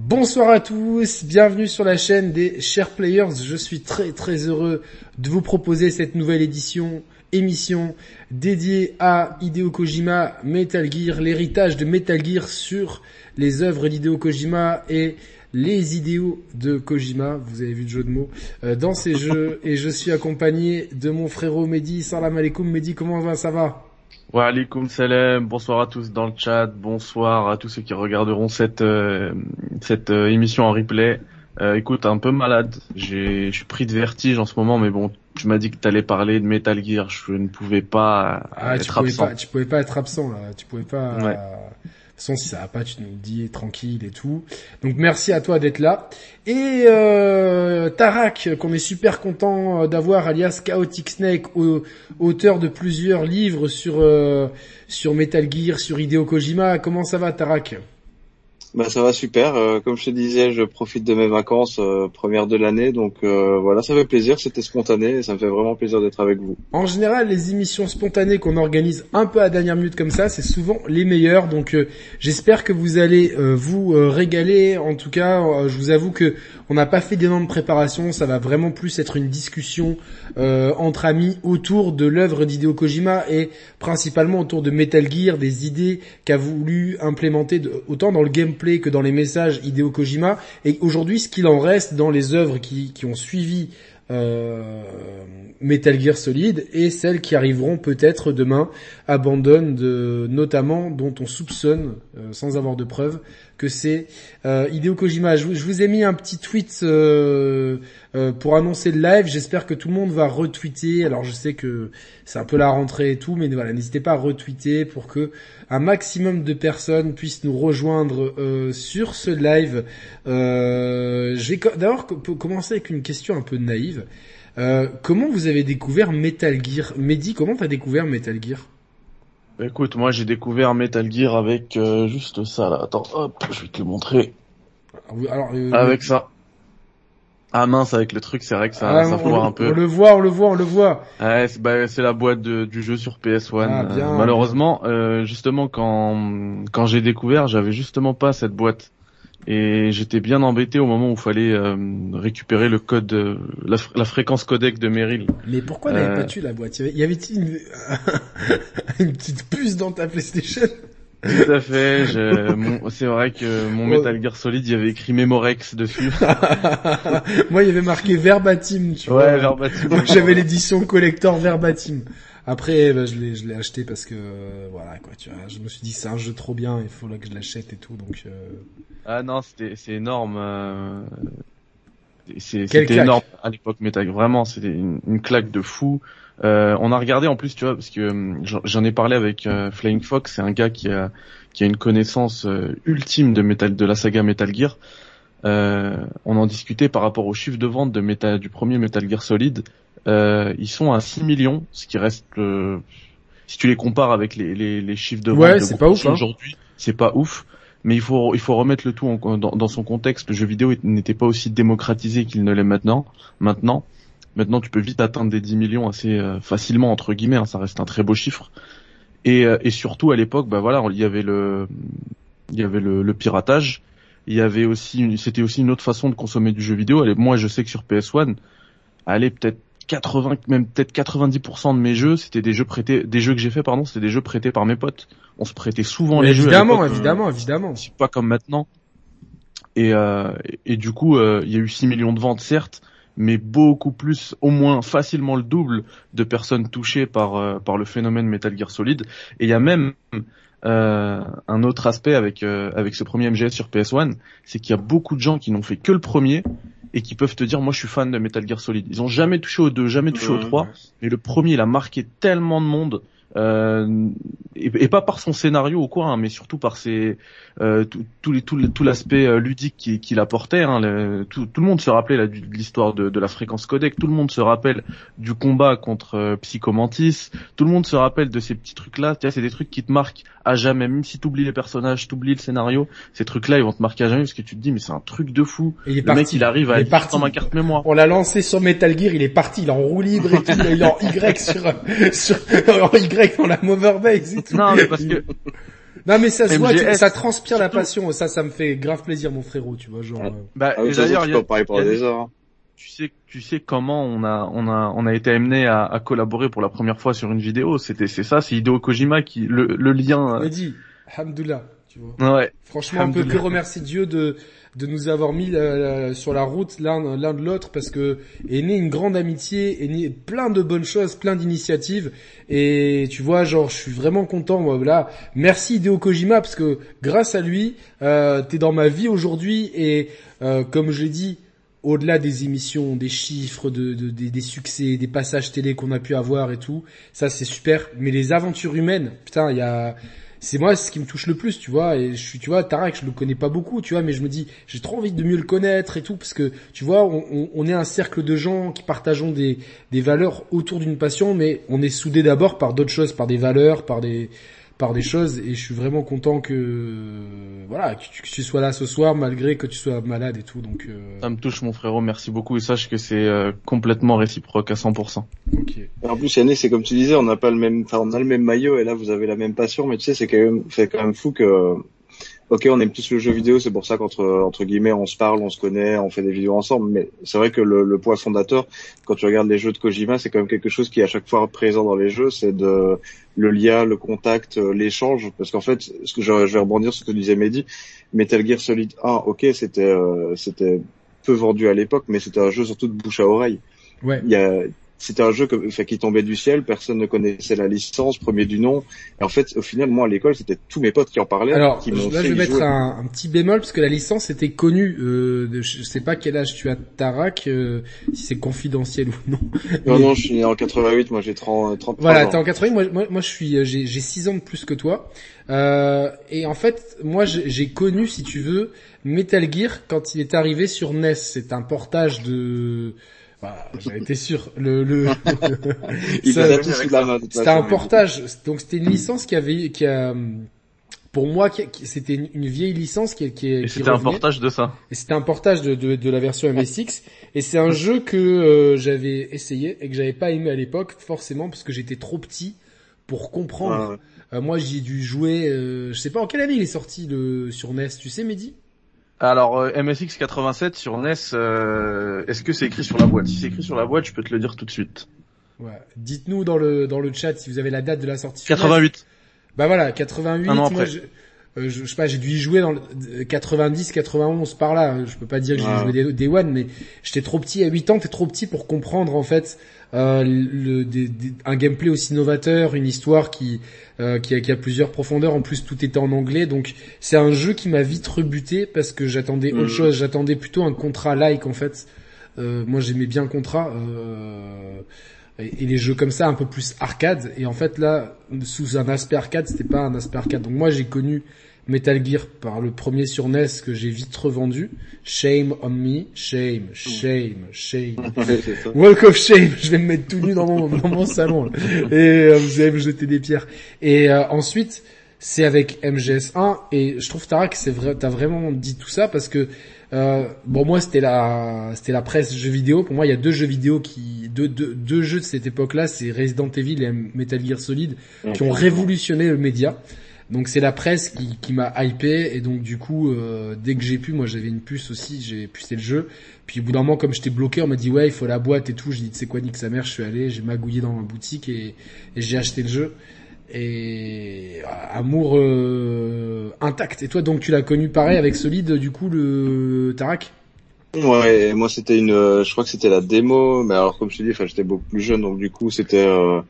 Bonsoir à tous, bienvenue sur la chaîne des Chers Players. Je suis très très heureux de vous proposer cette nouvelle édition, émission dédiée à Hideo Kojima, Metal Gear, l'héritage de Metal Gear sur les œuvres d'Hideo Kojima et les idéaux de Kojima, vous avez vu le jeu de mots, euh, dans ces jeux. Et je suis accompagné de mon frérot Mehdi. Salam alaikum Mehdi, comment va, ça va? Wa alaikum salam, bonsoir à tous dans le chat, bonsoir à tous ceux qui regarderont cette euh, cette euh, émission en replay. Euh, écoute, un peu malade, j'ai je suis pris de vertige en ce moment, mais bon, tu m'as dit que t'allais parler de Metal Gear, je ne pouvais pas ah, être tu pouvais absent. Pas, tu pouvais pas être absent là, tu pouvais pas. Ouais. Façon, si ça va pas, tu nous dis tranquille et tout. Donc merci à toi d'être là. Et euh, Tarak, qu'on est super content d'avoir, alias Chaotic Snake, au- auteur de plusieurs livres sur euh, sur Metal Gear, sur Hideo Kojima. Comment ça va, Tarak? Bah ça va super. Euh, comme je te disais, je profite de mes vacances euh, première de l'année, donc euh, voilà, ça fait plaisir. C'était spontané, et ça me fait vraiment plaisir d'être avec vous. En général, les émissions spontanées qu'on organise un peu à dernière minute comme ça, c'est souvent les meilleures. Donc, euh, j'espère que vous allez euh, vous euh, régaler. En tout cas, je vous avoue que on n'a pas fait d'énormes préparations. Ça va vraiment plus être une discussion entre amis autour de l'œuvre d'Hideo Kojima et principalement autour de Metal Gear, des idées qu'a voulu implémenter autant dans le gameplay que dans les messages Hideo Kojima. Et aujourd'hui, ce qu'il en reste dans les œuvres qui, ont suivi euh, Metal Gear Solid et celles qui arriveront peut-être demain abandonnent de, notamment dont on soupçonne euh, sans avoir de preuves que c'est euh, Hideo Kojima. Je, vous- ai mis un petit tweet euh, euh, pour annoncer le live. J'espère que tout le monde va retweeter. Alors je sais que c'est un peu la rentrée et tout, mais voilà, n'hésitez pas à retweeter pour que un maximum de personnes puissent nous rejoindre euh, sur ce live. Euh, je vais d'abord co- commencer avec une question un peu naïve. Euh, comment vous avez découvert Metal Gear? Mehdi, comment t'as découvert Metal Gear? Écoute, moi j'ai découvert Metal Gear avec euh, juste ça là. Attends, hop, je vais te le montrer. Alors, euh, Avec ça. Ah mince, avec le truc, c'est vrai que ça, ah, ça on, un on peu. le voit, on le voit, on le voit. Ouais, c'est bah, c'est la boîte de- du jeu sur PS1. Ah, Euh, malheureusement, euh, justement quand quand j'ai découvert, j'avais justement pas cette boîte et j'étais bien embêté au moment où il fallait euh, récupérer le code, euh, la, fr- la fréquence codec de Meryl. Mais pourquoi n'avait Euh. pas tu la boîte? Y avait-il une... une petite puce dans ta PlayStation? Tout à fait. C'est vrai que mon Ouais. Metal Gear Solid, il y avait écrit Memorex dessus. Moi, il y avait marqué verbatim, tu vois. Ouais, verbatim. Donc j'avais l'édition collector verbatim. Après, bah, je l'ai, je l'ai acheté parce que euh, voilà quoi, tu vois. Je me suis dit c'est un jeu trop bien, il faut là que je l'achète et tout. Donc euh, Ah non, c'était c'est énorme. euh, C'était énorme à l'époque Metal. Gear. Vraiment, c'était une, une claque de fou. Euh, on a regardé en plus, tu vois, parce que hum, j'en- ai parlé avec euh, Flying Fox, c'est un gars qui a qui a une connaissance euh, ultime de Metal de la saga Metal Gear. Euh, on en discutait par rapport aux chiffres de vente de Metal, du premier Metal Gear Solid. Euh, ils sont à 6 millions, ce qui reste, euh, si tu les compares avec les, les, les chiffres de Ouais, vente de c'est gros pas ouf, jeux hein. aujourd'hui, c'est pas ouf. Mais il faut il faut remettre le tout dans, son contexte. Le jeu vidéo n'était pas aussi démocratisé qu'il ne l'est maintenant. Maintenant, maintenant tu peux vite atteindre des 10 millions assez euh, facilement entre guillemets. hein, ça reste un très beau chiffre. Et, euh, et surtout à l'époque, bah voilà, il y avait le il y avait le, piratage. Il y avait aussi c'était aussi une autre façon de consommer du jeu vidéo. Allez, moi je sais que sur PS1, allez peut-être 80 même peut-être 90% de mes jeux, c'était des jeux prêtés des jeux que j'ai fait pardon, c'était des jeux prêtés par mes potes. On se prêtait souvent les jeux. à évidemment, euh, évidemment, évidemment. c'est pas comme maintenant. Et, euh, et, et du coup, euh, il y a eu 6 millions de ventes, certes, mais beaucoup plus, au moins facilement le double de personnes touchées par, euh, par le phénomène Metal Gear Solid. Et il y a même euh, un autre aspect avec, euh, avec ce premier MGS sur PS1, c'est qu'il y a beaucoup de gens qui n'ont fait que le premier et qui peuvent te dire, moi je suis fan de Metal Gear Solid. Ils ont jamais touché au 2, jamais touché au Mhm. 3, mais le premier, il a marqué tellement de monde. Euh, et, pas par son scénario ou quoi, hein, mais surtout par ses euh, tout, tout, les- tout, le- tout l'aspect euh, ludique qu'il apportait. Hein, le- tout, tout le monde se rappelait là, de l'histoire de, de la fréquence codec. Tout le monde se rappelle du combat contre euh, Psychomantis. Tout le monde se rappelle de ces petits trucs-là. Tu vois, c'est des trucs qui te marquent à jamais. Même si t'oublies les personnages, t'oublies le scénario, ces trucs-là, ils vont te marquer à jamais parce que tu te dis mais c'est un truc de fou. Et Le parti. mec, il arrive à il être dans ma carte mémoire. On l'a lancé sur Metal Gear, il est parti, il est en roue libre et tout, il est en Y sur, sur en Y dans la Mover Base et tout. Non, mais parce que Non mais ça se voit, tu- ça transpire la passion, ça ça me fait grave plaisir mon frérot, tu vois, genre... Ouais. euh, Bah, Ah d'ailleurs, tu il y peux a- en parler il y pendant a des heures. hein. tu sais, tu sais comment on a, on a, on a été amené à, à collaborer pour la première fois sur une vidéo. C'était, c'est ça, c'est Hideo Kojima qui, le, le lien. Mais dis, Hamdoullah, tu vois. euh, ouais. Franchement, on peut que remercier Dieu de de nous avoir mis euh, sur la route l'un l'un de l'autre parce que est née une grande amitié, est né plein de bonnes choses, plein d'initiatives et tu vois genre je suis vraiment content moi là. Merci Hideo Kojima parce que grâce à lui euh, t'es dans ma vie aujourd'hui et euh, comme je l'ai dit au-delà des émissions, des chiffres, de- des, des succès, des passages télé qu'on a pu avoir et tout, ça c'est super. Mais les aventures humaines, putain, il y a, c'est moi ce qui me touche le plus, tu vois. Et je suis, tu vois, Tarak, je le connais pas beaucoup, tu vois, mais je me dis, j'ai trop envie de mieux le connaître et tout, parce que tu vois, on est un cercle de gens qui partageons des, des valeurs autour d'une passion, mais on est soudés d'abord par d'autres choses, par des valeurs, par des par des choses et je suis vraiment content que voilà que tu, que tu sois là ce soir malgré que tu sois malade et tout donc euh, Ça me touche, mon frérot. Merci beaucoup. Et sache que c'est euh, complètement réciproque à 100%. ok Et En plus, Yannick, c'est comme tu disais, on n'a pas le même, enfin, on a le même maillot et là, vous avez la même passion, mais tu sais, c'est quand même, c'est quand même fou que, ok, on aime tous le jeu vidéo, c'est pour ça qu'entre, entre guillemets, on se parle, on se connaît, on fait des vidéos ensemble, mais c'est vrai que le, le point fondateur, quand tu regardes les jeux de Kojima, c'est quand même quelque chose qui est à chaque fois présent dans les jeux, c'est de, le lien, le contact, euh, l'échange, parce qu'en fait, ce que je, je vais rebondir sur ce que disait Mehdi, Metal Gear Solid 1, ok, c'était, euh, c'était peu vendu à l'époque, mais c'était un jeu surtout de bouche à oreille. Ouais. Il y a c'était un jeu que, qui tombait du ciel, personne ne connaissait la licence, premier du nom. Et en fait, au final, moi à l'école, c'était tous mes potes qui en parlaient, Alors qui là, je vais mettre un, un petit bémol parce que la licence était connue. Euh, de, je sais pas quel âge tu as, Tarak, euh, si c'est confidentiel ou non. Non, Mais- non, je suis né en 88, moi j'ai 30, 33 Voilà, t'es en 80. Moi, moi, moi, je suis, euh, j'ai, j'ai 6 ans de plus que toi. Euh, et en fait, moi, j'ai connu, si tu veux, Metal Gear quand il est arrivé sur NES. C'est un portage de. Bah, J'en étais sûr. Le, le... C'était un portage, donc c'était une licence qui avait, qui a, pour moi, qui, qui- c'était une, vieille licence qui, qui, qui c'était un portage de ça. Et c'était un portage de, de, de la version MSX. Et c'est un jeu que euh, j'avais essayé et que j'avais pas aimé à l'époque, forcément, parce que j'étais trop petit pour comprendre. Ouais, ouais. Euh, moi, j'y ai dû jouer, euh, je sais pas en quelle année il est sorti le, sur NES, tu sais, Mehdi? Alors, euh, MSX 87 sur NES, euh, est-ce que c'est écrit sur la boîte? Si c'est écrit sur la boîte, je peux te le dire tout de suite. ouais. Dites-nous dans le, dans le chat si vous avez la date de la sortie. sur NES. 88. Bah voilà, 88. Un an moi, après. je, je, je sais pas, j'ai dû y jouer dans le euh, 90, 91 par là. Je peux pas dire que j'ai Ouais. joué des, des One, mais j'étais trop petit. À 8 ans, t'es trop petit pour comprendre en fait euh, le, des- des- un gameplay aussi novateur, une histoire qui euh, qui, a, qui a plusieurs profondeurs. En plus, tout était en anglais, donc c'est un jeu qui m'a vite rebuté parce que j'attendais autre Mhm. chose. J'attendais plutôt un contrat like en fait. Euh, moi, j'aimais bien contrat. Euh, et, et les jeux comme ça un peu plus arcade et en fait là sous un aspect arcade c'était pas un aspect arcade donc moi j'ai connu Metal Gear par le premier sur NES que j'ai vite revendu shame on me shame shame shame. Walk of Shame, je vais me mettre tout nu dans mon, dans mon salon là. et euh, vous allez me jeter des pierres. Et euh, ensuite, c'est avec MGS1 et je trouve Tarak, c'est vrai, t'as vraiment dit tout ça parce que euh, bon moi c'était la c'était la presse jeux vidéo. Pour moi, il y a deux jeux vidéo qui deux deux, deux jeux de cette époque-là, c'est Resident Evil et Metal Gear Solid qui ont révolutionné le média. Donc c'est la presse qui, qui m'a hypé et donc du coup euh, dès que j'ai pu, moi j'avais une puce aussi, j'ai pucé le jeu. Puis au bout d'un moment comme j'étais bloqué, on m'a dit ouais il faut la boîte et tout. J'ai dit c'est quoi nique sa mère, je suis allé, j'ai magouillé dans ma boutique et, et j'ai acheté le jeu. Et euh, amour euh, intact. Et toi donc tu l'as connu pareil avec Solid du coup le Tarak? Ouais, moi c'était une, euh, je crois que c'était la démo, mais alors comme je te dis, enfin j'étais beaucoup plus jeune, donc du coup c'était, euh,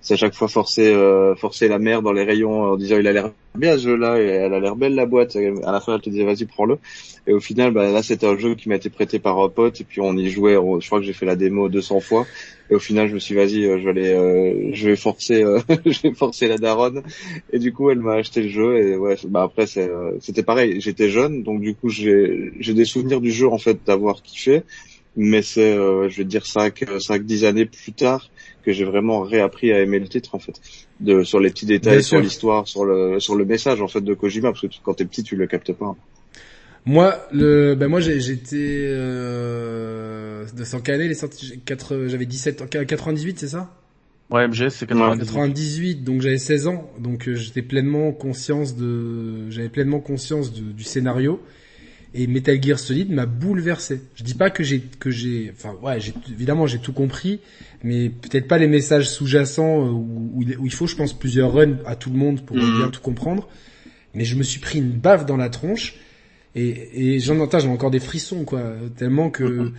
c'est à chaque fois forcer, euh, forcer la mère dans les rayons en disant il a l'air bien ce jeu-là, elle a l'air belle la boîte. À la fin elle te disait vas-y prends-le. Et au final, bah, là c'était un jeu qui m'a été prêté par un pote, et puis on y jouait. je crois que j'ai fait la démo 200 fois. Et au final, je me suis vas-y, euh, je vais aller, euh, je vais forcer, euh, je vais forcer la daronne. Et du coup, elle m'a acheté le jeu. Et ouais, bah après, euh, c'était pareil. J'étais jeune, donc du coup, j'ai, j'ai des souvenirs du jeu en fait d'avoir kiffé. Mais c'est, euh, je vais dire 5, 5, 10 années plus tard que j'ai vraiment réappris à aimer le titre en fait, de sur les petits détails, sur l'histoire, sur le, sur le message en fait de Kojima, parce que tu- quand t'es petit, tu le captes pas. Moi, le, ben moi j'ai- j'étais euh, de 100 années, les sorties, j'avais 17 ans, 98, c'est ça? Ouais, MGS c'est 98. 98, donc j'avais 16 ans, donc euh, j'étais pleinement conscience de, j'avais pleinement conscience de, du scénario. Et Metal Gear Solid m'a bouleversé. Je dis pas que j'ai que j'ai, enfin ouais, j'ai évidemment j'ai tout compris, mais peut-être pas les messages sous-jacents euh, où, où, il faut, je pense, plusieurs runs à tout le monde pour Mhm. bien tout comprendre. Mais je me suis pris une baffe dans la tronche et, et j'en entends, j'ai encore des frissons quoi, tellement que Mhm.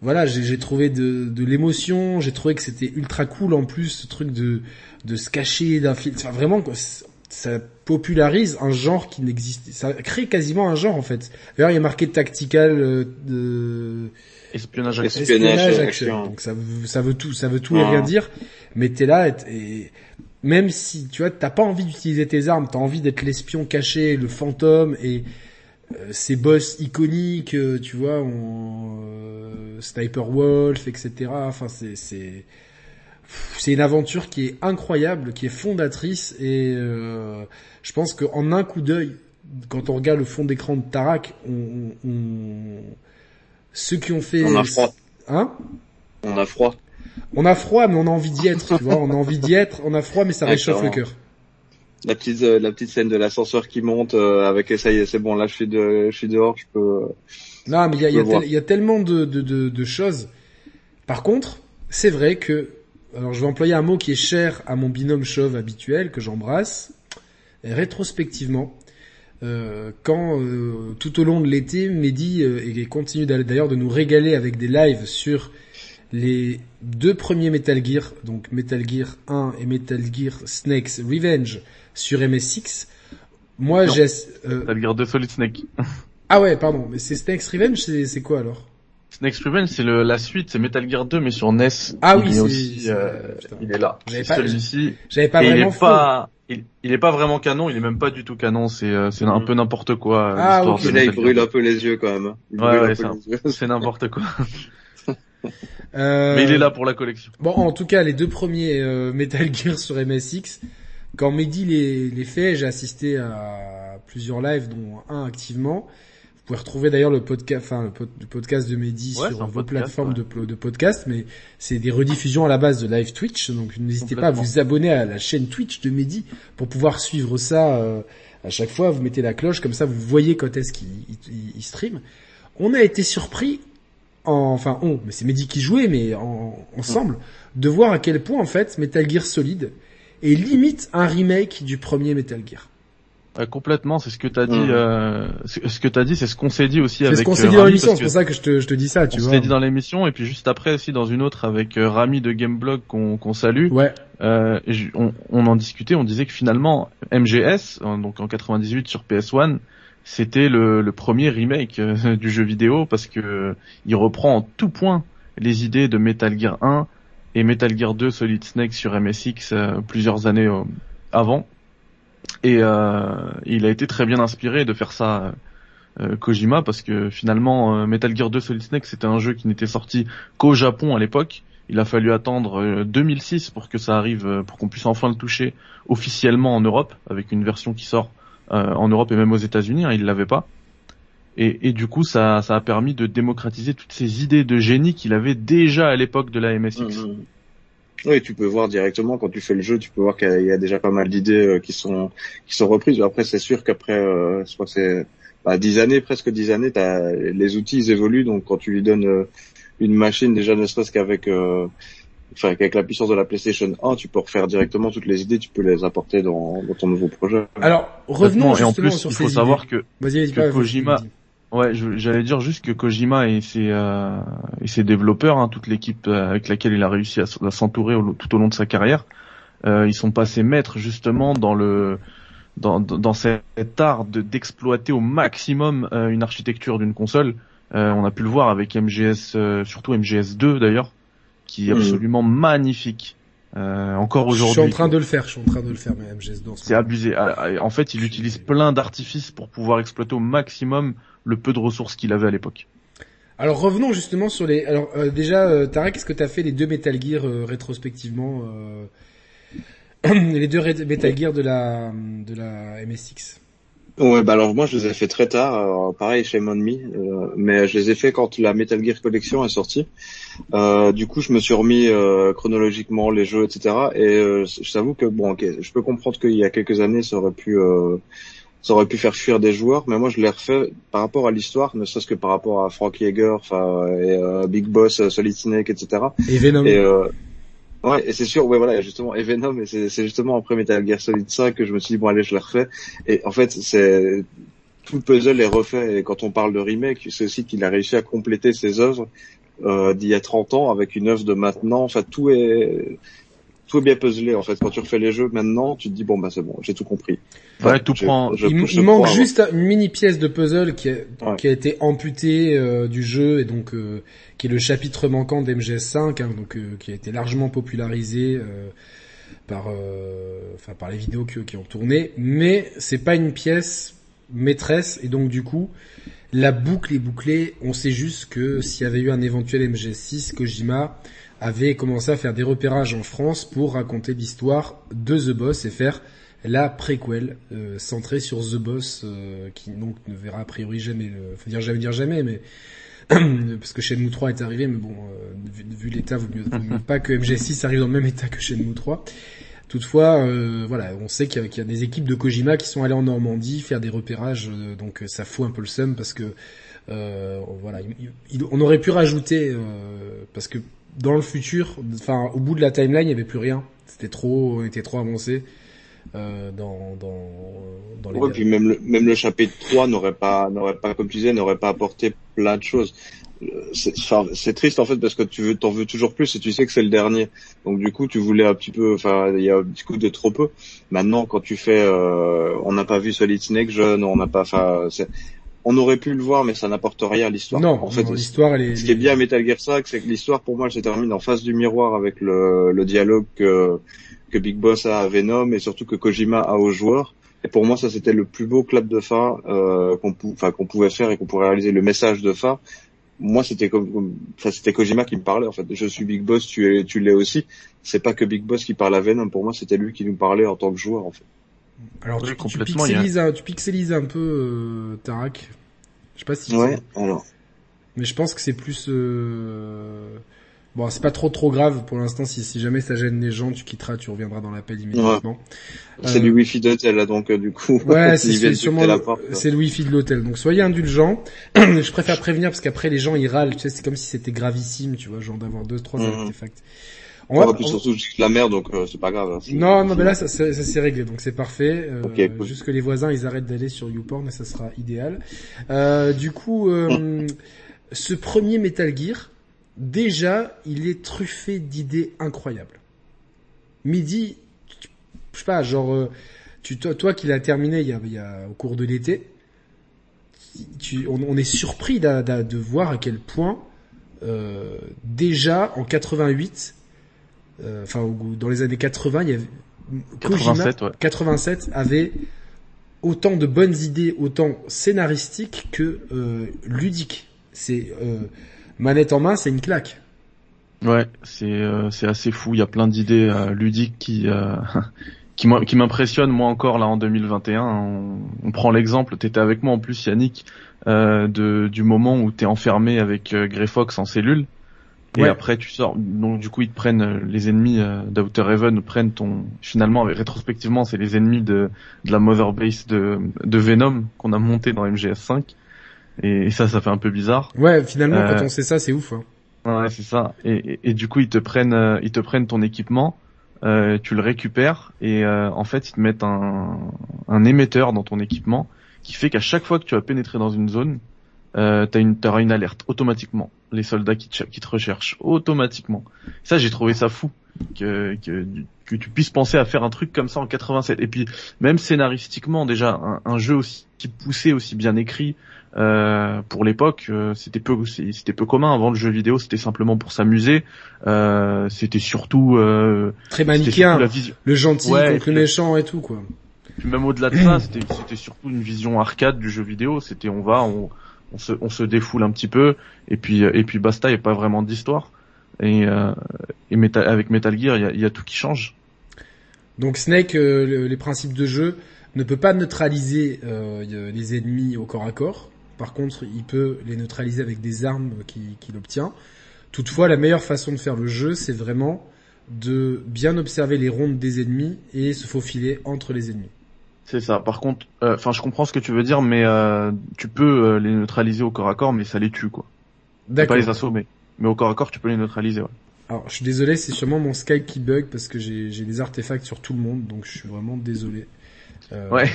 voilà, j'ai trouvé de, de l'émotion, j'ai trouvé que c'était ultra cool en plus ce truc de de se cacher d'un film. Enfin, vraiment ça popularise un genre qui n'existait, ça crée quasiment un genre en fait. D'ailleurs, il y a marqué tactical euh, de Espionnage action. Espionnage, espionnage action. action. Donc ça veut, ça veut tout, ça veut tout et Ah. rien dire. Mais t'es là et, et même si tu vois, t'as pas envie d'utiliser tes armes, t'as envie d'être l'espion caché, le fantôme et euh, ces boss iconiques, euh, tu vois, en, euh, Sniper Wolf, etc. Enfin, c'est c'est c'est une aventure qui est incroyable, qui est fondatrice et euh, je pense qu'en un coup d'œil, quand on regarde le fond d'écran de Tarak, on, on- on- ceux qui ont fait On a froid. hein? On a froid. on a froid, mais on a envie d'y être, tu vois. On a envie d'y être, on a froid, mais ça réchauffe le cœur. La petite, euh, la petite scène de l'ascenseur qui monte euh, avec ça y est, c'est bon, là je suis de, je suis dehors, je peux. Non, mais il y a, y, a tel- y a tellement de, de, de, de choses. Par contre, c'est vrai que, alors je vais employer un mot qui est cher à mon binôme chauve habituel, que j'embrasse, rétrospectivement, euh, quand euh, tout au long de l'été, Mehdi euh, et continue d'ailleurs de nous régaler avec des lives sur les deux premiers Metal Gear, donc Metal Gear 1 et Metal Gear Snake's Revenge sur MSX. Moi, j'ai... Metal Gear 2 Solid Snake. ah ouais, pardon, mais c'est Snake's Revenge, c'est quoi alors? Snake's Revenge, c'est le, la suite, c'est Metal Gear 2, mais sur NES. Ah oui, il est aussi, c'est- euh, il est là. J'avais C'est pas- celui-ci. J'avais pas il vraiment est faux. pas, il, il est pas vraiment canon, il est même pas du tout canon, c'est, euh, c'est un Mhm. peu n'importe quoi, Ah, Et là, il brûle un peu les yeux quand même. hein. Il Ouais, ouais, un c'est peu un- les yeux. 2. C'est n'importe quoi. Euh, Mais il est là pour la collection. Bon, en tout cas, les deux premiers euh, Metal Gear sur MSX, quand Mehdi les, les fait, j'ai assisté à plusieurs lives, dont un activement. Vous pouvez retrouver d'ailleurs le podcast, enfin le, pod- le podcast de Mehdi Ouais, sur vos podcast, plateformes ouais. de, podcast, mais c'est des rediffusions à la base de live Twitch, donc n'hésitez pas à vous abonner à la chaîne Twitch de Mehdi pour pouvoir suivre ça euh, à chaque fois. Vous mettez la cloche, comme ça vous voyez quand est-ce qu'il il- il- il stream. On a été surpris, en, enfin on, mais c'est Mehdi qui jouait, mais en, ensemble, de voir à quel point en fait Metal Gear Solid est limite un remake du premier Metal Gear. Complètement, c'est ce que t'as dit, euh, ce que t'as dit, c'est ce qu'on s'est dit aussi C'est avec ce qu'on euh, s'est dit dans l'émission, c'est pour ça que je te, je te dis ça, tu on vois. s'est dit dans l'émission, et puis juste après aussi dans une autre avec euh, Rami de Gameblog qu'on qu'on salue, Ouais, Euh, on, on en discutait, on disait que finalement MGS, donc en 98 sur PS1, c'était le, le premier remake euh, du jeu vidéo parce que euh, il reprend en tout point les idées de Metal Gear 1 et Metal Gear 2 Solid Snake sur MSX euh, plusieurs années euh, avant. Et euh, il a été très bien inspiré de faire ça euh, Kojima parce que finalement euh, Metal Gear 2 Solid Snake c'était un jeu qui n'était sorti qu'au Japon à l'époque. Il a fallu attendre euh, 2006 pour que ça arrive, pour qu'on puisse enfin le toucher officiellement en Europe avec une version qui sort en Europe et même aux États-Unis. Hein, il l'avait pas. Et, du coup, ça, a permis de démocratiser toutes ces idées de génie qu'il avait déjà à l'époque de la MSX. Mhm. Oui, tu peux voir directement quand tu fais le jeu, tu peux voir qu'il y a- déjà pas mal d'idées euh, qui sont qui sont reprises. Après, c'est sûr qu'après, euh, je crois que c'est bah, dix années, presque dix années, t'as, les outils ils évoluent. Donc, quand tu lui donnes euh, une machine, déjà ne serait-ce qu'avec euh, enfin avec la puissance de la PlayStation 1, tu peux refaire directement toutes les idées, tu peux les apporter dans, dans ton nouveau projet. Alors, revenons Complètement. et en justement plus, sur il ces faut savoir idées. que que Kojima- vas-y. Ouais, j'allais dire juste que Kojima et ses, euh, et ses développeurs, hein, toute l'équipe euh, avec laquelle il a réussi à, s'entourer tout au long de sa carrière, euh, ils sont passés maîtres justement dans le dans, cet art de d'exploiter au maximum euh, une architecture d'une console. On a pu le voir avec MGS, surtout MGS 2 d'ailleurs, qui est Mhm. absolument magnifique. Euh, encore Je suis aujourd'hui. en train de le faire, je suis en train de le faire, mais MGS dans ce C'est moment. abusé. Ah, ah, En fait, il utilise plein d'artifices pour pouvoir exploiter au maximum le peu de ressources qu'il avait à l'époque. Alors revenons justement sur les. Alors euh, déjà, euh, Tarek, est-ce que t'as fait les deux Metal Gear euh, rétrospectivement euh, Les deux Red- Metal Gear de la de la MSX. Ouais, bah alors moi je les ai fait très tard, alors, pareil chez Mon euh, mais je les ai fait quand la Metal Gear Collection est sortie. Euh, du coup, je me suis remis euh, chronologiquement les jeux, etc. Et euh, je t'avoue que bon, ok, je peux comprendre qu'il y a quelques années, ça aurait pu, ça aurait pu faire fuir des joueurs, mais moi je l'ai refait par rapport à l'histoire, ne serait-ce que par rapport à Frank Yeager, enfin, et Big Boss, Solid Snake, etc. Et Venom. Et, Ouais, et c'est sûr, ouais, voilà, justement, et Venom, et c'est justement après Metal Gear Solid 5 que je me suis dit, bon, allez, je le refais. Et en fait, c'est, tout le puzzle est refait, et quand on parle de remake, c'est aussi qu'il a réussi à compléter ses œuvres, euh, d'il y a 30 ans avec une œuvre de maintenant, enfin, tout est, tout est bien puzzlé, en fait. Quand tu refais les jeux maintenant, tu te dis, bon, bah, c'est bon, j'ai tout compris. Ouais, tout prend, il, manque juste une mini pièce de puzzle qui a, qui a été amputée euh, du jeu, et donc, euh, qui est le chapitre manquant d'MGS5, hein, donc euh, qui a été largement popularisé euh, par, euh, enfin par les vidéos qui, qui, ont tourné, mais c'est pas une pièce maîtresse et donc du coup la boucle est bouclée. On sait juste que s'il y avait eu un éventuel MGS6, Kojima avait commencé à faire des repérages en France pour raconter l'histoire de The Boss et faire la préquel euh, centrée sur The Boss qui donc ne verra a priori jamais le faut dire jamais dire jamais mais parce que Shenmue 3 est arrivé, mais bon, euh, vu, l'état, vaut mieux, vaut mieux pas que MG6 arrive dans le même état que Shenmue 3. Toutefois, euh, voilà, on sait qu'il y, a des équipes de Kojima qui sont allées en Normandie faire des repérages, euh, donc ça fout un peu le seum parce que voilà, on aurait pu rajouter parce que dans le futur, enfin au bout de la timeline, il n'y avait plus rien. C'était trop, on était trop avancé. Euh, dans, dans, dans les... Ouais, puis même le, même le chapitre 3 n'aurait pas, n'aurait pas, comme tu disais, n'aurait pas apporté plein de choses. Euh, c'est triste en fait parce que tu veux, t'en veux toujours plus et tu sais que c'est le dernier. Donc du coup, tu voulais un petit peu, enfin, il y a un petit coup de trop peu. Maintenant, quand tu fais, euh, on n'a pas vu Solid Snake jeune, on n'a pas, enfin, on aurait pu le voir, mais ça n'apporte rien à l'histoire. Non, en fait, l'histoire, elle est. Ce qui est bien à Metal Gear 5, c'est que l'histoire, pour moi, elle se termine en face du miroir avec le, le dialogue que que Big Boss a à Venom et surtout que Kojima a aux joueurs. Et pour moi, ça c'était le plus beau clap de fin euh, qu'on pouvait faire et qu'on pourrait réaliser. Le message de fin, moi c'était comme, enfin c'était Kojima qui me parlait en fait. Je suis Big Boss, tu es, tu l'es aussi. C'est pas que Big Boss qui parle à Venom. Pour moi, c'était lui qui nous parlait en tant que joueur en fait. Alors tu, tu, pixelises, un, tu pixelises un peu euh, Tarak. Je sais pas si. Ouais. Alors. Mais je pense que c'est plus. Euh... Bon, c'est pas trop trop grave pour l'instant. Si, si jamais ça gêne les gens, tu quitteras, tu reviendras dans l'appel immédiatement. C'est du euh, wifi d'hôtel là, donc euh, du coup. Ouais, c'est sûrement c'est le wifi de l'hôtel. Donc soyez indulgents. je préfère prévenir parce qu'après les gens ils râlent. Tu sais, c'est comme si c'était gravissime, tu vois, genre d'avoir deux trois mhm. artefacts. On va, plus surtout la mer, donc euh, c'est pas grave. Hein, non, non, mais là ça, ça, s'est réglé, donc c'est parfait. Euh, Juste que les voisins ils arrêtent d'aller sur YouPorn et ça sera idéal. Euh, du coup, ce premier Metal Gear, déjà, il est truffé d'idées incroyables. Midi, je sais pas, genre, euh, tu, toi, toi qui l'as terminé il y, a, il y a, au cours de l'été, tu, on, on, est surpris de voir à quel point euh, déjà en 88, euh, enfin dans les années 80, il y avait 87, Kojima, 87 avait autant de bonnes idées, autant scénaristiques que euh, ludiques. C'est euh, manette en main, c'est une claque. Ouais, c'est c'est assez fou. Il y a plein d'idées ludiques qui qui m'impressionnent moi encore là en 2021. On, on prend l'exemple. T'étais avec moi en plus, Yannick, de du moment où t'es enfermé avec Grey Fox en cellule. Et après tu sors, donc du coup ils te prennent les ennemis d'Outer Heaven prennent ton finalement rétrospectivement c'est les ennemis de, de la mother base de, de Venom qu'on a monté dans MGS5 et, ça, ça fait un peu bizarre. Ouais, finalement, quand euh, on sait ça, c'est ouf. Hein. Ouais, c'est ça. Et, et, du coup, ils te prennent, euh, ils te prennent ton équipement, euh, tu le récupères et euh, en fait, ils te mettent un, un émetteur dans ton équipement qui fait qu'à chaque fois que tu vas pénétrer dans une zone, euh, t'as une, t'auras une alerte automatiquement. Les soldats qui te, qui te recherchent automatiquement. Ça, j'ai trouvé ça fou que, que, que tu puisses penser à faire un truc comme ça en 87. Et puis, même scénaristiquement, déjà, un, un jeu aussi poussé, aussi bien écrit, euh, pour l'époque, euh, c'était peu, c'était peu commun. Avant le jeu vidéo, c'était simplement pour s'amuser. Euh, c'était surtout euh, très manichéen, le gentil contre le méchant et tout quoi. Puis même au-delà de ça, c'était, c'était surtout une vision arcade du jeu vidéo. C'était on va, on, on, se, on se défoule un petit peu et puis et puis basta. Il n'y a pas vraiment d'histoire. Et, euh, et avec Metal Gear, il y a, tout qui change. Donc Snake, les principes de jeu, ne peut pas neutraliser euh, les ennemis au corps à corps. Par contre, il peut les neutraliser avec des armes qu'il obtient. Toutefois, la meilleure façon de faire le jeu, c'est vraiment de bien observer les rondes des ennemis et se faufiler entre les ennemis. C'est ça. Par contre, euh, enfin, je comprends ce que tu veux dire, mais euh, tu peux euh, les neutraliser au corps à corps, mais ça les tue, quoi. D'accord. Pas les assommer, mais au corps à corps, tu peux les neutraliser. Ouais. Alors, je suis désolé, c'est sûrement mon Skype qui bug parce que j'ai des artefacts sur tout le monde, donc je suis vraiment désolé. ouais.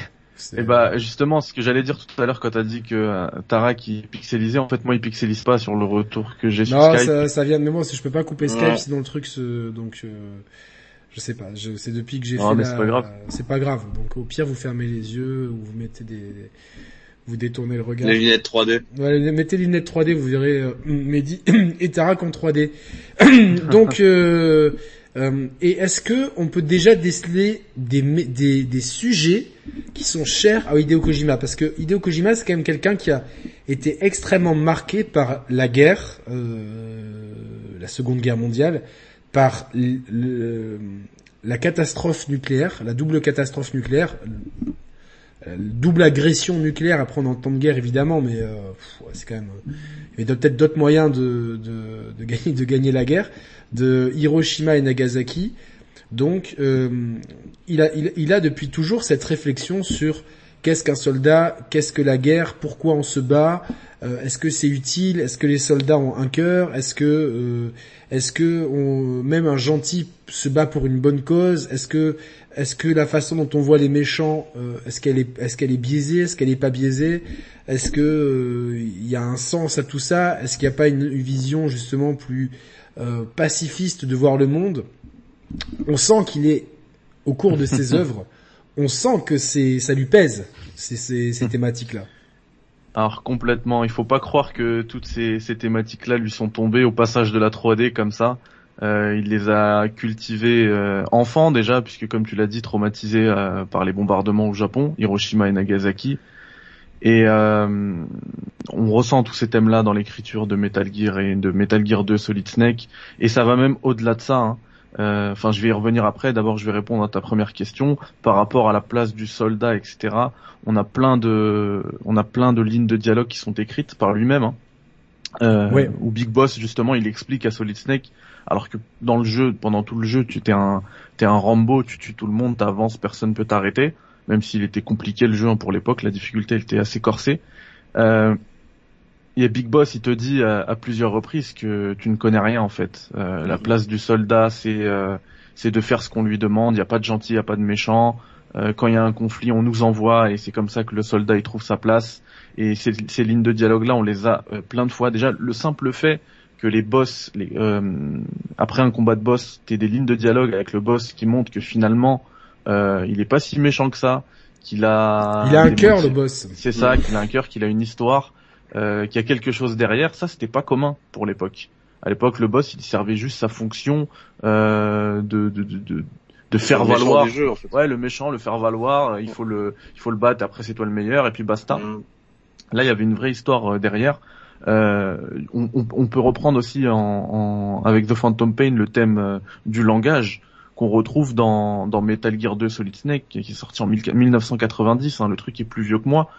Et bah justement, ce que j'allais dire tout à l'heure quand t'as dit que euh, Tarak il pixelisait, en fait moi il pixelise pas sur le retour que j'ai sur Skype. Non, ça, ça vient de moi, si je peux pas couper Skype sinon le truc se donc euh, je sais pas, c'est depuis que j'ai fait mais c'est pas grave. c'est pas grave. Donc au pire vous fermez les yeux ou vous mettez des vous détournez le regard. Les lunettes 3D. Ouais, mettez les lunettes 3D, vous verrez euh, Mehdi et Tarak en 3D. donc euh, euh, et est-ce que on peut déjà déceler des, des, des, sujets qui sont chers à Hideo Kojima? Parce que Hideo Kojima, c'est quand même quelqu'un qui a été extrêmement marqué par la guerre, euh, la Seconde Guerre mondiale, par la catastrophe nucléaire, la double catastrophe nucléaire, double agression nucléaire après en temps de guerre évidemment, mais euh, c'est quand même. Il y a peut-être d'autres moyens de, de, de, gagner, de gagner la guerre de Hiroshima et Nagasaki. Donc, euh, il, a, il, a depuis toujours cette réflexion sur qu'est-ce qu'un soldat, qu'est-ce que la guerre, pourquoi on se bat, euh, est-ce que c'est utile, est-ce que les soldats ont un cœur, est-ce que euh, est-ce que on, même un gentil se bat pour une bonne cause, est-ce que est-ce que la façon dont on voit les méchants, est-ce qu'elle est est-ce qu'elle est biaisée, est-ce qu'elle est pas biaisée, est-ce que il y a un sens à tout ça, est-ce qu'il n'y a pas une vision justement plus euh, pacifiste de voir le monde, on sent qu'il est, au cours de ses œuvres, on sent que c'est, ça lui pèse, ces, ces, ces thématiques-là. Alors complètement, il faut pas croire que toutes ces, ces thématiques-là lui sont tombées au passage de la 3D comme ça. Euh, il les a cultivées euh, enfant déjà, puisque comme tu l'as dit, traumatisé euh, par les bombardements au Japon, Hiroshima et Nagasaki. Et on ressent tous ces thèmes-là dans l'écriture de Metal Gear et de Metal Gear 2 Solid Snake. Et ça va même au-delà de ça. Hein. Euh, enfin, je vais y revenir après. D'abord, je vais répondre à ta première question par rapport à la place du soldat, etc. On a plein de, on a plein de lignes de dialogue qui sont écrites par lui-même. Hein. Euh, Où Big Boss justement, il explique à Solid Snake, alors que dans le jeu, pendant tout le jeu, tu t'es un, t'es un Rambo, tu tues tout le monde, t'avances, personne peut t'arrêter même s'il était compliqué le jeu hein, pour l'époque, la difficulté était assez corsée. Euh, a Big Boss, il te dit à, plusieurs reprises que tu ne connais rien en fait. Euh, la place du soldat, c'est euh, c'est de faire ce qu'on lui demande. Il n'y a pas de gentil, il n'y a pas de méchant. Euh, quand il y a un conflit, on nous envoie et c'est comme ça que le soldat il trouve sa place. Et ces, ces lignes de dialogue là, on les a plein de fois. Déjà, le simple fait que les boss, les, après un combat de boss, t'aies des lignes de dialogue avec le boss qui montrent que finalement il est pas si méchant que ça, qu'il a. Il a un cœur le boss. C'est ça, qu'il a un cœur, qu'il a une histoire, euh, qu'il y a quelque chose derrière. Ça, c'était pas commun pour l'époque. À l'époque, le boss, il servait juste sa fonction euh, de, de, de, de faire valoir. Jeu, en fait. Ouais, le méchant, le faire valoir. Il faut le, il faut le battre. Après, c'est toi le meilleur. Et puis basta. Mm. Là, il y avait une vraie histoire euh, derrière. Euh, on, on, on, peut reprendre aussi en, en, avec The Phantom Pain le thème euh, du langage qu'on retrouve dans, dans Metal Gear 2 Solid Snake, qui est sorti en 1990, hein, le truc est plus vieux que moi.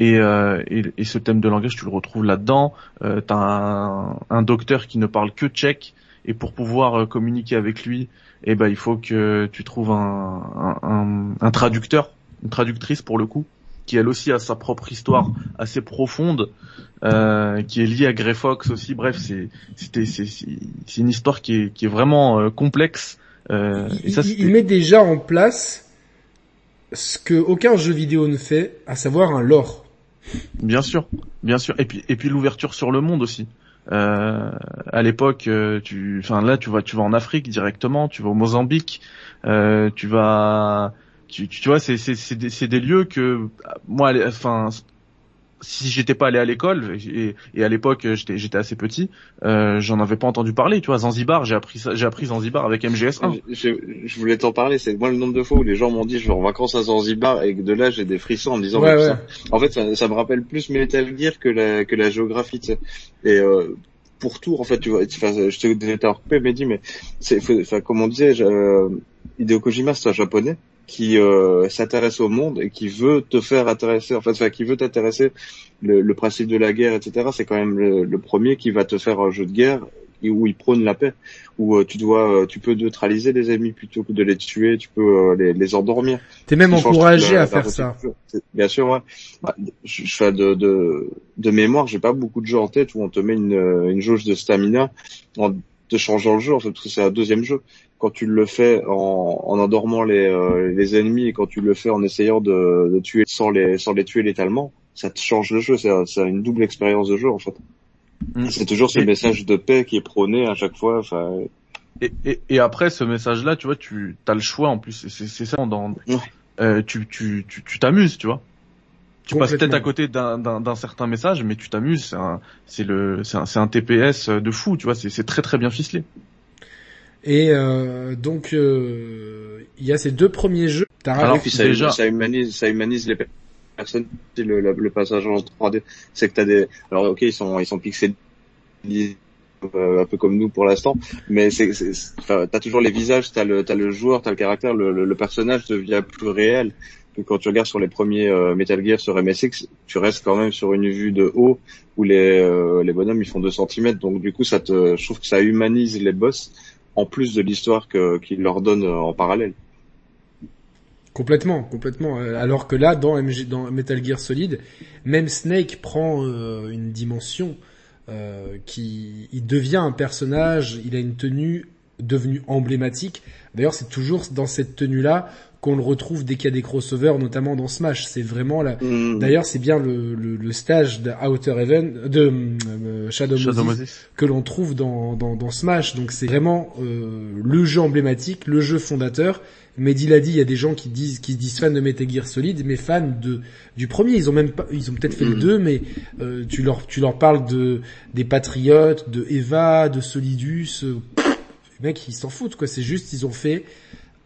Et, euh, et, ce thème de langage, tu le retrouves là-dedans. Euh, T'as un, un, docteur qui ne parle que tchèque, et pour pouvoir euh, communiquer avec lui, eh ben, il faut que tu trouves un, un, un, traducteur, une traductrice pour le coup, qui elle aussi a sa propre histoire assez profonde, euh, qui est liée à Grey Fox aussi. Bref, c'est c'est une histoire qui est, qui est vraiment euh, complexe euh, il, met déjà en place ce que aucun jeu vidéo ne fait, à savoir un lore. Bien sûr, bien sûr. Et puis et puis l'ouverture sur le monde aussi. Euh, à l'époque, euh, tu, enfin là, tu vas, tu vas en Afrique directement, tu vas au Mozambique, euh, tu vas, tu, vois, c'est c'est c'est des, des, lieux que moi, enfin, si j'étais pas allé à l'école et, et, à l'époque j'étais j'étais assez petit, euh, j'en avais pas entendu parler. Tu vois, Zanzibar, j'ai appris j'ai appris Zanzibar avec MGS1. Je, je, voulais t'en parler. C'est moi le nombre de fois où les gens m'ont dit je vais en vacances à Zanzibar et de là j'ai des frissons en me disant Ça. en fait ça, ça, me rappelle plus Metal Gear que la que la géographie. Tu sais. Et euh, pour tout en fait tu vois. je te déjà mais dis mais c'est enfin comme on disait, euh, Hideo Kojima c'est un japonais qui euh, s'intéresse au monde et qui veut te faire intéresser, en fait, enfin, qui veut t'intéresser. Le, le, principe de la guerre, etc. C'est quand même le, le, premier qui va te faire un jeu de guerre où il prône la paix, où euh, tu dois, euh, tu peux neutraliser les ennemis plutôt que de les tuer, tu peux euh, les, les, endormir. T'es même encouragé à faire ça. Bien sûr, ouais. Bah, je, je, fais de, de, de mémoire, j'ai pas beaucoup de jeux en tête où on te met une, une jauge de stamina en te changeant le jeu, en fait, parce que c'est un deuxième jeu. Quand tu le fais en, en endormant les, les ennemis et quand tu le fais en essayant de, de tuer sans les, sans les tuer létalement, ça te change le jeu. C'est une double expérience de jeu, en fait. Mm. C'est toujours ce message de paix qui est prôné à chaque fois. Enfin. Et, et, et, après ce message-là, tu vois, tu as le choix en plus. C'est ça dans. Euh, tu tu tu t'amuses, tu vois. Tu passes peut-être à côté d'un certain message, mais tu t'amuses. C'est le c'est un, un, TPS de fou, tu vois. C'est très très bien ficelé. Et euh, donc euh, il y a ces deux premiers jeux. Alors, puis ça, déjà... ça humanise ça humanise les personne le, le, passage en 3D, c'est que t'as des, alors ok ils sont ils sont pixelisés euh, un peu comme nous pour l'instant, mais c'est, t'as toujours les visages, t'as le t'as le joueur, t'as le caractère, le, le, personnage devient plus réel. Quand tu regardes sur les premiers euh, Metal Gear sur MSX, tu restes quand même sur une vue de haut où les euh, les bonhommes ils font 2 cm, donc du coup ça te, je trouve que ça humanise les boss en plus de l'histoire que qu'ils leur donnent en parallèle. Complètement, complètement. Euh, alors que là, dans, Metal Gear Solid, même Snake prend euh, une dimension euh, qui, il devient un personnage, il a une tenue devenue emblématique. D'ailleurs, c'est toujours dans cette tenue-là qu'on le retrouve dès qu'il y a des crossovers, notamment dans Smash. C'est vraiment là. Mm. D'ailleurs, c'est bien le, le, le, stage de Outer Heaven, de euh, Shadow, Moses, que l'on trouve dans, dans, dans, Smash. Donc c'est vraiment euh, le jeu emblématique, le jeu fondateur. Mehdi l'a dit, il y a des gens qui disent qui disent fans de Metal Gear Solid, mais fans de du premier. Ils ont même pas, ils ont peut-être fait le 2, mm. mais euh, tu leur tu leur parles de des Patriotes, de Eva, de Solidus. Euh, les mecs, ils s'en foutent quoi. C'est juste, ils ont fait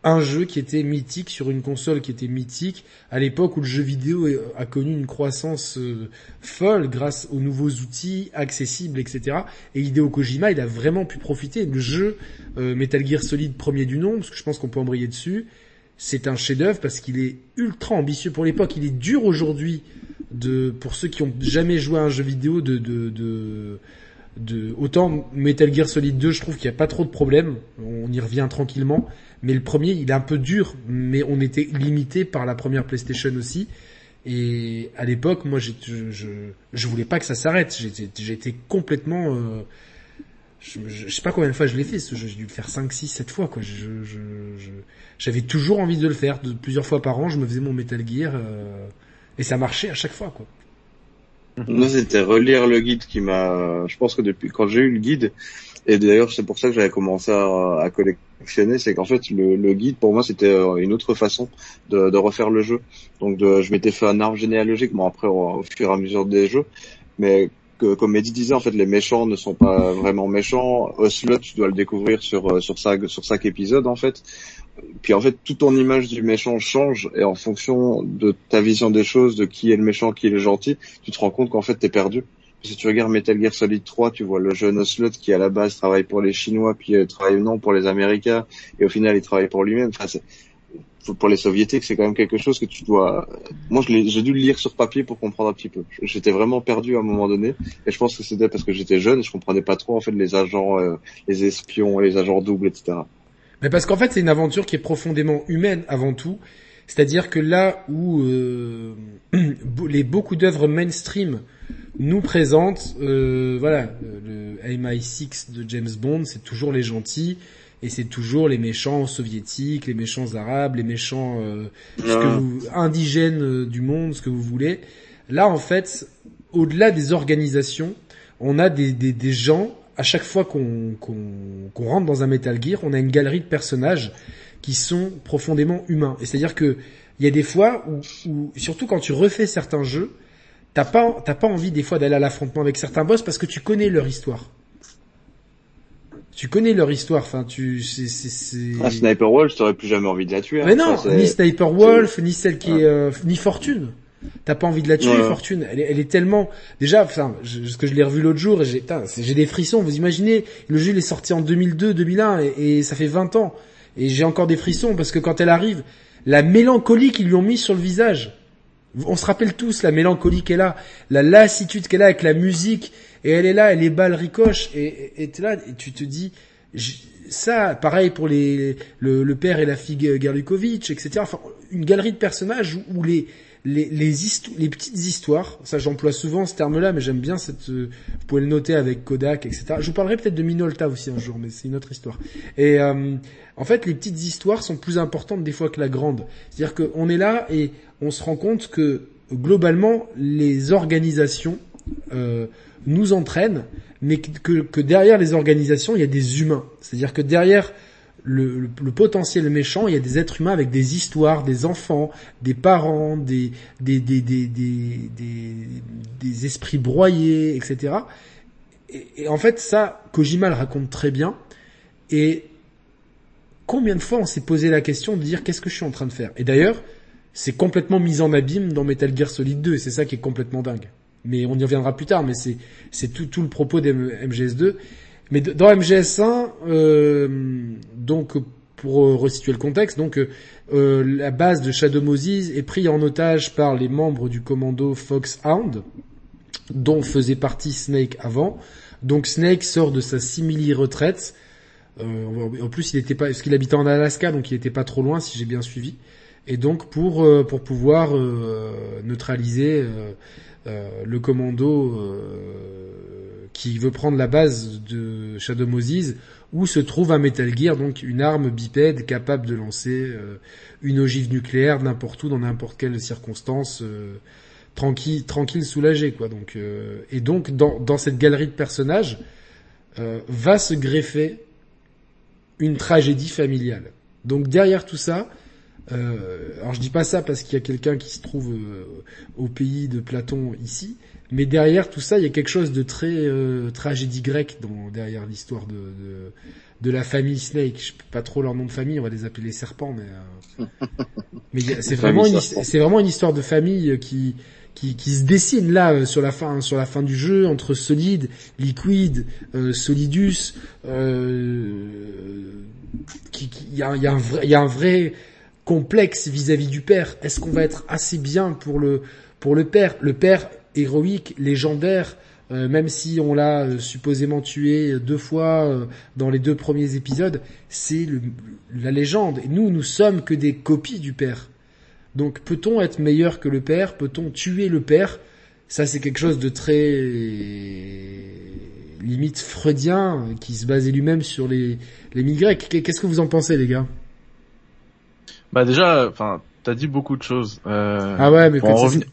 un jeu qui était mythique sur une console qui était mythique à l'époque où le jeu vidéo a connu une croissance euh, folle grâce aux nouveaux outils accessibles, etc. Et Hideo Kojima, il a vraiment pu profiter. Le jeu euh, Metal Gear Solid premier du nom, parce que je pense qu'on peut embrayer dessus, c'est un chef-d'œuvre parce qu'il est ultra ambitieux pour l'époque. Il est dur aujourd'hui de pour ceux qui ont jamais joué à un jeu vidéo de de, de de autant Metal Gear Solid 2, je trouve qu'il n'y a pas trop de problèmes. On y revient tranquillement. Mais le premier, il est un peu dur, mais on était limité par la première PlayStation aussi. Et à l'époque, moi, je, voulais pas que ça s'arrête. J'étais complètement... Euh, je, je, sais pas combien de fois je l'ai fait. J'ai dû le faire 5, 6, 7 fois. quoi. J'avais toujours envie de le faire. De, plusieurs fois par an, je me faisais mon Metal Gear. Euh, et ça marchait à chaque fois. quoi. Moi, c'était relire le guide qui m'a... Je pense que depuis quand j'ai eu le guide, et d'ailleurs c'est pour ça que j'avais commencé à, collectionner, c'est qu'en fait le, guide pour moi c'était euh, une autre façon de, refaire le jeu. Donc je m'étais fait un arbre généalogique, bon après au, fur et à mesure des jeux, mais comme Eddie disait en fait les méchants ne sont pas vraiment méchants. Ocelot tu dois le découvrir sur euh, sur chaque sur chaque épisode en fait. Puis en fait, toute ton image du méchant change et en fonction de ta vision des choses, de qui est le méchant, qui est le gentil, tu te rends compte qu'en fait t'es perdu. Si tu regardes Metal Gear Solid 3, tu vois le jeune Ocelot qui à la base travaille pour les Chinois, puis euh, travaille non pour les Américains, et au final il travaille pour lui-même. Enfin, pour les soviétiques, c'est quand même quelque chose que tu dois. Moi, j'ai dû le lire sur papier pour comprendre un petit peu. J'étais vraiment perdu à un moment donné, et je pense que c'était parce que j'étais jeune et je comprenais pas trop en fait les agents, euh, les espions, les agents doubles, etc. Mais parce qu'en fait, c'est une aventure qui est profondément humaine avant tout. C'est-à-dire que là où euh, les beaucoup d'œuvres mainstream nous présentent, euh, voilà, le MI6 de James Bond, c'est toujours les gentils et c'est toujours les méchants soviétiques, les méchants arabes, les méchants euh, ce que vous, indigènes euh, du monde, ce que vous voulez. Là, en fait, au-delà des organisations, on a des, des, des gens à chaque fois qu'on rentre dans un Metal Gear, on a une galerie de personnages qui sont profondément humains. Et c'est-à-dire que il y a des fois où, surtout quand tu refais certains jeux, t'as pas t'as pas envie des fois d'aller à l'affrontement avec certains boss parce que tu connais leur histoire. Tu connais leur histoire, enfin tu c'est c'est ah, Sniper Wolf, t'aurais plus jamais envie de la tuer. Hein. Mais non, ni Sniper Wolf, ni celle qui est euh, ni Fortune. T'as pas envie de la tuer, Fortune. Elle est, elle est, tellement déjà. Enfin, ce que je l'ai revu l'autre jour, j'ai j'ai des frissons. Vous imaginez, le jeu il est sorti en 2002, 2001 et, et ça fait 20 ans et j'ai encore des frissons parce que quand elle arrive, la mélancolie qu'ils lui ont mis sur le visage. On se rappelle tous la mélancolie qu'elle a, la lassitude qu'elle a avec la musique, et elle est là, elle les balles ricochent, et, et, là, et tu te dis, ça, pareil pour les, le, père et la fille Garlukovic, etc. Enfin, une galerie de personnages où, les, les, les, les petites histoires, ça j'emploie souvent ce terme-là, mais j'aime bien cette, euh, vous pouvez le noter avec Kodak, etc. Je vous parlerai peut-être de Minolta aussi un jour, mais c'est une autre histoire. Et euh, en fait, les petites histoires sont plus importantes des fois que la grande. C'est-à-dire qu'on est là et on se rend compte que globalement, les organisations euh, nous entraînent, mais que, que, derrière les organisations, il y a des humains. C'est-à-dire que derrière le, le, potentiel méchant, il y a des êtres humains avec des histoires, des enfants, des parents, des, des, des, des, des, des, esprits broyés, etc. Et, et, en fait, ça, Kojima le raconte très bien. Et combien de fois on s'est posé la question de dire qu'est-ce que je suis en train de faire? Et d'ailleurs, c'est complètement mis en abîme dans Metal Gear Solid 2, et c'est ça qui est complètement dingue. Mais on y reviendra plus tard, mais c'est, tout, tout le propos des MGS2. Mais dans MGS1, euh, donc pour euh, resituer le contexte, donc euh, la base de Shadow Moses est prise en otage par les membres du commando Foxhound, dont faisait partie Snake avant. Donc Snake sort de sa simili-retraite. en plus, il était pas, parce qu'il habitait en Alaska, donc il était pas trop loin, si j'ai bien suivi. Et donc pour pour pouvoir neutraliser le commando qui veut prendre la base de Shadow Moses, où se trouve un Metal Gear, donc une arme bipède capable de lancer euh, une ogive nucléaire n'importe où, dans n'importe quelle circonstance, euh, tranquille, tranquille, soulagé, quoi. Donc, euh, et donc dans, dans cette galerie de personnages va se greffer une tragédie familiale. Donc derrière tout ça, alors je dis pas ça parce qu'il y a quelqu'un qui se trouve au pays de Platon ici, mais derrière tout ça, il y a quelque chose de très euh, tragédie grecque dans, derrière l'histoire de, de, de, la famille Snake. Je peux pas trop leur nom de famille, on va les appeler les serpents, mais, euh, mais c'est vraiment une, c'est vraiment une histoire de famille qui, qui, qui, se dessine là euh, sur la fin sur la fin du jeu entre Solid, Liquid, euh, Solidus. Euh, qui, il y a, y a un vrai, il y a un vrai complexe vis-à-vis -vis du père. Est-ce qu'on va être assez bien pour le pour le père? Le père héroïque, légendaire, euh, même si on l'a euh, supposément tué deux fois euh, dans les deux premiers épisodes, c'est la légende. Et nous, nous sommes que des copies du père. Donc peut-on être meilleur que le père? Peut-on tuer le père? Ça, c'est quelque chose de très limite freudien qui se basait lui-même sur les les grecs. Qu'est-ce que vous en pensez, les gars? Bah déjà, enfin t'as dit beaucoup de choses. Euh, ah ouais, mais pour en, revenir...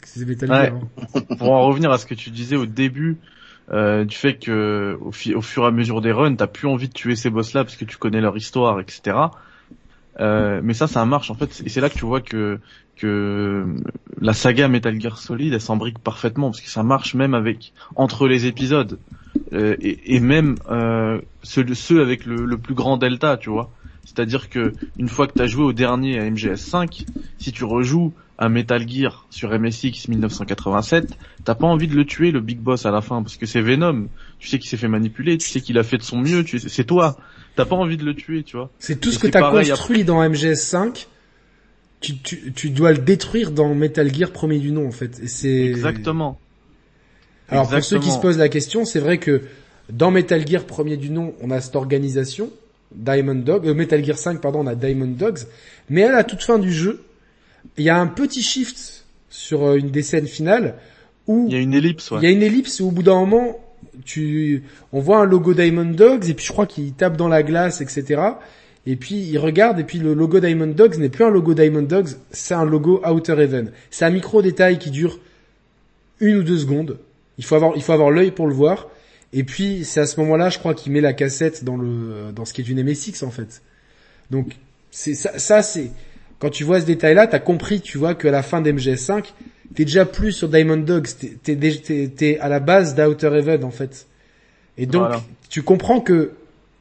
Hein. pour en revenir à ce que tu disais au début, euh, du fait que au, au, fur et à mesure des runs, t'as plus envie de tuer ces boss-là parce que tu connais leur histoire, etc. Euh, mais ça, ça marche en fait, et c'est là que tu vois que que la saga Metal Gear Solid, elle s'embrique parfaitement parce que ça marche même avec entre les épisodes euh, et, et, même euh, ceux, ceux avec le, le plus grand delta, tu vois. C'est-à-dire que une fois que tu as joué au dernier à MGS5, si tu rejoues à Metal Gear sur MSX 1987, t'as pas envie de le tuer le Big Boss à la fin parce que c'est Venom. Tu sais qu'il s'est fait manipuler, tu sais qu'il a fait de son mieux, tu c'est toi. T'as pas envie de le tuer, tu vois. C'est tout ce que t'as construit dans MGS5. Tu, tu, tu dois le détruire dans Metal Gear premier du nom en fait. Et c'est exactement. Alors pour ceux qui se posent la question, c'est vrai que dans Metal Gear premier du nom, on a cette organisation Diamond Dog, euh, Metal Gear 5, pardon, on a Diamond Dogs. Mais à la toute fin du jeu, il y a un petit shift sur euh, une des scènes finales où il y a une ellipse. Il y a une ellipse où au bout d'un moment, tu, on voit un logo Diamond Dogs et puis je crois qu'il tape dans la glace, etc. Et puis il regarde et puis le logo Diamond Dogs n'est plus un logo Diamond Dogs, c'est un logo Outer Heaven. C'est un micro détail qui dure une ou deux secondes. Il faut avoir, il faut avoir l'œil pour le voir. Et puis c'est à ce moment-là, je crois, qu'il met la cassette dans le dans ce qui est une MSX en fait. Donc c'est ça, ça c'est quand tu vois ce détail-là, t'as compris, tu vois qu'à la fin d'MGS5, t'es déjà plus sur Diamond Dogs, t'es t'es t'es à la base d'Outer Heaven en fait. Et donc tu comprends que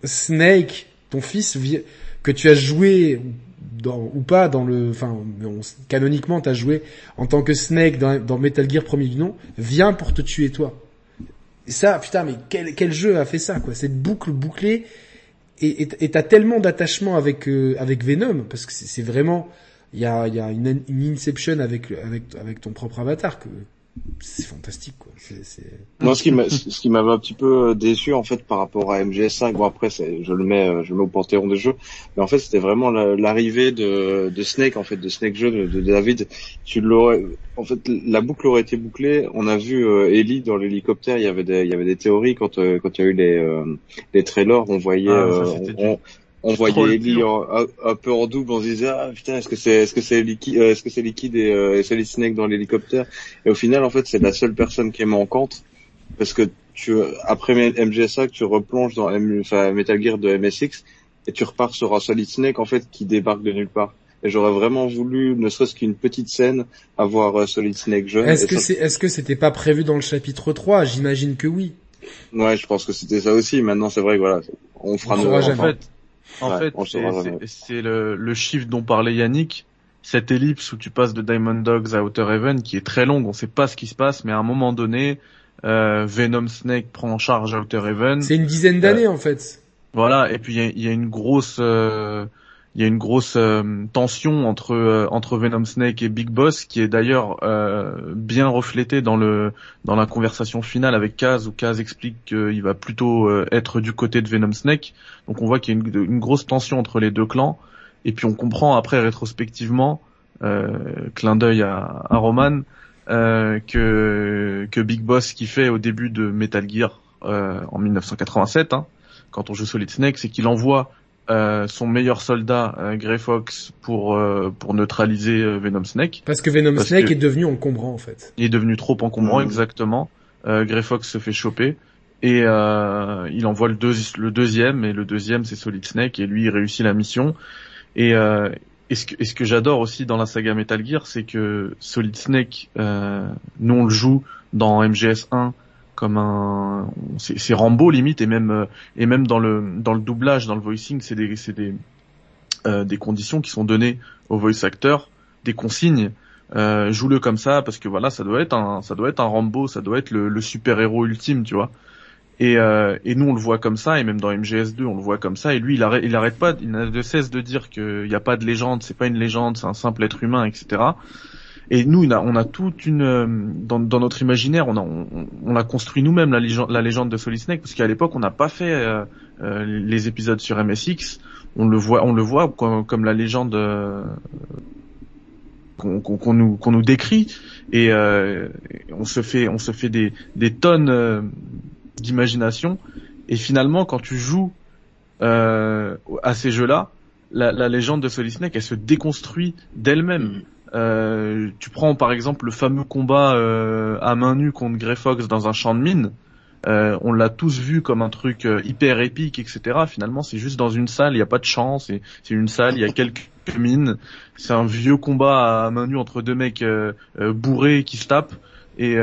Snake, ton fils, que tu as joué dans, ou pas dans le, enfin, canoniquement t'as joué en tant que Snake dans, dans Metal Gear premier du nom, vient pour te tuer toi. Et ça, putain, mais quel, quel jeu a fait ça, quoi? Cette boucle bouclée, et t'as tellement d'attachement avec euh, avec Venom parce que c'est vraiment il y a, y a une, une inception avec, avec, avec ton propre avatar que c'est fantastique quoi. C'est, c'est... Moi, ce qui m'a, ce qui m'avait un petit peu déçu en fait par rapport à MGS5, bon après c'est, je le mets, euh, je le mets au panthéon des jeux, mais en fait c'était vraiment l'arrivée de, de Snake en fait, de Snake jeu de, David. Tu l'aurais, en fait la boucle aurait été bouclée. On a vu euh, Ellie dans l'hélicoptère, il y avait des, il y avait des théories quand euh, quand il y a eu les euh, les trailers, on voyait, ah, on, on voyait Ellie un, peu en double, on se disait ah putain est-ce que c'est est-ce que c'est liquide euh, est-ce que c'est liquide et, euh, Solid Snake dans l'hélicoptère? Et au final en fait c'est la seule personne qui est manquante parce que tu après MGSA tu replonges dans enfin, Metal Gear de MSX et tu repars sur un Solid Snake en fait qui débarque de nulle part. Et j'aurais vraiment voulu ne serait-ce qu'une petite scène avoir euh, Solid Snake jeune est-ce que c'est est-ce que c'était pas prévu dans le chapitre 3 j'imagine que oui. Ouais je pense que c'était ça aussi. Maintenant c'est vrai que voilà on fera on en fait, c'est le, le chiffre dont parlait Yannick, cette ellipse où tu passes de Diamond Dogs à Outer Heaven qui est très longue, on sait pas ce qui se passe, mais à un moment donné, euh, Venom Snake prend en charge Outer Heaven. C'est une dizaine d'années euh, en fait. Voilà, et puis il y a, une grosse euh, il y a une grosse euh, tension entre euh, entre Venom Snake et Big Boss qui est d'ailleurs euh, bien reflétée dans le dans la conversation finale avec Kaz où Kaz explique qu'il va plutôt être du côté de Venom Snake. Donc on voit qu'il y a une, grosse tension entre les deux clans et puis on comprend après rétrospectivement clin d'œil à, à, Roman que que Big Boss qui fait au début de Metal Gear en 1987 hein, quand on joue Solid Snake c'est qu'il envoie euh, son meilleur soldat, euh, Grey Fox, pour euh, pour neutraliser Venom Snake. Parce que Venom Snake est devenu encombrant en fait. Il est devenu trop encombrant, mmh. exactement. Grey Fox se fait choper et il envoie le, le deuxième et le deuxième c'est Solid Snake et lui il réussit la mission. Et, et ce que, et ce que j'adore aussi dans la saga Metal Gear, c'est que Solid Snake, nous on le joue dans MGS 1 comme un c'est Rambo limite et même euh, et même dans le dans le doublage dans le voicing c'est des c'est des euh, des conditions qui sont données au voice acteur des consignes. Euh, joue-le comme ça parce que voilà ça doit être un ça doit être un Rambo ça doit être le, super héros ultime tu vois. Et, euh, et nous on le voit comme ça et même dans MGS2 on le voit comme ça et lui il arrête il arrête pas il n'a de cesse de dire qu'il n'y a pas de légende c'est pas une légende c'est un simple être humain etc et nous, on a, on a toute une euh, dans, notre imaginaire, on a, on, a construit nous-mêmes la légende, de Solid Snake, parce qu'à l'époque, on n'a pas fait euh, euh, les épisodes sur MSX. On le voit, on le voit comme, la légende qu'on nous décrit, et on se fait on se fait des tonnes d'imagination. Et finalement, quand tu joues à ces jeux-là, la, la, légende de Solid Snake, elle se déconstruit d'elle-même. Euh, tu prends par exemple le fameux combat euh, à main nue contre Grey Fox dans un champ de mine. Euh, on l'a tous vu comme un truc hyper épique, etc. Finalement, c'est juste dans une salle, il n'y a pas de champ, c'est une salle, il y a quelques mines. C'est un vieux combat à main nue entre deux mecs bourrés qui se tapent. Et,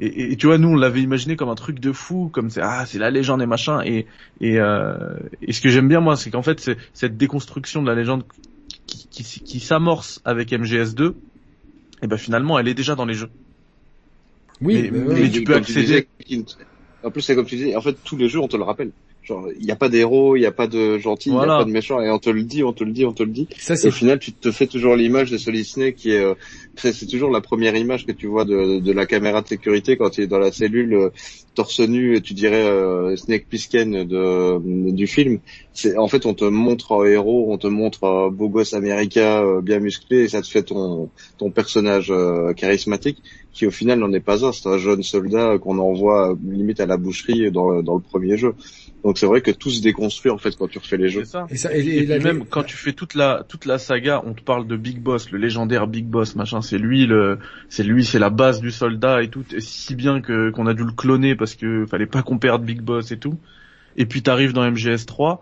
et, et, tu vois, nous on l'avait imaginé comme un truc de fou, comme c'est ah c'est la légende et machin. Et et, et ce que j'aime bien moi, c'est qu'en fait cette déconstruction de la légende qui, qui, s'amorce avec MGS2, et ben finalement elle est déjà dans les jeux. Oui, mais, tu peux accéder. en plus c'est comme tu dis, en fait tous les jeux on te le rappelle. Genre, il n'y a pas d'héros, il n'y a pas de gentil, il n'y a pas de méchant, et on te le dit, on te le dit, on te le dit. Ça, et au final, tu te fais toujours l'image de Solid Snake qui est, euh, c'est toujours la première image que tu vois de, de, la caméra de sécurité quand il est dans la cellule, euh, torse nu, et tu dirais euh, Snake Plissken de, du film. C'est en fait, on te montre un héros, on te montre un beau gosse américain bien musclé, et ça te fait ton ton personnage charismatique qui au final n'en est pas un. C'est un jeune soldat qu'on envoie limite à la boucherie dans, dans le premier jeu. Donc c'est vrai que tout se déconstruit en fait quand tu refais les jeux. Ça. Et, ça, et, même quand tu fais toute la toute la saga, on te parle de Big Boss, le légendaire Big Boss, machin. C'est lui le, c'est lui, c'est la base du soldat et tout. si bien que qu'on a dû le cloner parce que fallait pas qu'on perde Big Boss et tout. Et puis t'arrives dans MGS3,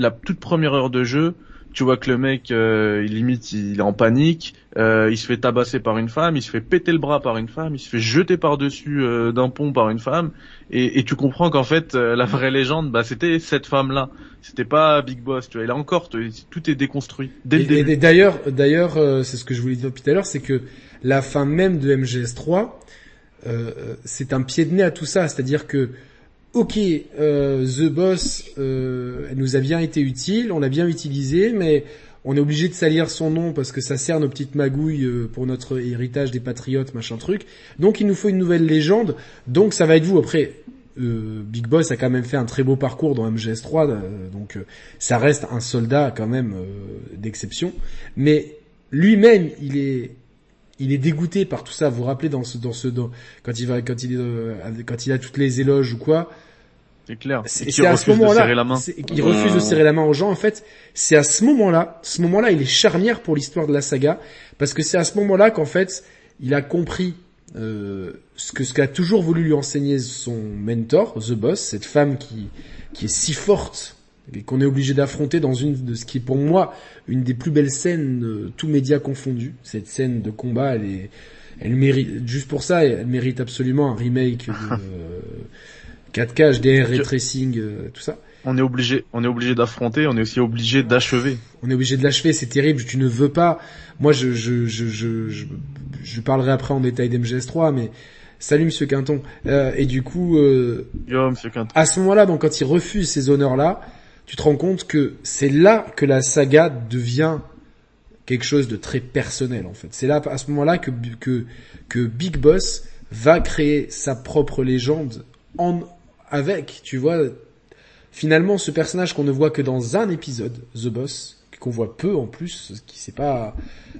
la toute première heure de jeu, tu vois que le mec, euh, il limite, il est en panique, euh, il se fait tabasser par une femme, il se fait péter le bras par une femme, il se fait jeter par-dessus euh, d'un pont par une femme, et, et tu comprends qu'en fait, la vraie légende, bah, c'était cette femme-là, c'était pas Big Boss, tu vois. Et là encore, tout est déconstruit dès le début. Et d'ailleurs, d'ailleurs, c'est ce que je voulais dire tout à l'heure, c'est que la fin même de MGS3, c'est un pied de nez à tout ça, c'est-à-dire que ok, euh, The Boss, euh, nous a bien été utile, on l'a bien utilisé, mais on est obligé de salir son nom parce que ça sert nos petites magouilles euh, pour notre héritage des patriotes, machin truc. Donc il nous faut une nouvelle légende. Donc ça va être vous. Après, euh, Big Boss a quand même fait un très beau parcours dans MGS3, euh, donc ça reste un soldat quand même d'exception. Mais lui-même, il est il est dégoûté par tout ça. Vous vous rappelez dans ce dans ce dans, quand il va quand il est quand il a toutes les éloges ou quoi c'est clair. C'est à ce moment-là qu'il refuse de serrer la main aux gens. En fait, c'est à ce moment-là, ce moment-là, il est charnière pour l'histoire de la saga parce que c'est à ce moment-là qu'en fait, il a compris euh, ce que ce qu'a toujours voulu lui enseigner son mentor, The Boss, cette femme qui qui est si forte et qu'on est obligé d'affronter dans une de ce qui est pour moi une des plus belles scènes, euh, tous médias confondus. Cette scène de combat, elle est, elle mérite, juste pour ça, elle mérite absolument un remake. De, 4K, HDR, ray tracing, euh, tout ça. On est obligé, on est obligé d'affronter, on est aussi obligé d'achever. On est obligé de l'achever, c'est terrible. Tu ne veux pas. Moi, je, je, je, je, je, parlerai après en détail d'MGS3, mais salut Monsieur Quinton. Euh, et du coup, euh, Yo, Monsieur Quinton. à ce moment-là, donc quand il refuse ces honneurs-là, tu te rends compte que c'est là que la saga devient quelque chose de très personnel en fait. C'est là à ce moment-là que que que Big Boss va créer sa propre légende en avec, tu vois, finalement ce personnage qu'on ne voit que dans un épisode, The Boss, qu'on voit peu en plus, qui c'est pas,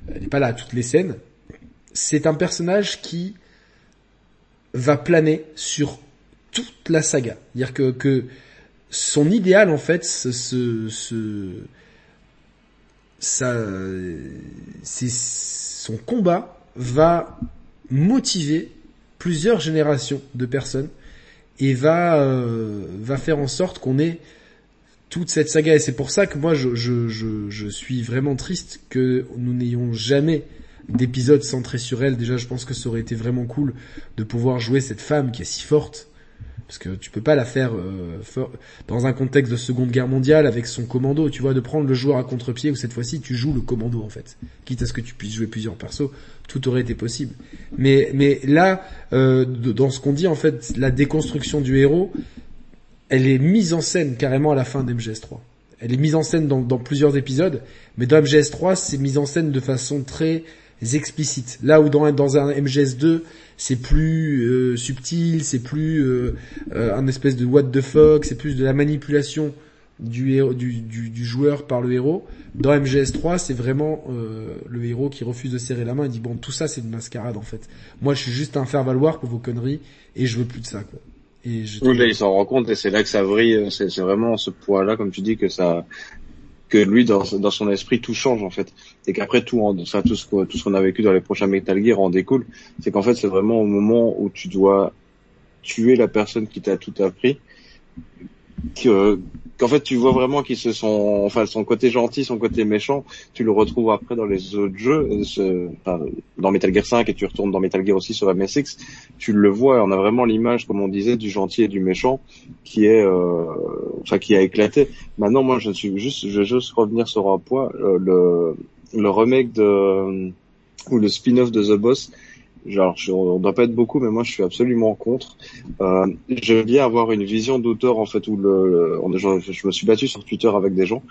n'est pas là à toutes les scènes, c'est un personnage qui va planer sur toute la saga. Dire que, que son idéal en fait, ce, ce, ça, c'est son combat va motiver plusieurs générations de personnes et va euh, va faire en sorte qu'on ait toute cette saga et c'est pour ça que moi je, je, je, je suis vraiment triste que nous n'ayons jamais d'épisode centré sur elle. Déjà je pense que ça aurait été vraiment cool de pouvoir jouer cette femme qui est si forte parce que tu peux pas la faire euh, dans un contexte de Seconde Guerre mondiale avec son commando, tu vois, de prendre le joueur à contre-pied où cette fois-ci tu joues le commando en fait, quitte à ce que tu puisses jouer plusieurs persos, tout aurait été possible. Mais mais là, euh, dans ce qu'on dit en fait, la déconstruction du héros, elle est mise en scène carrément à la fin d'MGS3. Elle est mise en scène dans, dans plusieurs épisodes, mais dans MGS3 c'est mise en scène de façon très explicite. Là où dans, dans un MGS2 c'est plus euh, subtil, c'est plus euh, euh, un espèce de what the fuck, c'est plus de la manipulation du, héros, du, du, du, joueur par le héros. Dans MGS3, c'est vraiment le héros qui refuse de serrer la main et dit bon tout ça c'est une mascarade en fait. Moi je suis juste un faire valoir pour vos conneries et je veux plus de ça quoi. Et je oui, là, il s'en rend compte et c'est là que ça vrille. C'est vraiment ce poids-là, comme tu dis, que ça que lui dans, dans son esprit tout change en fait et qu'après tout en, ça tout ce qu'on a vécu dans les prochains Metal Gear en découle. C'est qu'en fait c'est vraiment au moment où tu dois tuer la personne qui t'a tout appris que qu'en fait tu vois vraiment qu'ils se sont enfin son côté gentil son côté méchant tu le retrouves après dans les autres jeux enfin, dans Metal Gear 5 et tu retournes dans Metal Gear aussi sur MSX tu le vois on a vraiment l'image comme on disait du gentil et du méchant qui est euh, enfin qui a éclaté. Maintenant moi je suis juste je veux juste revenir sur un point euh, le le remake de ou le spin-off de The Boss. Genre je, on doit pas être beaucoup mais moi je suis absolument contre. Euh, j'aime bien avoir une vision d'auteur en fait où le, je, je, me suis battu sur Twitter avec des gens.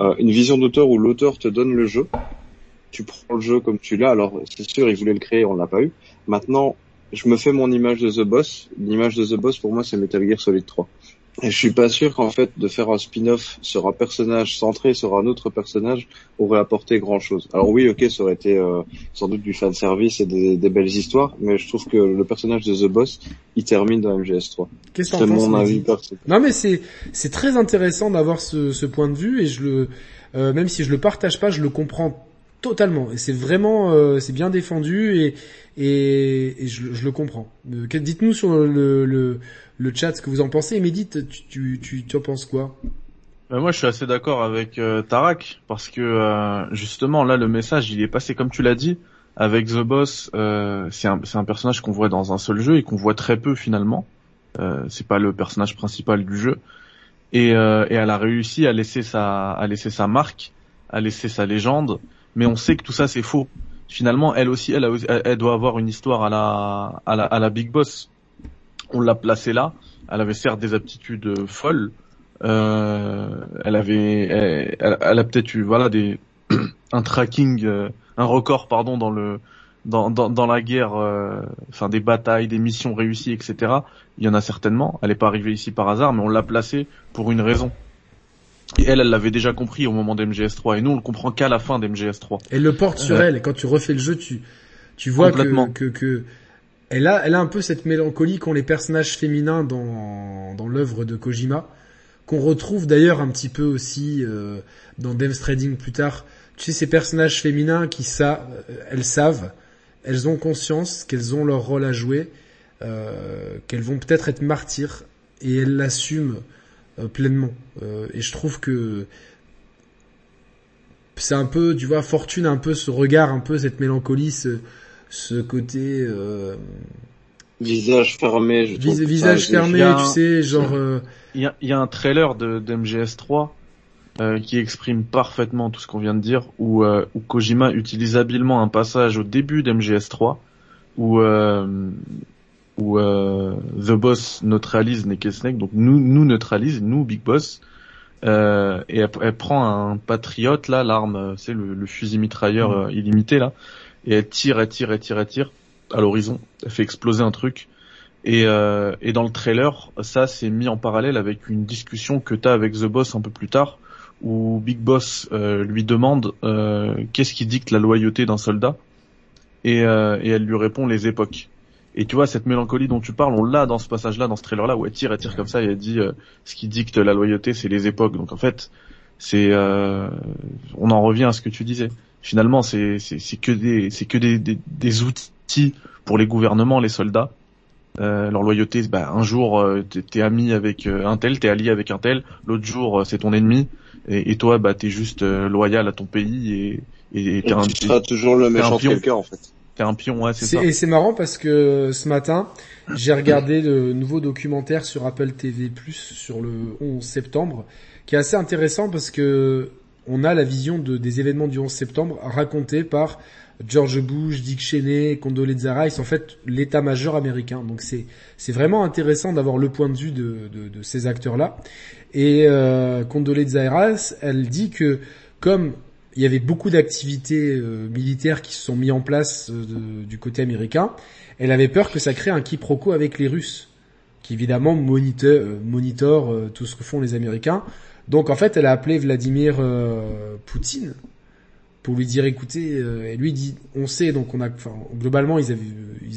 Euh, une vision d'auteur où l'auteur te donne le jeu. Tu prends le jeu comme tu l'as. Alors c'est sûr il voulait le créer on l'a pas eu. Maintenant je me fais mon image de The Boss. L'image de The Boss pour moi c'est Metal Gear Solid 3 et je suis pas sûr qu'en fait de faire un spin-off sur un personnage centré sur un autre personnage aurait apporté grand chose. Alors oui, ok, ça aurait été euh, sans doute du fan service et des, des, belles histoires, mais je trouve que le personnage de The Boss, il termine dans MGS3. Qu'est-ce que mon avis personnel. Non mais c'est c'est très intéressant d'avoir ce, ce point de vue et je le euh, même si je le partage pas, je le comprends totalement. Et c'est vraiment euh, c'est bien défendu et et, et je, le comprends. Euh, dites-nous sur le, le le chat ce que vous en pensez. Et Médite, tu, tu, tu, en penses quoi? Ben moi, je suis assez d'accord avec euh, Tarak parce que euh, justement là, le message, il est passé comme tu l'as dit. Avec The Boss, c'est un, un, personnage qu'on voit dans un seul jeu et qu'on voit très peu finalement. C'est pas le personnage principal du jeu. Et, et elle a réussi à laisser sa, à laisser sa marque, à laisser sa légende. Mais on sait que tout ça c'est faux. Finalement, elle aussi, elle, doit avoir une histoire à la, Big Boss on l'a placée là. Elle avait certes des aptitudes euh, folles. Euh, elle avait, elle, a peut-être eu, voilà, des un tracking, un record pardon dans la guerre, enfin des batailles, des missions réussies, etc. Il y en a certainement. Elle n'est pas arrivée ici par hasard, mais on l'a placée pour une raison. Et elle, elle l'avait déjà compris au moment d'MGS3. Et nous, on le comprend qu'à la fin d'MGS3. Elle le porte sur elle. Et quand tu refais le jeu, tu, tu vois que, que, que, elle a, elle a un peu cette mélancolie qu'ont les personnages féminins dans, dans l'œuvre de Kojima. Qu'on retrouve d'ailleurs un petit peu aussi euh, dans Death Stranding plus tard. Tu sais, ces personnages féminins qui savent, euh, elles savent, elles ont conscience qu'elles ont leur rôle à jouer, euh, qu'elles vont peut-être être martyrs, et elles l'assument pleinement. Euh, et je trouve que c'est un peu, tu vois, Fortune un peu ce regard, un peu cette mélancolie, ce, ce côté euh, visage fermé. Je visage fermé, tu sais, genre. Il y, a, il y a un trailer de, de MGS3 euh, qui exprime parfaitement tout ce qu'on vient de dire, où, euh, où Kojima utilise habilement un passage au début d'MGS3 où euh, où euh, The Boss neutralise Naked Snake, donc nous nous neutralise, nous Big Boss, euh, et elle, prend un patriote là, l'arme, c'est le, le, fusil mitrailleur mm. euh, illimité là, et elle tire, elle tire, elle tire, elle tire à l'horizon, elle fait exploser un truc. Et, euh, et dans le trailer, ça c'est mis en parallèle avec une discussion que t'as avec The Boss un peu plus tard, où Big Boss euh, lui demande euh, qu'est-ce qui dicte la loyauté d'un soldat, et, et elle lui répond les époques. Et tu vois, cette mélancolie dont tu parles, on l'a dans ce passage-là, dans ce trailer-là, où elle tire, elle tire comme ça, et elle dit euh, ce qui dicte la loyauté, c'est les époques. Donc en fait, c'est, euh, on en revient à ce que tu disais. Finalement, c'est c'est que des c'est que des, des, des, outils pour les gouvernements, les soldats. Euh, leur loyauté, bah, un jour euh, t'es ami avec euh, un tel, t'es allié avec un tel, l'autre jour c'est ton ennemi, et, et toi bah t'es juste loyal à ton pays et et, et, un, tu seras toujours le méchant quelqu'un en fait. T'es un pion, ouais, c'est ça. Et c'est marrant parce que ce matin, j'ai regardé le nouveau documentaire sur Apple TV Plus sur le 11 septembre, qui est assez intéressant parce que on a la vision de, des événements du 11 septembre racontés par George Bush, Dick Cheney, Condoleezza Rice, en fait l'état-major américain. Donc c'est c'est vraiment intéressant d'avoir le point de vue de, de, de ces acteurs-là. Et euh, Condoleezza Rice, elle dit que comme il y avait beaucoup d'activités euh, militaires qui se sont mis en place euh, du côté américain. Elle avait peur que ça crée un quiproquo avec les Russes, qui évidemment monitorent, euh, tout ce que font les Américains. Donc en fait, elle a appelé Vladimir Poutine pour lui dire écoutez, et lui dit on sait donc on a, globalement ils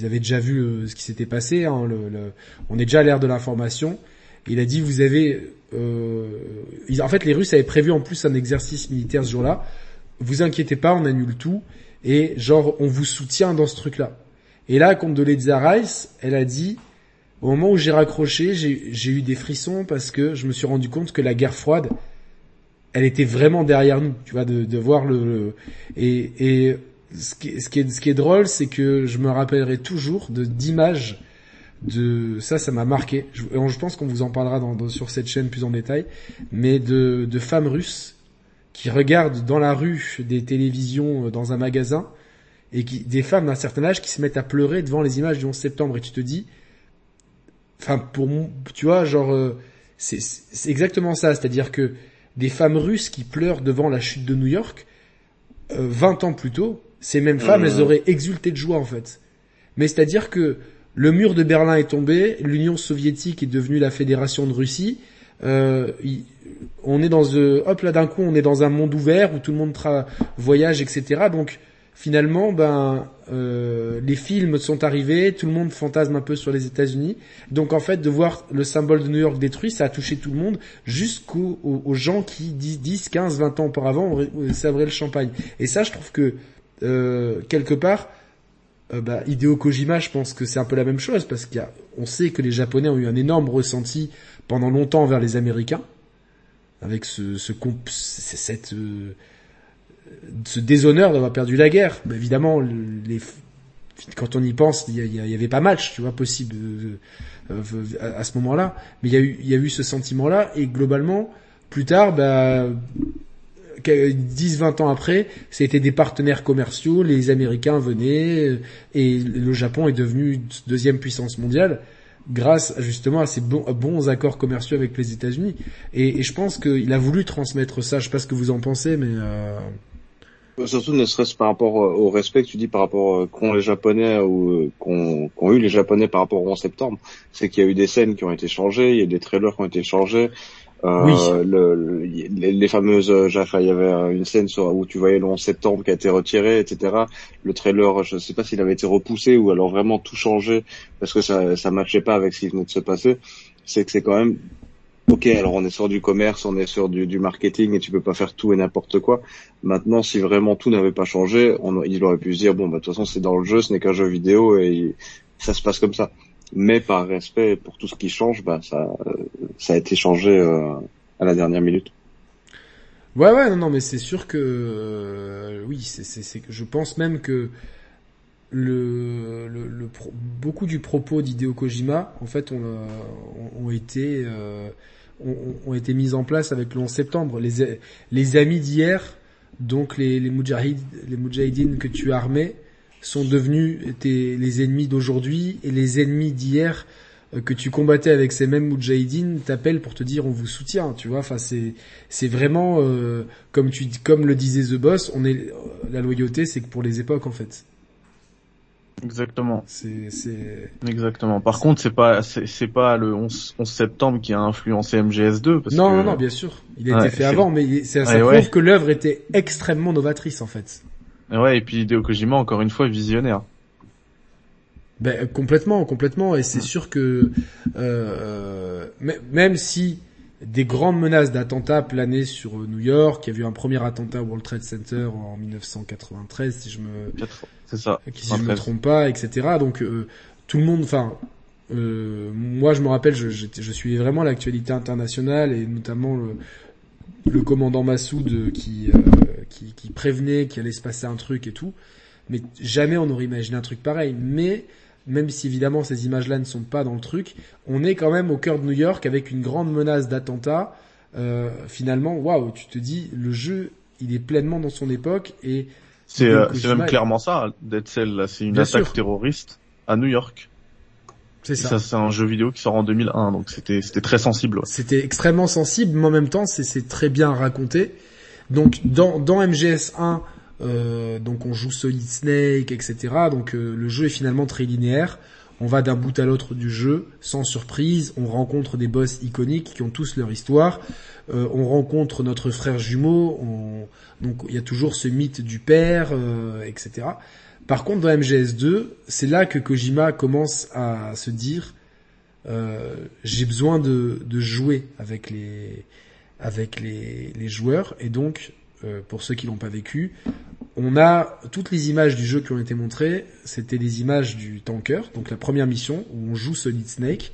avaient déjà vu ce qui s'était passé. Hein, on est déjà à l'ère de l'information. Il a dit vous avez en fait, les Russes avaient prévu en plus un exercice militaire ce jour-là vous inquiétez pas, on annule tout, et genre, on vous soutient dans ce truc-là. Et là, de Rice, elle a dit, au moment où j'ai raccroché, j'ai eu des frissons parce que je me suis rendu compte que la guerre froide, elle était vraiment derrière nous, tu vois, de, de voir le, et, et ce qui, ce qui est, ce qui est drôle, c'est que je me rappellerai toujours de d'images de ça, ça m'a marqué. Je, je pense qu'on vous en parlera dans, sur cette chaîne plus en détail, mais de, de femmes russes qui regardent dans la rue des télévisions euh, dans un magasin et qui, des femmes d'un certain âge qui se mettent à pleurer devant les images du 11 septembre et tu te dis, enfin pour mon, tu vois, genre euh, c'est exactement ça, c'est-à-dire que des femmes russes qui pleurent devant la chute de New York, euh, 20 ans plus tôt, ces mêmes femmes, elles auraient exulté de joie en fait. Mais c'est-à-dire que le mur de Berlin est tombé, l'Union soviétique est devenue la fédération de Russie, euh, on est dans euh, hop là d'un coup on est dans un monde ouvert où tout le monde voyage etc. Donc finalement ben euh, les films sont arrivés, tout le monde fantasme un peu sur les États-Unis. Donc en fait de voir le symbole de New York détruit, ça a touché tout le monde jusqu'aux aux, gens qui 10, 10, 15, 20 ans auparavant ont sabré le champagne. Et ça je trouve que euh, quelque part euh, bah, Hideo Kojima, je pense que c'est un peu la même chose parce qu'on sait que les Japonais ont eu un énorme ressenti pendant longtemps envers les Américains avec ce, ce, cette, euh, ce déshonneur d'avoir perdu la guerre. Bah, évidemment, les, quand on y pense, il y, avait pas match, tu vois, possible euh, à, ce moment-là. Mais il y y a eu ce sentiment-là et globalement, plus tard, bah, 10-20 ans après, c'était des partenaires commerciaux, les Américains venaient euh, et le Japon est devenu deuxième puissance mondiale grâce justement à ces bons, accords commerciaux avec les États-Unis. Et, je pense qu'il a voulu transmettre ça. Je sais pas ce que vous en pensez, mais euh... Surtout ne serait-ce par rapport euh, au respect que tu dis par rapport euh, qu'ont les Japonais ou euh, qu'ont eu les Japonais par rapport au 11 septembre, c'est qu'il y a eu des scènes qui ont été changées, il y a des trailers qui ont été changés. Euh, les, fameuses, euh, Jaffa, il y avait une scène où tu voyais le 11 septembre qui a été retiré, etc. Le trailer, je sais pas s'il avait été repoussé ou alors vraiment tout changé parce que ça ça matchait pas avec ce qui venait de se passer. C'est que c'est quand même Ok, alors on est sur du commerce, on est sur du, du marketing et tu peux pas faire tout et n'importe quoi. Maintenant, si vraiment tout n'avait pas changé, on, il aurait pu se dire bon, bah de toute façon c'est dans le jeu, ce n'est qu'un jeu vidéo et ça se passe comme ça. Mais par respect pour tout ce qui change, bah ça, euh, ça a été changé euh, à la dernière minute. Ouais, ouais, non, non, mais c'est sûr que euh, oui, c'est, c'est, c'est je pense même que le, le, le beaucoup du propos d'Hideo Kojima, en fait, ont, ont, ont été euh, ont, été mis en place avec le 11 septembre. Les les amis d'hier, donc les les les moudjahidines que tu armais, sont devenus tes, les ennemis d'aujourd'hui et les ennemis d'hier euh, que tu combattais avec ces mêmes moudjahidines t'appellent pour te dire on vous soutient, tu vois. Enfin, c'est c'est vraiment euh, comme tu comme le disait The Boss, on est la loyauté, c'est que pour les époques en fait. Exactement. C'est c'est Exactement. Par contre, c'est pas c'est c'est pas le 11, 11 septembre qui a influencé MGS2 parce non que non non bien sûr, il a Ouais, été fait avant, mais ça, ça Ouais, prouve ouais. que l'œuvre était extrêmement novatrice en fait. Ouais et puis Hideo Kojima encore une fois visionnaire. Ben, complètement, complètement, et c'est sûr que euh, même si des grandes menaces d'attentats planaient sur New York, il y a eu un premier attentat au World Trade Center en 1993, si je me ça. si je me 93. trompe pas, etc. Donc euh, tout le monde, enfin, euh, moi je me rappelle, je, j'étais- je suivais vraiment l'actualité internationale et notamment le, le commandant Massoud qui, euh, qui qui prévenait qu'il allait se passer un truc et tout. Mais jamais on aurait imaginé un truc pareil. Mais même si évidemment ces images-là ne sont pas dans le truc, on est quand même au cœur de New York avec une grande menace d'attentat. Euh, finalement, waouh, tu te dis, le jeu, il est pleinement dans son époque et C'est euh, même clairement ça Dead Cell c'est une Bien attaque sûr. terroriste à New York. c'est Et ça c'est un jeu vidéo qui sort en 2001 donc c'était c'était très sensible. ouais. C'était extrêmement sensible, mais en même temps, c'est très bien raconté. Donc, dans, dans MGS1, euh, donc on joue Solid Snake, etc. Donc, euh, le jeu est finalement très linéaire. On va d'un bout à l'autre du jeu, sans surprise. On rencontre des boss iconiques qui ont tous leur histoire. Euh, on rencontre notre frère jumeau. On... Donc, il y a toujours ce mythe du père, euh, etc. Par contre, dans MGS2, c'est là que Kojima commence à se dire euh, j'ai besoin de, de jouer avec les avec les, les joueurs et donc euh, pour ceux qui l'ont pas vécu on a toutes les images du jeu qui ont été montrées c'était des images du tanker donc la première mission où on joue Solid Snake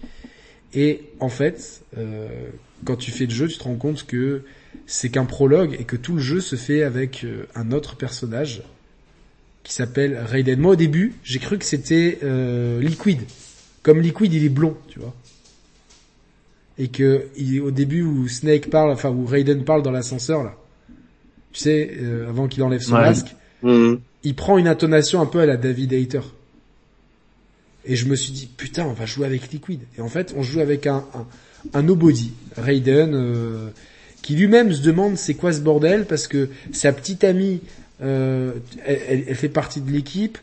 et en fait euh, quand tu fais le jeu tu te rends compte que c'est qu'un prologue et que tout le jeu se fait avec euh, un autre personnage qui s'appelle Raiden. Moi au début j'ai cru que c'était euh, Liquid comme Liquid il est blond, tu vois. Et que il, au début où Snake parle, enfin où Raiden parle dans l'ascenseur là, tu sais, euh, avant qu'il enlève son Ouais. masque, Mhm. il prend une intonation un peu à la David Hayter. Et je me suis dit putain, on va jouer avec Liquid. Et en fait, on joue avec un un, un nobody, Raiden, euh, qui lui-même se demande c'est quoi ce bordel parce que sa petite amie, euh, elle, elle- elle fait partie de l'équipe.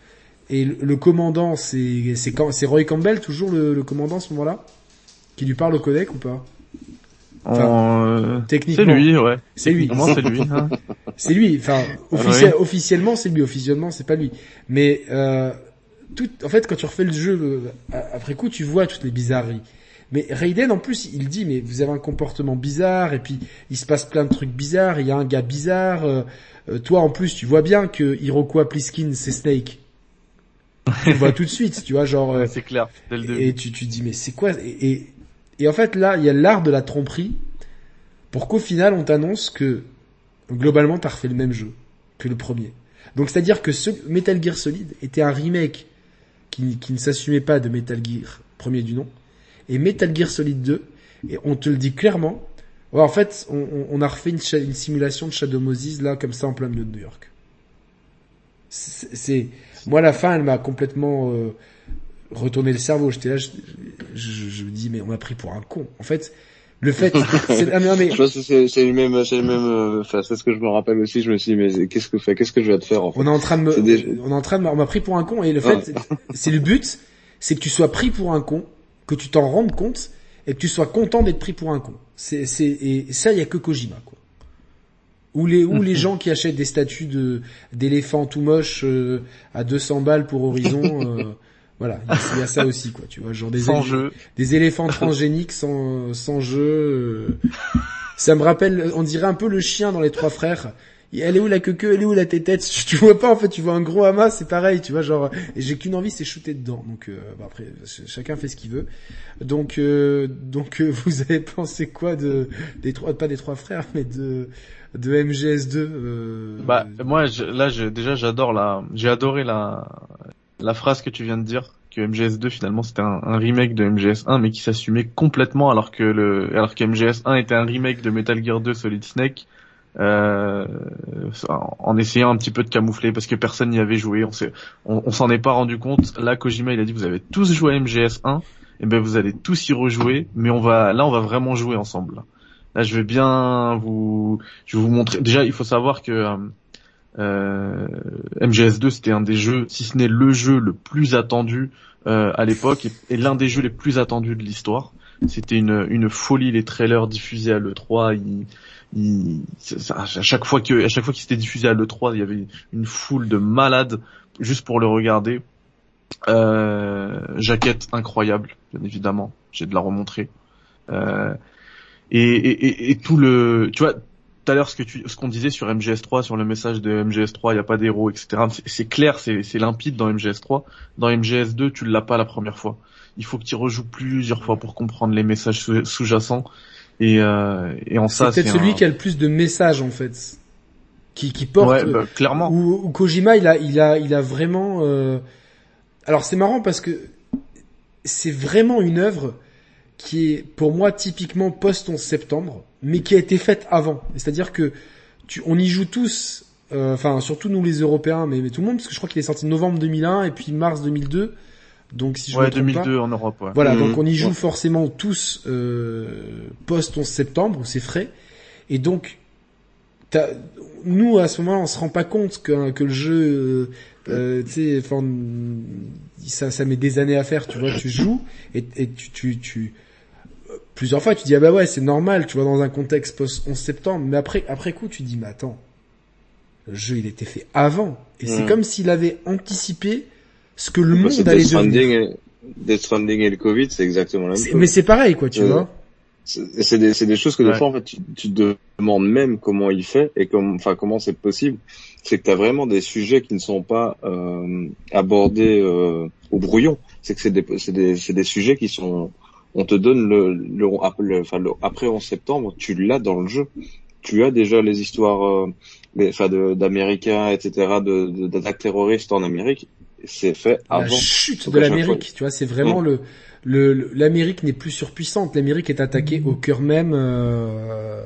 Et le, le commandant, c'est c'est quand- c'est Roy Campbell toujours le, le commandant à ce moment-là, qui lui parle au codec ou pas En, euh, Techniquement, c'est lui ouais. C'est lui. C'est lui. hein. C'est lui. Enfin, Ah officiel- officiellement, c'est lui. Officiellement, c'est pas lui. Mais euh, tout, en fait, quand tu refais le jeu euh, après coup, tu vois toutes les bizarreries. Mais Raiden, en plus, il dit, mais vous avez un comportement bizarre, et puis il se passe plein de trucs bizarres. Il y a un gars bizarre. euh, euh, toi, en plus, tu vois bien que Iroquois Pliskin, c'est Snake. tu le vois tout de suite, tu vois, genre. Ouais, c'est clair dès le début. et tu, tu te dis mais c'est quoi et, et, et en fait là il y a l'art de la tromperie pour qu'au final on t'annonce que globalement t'as refait le même jeu que le premier. Donc c'est à dire que ce Metal Gear Solid était un remake qui, qui ne s'assumait pas de Metal Gear premier du nom et Metal Gear Solid 2 et on te le dit clairement. En fait on, a refait une, une simulation de Shadow Moses là comme ça en plein milieu de New York. C'est- moi la fin elle m'a complètement euh, retourné le cerveau. J'étais là, je, je, je me dis mais on m'a pris pour un con. En fait, Le fait, c'est, ah, mais, Je pense que c'est, c'est le même, c'est le même, euh, enfin, c'est ce que je me rappelle aussi, je me suis dit, mais qu'est-ce que fait, qu'est-ce que je vais te faire, en fait? on est en train de me, on est en train de on m'a pris pour un con et le fait, c'est le but, c'est que tu sois pris pour un con, que tu t'en rendes compte et que tu sois content d'être pris pour un con. C'est, c'est, et ça, il y a que Kojima, quoi. Ou les, ou les gens qui achètent des statues de, d'éléphants tout moches, euh, à 200 balles pour Horizon, euh, voilà, il y, a ça aussi, quoi, tu vois, genre des, Sans jeu. des éléphants transgéniques sans, sans jeu. euh. Ça me rappelle, on dirait un peu le chien dans les trois frères. Elle est où la queue Elle est où la tétette Tu vois pas en fait, tu vois un gros amas, c'est pareil, tu vois genre. Et j'ai qu'une envie, c'est shooter dedans. Donc euh, bon, après, ch- chacun fait ce qu'il veut. Donc euh, donc euh, vous avez pensé quoi de des trois, pas des trois frères, mais de de MGS2 euh, Bah moi je- là je, déjà j'adore la j'ai adoré la la phrase que tu viens de dire que MGS2 finalement c'était un, remake de MGS1 mais qui s'assumait complètement alors que le alors que MGS1 était un remake de Metal Gear 2 Solid Snake euh, en essayant un petit peu de camoufler parce que personne n'y avait joué on s'en est pas rendu compte là Kojima il a dit vous avez tous joué à MGS1 et ben vous allez tous y rejouer mais on va là on va vraiment jouer ensemble là je vais bien vous je vais vous montrer. Déjà, il faut savoir que euh, euh, MGS2 c'était un des jeux, si ce n'est le jeu le plus attendu euh, à l'époque et, l'un des jeux les plus attendus de l'histoire. C'était une, folie les trailers diffusés à l'E3. Ils, ils- ça- à chaque fois que à chaque fois qu'il s'était diffusé à l'E3, il y avait une foule de malades juste pour le regarder. Euh, jaquette incroyable, bien évidemment. J'ai de la remontrer. Euh, et, et tout le, tu vois, tout à l'heure ce que tu, ce qu'on disait sur MGS3, sur le message de MGS3, il n'y a pas d'héros, etc. C'est- clair, c'est limpide dans MGS3. Dans MGS2, tu l'as pas la première fois. Il faut que tu rejoues plusieurs fois pour comprendre les messages sous- sous-jacents. Et, euh, et en ça, c'est peut-être celui un- qui a le plus de messages en fait, qui qui porte. Ouais, bah, clairement. Ou, ou Kojima, il a, il a, il a vraiment. euh, Alors c'est marrant parce que c'est vraiment une œuvre qui est pour moi typiquement post 11 septembre, mais qui a été faite avant. C'est-à-dire que tu, on y joue tous, euh, enfin surtout nous les Européens, mais, mais tout le monde, parce que je crois qu'il est sorti novembre 2001 et puis mars 2002. Donc si je ouais, me trompe pas, 2002 en Europe. Ouais. voilà, Mhm. donc on y joue Ouais. forcément tous euh, post 11 septembre, où c'est frais. Et donc, t'as- nous à ce moment-là, on se rend pas compte que, que le jeu, euh, euh, tu sais, enfin, ça, ça met des années à faire. Tu vois, tu joues et, et tu, tu, tu, plusieurs fois, tu dis ah bah ouais, c'est normal. Tu vois, dans un contexte post 11 septembre. Mais après, après coup, tu dis mais attends, le jeu il était fait avant. Et c'est Mhm. comme s'il avait anticipé ce que le Bah, monde allait Death devenir. Stranding et, Death Stranding et le Covid, c'est exactement la même chose. Mais c'est pareil, quoi, tu Euh, vois. C'est des, c'est des choses que des fois en fait tu, tu te demandes même comment il fait et comme enfin comment c'est possible. C'est que tu as vraiment des sujets qui ne sont pas euh, abordés euh, au brouillon. C'est que c'est des, c'est des c'est des sujets qui sont on te donne le, le, le- enfin le- après 11 septembre, tu l'as dans le jeu. Tu as déjà les histoires euh, d'Américains etc de de- d'attaques terroristes en Amérique. C'est fait la avant. chute Donc de l'Amérique, tu vois, c'est vraiment le le l'Amérique n'est plus surpuissante, l'Amérique est attaquée au cœur même euh,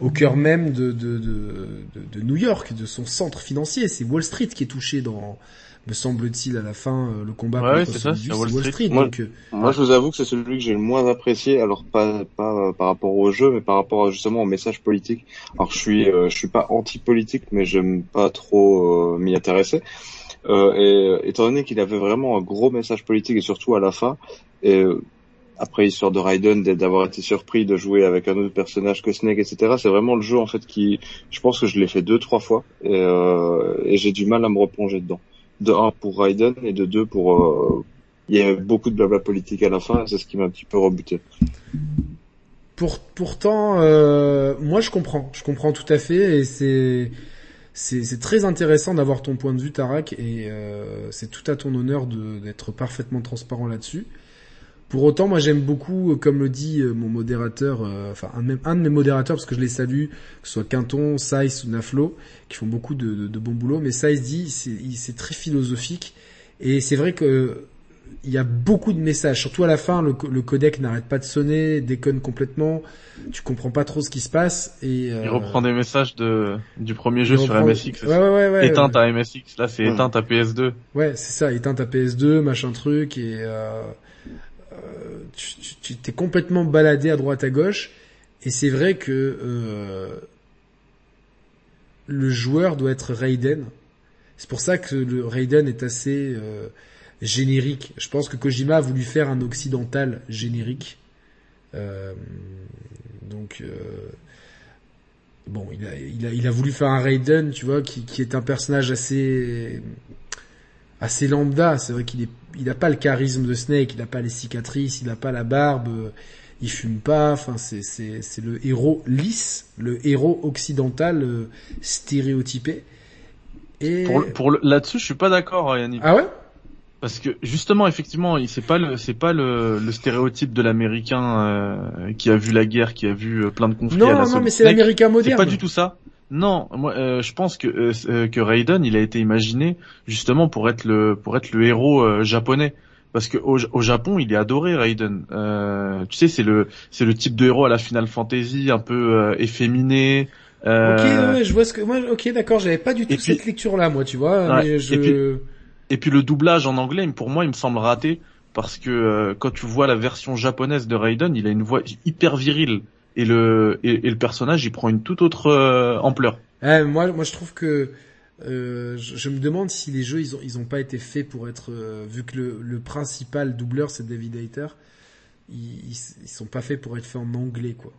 au cœur même de de, de de de New York, de son centre financier, c'est Wall Street qui est touché dans me semble-t-il à la fin euh, le combat Ouais, contre c'est ça, Wall Wall Street. Moi- donc euh, Moi, je vous avoue que c'est celui que j'ai le moins apprécié. Alors pas pas euh, par rapport au jeu, mais par rapport justement au message politique. Alors je suis euh, je suis pas anti-politique, mais j'aime pas trop euh, m'y intéresser. Euh, et euh, étant donné qu'il avait vraiment un gros message politique et surtout à la fin, et euh, après l'histoire de Raiden, d'avoir été surpris de jouer avec un autre personnage que Snake, etc. C'est vraiment le jeu en fait qui, je pense que je l'ai fait deux trois fois et, euh, et j'ai du mal à me replonger dedans. De un pour Raiden et de deux pour euh, il y a beaucoup de blabla politique à la fin, c'est ce qui m'a un petit peu rebuté. Pour, pourtant, euh, moi je comprends, je comprends tout à fait, et c'est c'est très intéressant d'avoir ton point de vue, Tarak, et euh, c'est tout à ton honneur d'être parfaitement transparent là-dessus. Pour autant, moi j'aime beaucoup, euh, comme le dit euh, mon modérateur, euh, enfin un, de mes- un de mes modérateurs, parce que je les salue, que ce soit Quinton, Saïs ou Naflo, qui font beaucoup de, de, de bon boulot, mais Saïs dit, c'est très philosophique, et c'est vrai que il y a beaucoup de messages, surtout à la fin, le, le codec n'arrête pas de sonner, déconne complètement, tu comprends pas trop ce qui se passe, et... euh, Il reprend des messages de du premier jeu sur MSX. Ouais, ouais, ouais, ouais. éteinte à MSX, là c'est Ouais. éteinte à PS2. Ouais, c'est ça, éteins ta PS2, machin truc, et euh, tu t'es complètement baladé à droite à gauche, Et c'est vrai que euh, le joueur doit être Raiden. C'est pour ça que le Raiden est assez euh, générique. Je pense que Kojima a voulu faire un occidental générique. Euh, donc bon, il a, voulu faire un Raiden, tu vois, qui est un personnage assez assez lambda. C'est vrai qu'il est, il a pas le charisme de Snake, il a pas les cicatrices, il a pas la barbe, il fume pas. Enfin, c'est c'est c'est le héros lisse, le héros occidental euh, stéréotypé. Et Pour, là-dessus, je suis pas d'accord, Yannick. ah ouais? Parce que justement, effectivement, il- c'est pas le, c'est pas le, le stéréotype de l'américain euh, qui a vu la guerre, qui a vu euh, plein de conflits. à Non, la non, mais c'est l'américain C'est moderne. pas du tout ça. Non, moi, euh, je pense que euh, euh, que Raiden, il a été imaginé justement pour être le pour être le héros euh, japonais. Parce que au, au Japon, il est adoré Raiden. Euh, tu sais, c'est le c'est le type de héros à la Final Fantasy, un peu efféminé. Ok, ouais, je vois ce que moi. Ok, d'accord, j'avais pas du tout puis- cette lecture-là, moi, tu vois. Ouais, mais je... et puis- Et puis le doublage en anglais, pour moi, il me semble raté parce que quand tu vois la version japonaise de Raiden, il a une voix hyper virile et le et, et le personnage, il prend une toute autre euh, ampleur. Ouais, moi, moi, je trouve que euh, je, je me demande si les jeux ils ont ils ont pas été faits pour être euh, vu que le, le principal doubleur c'est David Hayter, ils, ils ils sont pas faits pour être faits en anglais quoi.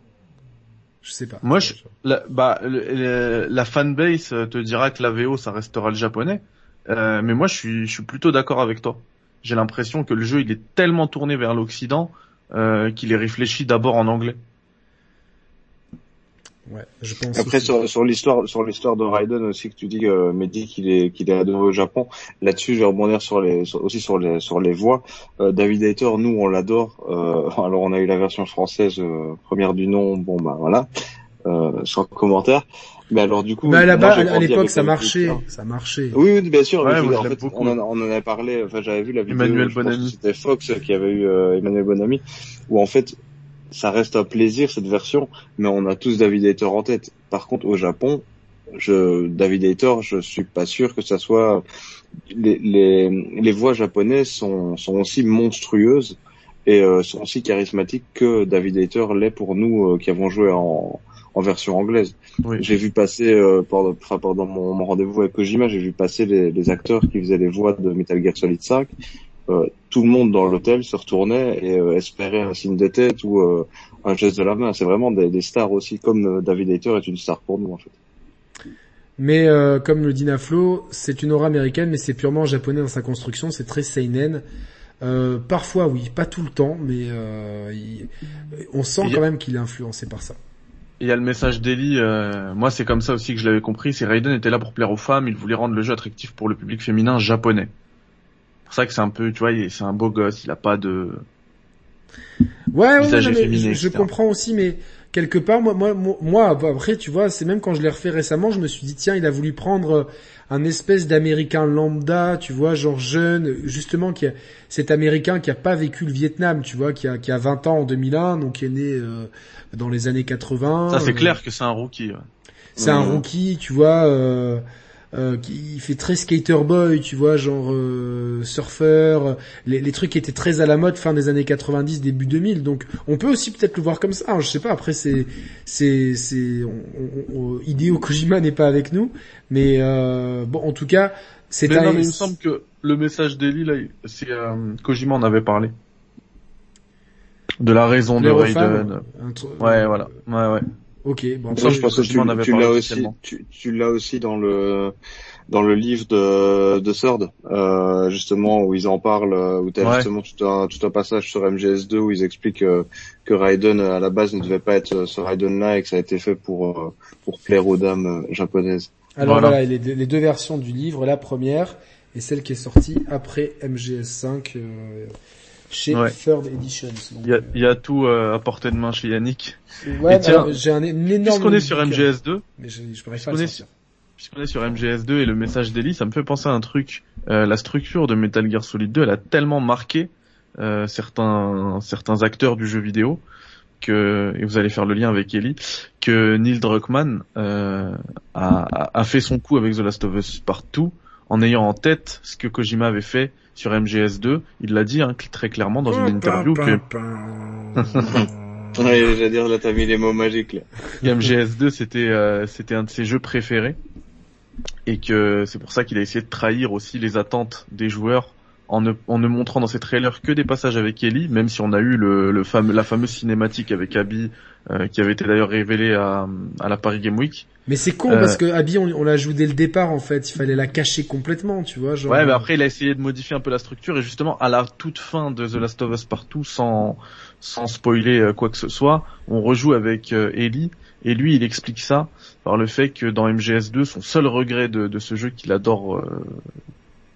Je sais pas. Moi, je- La, bah, le- la fanbase euh, te dira que la VO, ça restera le japonais. Euh, mais moi, je suis, je suis plutôt d'accord avec toi. J'ai l'impression que le jeu, il est tellement tourné vers l'Occident euh, qu'il est réfléchi d'abord en anglais. Ouais, je pense. Après aussi. sur, sur l'histoire sur l'histoire de Raiden aussi que tu dis euh, Mehdi qu'il est qu'il est adoré au Japon. Là-dessus, je vais rebondir sur les sur- aussi sur les sur les voix. Euh, David Hayter, nous on l'adore. Euh, alors on a eu la version française euh, première du nom. Bon bah voilà, euh, sans commentaire. Mais alors du coup, à, base, j'ai à l'époque ça marchait, ça marchait. Oui, oui, bien sûr. Ouais, je en fait, on, en, on en a parlé. Enfin, j'avais vu la vidéo. Emmanuel Bonamy. C'était Fox qui avait eu euh, Emmanuel Bonamy, où en fait, ça reste un plaisir cette version, mais on a tous David Hayter en tête. Par contre, au Japon, je, David Hayter, je suis pas sûr que ça soit les, les, les voix japonaises sont, sont aussi monstrueuses et euh, sont aussi charismatiques que David Hayter l'est pour nous euh, qui avons joué en, en version anglaise. Oui. J'ai vu passer euh, pendant, enfin, pendant mon, mon rendez-vous avec Kojima, j'ai vu passer les, les acteurs qui faisaient les voix de Metal Gear Solid 5. Euh, tout le monde dans l'hôtel se retournait et euh, espérait un signe de tête ou euh, un geste de la main. C'est vraiment des, des stars aussi, comme euh, David Hayter est une star pour nous en fait. Mais euh, comme le dit Naflo, c'est une aura américaine, mais c'est purement japonais dans sa construction. C'est très seinen. Euh, parfois, oui, pas tout le temps, mais euh, il- on sent quand même qu'il est influencé par ça. Il y a le message d'Eli, euh, moi c'est comme ça aussi que je l'avais compris, c'est Raiden était là pour plaire aux femmes, il voulait rendre le jeu attractif pour le public féminin japonais. C'est pour ça que c'est un peu, tu vois, il- c'est un beau gosse, il a pas de... Ouais, ouais, non, mais je, comprends aussi, mais quelque part, moi, moi, moi, moi, après, tu vois, c'est même quand je l'ai refait récemment, je me suis dit, tiens, il a voulu prendre euh, un espèce d'américain lambda, tu vois, genre jeune, justement, qui a, cet américain qui a pas vécu le Vietnam, tu vois, qui a, qui a 20 ans en 2001, donc qui est né euh, dans les années 80. Ça c'est euh, clair que c'est un rookie. ouais. C'est un rookie, tu vois, euh, euh, qui il fait très skater boy, tu vois, genre euh, surfeur, les, les trucs qui étaient très à la mode fin des années 90, début 2000. Donc, on peut aussi peut-être le voir comme ça. hein, je sais pas. Après, c'est, c'est, c'est, Hideo Kojima n'est pas avec nous, mais euh, bon, en tout cas, c'est Mais un. non, mais il me semble que le message d'Eli, là, c'est euh, Kojima en avait parlé. De la raison de Raiden. Ouais, voilà. Ouais, ouais. Ok, bon. Ça, je pense que tu, l'as aussi, tu, tu l'as aussi dans le dans le livre de de Sword, euh, justement où ils en parlent, euh, où tu as Ouais. justement tout un tout un passage sur MGS2 où ils expliquent euh, que Raiden à la base ne devait pas être euh, ce Raiden-là et que ça a été fait pour euh, pour plaire aux dames euh, japonaises. Alors Voilà. voilà, les, deux, les deux versions du livre, la première et celle qui est sortie après MGS5 euh, chez Ouais. Third Editions. Donc, Il y a, il y a tout euh, à portée de main chez Yannick. Ouais, Et tiens, alors, j'ai un, énorme. Puisqu'on est sur bouquin, MGS2, mais je, je pourrais pas puisqu'on le est sortir. puisqu'on est sur MGS2 et le message d'Eli, ça me fait penser à un truc. Euh, la structure de Metal Gear Solid 2, elle a tellement marqué euh, certains certains acteurs du jeu vidéo que et vous allez faire le lien avec Ellie que Neil Druckmann euh, a, a- a fait son coup avec The Last of Us Part 2 en ayant en tête ce que Kojima avait fait sur MGS2. Il l'a dit hein, très clairement dans une interview que Ouais, j'allais dire, là, t'as mis les mots magiques, là. MGS2, c'était, euh, c'était un de ses jeux préférés. Et que c'est pour ça qu'il a essayé de trahir aussi les attentes des joueurs en ne, en ne montrant dans ses trailers que des passages avec Ellie, même si on a eu le, le fameux, la fameuse cinématique avec Abby, euh, qui avait été d'ailleurs révélée à, à la Paris Game Week. Mais c'est con Euh. parce que Abby, on, on l'a joué dès le départ en fait. Il fallait la cacher complètement, tu vois. Genre, Ouais, mais après il a essayé de modifier un peu la structure et justement à la toute fin de The Last of Us Partout, sans sans spoiler euh, quoi que ce soit, on rejoue avec euh, Ellie et lui il explique ça par le fait que dans MGS2 son seul regret de, de ce jeu qu'il adore euh,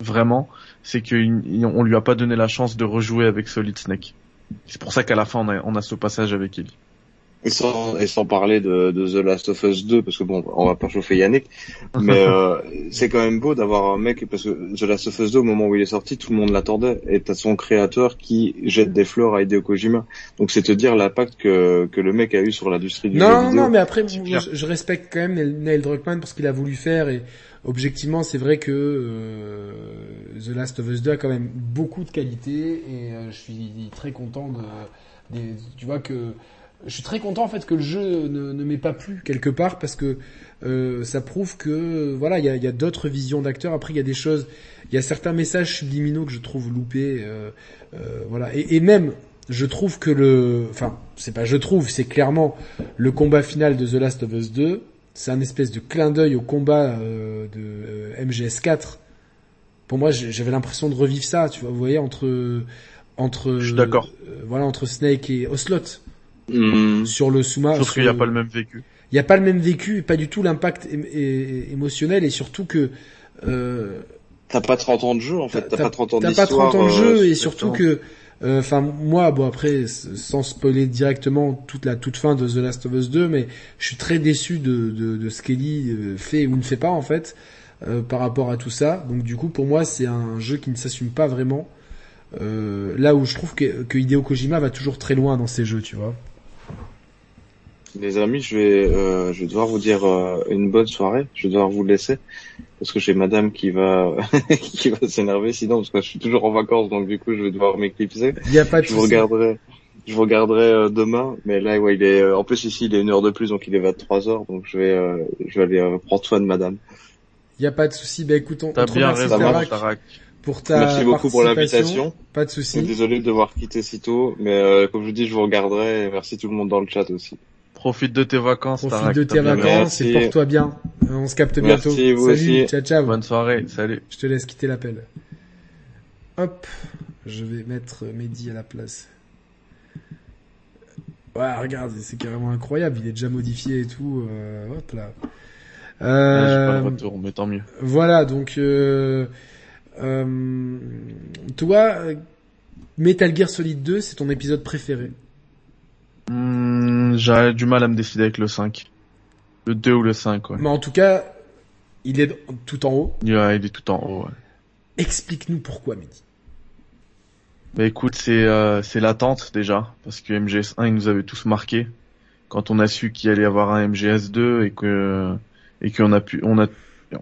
vraiment, c'est qu'on lui a pas donné la chance de rejouer avec Solid Snake. C'est pour ça qu'à la fin on a, on a ce passage avec Ellie. Et sans, et sans parler de, de The Last of Us 2, parce que bon, on va pas chauffer Yannick, mais euh, c'est quand même beau d'avoir un mec, parce que The Last of Us 2, au moment où il est sorti, tout le monde l'attendait, et t'as son créateur qui jette des fleurs à Hideo Kojima. Donc c'est te dire l'impact que, que le mec a eu sur l'industrie du jeu Non, non, vidéo. non, mais après, je, je respecte quand même Neil, Neil Druckmann pour ce qu'il a voulu faire et objectivement, c'est vrai que euh, The Last of Us 2 a quand même beaucoup de qualité et euh, je suis très content de, tu vois que je suis très content en fait que le jeu ne, m'ait pas plu quelque part parce que euh, ça prouve que voilà il y a, d'autres visions d'acteurs. Après il y a des choses, il y a certains messages subliminaux que je trouve loupés. voilà et, et même je trouve que le, enfin c'est pas je trouve, c'est clairement le combat final de The Last of Us 2. C'est un espèce de clin d'œil au combat euh, de euh, MGS4. Pour moi, j'avais l'impression de revivre ça, tu vois, vous voyez, entre entre Je suis d'accord. euh, voilà entre Snake et Ocelot Hmm. sur le Souma. Sauf qu'il n'y a le- pas le même vécu. il n'y a pas le même vécu, et pas du tout l'impact émotionnel et surtout que euh, T'as pas 30 ans de jeu, en fait, t'as pas 30 ans t'as d'histoire. pas 30 ans de jeu et surtout que enfin moi bon après sans spoiler directement toute la toute fin de The Last of Us 2 mais je suis très déçu de de, ce qu'Ellie euh, fait ou ne fait pas en fait euh, par rapport à tout ça. Donc du coup pour moi c'est un jeu qui ne s'assume pas vraiment. Euh, là où je trouve que, que Hideo Kojima va toujours très loin dans ses jeux tu vois Les amis, je vais, euh, je vais devoir vous dire euh, une bonne soirée. Je vais devoir vous laisser parce que j'ai Madame qui va, qui va s'énerver sinon parce que je suis toujours en vacances donc du coup je vais devoir m'éclipser. il y a pas de Je vous regarderai, je vous regarderai euh, demain. Mais là, ouais, il est, euh, en plus ici il est une heure de plus donc il est 23 heures donc je vais, euh, je vais aller euh, prendre soin de Madame. il y a pas de souci bah écoute on, on T'as te bien remercie raison, Tarak. Tarak, Tarak. pour ta Merci beaucoup pour l'invitation. pas de souci Désolé de devoir quitter si tôt, mais euh, comme je vous dis, je vous regarderai. Et merci tout le monde dans le chat aussi. Profite de tes vacances, Profite de tes vacances et porte-toi bien. Euh, On se capte Merci, bientôt. vous Salut, aussi. ciao ciao. Bonne soirée, salut. Je te laisse quitter l'appel. Hop, je vais mettre Mehdi à la place. Ouais, regarde, c'est carrément incroyable. Il est déjà modifié et tout. euh, hop là. Ouais, j'ai pas Euh, le retour, mais tant mieux. voilà, donc euh, euh, toi, euh, Metal Gear Solid 2, c'est ton épisode préféré? Hmm, J'ai du mal à me décider avec le 5. Le 2 ou le 5, ouais. Mais en tout cas, il est tout en haut. Ouais, il est tout en haut, ouais. Explique-nous pourquoi, Mehdi. Bah écoute, c'est euh, l'attente déjà, parce que MGS1 il nous avait tous marqué quand on a su qu'il allait y avoir un MGS2 et que et qu'on a pu on a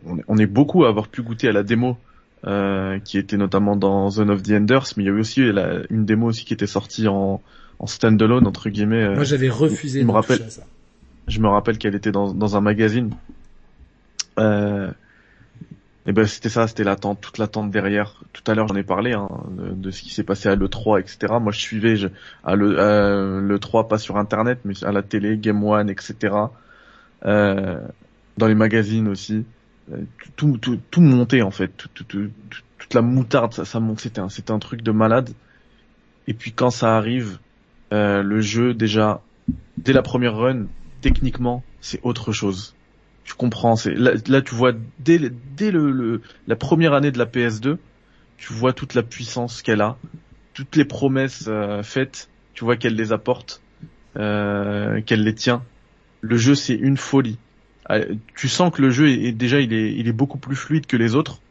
on est- on est beaucoup à avoir pu goûter à la démo euh, qui était notamment dans Zone of the Enders, mais il y avait aussi la- une démo aussi qui était sortie en en standalone entre guillemets. euh, Moi, j'avais refusé il me de toucher rappelle- à ça. je me rappelle qu'elle était dans, dans un magazine. Euh, et ben c'était ça, c'était l'attente, toute l'attente derrière. Tout à l'heure j'en ai parlé hein, de, de ce qui s'est passé à l'E3, etc. Moi je suivais je, à le, à l'E3 pas sur internet, mais à la télé, Game One, etc. Euh, dans les magazines aussi. Euh, Tout, tout, tout montait en fait, tout, tout, tout- tout- toute la moutarde, ça, ça monte. C'était un, c'était un truc de malade. Et puis quand ça arrive, euh, le jeu déjà dès la première run, techniquement, c'est autre chose. Tu comprends, c'est là, tu vois dès dès le, la première année de la PS2, tu vois toute la puissance qu'elle a, toutes les promesses euh, faites, tu vois qu'elle les apporte, euh, qu'elle les tient. Le jeu c'est une folie. Euh, Tu sens que le jeu est- déjà il est il est beaucoup plus fluide que les autres.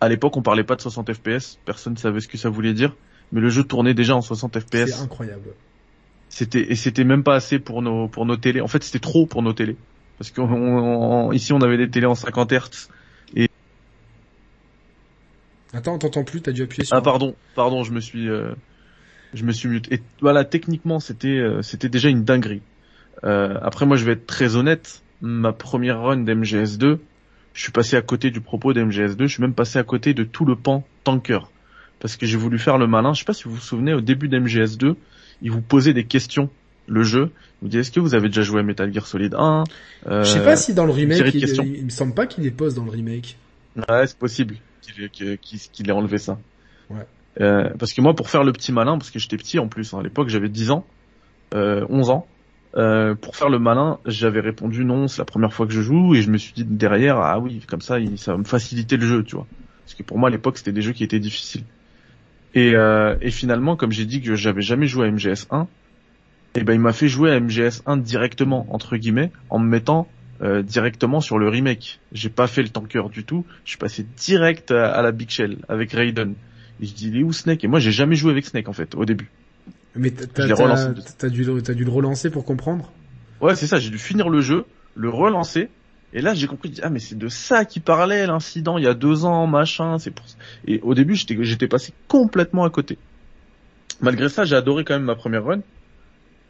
À l'époque, on parlait pas de 60 FPS, personne savait ce que ça voulait dire, mais le jeu tournait déjà en 60 FPS. C'est incroyable. C'était et c'était même pas assez pour nos pour nos télés. En fait, c'était trop pour nos télés parce qu'on on- ici on avait des télés en 50 Hz. Attends, on t'entend plus, t'as dû appuyer sur... Ah pardon, pardon, je me suis euh, Je me suis mute. Et voilà, techniquement, c'était euh, c'était déjà une dinguerie. Euh, après, moi, je vais être très honnête. Ma première run d'MGS2, je suis passé à côté du propos d'MGS2. Je suis même passé à côté de tout le pan tanker. Parce que j'ai voulu faire le malin. Je sais pas si vous vous souvenez, au début d'MGS2, il vous posait des questions le jeu. Il me dit est-ce que vous avez déjà joué à Metal Gear Solid 1 euh, Je sais pas si dans le remake, il, il, me semble pas qu'il les pose dans le remake. Ouais, c'est possible qu'il ait enlevé ça. Ouais. Euh, parce que moi, pour faire le petit malin, parce que j'étais petit en plus, hein, à l'époque j'avais 10 ans, euh, 11 ans, euh, pour faire le malin, j'avais répondu non, c'est la première fois que je joue, et je me suis dit derrière, ah oui, comme ça, ça va me faciliter le jeu, tu vois. Parce que pour moi, à l'époque, c'était des jeux qui étaient difficiles. Et, euh, et finalement, comme j'ai dit que j'avais jamais joué à MGS 1, et eh ben il m'a fait jouer à MGS 1 directement entre guillemets en me mettant euh, directement sur le remake. J'ai pas fait le tanker du tout, je suis passé direct à, la Big Shell avec Raiden. Et je dis il est où Snake? Et moi j'ai jamais joué avec Snake en fait au début. Mais t'as as, dû, as dû le relancer pour comprendre? Ouais c'est ça, j'ai dû finir le jeu, le relancer et là, j'ai compris, ah mais c'est de ça qui parlait l'incident il y a deux ans, machin. C'est pour. Et au début, j'étais j'étais passé complètement à côté. Malgré ça, j'ai adoré quand même ma première run.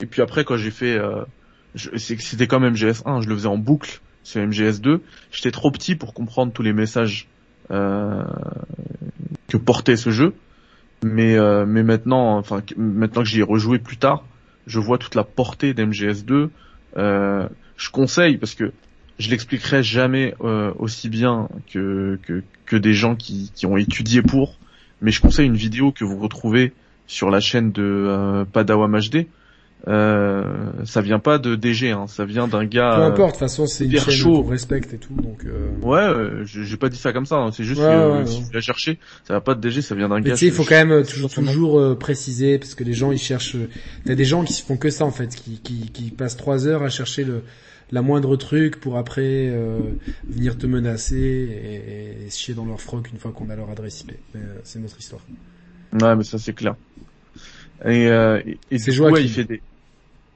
Et puis après, quand j'ai fait, euh, c'était quand même MGS1, je le faisais en boucle sur MGS2. J'étais trop petit pour comprendre tous les messages euh, que portait ce jeu. Mais euh, mais maintenant, enfin maintenant que j'y ai rejoué plus tard, je vois toute la portée d'MGS2. Euh, je conseille parce que je l'expliquerai jamais euh, aussi bien que, que, que des gens qui, qui ont étudié pour, mais je conseille une vidéo que vous retrouvez sur la chaîne de euh, Padawam HD. Euh, ça vient pas de DG, hein, ça vient d'un gars. Peu importe, de toute façon c'est une chaîne qu'on respecte et tout, donc. Euh... Ouais, j'ai pas dit ça comme ça, hein, c'est juste que ouais, si tu l'as cherché, ça va pas de DG, ça vient d'un gars. Tu sais, il faut quand même toujours, toujours euh, préciser parce que les gens ils cherchent. T'as des gens qui se font que ça en fait, qui, qui, qui passent trois heures à chercher le la moindre truc pour après euh, venir te menacer et, et, se chier dans leur froc une fois qu'on a leur adresse IP. Euh, c'est notre histoire. Ouais, mais ça c'est clair. Et, euh, et, c'est Joachim. il fait des.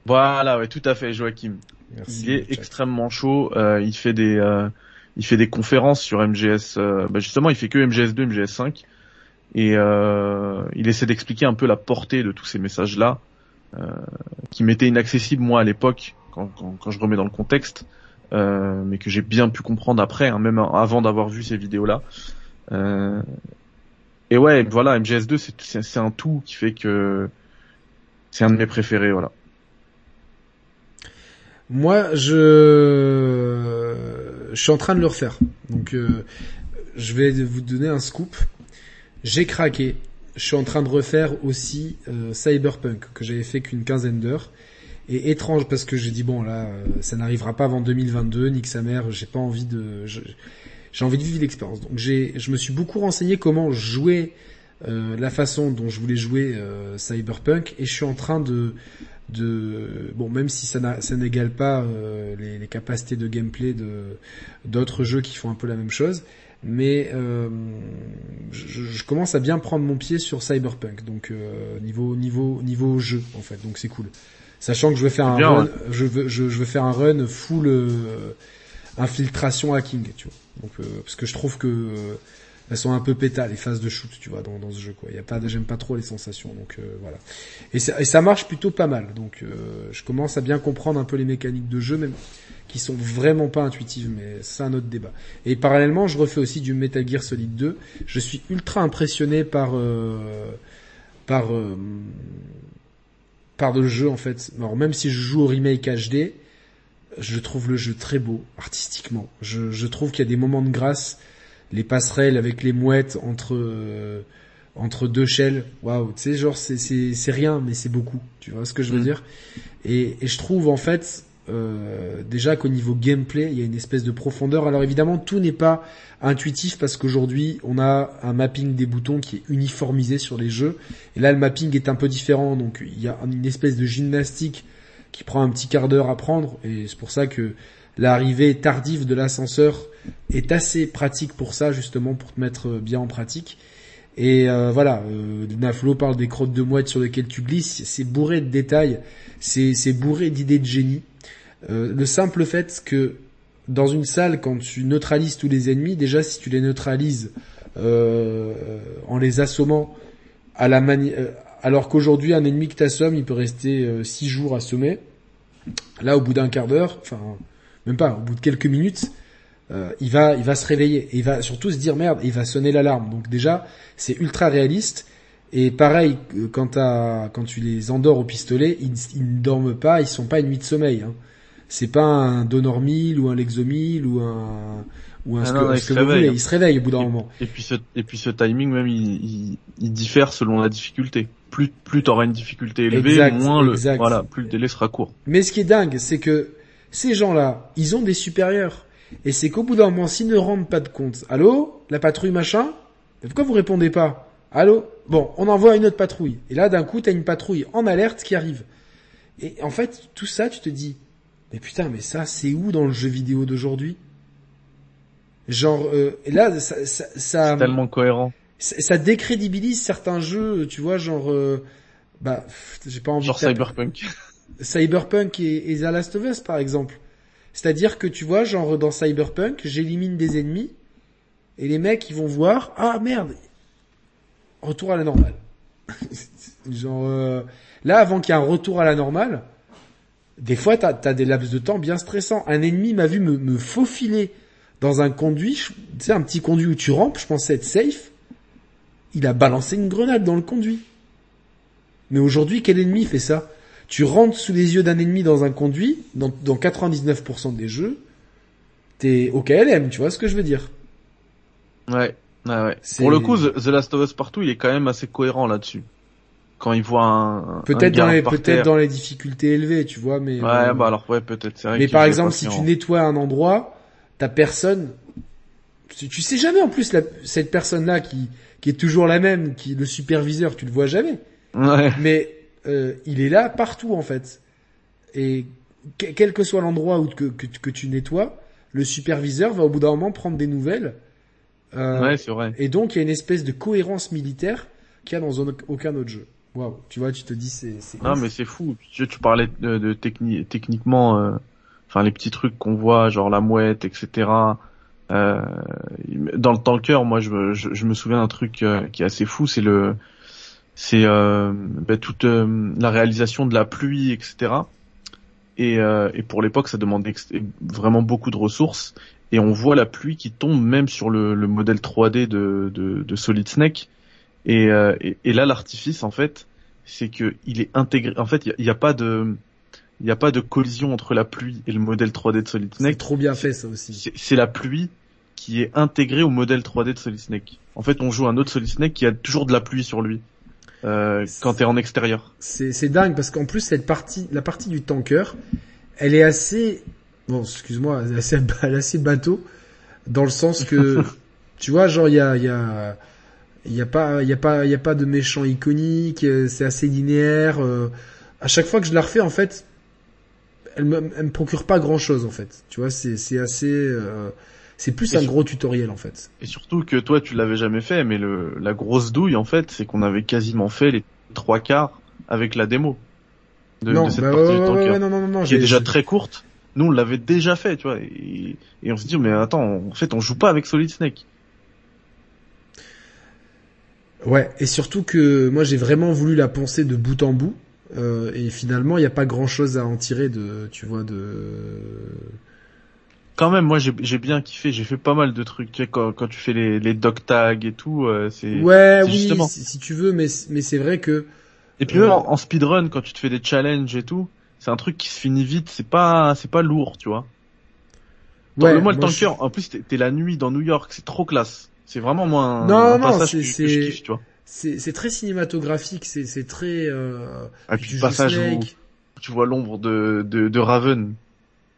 Voilà, ouais, tout à fait, Joachim. Merci, il est extrêmement chaud. Euh, il fait des, euh, il fait des conférences sur MGS. Euh, bah justement, il fait que MGS2, MGS5, et il essaie d'expliquer un peu la portée de tous ces messages-là, qui m'étaient inaccessibles moi à l'époque quand, je remets dans le contexte, euh, mais que j'ai bien pu comprendre après, hein, même avant d'avoir vu ces vidéos-là. Euh, et ouais, voilà, MGS2, c'est un tout qui fait que c'est un de mes préférés, voilà. Moi, je, suis en train de le refaire. Donc, euh, je vais vous donner un scoop. J'ai craqué. Je suis en train de refaire aussi Cyberpunk que j'avais fait qu'une quinzaine d'heures et étrange parce que j'ai dit bon là euh, ça n'arrivera pas avant 2022 nique sa mère j'ai pas envie de j'ai envie de vivre l'expérience. Donc j'ai je me suis beaucoup renseigné comment jouer euh, la façon dont je voulais jouer euh, Cyberpunk et je suis en train de de bon même si ça ça n'égale pas euh, les, capacités de gameplay de d'autres jeux qui font un peu la même chose mais je, je, commence à bien prendre mon pied sur Cyberpunk. Donc niveau niveau niveau jeu en fait. Donc c'est cool Sachant que je veux faire un run, je veux, je, veux faire un run full euh, infiltration hacking, tu vois. Donc euh, parce que je trouve que euh, elles sont un peu pétales les phases de shoot, tu vois, dans, dans ce jeu quoi. Il y a pas, j'aime pas trop les sensations, donc voilà. Et ça, et ça marche plutôt pas mal. Donc je commence à bien comprendre un peu les mécaniques de jeu, même qui sont vraiment pas intuitives, mais c'est un autre débat. Et parallèlement, je refais aussi du Metal Gear Solid 2. Je suis ultra impressionné par par par le jeu en fait. Alors même si je joue au remake HD, je trouve le jeu très beau artistiquement. Je, je trouve qu'il y a des moments de grâce, les passerelles avec les mouettes entre euh, entre deux shells. Waouh, tu sais genre c'est c'est c'est rien mais c'est beaucoup. Tu vois ce que je veux mm. dire? Et, et je trouve en fait euh, déjà qu'au niveau gameplay, il y a une espèce de profondeur. Alors évidemment, tout n'est pas intuitif parce qu'aujourd'hui, on a un mapping des boutons qui est uniformisé sur les jeux. Et là, le mapping est un peu différent, donc il y a une espèce de gymnastique qui prend un petit quart d'heure à prendre. Et c'est pour ça que l'arrivée tardive de l'ascenseur est assez pratique pour ça, justement, pour te mettre bien en pratique. Et euh, voilà, euh, Naflo parle des crottes de mouettes sur lesquelles tu glisses, c'est bourré de détails, c'est bourré d'idées de génie. Euh, le simple fait que dans une salle, quand tu neutralises tous les ennemis, déjà si tu les neutralises euh, en les assommant à la, Alors qu'aujourd'hui, un ennemi que t'assommes, il peut rester 6 jours assommé. Là, au bout d'un quart d'heure, enfin, même pas, au bout de quelques minutes, euh, il va, il va se réveiller et il va surtout se dire merde, il va sonner l'alarme. Donc déjà, c'est ultra réaliste. Et pareil, euh, quand, quand tu les endors au pistolet, ils, ne dorment pas, ils sont pas une nuit de sommeil. Hein. C'est pas un Donormil ou un Lexomil ou un ou un ah ce, que, vous voulez. Il se réveille au bout d'un moment. Et puis ce et puis ce timing même, il, il, diffère selon la difficulté. Plus plus t'auras une difficulté élevée, moins le voilà, plus le délai sera court. Mais ce qui est dingue, c'est que ces gens-là, ils ont des supérieurs. Et c'est qu'au bout d'un moment, s'ils ne rendent pas de compte, allô, la patrouille machin, pourquoi vous répondez pas Allô Bon, on envoie une autre patrouille. Et là, d'un coup, t'as une patrouille en alerte qui arrive. Et en fait, tout ça, tu te dis, mais putain, mais ça, c'est où dans le jeu vidéo d'aujourd'hui? Genre, euh, et là, ça, ça, ça c'est tellement cohérent. Ça, décrédibilise certains jeux, tu vois, genre, euh, bah, j'ai pas envie. Genre Cyberpunk. Cyberpunk et, et The Last of Us, par exemple. C'est-à-dire que tu vois, genre dans Cyberpunk, j'élimine des ennemis, et les mecs ils vont voir, ah merde, retour à la normale. genre euh, là, avant qu'il y ait un retour à la normale, des fois t'as as des laps de temps bien stressants. Un ennemi m'a vu me, me faufiler dans un conduit, tu sais un petit conduit où tu rampes, je pensais être safe. Il a balancé une grenade dans le conduit. Mais aujourd'hui, quel ennemi fait ça? Tu rentres sous les yeux d'un ennemi dans un conduit, dans, dans 99% des jeux, t'es au KLM, tu vois ce que je veux dire? Ouais, ouais, ouais. Pour le coup, The Last of Us Partout, il est quand même assez cohérent là-dessus. Quand il voit un, peut-être dans les peut-être dans les difficultés élevées, tu vois, mais ouais, euh, bah alors ouais, peut-être. C'est vrai. Mais par exemple, si tu nettoies un endroit, ta personne, tu, sais jamais en plus la, cette personne-là qui qui est toujours la même, qui le superviseur, tu le vois jamais. Ouais. Mais euh, il est là partout en fait. Et quel que soit l'endroit où que, que, tu nettoies, le superviseur va au bout d'un moment prendre des nouvelles. Euh, ouais, c'est vrai. Et donc il y a une espèce de cohérence militaire qu'il y a dans aucun autre jeu. Waouh, tu vois, tu te dis c'est. Non, mais c'est fou. Tu, tu parlais de, de techniquement, euh, enfin les petits trucs qu'on voit, genre la mouette, etc. Euh, dans le tanker, moi, je, je, je me souviens d'un truc euh, qui est assez fou, c'est le c'est ben, toute la réalisation de la pluie, etc. Et, et pour l'époque, ça demandait vraiment beaucoup de ressources. Et on voit la pluie qui tombe même sur le, le modèle 3D de, de, de Solid Snake. Et, euh, et, et, là, l'artifice, en fait, c'est que il est intégré. En fait, il n'y a, a, pas de il n'y a pas de collision entre la pluie et le modèle 3D de Solid Snake. C'est trop bien fait ça aussi. C'est la pluie qui est intégrée au modèle 3D de Solid Snake. En fait, on joue un autre Solid Snake qui a toujours de la pluie sur lui euh, quand t'es en extérieur. C'est dingue parce qu'en plus cette partie, la partie du tanker, elle est assez, bon, excuse-moi, assez, assez bateau dans le sens que, tu vois, genre il y a, il y a, il y a pas, il y a pas, il y a pas de méchant iconique, euh, c'est assez linéaire. Euh, à chaque fois que je la refais, en fait, elle me, elle me procure pas grand chose en fait. Tu vois, c'est, c'est assez. Euh, c'est plus un gros tutoriel en fait. Et surtout que toi tu l'avais jamais fait, mais le, la grosse douille en fait, c'est qu'on avait quasiment fait les trois quarts avec la démo de, non, cette bah partie ouais, ouais, non, non, non, qui est déjà très courte. Nous on l'avait déjà fait, tu vois, et, et on se dit mais attends, en fait on joue pas avec Solid Snake. Ouais, et surtout que moi j'ai vraiment voulu la penser de bout en bout, euh, et finalement il n'y a pas grand chose à en tirer de, tu vois, de quand même, moi j'ai bien kiffé. J'ai fait pas mal de trucs. Tu sais, quand, quand tu fais les, les dog tags et tout, euh, c'est. Ouais, oui, justement... si, tu veux, mais mais c'est vrai que. Et puis même en, speedrun, quand tu te fais des challenges et tout, c'est un truc qui se finit vite. C'est pas c'est pas lourd, tu vois. Ouais, moi, le tanker, en plus t'es la nuit dans New York, c'est trop classe. C'est vraiment moi un, non, non, passage que, je kiffe, tu vois. C'est très cinématographique, c'est très. Euh, et puis le passage où tu vois l'ombre de, de de Raven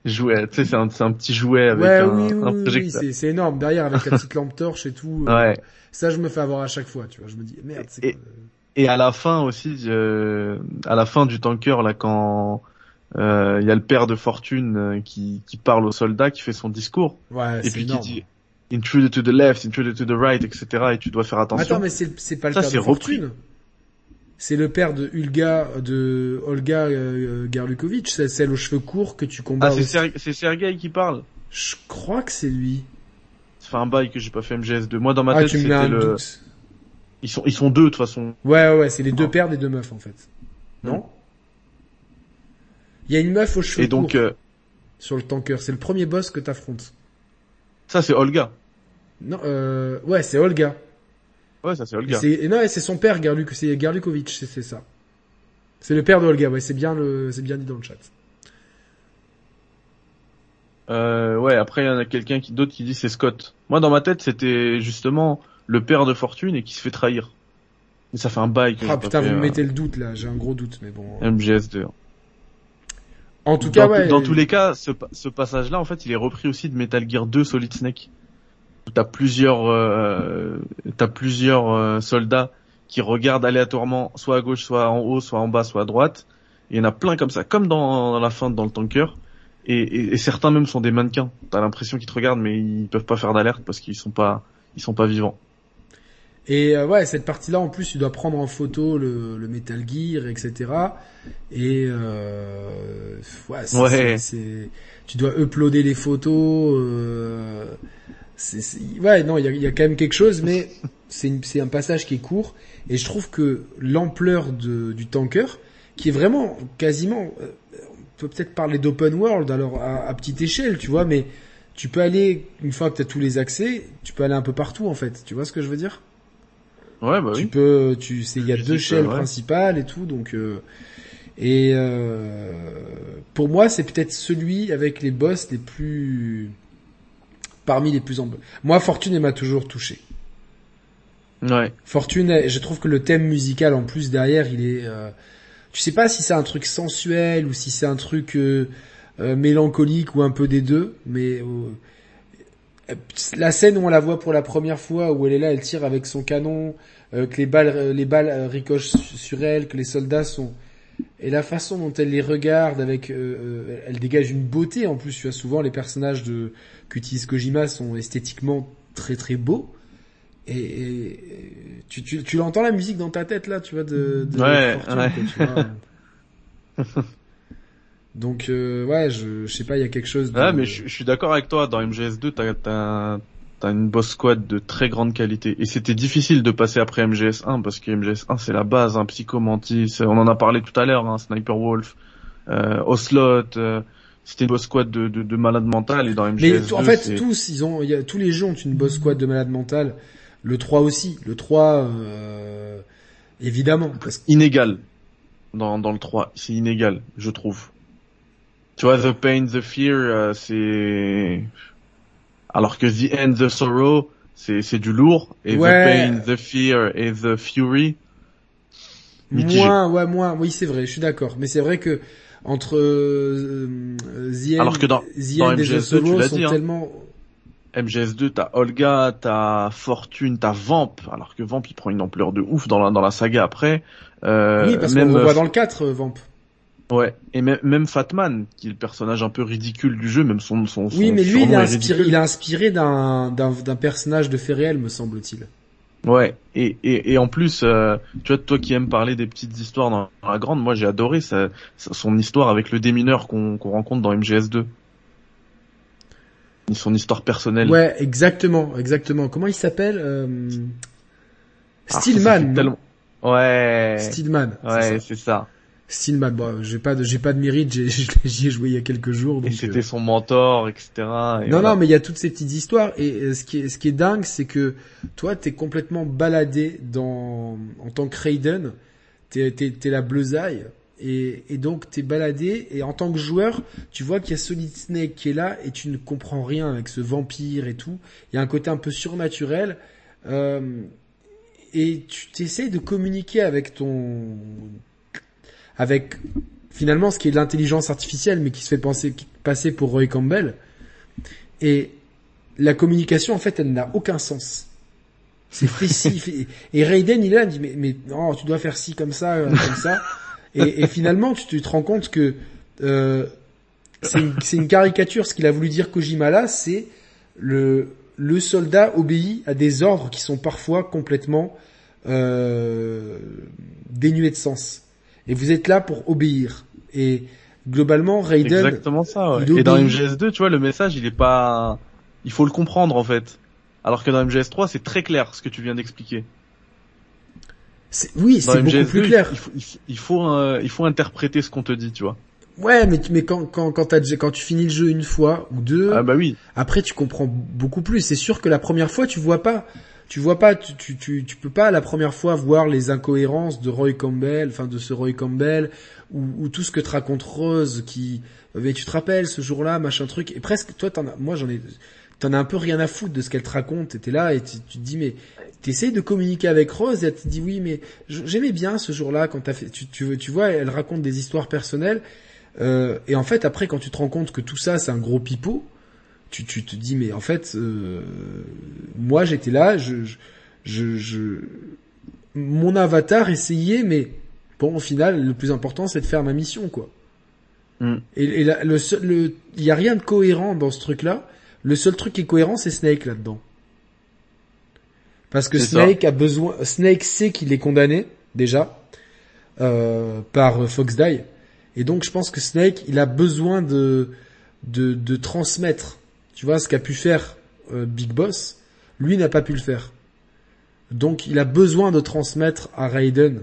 jouet. Tu sais, c'est un, un, petit jouet avec un, oui, oui, oui, c'est énorme. Derrière, avec la petite lampe torche et tout. Euh, ouais. ça, je me fais avoir à chaque fois, tu vois. Je me dis, merde, c'est et, et à la fin aussi, euh, à la fin du tanker, là, quand euh, il y a le père de Fortune euh, qui, qui parle aux soldats, qui fait son discours. Ouais, et puis qui dit intruder to the left, intruder to the right, etc. Et tu dois faire attention. Attends, mais c'est pas le père de Fortune. C'est le père de Ulga, de Olga euh, Garlukovic, c'est celle aux cheveux courts que tu combats. Ah, c'est Sergei qui parle. Je crois que c'est lui. Ça fait un bail que j'ai pas fait MGS2. Moi, dans ma ah, tête, c'était le... Ils sont, ils sont deux de toute façon. Ouais, ouais, ouais, c'est les deux pères des deux meufs en fait. Non Il y a une meuf aux cheveux Et donc, courts euh, sur le tanker. C'est le premier boss que t'affrontes. ça c'est Olga. Non, euh, ouais, c'est Olga. Ouais, ça c'est Olga. Et non, c'est son père Garluk, c'est Garlukovic, c'est ça. C'est le père de Olga, ouais, c'est bien le, c'est bien dit dans le chat. Euh, ouais, après il y en a quelqu'un qui d'autre qui dit c'est Scott. Moi dans ma tête c'était justement le père de Fortune et qui se fait trahir. Mais ça fait un bail que Ah putain, vous me euh, mettez le doute là, j'ai un gros doute, mais bon. MGS2. En tout cas, dans, ouais. dans tous les cas, ce, ce passage-là, en fait, il est repris aussi de Metal Gear 2 Solid Snake. Où T'as plusieurs, euh, t'as plusieurs euh, soldats qui regardent aléatoirement, soit à gauche, soit en haut, soit en bas, soit à droite. Il y en a plein comme ça, comme dans, dans la fin dans le tanker. Et, et- et certains même sont des mannequins. T'as l'impression qu'ils te regardent, mais ils peuvent pas faire d'alerte parce qu'ils sont pas, ils sont pas vivants. Et euh, ouais, cette partie-là, en plus, tu dois prendre en photo le, le Metal Gear, etc. Et euh, ouais, Ouais. c'est- c'est- tu dois uploader les photos. Euh, c'est- c'est- ouais, non, il y a, y a quand même quelque chose, mais c'est une- c'est un passage qui est court. Et je trouve que l'ampleur de- du tanker, qui est vraiment quasiment, euh, on peut peut-être parler d'open world, alors à, à petite échelle, tu vois, mais tu peux aller une fois que tu as tous les accès, tu peux aller un peu partout en fait. Tu vois ce que je veux dire? Ouais, bah tu oui. peux, tu sais, il y a deux chaînes ouais. principales et tout, donc euh, et euh, pour moi c'est peut-être celui avec les boss les plus parmi les plus en Moi Fortune elle m'a toujours touché. Ouais. Fortune, je trouve que le thème musical en plus derrière il est, euh, tu sais pas si c'est un truc sensuel ou si c'est un truc euh, euh, mélancolique ou un peu des deux, mais euh, la scène où on la voit pour la première fois, où elle est là, elle tire avec son canon, euh, que les balles, les balles ricochent su- sur elle, que les soldats sont, et la façon dont elle les regarde, avec, euh, elle dégage une beauté en plus. Tu vois souvent les personnages de qu'utilise Kojima sont esthétiquement très très beaux. Et, tu, tu, tu l'entends la musique dans ta tête là, tu vois de, de Ouais, Fortune, ouais. quoi, tu vois. Donc euh, ouais, je, je sais pas, il y a quelque chose. De... Ah, mais je, je suis d'accord avec toi. Dans MGS2, t'as, t'as, t'as une boss squad de très grande qualité. Et c'était difficile de passer après MGS1 parce que MGS1 c'est la base, hein, Psycho Mantis. On en a parlé tout à l'heure, hein, Sniper Wolf, euh, Ocelot. euh, c'était une boss squad de, de, de malade mental et dans MGS2 Mais t- en fait, tous, ils ont, y a, tous les jeux ont une boss squad de malade mental. Le 3 aussi. Le 3, euh, évidemment. Parce que inégal dans, dans le 3. C'est inégal, je trouve. Tu vois, The Pain, The Fear, euh, c'est... Alors que The End, The Sorrow, c'est, c'est du lourd. Et Ouais. The Pain, The Fear et The Fury, mitigé. moins, ouais, moins. Oui, c'est vrai, je suis d'accord. Mais c'est vrai que entre euh, euh, End, Alors que dans- The dans End et The MGS2, tu l'as dit, hein. tellement... MGS2, t'as Olga, t'as Fortune, t'as Vamp, alors que Vamp il prend une ampleur de ouf dans la, dans la saga après. Euh, oui, parce qu'on même, le voit euh, dans le 4, euh, Vamp. Ouais, et même, même Fatman, qui est le personnage un peu ridicule du jeu, même son, son, son Oui, mais lui, il est inspiré, il inspiré d'un, d'un personnage de fait réel, me semble-t-il. Ouais, et, et, et en plus, euh, tu vois, toi qui aimes parler des petites histoires dans, la grande, moi j'ai adoré sa, sa- son histoire avec le démineur qu'on qu'on rencontre dans MGS2. Son histoire personnelle. Ouais, exactement, exactement. Comment il s'appelle euh... Tellement- Ouais. Ça. Ouais, c'est ça. Stillman. Bon, j'ai pas de, j'ai pas de mérite. J'y ai joué il y a quelques jours. Et Donc, c'était euh, son mentor, etc. et Non, voilà. non, mais il y a toutes ces petites histoires. Et euh, ce qui est, ce qui est dingue, c'est que toi, t'es complètement baladé dans, en tant que Raiden. T'es, t'es, t'es la bleusaille. Et, et donc, t'es baladé. Et en tant que joueur, tu vois qu'il y a Solid Snake qui est là et tu ne comprends rien avec ce vampire et tout. Il y a un côté un peu surnaturel. Euh, et tu t'essayes de communiquer avec ton, avec finalement ce qui est de l'intelligence artificielle, mais qui se fait penser, passer pour Roy Campbell. Et la communication, en fait, elle n'a aucun sens. C'est fait- et Raiden, il il dit, mais, mais non, tu dois faire ci comme ça, euh, comme ça. Et, et finalement, tu, tu te rends compte que euh, c'est une, c'est une caricature. Ce qu'il a voulu dire Kojima là, c'est le, le soldat obéit à des ordres qui sont parfois complètement euh, dénués de sens. Et vous êtes là pour obéir. Et globalement, Raiden, exactement ça. ouais. Et dans obéit. MGS2, tu vois, le message, il est pas, il faut le comprendre en fait. Alors que dans MGS3, c'est très clair ce que tu viens d'expliquer. Oui, c'est beaucoup MGS2, plus clair. Il faut, il faut, il faut, euh, il faut interpréter ce qu'on te dit, tu vois. Ouais, mais, mais quand, quand, quand tu finis le jeu une fois ou deux, Ah bah oui. après tu comprends beaucoup plus. C'est sûr que la première fois, tu vois pas. Tu vois pas, tu, tu, tu, tu peux pas la première fois voir les incohérences de Roy Campbell, enfin de ce Roy Campbell, ou, ou tout ce que te raconte Rose qui, mais tu te rappelles ce jour-là, machin truc, et presque, toi t'en as, moi j'en ai, t'en as un peu rien à foutre de ce qu'elle te raconte, et là et tu, tu te dis mais, t'essayes de communiquer avec Rose et elle te dit oui mais j'aimais bien ce jour-là quand t'as fait, tu, tu, tu vois, elle raconte des histoires personnelles, euh, et en fait après quand tu te rends compte que tout ça c'est un gros pipeau, tu, tu te dis mais en fait euh, moi j'étais là je, je, je, je- mon avatar essayait mais bon au final le plus important c'est de faire ma mission quoi. Mm. et, et la- le seul le il y a rien de cohérent dans ce truc là le seul truc qui est cohérent c'est Snake là dedans parce que Snake a besoin Snake sait qu'il est condamné déjà euh, par Fox Die. Et donc je pense que Snake il a besoin de de, de transmettre tu vois ce qu'a pu faire euh, Big Boss lui n'a pas pu le faire. Donc il a besoin de transmettre à Raiden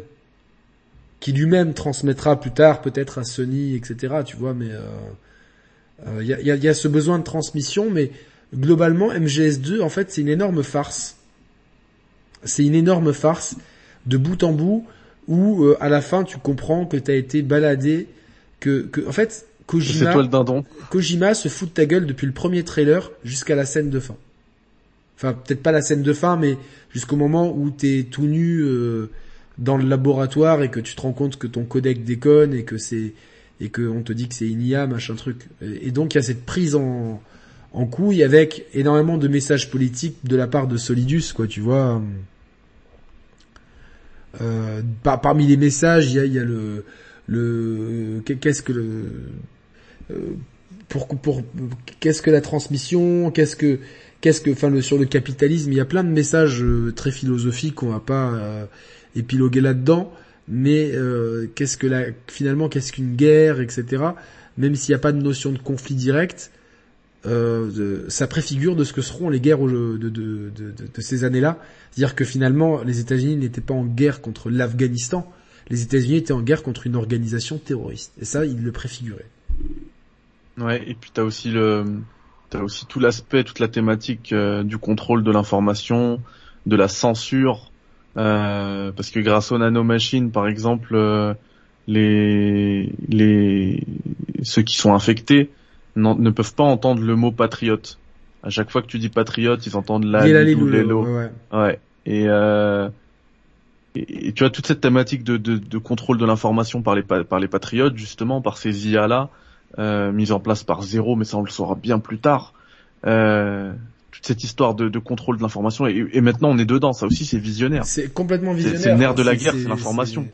qui lui-même transmettra plus tard peut-être à Sony etc tu vois mais il euh, euh, y, a, ce besoin de transmission mais globalement MGS2 en fait c'est une énorme farce. C'est une énorme farce de bout en bout où à la fin tu comprends que t'as été baladé que, en fait Kojima toi le dindon. Kojima se fout de ta gueule depuis le premier trailer jusqu'à la scène de fin. Enfin, peut-être pas la scène de fin, mais jusqu'au moment où t'es tout nu euh, dans le laboratoire et que tu te rends compte que ton codec déconne et que c'est et que on te dit que c'est une IA, machin truc. Et, donc il y a cette prise en en couille avec énormément de messages politiques de la part de Solidus, quoi, tu vois. Euh, par- parmi les messages, il y a, y a le le qu'est-ce que le euh, pour pour qu'est-ce que la transmission, qu'est-ce que qu'est-ce que enfin sur le capitalisme, il y a plein de messages euh, très philosophiques qu'on va pas euh, épiloguer là-dedans, mais euh, qu'est-ce que la finalement qu'est-ce qu'une guerre, etc. Même s'il n'y a pas de notion de conflit direct, euh, ça préfigure de ce que seront les guerres de, de ces années-là. C'est-à-dire que finalement, les États-Unis n'étaient pas en guerre contre l'Afghanistan, les États-Unis étaient en guerre contre une organisation terroriste. Et ça, ils le préfiguraient. Ouais, et puis t'as aussi le, t'as aussi tout l'aspect, toute la thématique euh, du contrôle de l'information, de la censure, euh, parce que grâce aux nanomachines, par exemple, euh, les les ceux qui sont infectés ne peuvent pas entendre le mot patriote. À chaque fois que tu dis patriote, ils entendent la, la Lilou, l'élo. ouais, ouais. Et, euh, et, et tu as toute cette thématique de, de, de contrôle de l'information par les pa- par les patriotes, justement par ces IA là, euh, mises en place par Zéro, mais ça on le saura bien plus tard. Euh, toute cette histoire de, de contrôle de l'information et, et maintenant on est dedans. Ça aussi c'est visionnaire. C'est complètement visionnaire. c'est le nerf de la guerre, c'est- l'information.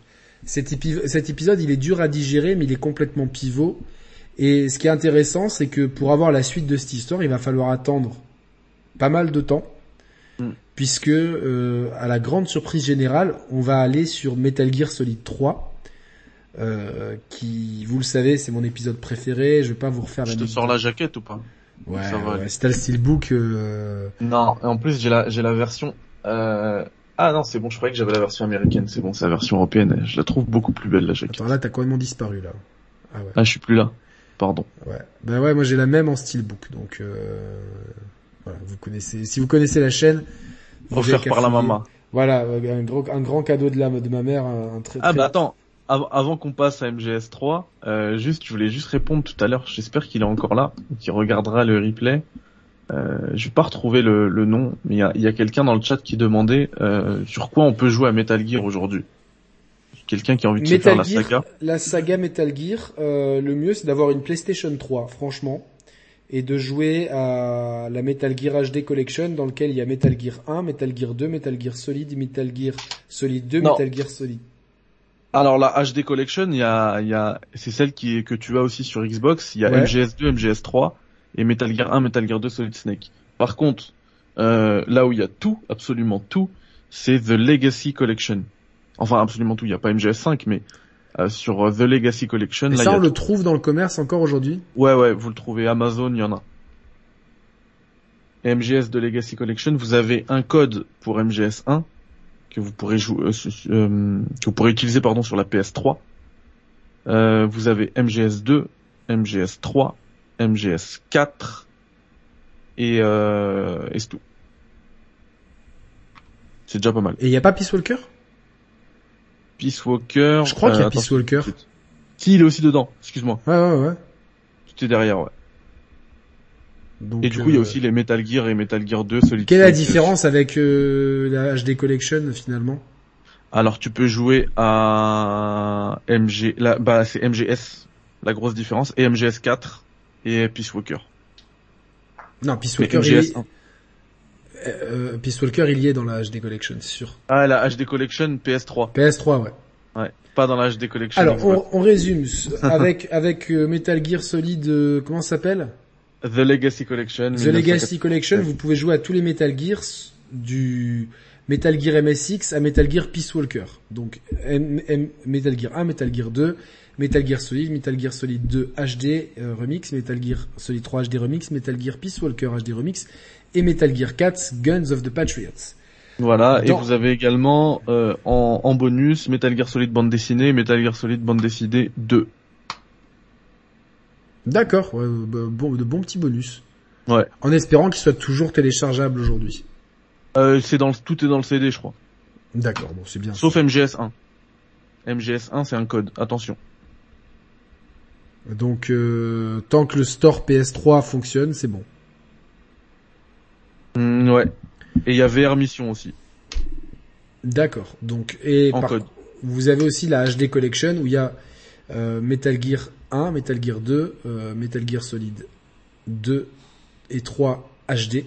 c'est- Cet, épi- cet épisode, il est dur à digérer, mais il est complètement pivot. Et ce qui est intéressant, c'est que pour avoir la suite de cette histoire, il va falloir attendre pas mal de temps, Mm. puisque euh, à la grande surprise générale, on va aller sur Metal Gear Solid 3, euh, qui, vous le savez, c'est mon épisode préféré. Je vais pas vous refaire Je te la sors la jaquette ou pas? Ouais, ouais, si t'as le steelbook, euh, Non. Et en plus j'ai la j'ai la version. Euh... Ah non c'est bon. Je croyais que j'avais la version américaine. C'est bon, c'est la version européenne. Je la trouve beaucoup plus belle la jaquette. attends là, t'as complètement disparu là. Ah ouais. Ah je suis plus là. Pardon. Ouais. Ben ouais, moi j'ai la même en steelbook, donc euh, voilà, vous connaissez. Si vous connaissez la chaîne, qu'à par la maman. Voilà, un gros, un grand cadeau de la de ma mère, un, un très. Ah très- bah attends, av- avant qu'on passe à MGS3, euh, juste, je voulais juste répondre tout à l'heure. J'espère qu'il est encore là, qu'il regardera le replay. Euh, je vais pas retrouver le, le nom, mais il y a, y a quelqu'un dans le chat qui demandait euh, sur quoi on peut jouer à Metal Gear aujourd'hui. Quelqu'un qui a envie de se faire Metal la Gear, saga. la saga Metal Gear, euh, le mieux c'est d'avoir une PlayStation 3, franchement, et de jouer à la Metal Gear HD Collection dans lequel il y a Metal Gear 1, Metal Gear 2, Metal Gear Solid, Metal Gear Solid 2, Non. Metal Gear Solid. Alors la HD Collection, il y a, il y a, c'est celle qui est, que tu as aussi sur Xbox. Il y a Ouais. MGS2, MGS3 et Metal Gear 1, Metal Gear 2, Solid Snake. Par contre, euh, là où il y a tout, absolument tout, c'est The Legacy Collection. Enfin, absolument tout. Il n'y a pas MGS5, mais euh, sur euh, The Legacy Collection, Et là, ça, il y on le tout. trouve dans le commerce encore aujourd'hui? Ouais, ouais, vous le trouvez Amazon, il y en a. Et MGS de Legacy Collection, vous avez un code pour MGS1 que vous pourrez jouer, euh, euh, que vous pourrez utiliser pardon sur la PS3. Euh, vous avez MGS2, MGS3, MGS4 et, euh, et c'est tout. C'est déjà pas mal. Et il y a pas Peace Walker? Peace Walker. Je crois qu'il y a Peace Walker. Si, il est aussi dedans. Excuse-moi. Ouais, ouais, ouais. Tout est derrière, ouais. Donc, Et du coup, il y a euh, aussi les Metal Gear et Metal Gear 2 Solid Quelle est la différence avec euh, la HD Collection finalement? Alors, tu peux jouer à MG, là, bah, c'est MGS, la grosse différence, et MGS 4 et Peace Walker. Non, Peace Walker, il MGS est, 1. euh, Peace Walker, il y est dans la HD Collection, c'est sûr. Ah, la HD Collection PS3. PS3, ouais. Ouais. Pas dans la HD Collection. Alors, on, on résume avec avec euh, Metal Gear Solid, euh, comment ça s'appelle? The Legacy Collection. The Legacy 1980. Collection. Vous pouvez jouer à tous les Metal Gears du Metal Gear MSX à Metal Gear Peace Walker. Donc M- M- Metal Gear 1, Metal Gear 2, Metal Gear Solid, Metal Gear Solid 2 HD euh, Remix, Metal Gear Solid 3 HD Remix, Metal Gear Peace Walker HD Remix et Metal Gear 4 Guns of the Patriots. Voilà. Dans- Et vous avez également, euh, en, en bonus, Metal Gear Solid bande dessinée et Metal Gear Solid bande dessinée 2. D'accord, ouais, bon, de bons petits bonus. Ouais. En espérant qu'ils soient toujours téléchargeables aujourd'hui. Euh, c'est dans le, tout est dans le CD, je crois. D'accord, bon, c'est bien. Sauf MGS 1. MGS 1, c'est un code. Attention. Donc, euh, tant que le store PS3 fonctionne, c'est bon. Mm, ouais. Et il y a VR Mission aussi. D'accord. Donc, et En par- code. vous avez aussi la HD Collection où il y a euh, Metal Gear 1, Metal Gear 2, euh, Metal Gear Solid 2 et 3 HD.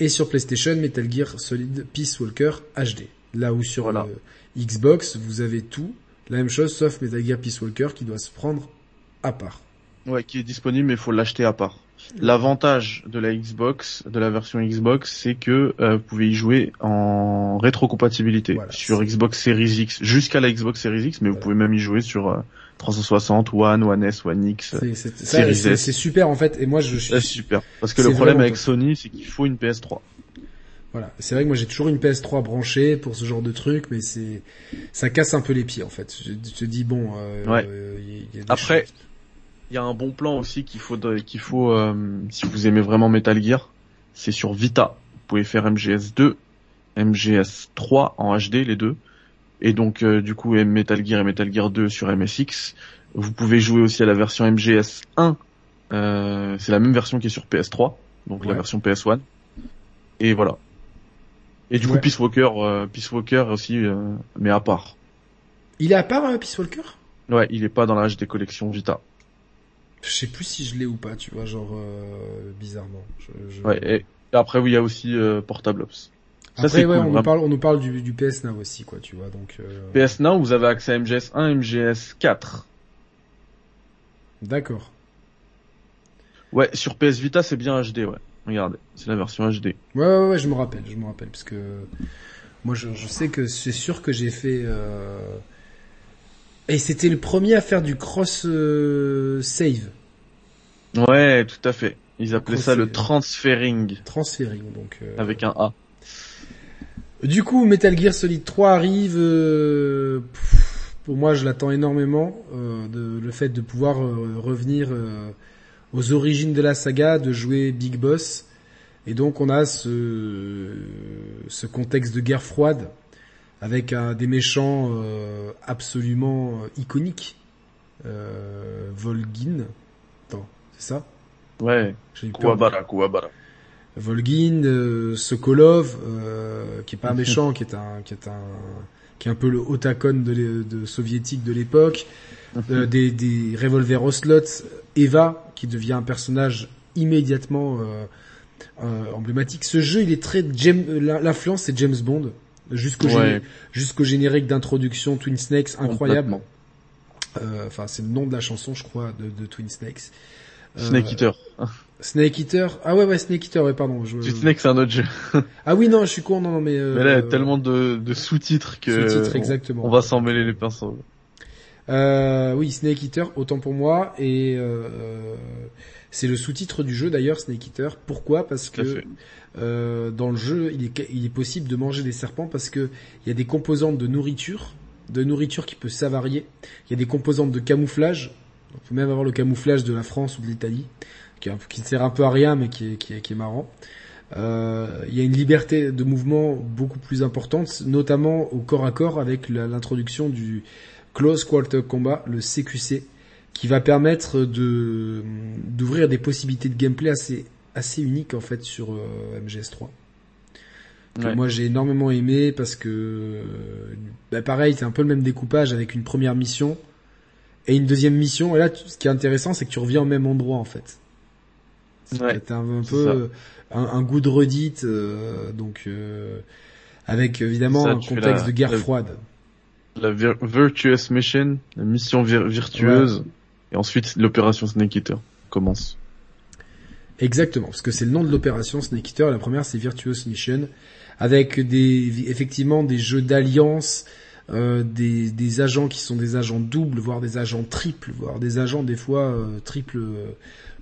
Et sur PlayStation, Metal Gear Solid Peace Walker HD. Là où sur Voilà. euh, Xbox, vous avez tout. La même chose, sauf Metal Gear Peace Walker qui doit se prendre à part. Ouais, qui est disponible, mais il faut l'acheter à part. L'avantage de la Xbox, de la version Xbox, c'est que euh, vous pouvez y jouer en rétrocompatibilité Voilà. sur Xbox Series X jusqu'à la Xbox Series X, mais vous pouvez même y jouer sur euh, 360, One, One S, One X. C'est super en fait. Et moi, je suis C'est super. Parce que le problème avec top. Sony, c'est qu'il faut une PS3. Voilà, c'est vrai que moi j'ai toujours une PS3 branchée pour ce genre de truc, mais c'est ça casse un peu les pieds en fait. Je te dis bon, euh, Ouais. euh, il y a- il y a des Après, Il y a un bon plan aussi qu'il faut qu'il faut euh, si vous aimez vraiment Metal Gear, c'est sur Vita. Vous pouvez faire MGS 2, MGS 3 en HD les deux, et donc euh, du coup Metal Gear et Metal Gear 2 sur MSX. Vous pouvez jouer aussi à la version MGS 1. Euh, c'est la même version qui est sur PS3, donc la version PS1. Et voilà. Et du Ouais. coup Peace Walker, euh, Peace Walker aussi, euh, mais à part. Il est à part Peace Walker? Ouais, il est pas dans la HD collection Vita. Je sais plus si je l'ai ou pas, tu vois, genre euh, bizarrement. Je, je- Ouais, et, après oui, il y a aussi Portable Ops. Après c'est ouais, cool, on nous parle, on nous parle du, du PS Now aussi, quoi, tu vois, donc. euh, PS Now, vous avez accès à MGS 1, MGS 4. D'accord. Ouais, sur PS Vita, c'est bien HD, ouais. Regardez, c'est la version HD. Ouais, ouais, ouais, je me rappelle, je me rappelle, parce que moi, je, je sais que c'est sûr que j'ai fait. euh, Et c'était le premier à faire du cross euh, save, Ouais, tout à fait. Ils appelaient ça le transferring, transferring, donc. euh, avec un A. Du coup, Metal Gear Solid 3 arrive. euh, pff, pour moi, je l'attends énormément. euh, de, le fait de pouvoir euh, revenir euh, aux origines de la saga, de jouer Big Boss. Et donc, on a ce, ce contexte de guerre froide avec des méchants euh, absolument iconiques. Euh, Volgin. Attends, c'est ça? Ouais. Kuwabara, Kuwabara. Volgin, euh, Sokolov, euh, qui est pas un méchant, qui est un, qui est un, qui est un peu le Otakon de, de soviétique de l'époque, euh, des, des revolvers Oslot, Eva, qui devient un personnage immédiatement euh, euh, emblématique. Ce jeu, il est très l'influence c'est James Bond, jusqu'au Ouais. géné- jusqu'au générique d'introduction Twin Snakes, incroyable. Enfin, c'est le nom de la chanson, je crois, de, de Twin Snakes. Snake Eater. Snake Eater? Ah ouais, ouais, Snake Eater, ouais, pardon. Je... Snake, c'est un autre jeu. Ah oui, non, je suis con, non, non, mais... Euh, Mais là, il y a tellement de, de sous-titres que Sous-titres, on- exactement. on va s'en mêler les pinceaux. Euh, oui, Snake Eater, autant pour moi. Et euh, C'est le sous-titre du jeu d'ailleurs, Snake Eater. Pourquoi? Parce que euh, dans le jeu, il est, il est possible de manger des serpents parce que il y a des composantes de nourriture, de nourriture qui peut s'avarier. Il y a des composantes de camouflage. On peut même avoir le camouflage de la France ou de l'Italie, qui, qui, ne sert un peu à rien mais qui est, qui est, qui est marrant. Euh, il y a une liberté de mouvement beaucoup plus importante, notamment au corps à corps avec l'introduction du Close Quarter Combat, le CQC, qui va permettre de d'ouvrir des possibilités de gameplay assez assez uniques en fait sur euh, MGS3. Que Moi j'ai énormément aimé parce que bah, pareil c'est un peu le même découpage avec une première mission et une deuxième mission et là ce qui est intéressant c'est que tu reviens au même endroit en fait. Ouais, un, peu un, goût de redite euh, donc euh, avec évidemment un contexte de guerre froide. La virtuous mission, la mission virtueuse. Et ensuite, l'opération Snake Eater commence. Exactement, parce que c'est le nom de l'opération Snake Eater. La première, c'est Virtuous Mission, avec des effectivement des jeux d'alliance, euh, des, des agents qui sont des agents doubles, voire des agents triples, voire des agents des fois euh, triple euh,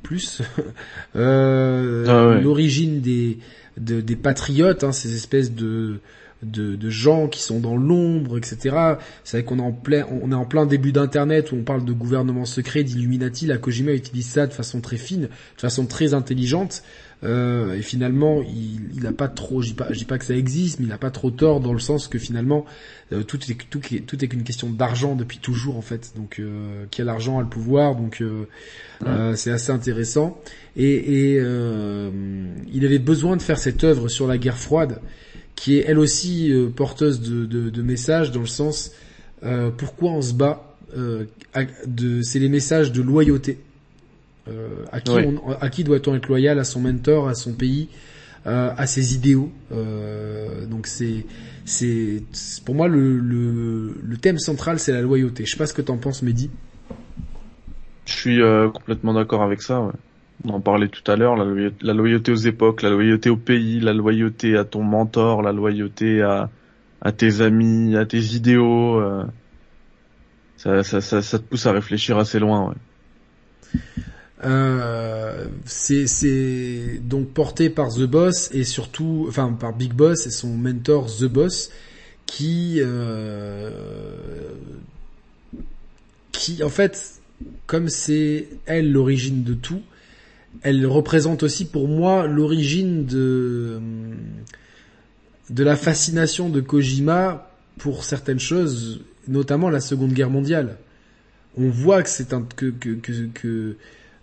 plus. euh, ah L'origine des des patriotes, hein, ces espèces de de, de, gens qui sont dans l'ombre, etc. C'est vrai qu'on est en plein, on est en plein début d'internet où on parle de gouvernement secret, d'Illuminati. La Kojima utilise ça de façon très fine, de façon très intelligente. Euh, et finalement, il n'a pas trop, je dis pas, dis pas que ça existe, mais il n'a pas trop tort dans le sens que finalement, euh, tout est tout, tout est qu'une question d'argent depuis toujours en fait. Donc, euh, qui a l'argent a le pouvoir, donc euh, euh, c'est assez intéressant. Et, et il avait besoin de faire cette œuvre sur la guerre froide qui est elle aussi euh, porteuse de, de, de, messages dans le sens euh, pourquoi on se bat. Euh, de, c'est les messages de loyauté. Euh, à qui, à qui doit-on être loyal À son mentor, à son pays, à ses idéaux. donc c'est, c'est, pour moi le, le, le thème central, c'est la loyauté. Je sais pas ce que t'en penses, Mehdi. Je suis complètement d'accord avec ça. Ouais on en parlait tout à l'heure, la, loyauté aux époques, la loyauté au pays, la loyauté à ton mentor, la loyauté à, à tes amis, à tes idéaux. Euh, ça, ça, ça, ça, te pousse à réfléchir assez loin. Ouais. Euh, c'est donc porté par The Boss et surtout, enfin par Big Boss et son mentor The Boss, qui euh, qui en fait, comme c'est elle l'origine de tout, elle représente aussi pour moi l'origine de de la fascination de Kojima pour certaines choses, notamment la Seconde Guerre mondiale. On voit que c'est un que que que, que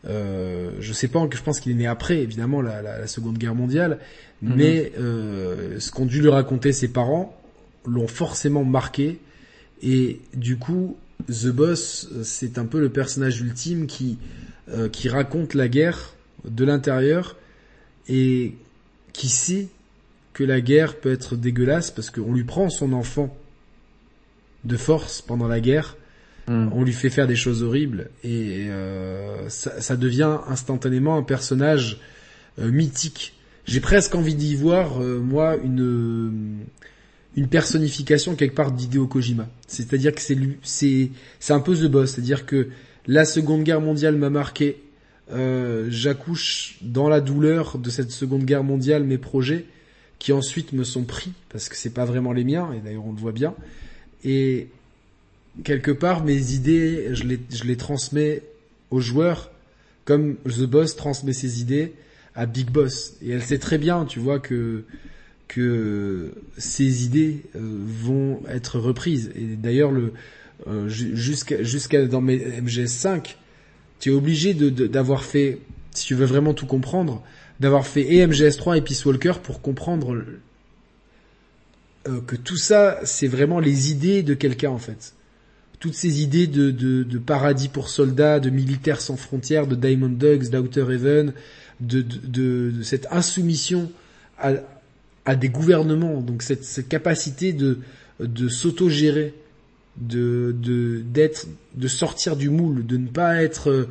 euh, je sais pas, je pense qu'il est né après, évidemment, la, la, Seconde Guerre mondiale, mhm. mais euh, ce qu'ont dû lui raconter ses parents l'ont forcément marqué, et du coup, The Boss, c'est un peu le personnage ultime qui euh, qui raconte la guerre de l'intérieur et qui sait que la guerre peut être dégueulasse parce qu'on lui prend son enfant de force pendant la guerre, hmm. on lui fait faire des choses horribles et euh, ça, devient instantanément un personnage euh, mythique. J'ai presque envie d'y voir euh, moi une une personnification quelque part d'Hideo Kojima. C'est-à-dire que c'est c'est c'est un peu The Boss, c'est-à-dire que la Seconde Guerre mondiale m'a marqué euh, j'accouche dans la douleur de cette Seconde Guerre mondiale mes projets qui ensuite me sont pris parce que c'est pas vraiment les miens et d'ailleurs on le voit bien et quelque part mes idées je les je les transmets aux joueurs comme The Boss transmet ses idées à Big Boss et elle sait très bien tu vois que que ces idées euh, vont être reprises et d'ailleurs le euh, jusqu'à jusqu'à dans mes MGS5 tu es obligé d'avoir fait, si tu veux vraiment tout comprendre, d'avoir fait et MGS3 et Peace Walker pour comprendre euh, que tout ça, c'est vraiment les idées de quelqu'un en fait. Toutes ces idées de, de, paradis pour soldats, de militaires sans frontières, de Diamond Dogs, d'Outer Heaven, de, de, cette insoumission à, à des gouvernements, donc cette, cette capacité de, de s'auto-gérer de d'être de sortir du moule, de ne pas être euh,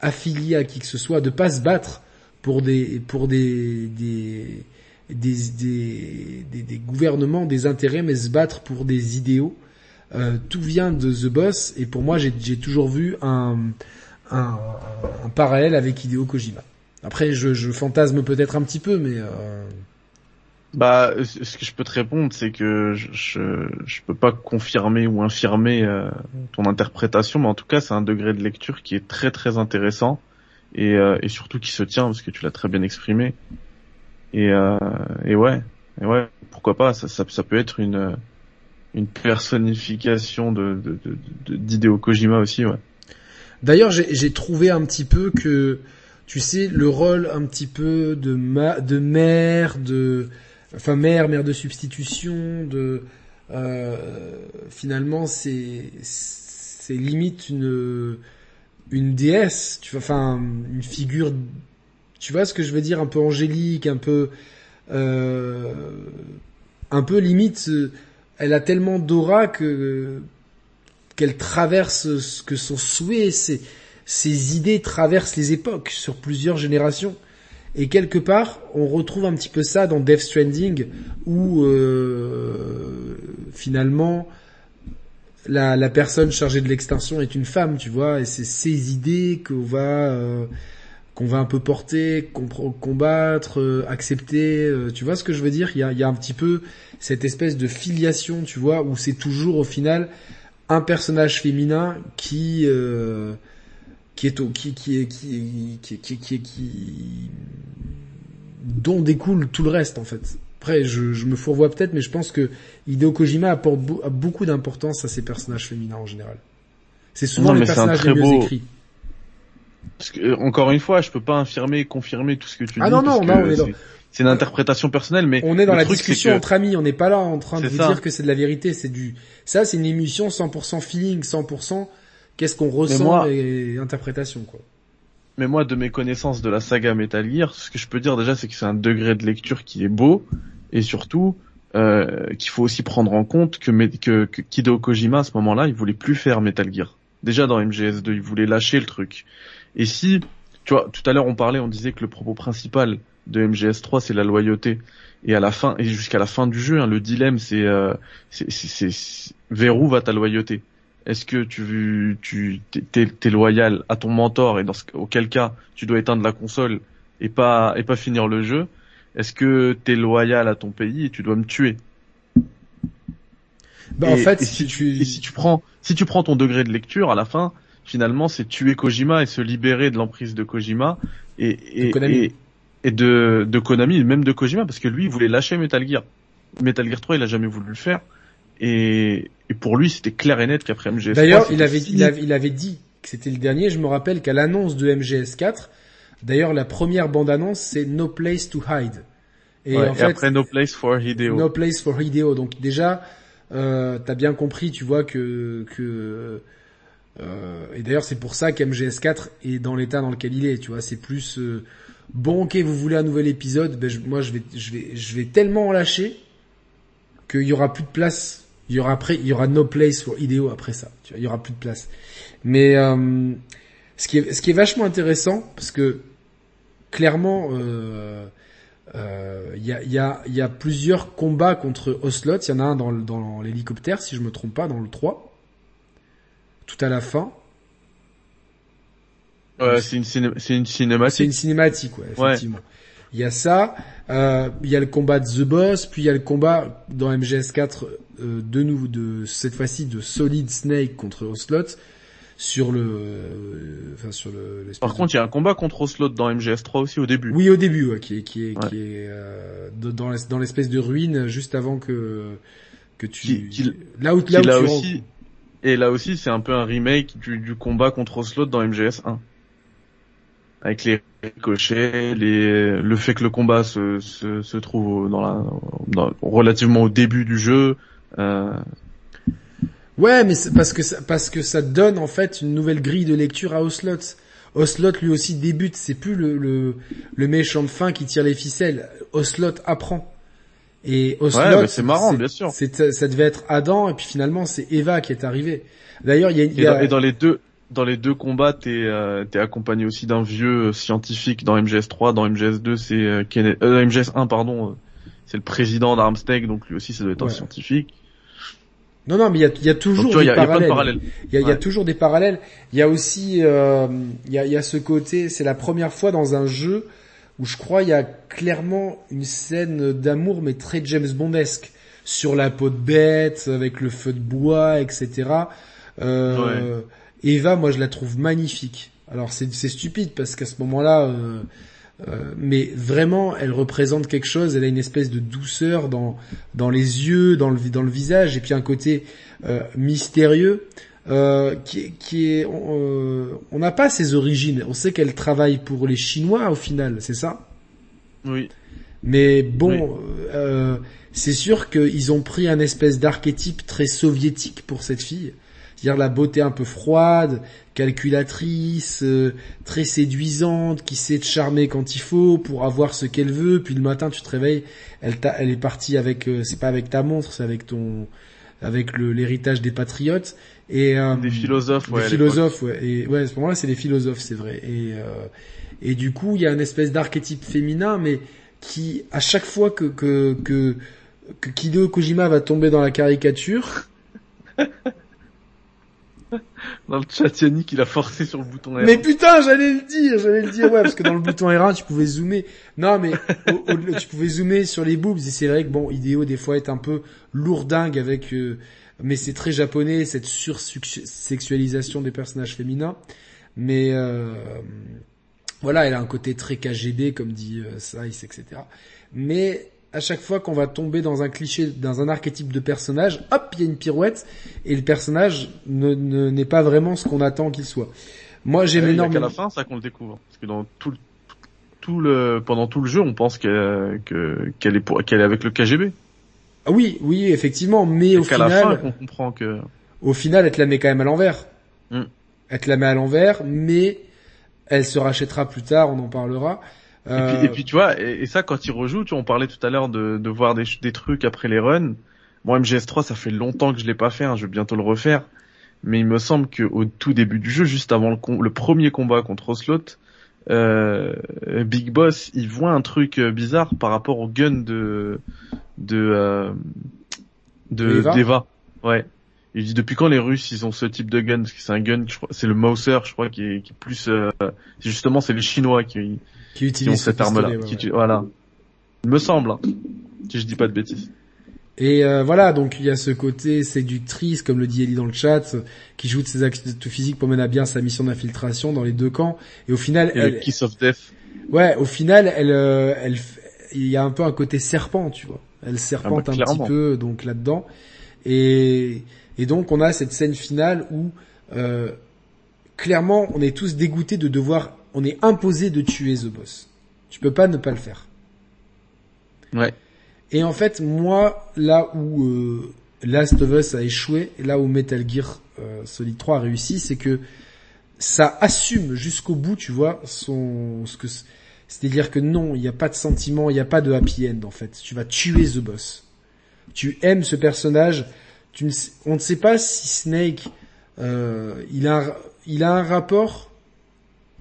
affilié à qui que ce soit, de pas se battre pour des pour des des des, des, des, gouvernements, des intérêts, mais se battre pour des idéaux. Euh, tout vient de The Boss et pour moi j'ai toujours vu un, parallèle avec Hideo Kojima. Après, je, fantasme peut-être un petit peu, mais euh... bah, ce que je peux te répondre, c'est que je, je, peux pas confirmer ou infirmer euh, ton interprétation, mais en tout cas, c'est un degré de lecture qui est très très intéressant et, euh, surtout qui se tient parce que tu l'as très bien exprimé. Et, et ouais, et ouais, pourquoi pas, ça, ça peut être une une personnification de, Kojima aussi, ouais. D'ailleurs, j'ai trouvé un petit peu que, tu sais, le rôle un petit peu de ma, de mère, de, enfin mère, mère de substitution, de, euh, finalement, c'est, c'est limite une, une déesse, tu vois, enfin, une figure, tu vois ce que je veux dire, un peu angélique, un peu, euh, un peu limite, elle a tellement d'aura que qu'elle traverse ce que son souhait, ses, ses idées traversent les époques sur plusieurs générations. Et quelque part, on retrouve un petit peu ça dans Death Stranding, où euh, finalement la, la, personne chargée de l'extinction est une femme, tu vois, et c'est ses idées qu'on va euh, qu'on va un peu porter, combattre, euh, accepter. Euh, tu vois ce que je veux dire? Il y a, y a un petit peu cette espèce de filiation, tu vois, où c'est toujours au final un personnage féminin qui euh, qui est qui qui est qui qui qui qui, qui dont découle tout le reste en fait. Après, je, je me fourvoie peut-être, mais je pense que Hideo Kojima apporte beaucoup d'importance à ces personnages féminins en général. C'est souvent Non, les personnages les mieux beau- écrits. Parce que, euh, encore une fois, je peux pas infirmer confirmer tout ce que tu Ah dis. non, non, non, que on est c'est- une interprétation personnelle, mais On est dans la truc, discussion que- entre amis, on n'est pas là en train de vous ça. dire que c'est de la vérité, c'est du ça c'est une émission 100% feeling, 100% qu'est-ce qu'on ressent moi- et interprétation quoi. Mais moi, de mes connaissances de la saga Metal Gear, ce que je peux dire déjà, c'est que c'est un degré de lecture qui est beau, et surtout euh, qu'il faut aussi prendre en compte que, que, que Hideo Kojima, à ce moment-là, il voulait plus faire Metal Gear. Déjà dans MGS2, il voulait lâcher le truc. Et si, tu vois, tout à l'heure on parlait, on disait que le propos principal de MGS3, c'est la loyauté. Et à la fin, et jusqu'à la fin du jeu, hein, le dilemme, c'est, euh, c'est, vers où va ta loyauté? Est-ce que tu, tu, t'es, t'es loyal à ton mentor et dans ce, auquel cas tu dois éteindre la console et pas, et pas finir le jeu? Est-ce que t'es loyal à ton pays et tu dois me tuer? Bah en fait, et si si tu Et si tu prends, si tu prends ton degré de lecture, à la fin, finalement, c'est tuer Kojima et se libérer de l'emprise de Kojima et, et, et de, de Konami, et même de Kojima, parce que lui, il voulait lâcher Metal Gear. Metal Gear 3, il a jamais voulu le faire. Et, et pour lui, c'était clair et net qu'après MGS3, D'ailleurs, il avait, il avait, il avait dit que c'était le dernier. Je me rappelle qu'à l'annonce de MGS4, d'ailleurs, la première bande-annonce, c'est No Place to Hide. Et Ouais, en et fait, après No Place for Hideo. No Place for Hideo. Donc déjà, euh, t'as bien compris, tu vois que que euh, et d'ailleurs c'est pour ça qu'MGS4 est dans l'état dans lequel il est. Tu vois, c'est plus euh, bon. Ok, vous voulez un nouvel épisode Ben je- moi, je vais je vais je vais tellement en lâcher qu'il y aura plus de place. Il y aura après, il y aura No Place for Hideo après ça. Tu vois, il y aura plus de place. Mais euh, ce qui est ce qui est vachement intéressant parce que clairement. Euh, euh, Il y, a, il y, a, il y a plusieurs combats contre Ocelot. Il y en a un dans, dans l'hélicoptère, si je me trompe pas, dans le 3. Tout à la fin. Ouais, c'est une, ciné- c'est une C'est cinématique. une cinématique, ouais, effectivement. Il y a ça. euh, il y a le combat de The Boss, puis il y a le combat dans MGS4 euh, de nous, de cette fois-ci de Solid Snake contre Ocelot sur le, euh, enfin sur le. Par contre, il y a un combat contre Ocelot dans MGS3 aussi au début. Oui, au début, ouais, qui est, qui est, Ouais. qui est de- dans l'es- dans l'espèce de ruine juste avant que que tu Qui- qui- là où là où là tu aussi, et là aussi, c'est un peu un remake du, du combat contre Ocelot dans MGS1. Avec les ricochets, les, le fait que le combat se, se, se trouve dans la, dans- relativement au début du jeu, euh, Ouais, mais parce que ça, parce que ça donne en fait une nouvelle grille de lecture à Ocelot. Ocelot lui aussi débute, c'est plus le, le le méchant de fin qui tire les ficelles. Ocelot apprend. Et Ocelot, Ouais, mais c'est marrant, bien sûr. ça devait être Adam et puis finalement c'est Eva qui est arrivée. D'ailleurs, il y a, y a- dans, et dans les deux, dans les deux combats, t'es, euh, t'es accompagné aussi d'un vieux euh, scientifique dans MGS3, dans MGS2, c'est euh, Kenneth, euh, MGS1, pardon, euh, c'est le président d'Armstead, donc lui aussi ça doit être Ouais. un scientifique. Non, non, mais il y y a toujours Donc, tu vois, des il y a- il y a plein de parallèles. Il y a, y a Ouais. toujours des parallèles. Il y a aussi, euh, il, y a, y a ce côté, c'est la première fois dans un jeu où je crois il y a clairement une scène d'amour, mais très James Bondesque, sur la peau de bête, avec le feu de bois, etc. Euh, Eva, moi je la trouve magnifique. Alors c'est stupide parce qu'à ce moment-là, euh, euh, mais vraiment, elle représente quelque chose. Elle a une espèce de douceur dans dans les yeux, dans le dans le visage, et puis un côté euh, mystérieux euh, qui, est- qui est. euh, on n'a pas ses origines. On sait qu'elle travaille pour les Chinois au final, c'est ça? Oui. Mais bon, euh, c'est sûr qu'ils ont pris un espèce d'archétype très soviétique pour cette fille. C'est-à-dire la beauté un peu froide, calculatrice, euh, très séduisante, qui sait te charmer quand il faut pour avoir ce qu'elle veut. Puis le matin, tu te réveilles, elle, t'a- elle est partie avec, euh, c'est pas avec ta montre, c'est avec ton, avec l'héritage des patriotes. Et euh, Des philosophes, des philosophes, ouais. Et ouais, à ce moment-là, c'est des philosophes, c'est vrai. Et euh, et du coup, il y a une espèce d'archétype féminin, mais qui, à chaque fois que que que, que Hideo Kojima va tomber dans la caricature. Dans le chat, Yannick, il a forcé sur le bouton R. mais putain, j'allais le dire, j'allais le dire, ouais, parce que dans le bouton R1, tu pouvais zoomer. Non, mais tu pouvais zoomer sur les boobs, et c'est vrai que bon, Hideo des fois est un peu lourdingue avec, euh, mais c'est très japonais cette sursexualisation des personnages féminins. Mais euh, voilà, elle a un côté très KGB, comme dit euh, etc. Mais à chaque fois qu'on va tomber dans un cliché, dans un archétype de personnage, hop, il y a une pirouette, et le personnage ne ne- n'est pas vraiment ce qu'on attend qu'il soit. Moi, j'aime Ouais, il y a qu'à énormément. la fin, ça qu'on le découvre. Parce que dans tout le, tout le, pendant tout le jeu, on pense qu'elle, que, qu'elle est pour, qu'elle est avec le KGB. Ah oui, oui, effectivement, mais Et au qu'à la fin, final, qu'on comprend que, au final, elle te la met quand même à l'envers. Mm. Elle te la met à l'envers, mais elle se rachètera plus tard, on en parlera. Et Euh, puis, et puis tu vois, et, et ça quand il rejoue, tu vois, on parlait tout à l'heure de, de voir des, trucs après les runs. Moi, MGS3, ça fait longtemps que je l'ai pas fait, hein, je vais bientôt le refaire. Mais il me semble que au tout début du jeu, juste avant le, premier combat contre Oslot, euh, Big Boss, il voit un truc euh, bizarre par rapport au gun de de euh, de Eva d'Eva. Ouais. Il dit depuis quand les Russes ils ont ce type de gun? Parce que c'est un gun, c'est le Mauser, je crois, qui est, qui est plus. euh, justement, c'est les Chinois qui, qui utilise ce cette arme-là. ouais, Voilà. Il me semble, hein, si je dis pas de bêtises. Et euh, voilà, donc il y a ce côté séductrice, comme le dit Ellie dans le chat, qui joue de ses actes physiques pour mener à bien sa mission d'infiltration dans les deux camps. Et au final, Et elle, le Kiss of Death. ouais, au final, elle, euh, elle, il y a un peu un côté serpent, tu vois. Elle serpente Ah bah, un petit peu, donc là-dedans. Et, et donc on a cette scène finale où euh, clairement on est tous dégoûtés de devoir, on est imposé de tuer The Boss. Tu peux pas ne pas le faire. Ouais. Et en fait, moi, là où euh, Last of Us a échoué, et là où Metal Gear euh, Solid 3 a réussi, c'est que ça assume jusqu'au bout, tu vois, son ce que c'est-à-dire que non, il n'y a pas de sentiment, il n'y a pas de happy end en fait. Tu vas tuer The Boss. Tu aimes ce personnage. Tu ne on ne sait pas si Snake, euh, il a, il a un rapport.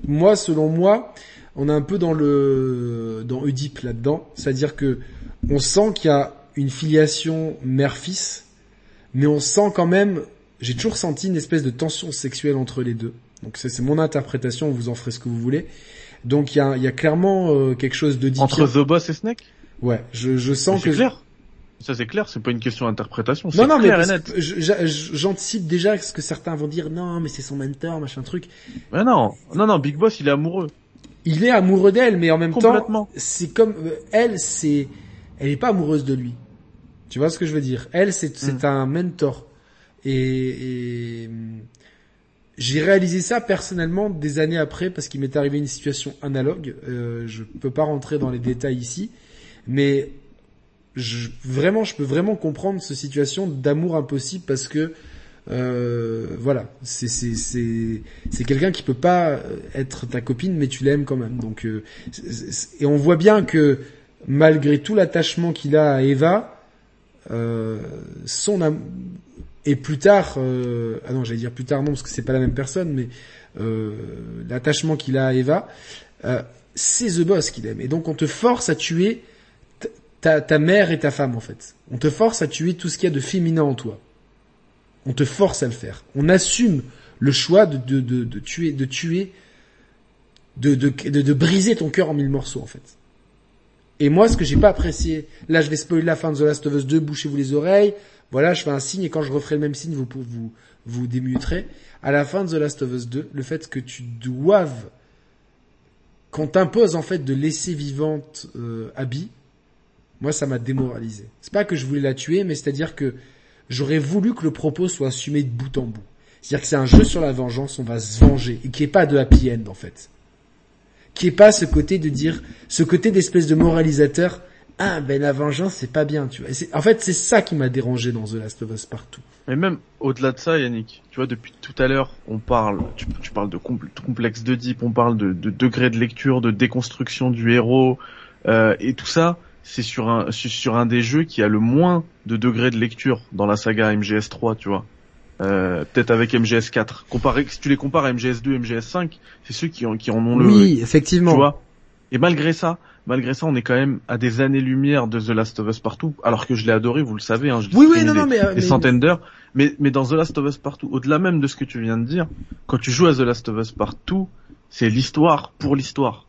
Moi, selon moi, on est un peu dans le dans Oedipe là-dedans, c'est-à-dire que on sent qu'il y a une filiation mère-fils, mais on sent quand même, j'ai toujours senti une espèce de tension sexuelle entre les deux. Donc c'est mon interprétation, vous en ferez ce que vous voulez. Donc il y a, il y a clairement euh, quelque chose de Entre The Boss et Snake? Ouais, je, je sens C'est que clair. Ça c'est clair, c'est pas une question d'interprétation. non non mais j'anticipe déjà ce que certains vont dire non mais c'est son mentor machin truc. Mais non, non, non, Big Boss il est amoureux. Il est amoureux d'elle mais en même temps c'est comme euh, elle c'est elle est pas amoureuse de lui. Tu vois ce que je veux dire? Elle c'est c'est un mentor et, et, j'ai réalisé ça personnellement des années après parce qu'il m'est arrivé une situation analogue. Euh, je peux pas rentrer dans les détails ici, mais je, vraiment, je peux vraiment comprendre cette situation d'amour impossible parce que euh, voilà, c'est c'est c'est c'est quelqu'un qui peut pas être ta copine, mais tu l'aimes quand même. Donc euh, et on voit bien que malgré tout l'attachement qu'il a à Eva, euh, son am- et plus tard, euh, ah non, j'allais dire plus tard non parce que c'est pas la même personne, mais euh, l'attachement qu'il a à Eva, euh, c'est The Boss qu'il aime. Et donc on te force à tuer ta, mère et ta femme en fait. On te force à tuer tout ce qu'il y a de féminin en toi. On te force à le faire. On assume le choix de, de, de, de tuer, de tuer, de, de, de, de briser ton cœur en mille morceaux, en fait. Et moi, ce que j'ai pas apprécié, là, je vais spoiler la fin de The Last of Us 2, bouchez-vous les oreilles. Voilà, je fais un signe et quand je referai le même signe, vous vous vous démuterez. À la fin de The Last of Us 2, le fait que tu doives, qu'on t'impose en fait de laisser vivante euh, Abby, moi, ça m'a démoralisé. C'est pas que je voulais la tuer, mais c'est-à-dire que j'aurais voulu que le propos soit assumé de bout en bout. C'est-à-dire que c'est un jeu sur la vengeance, on va se venger, et qu'il n'y ait pas de happy end, en fait. Qu'il n'y ait pas ce côté de dire, ce côté d'espèce de moralisateur, ah, ben la vengeance, c'est pas bien, tu vois. en fait, c'est ça qui m'a dérangé dans The Last of Us partout. Mais même au-delà de ça, Yannick, tu vois, depuis tout à l'heure, on parle, tu, parles de complexe de deep, on parle de, de degré de lecture, de déconstruction du héros, euh, et tout ça, c'est sur un sur un des jeux qui a le moins de degrés de lecture dans la saga MGS3, tu vois. Euh, peut-être avec MGS4. Comparé, si tu les compares à MGS2, MGS5, c'est ceux qui, qui en ont le. Oui, effectivement. Tu vois. Et malgré ça, malgré ça, on est quand même à des années-lumière de The Last of Us Partout, alors que je l'ai adoré, vous le savez, hein, je oui, oui, non, des, non, mais, euh, des centaines d'heures. Mais, mais dans The Last of Us Partout, au-delà même de ce que tu viens de dire, quand tu joues à The Last of Us Partout, c'est l'histoire pour l'histoire.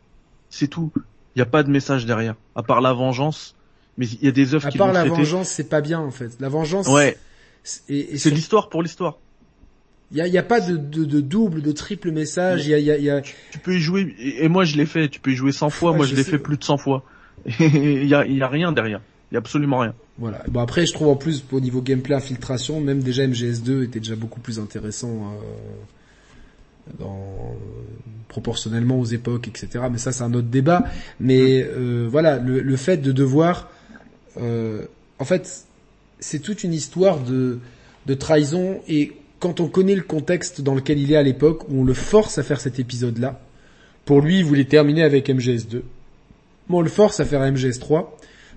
C'est tout. Il n'y a pas de message derrière, à part la vengeance. Mais il y a des œuvres qui À part la vengeance, c'est pas bien en fait. La vengeance. Ouais. C'est l'histoire pour l'histoire. Il y a, y a, pas de, de, de, double, de triple message. Il y a, y a, Tu, peux y jouer. Et moi, je l'ai fait. Tu peux y jouer 100 fois. moi, je, l'ai fait plus de 100 fois. Il y a, y a rien derrière. Il y a absolument rien. Voilà. Bon après, je trouve en plus au niveau gameplay infiltration, même déjà MGS2 était déjà beaucoup plus intéressant. Euh, dans, proportionnellement aux époques, etc. Mais ça, c'est un autre débat. Mais euh, voilà, le, le, fait de devoir, euh, en fait, c'est toute une histoire de, de trahison et quand on connaît le contexte dans lequel il est à l'époque, où on le force à faire cet épisode-là, pour lui, il voulait terminer avec MGS2. Bon, on le force à faire MGS3.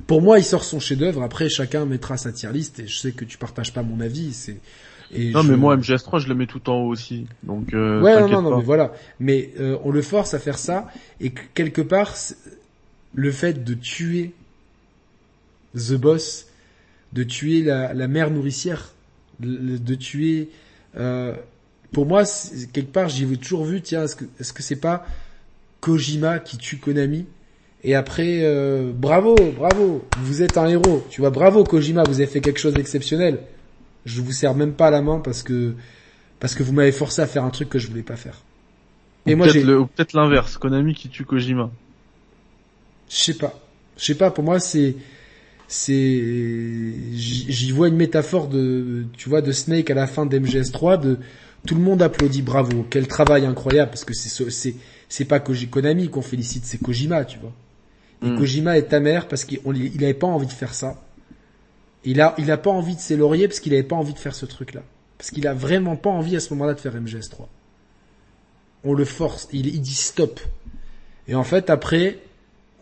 Pour moi, il sort son chef-d'œuvre. Après, chacun mettra sa tier list. Et je sais que tu partages pas mon avis. C'est et non, mais moi MGS3, je le mets tout en haut aussi. Donc euh, ouais, non, non, mais voilà. Mais euh, on le force à faire ça et quelque part, le fait de tuer The Boss, de tuer la, la mère nourricière, de, de tuer, euh, pour moi, quelque part, j'y ai toujours vu. Tiens, est-ce que est-ce que c'est pas Kojima qui tue Konami? Et après, euh, bravo, bravo, vous êtes un héros. Tu vois, bravo Kojima, vous avez fait quelque chose d'exceptionnel. Je vous serre même pas la main parce que parce que vous m'avez forcé à faire un truc que je voulais pas faire. Et moi j'ai peut-être l'inverse, Konami qui tue Kojima. Je sais pas. Je sais pas, pour moi c'est c'est j'y vois une métaphore de tu vois de Snake à la fin d'MGS3 de tout le monde applaudit bravo, quel travail incroyable parce que c'est c'est c'est pas Konami qu'on félicite, c'est Kojima, tu vois. Et hmm. Kojima est ta mère parce qu'il il avait pas envie de faire ça. Il a, il a pas envie de ses lauriers parce qu'il avait pas envie de faire ce truc-là. Parce qu'il a vraiment pas envie à ce moment-là de faire MGS3. On le force, il, il dit stop. Et en fait, après,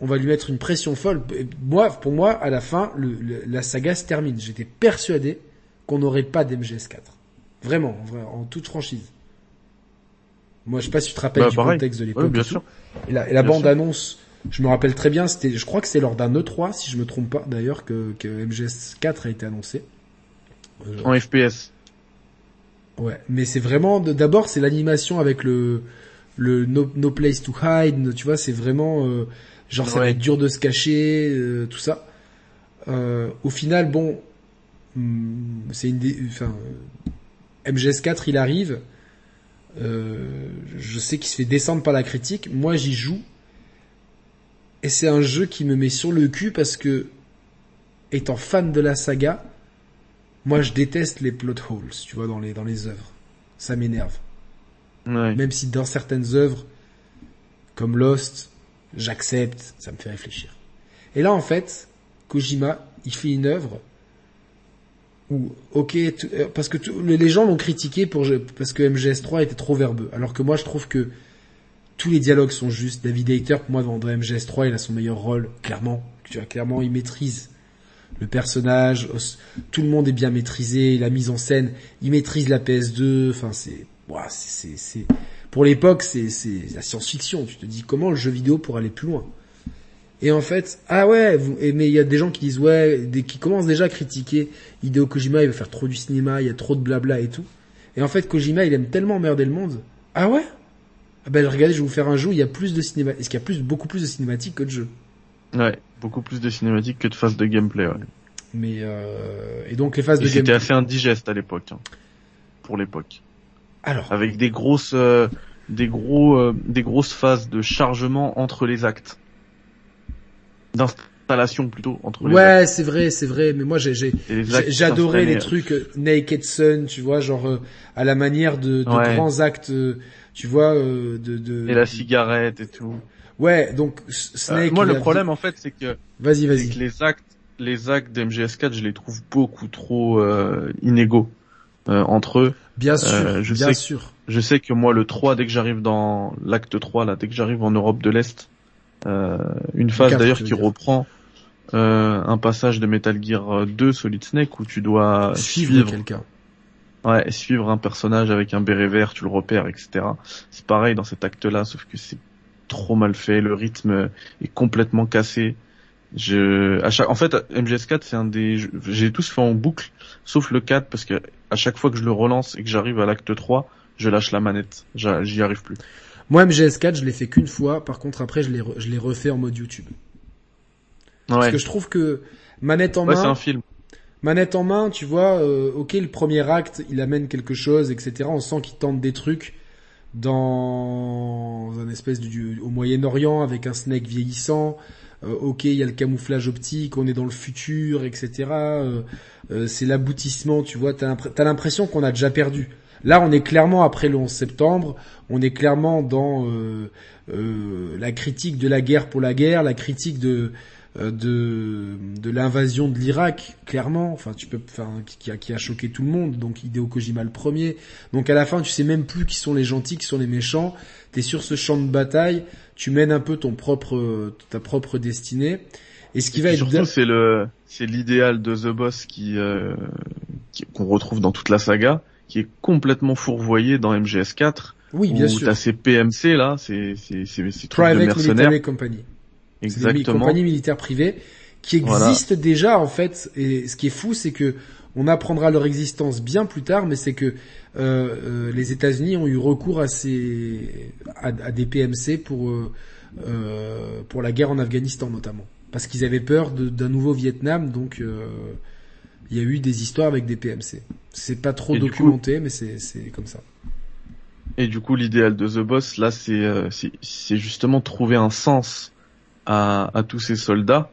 on va lui mettre une pression folle. Moi, pour moi, à la fin, le, la saga se termine. J'étais persuadé qu'on n'aurait pas d'MGS4. Vraiment, en, en, toute franchise. Moi, je sais pas si tu te rappelles bah, du contexte de l'époque. bien sûr. Et la, et la bande annonce je me rappelle très bien, c'était, je crois que c'est lors d'un E3, si je me trompe pas d'ailleurs, que, que MGS4 a été annoncé. Euh, en FPS. Ouais, mais c'est vraiment, d'abord c'est l'animation avec le, le no, place to hide, tu vois, c'est vraiment, euh, genre ça va être dur de se cacher, euh, tout ça. au final, bon, hmm, c'est une des, enfin, MGS4 il arrive, je sais qu'il se fait descendre par la critique, moi j'y joue, et c'est un jeu qui me met sur le cul parce que, étant fan de la saga, moi je déteste les plot holes, tu vois, dans les, dans les œuvres. Ça m'énerve. Même si dans certaines œuvres, comme Lost, j'accepte, ça me fait réfléchir. Et là, en fait, Kojima, il fait une œuvre où, ok, euh, parce que les gens l'ont critiqué pour, parce que MGS3 était trop verbeux. Alors que moi, je trouve que tous les dialogues sont justes. David Hayter, pour moi, dans MGS3, il a son meilleur rôle, clairement. Tu vois, clairement, il maîtrise le personnage. Tout le monde est bien maîtrisé. La mise en scène, il maîtrise la PS2. Enfin, c'est, c'est, c'est, pour l'époque, c'est, c'est la science-fiction. Tu te dis comment le jeu vidéo pourrait aller plus loin? Et en fait, ah ouais, vous, mais il y a des gens qui disent ouais, qui commencent déjà à critiquer Hideo Kojima, il veut faire trop du cinéma, il y a trop de blabla et tout. Et en fait, Kojima, il aime tellement emmerder le monde. Ah ouais? Ah ben regardez, je vais vous faire un jeu où il y a plus de cinéma, est-ce qu'il y a plus, beaucoup plus de cinématiques que de jeux? Ouais, beaucoup plus de cinématiques que de phases de gameplay. Ouais. Mais euh, et donc les phases Et de c'était gameplay. assez indigeste à l'époque, hein, pour l'époque, Alors, avec des grosses, euh, des gros, euh, des grosses phases de chargement entre les actes, d'installation plutôt entre les ouais, c'est vrai, c'est vrai. Mais moi, j'ai j'adorais les s'installaient, trucs euh, Naked Sun, tu vois, genre euh, à la manière de, de Ouais. grands actes, euh, tu vois, euh, de, de Et la cigarette et tout. Ouais, donc Euh, Snake. moi, le a- problème, en fait, c'est que, Vas-y, vas-y. les actes, les actes d'MGS4, je les trouve beaucoup trop euh, inégaux euh, entre eux. Bien sûr, Euh, je bien sais- sûr. Je sais que moi, le 3, dès que j'arrive dans l'acte 3, là, dès que j'arrive en Europe de l'Est, euh, une phase d'ailleurs qui reprend euh, un passage de Metal Gear 2 Solid Snake où tu dois Suivre, suivre, quelqu'un. ouais, suivre un personnage avec un béret vert, tu le repères, etc. C'est pareil dans cet acte-là, sauf que c'est trop mal fait, le rythme est complètement cassé. Je, à chaque, en fait, MGS4, c'est un des, j'ai tous fait en boucle, sauf le 4, parce que à chaque fois que je le relance et que j'arrive à l'acte 3, je lâche la manette. J'y arrive plus. Moi, MGS4, je l'ai fait qu'une fois. Par contre, après, je l'ai re- je l'ai refait en mode YouTube. Parce que je trouve que manette en ouais c'est main, un film. manette en main, tu vois, euh, ok, le premier acte, il amène quelque chose, etc. On sent qu'il tente des trucs dans un espèce du, au Moyen-Orient avec un Snake vieillissant. Euh, ok, il y a le camouflage optique, on est dans le futur, etc. Euh, euh, c'est l'aboutissement, tu vois. T'as l'impr- t'as l'impression qu'on a déjà perdu. Là, on est clairement après le 11 septembre. On est clairement dans euh, euh, la critique de la guerre pour la guerre, la critique de de, de l'invasion de l'Irak, clairement, enfin tu peux, enfin qui a, qui a choqué tout le monde, donc Hideo Kojima le premier. Donc à la fin, tu sais même plus qui sont les gentils, qui sont les méchants. T'es sur ce champ de bataille, tu mènes un peu ton propre, ta propre destinée. Et ce qui Et va être surtout, c'est le, c'est l'idéal de The Boss qui, euh, qu'on retrouve dans toute la saga, qui est complètement fourvoyé dans MGS4. oui, bien où sûr. t'as ces PMC là, c'est, c'est, c'est, ces trucs de mercenaires. Military Company. C'est des Exactement. compagnies militaires privées qui Voilà. existent déjà en fait. Et ce qui est fou, c'est que on apprendra leur existence bien plus tard, mais c'est que euh, euh, les États-Unis ont eu recours à ces à, à des PMC pour euh, euh, pour la guerre en Afghanistan notamment, parce qu'ils avaient peur d'un nouveau Vietnam. Donc euh, il y a eu des histoires avec des PMC. C'est pas trop Et documenté, mais c'est c'est comme ça. Et du coup, l'idéal de The Boss, là, c'est, euh, c'est, c'est justement trouver un sens à, à tous ces soldats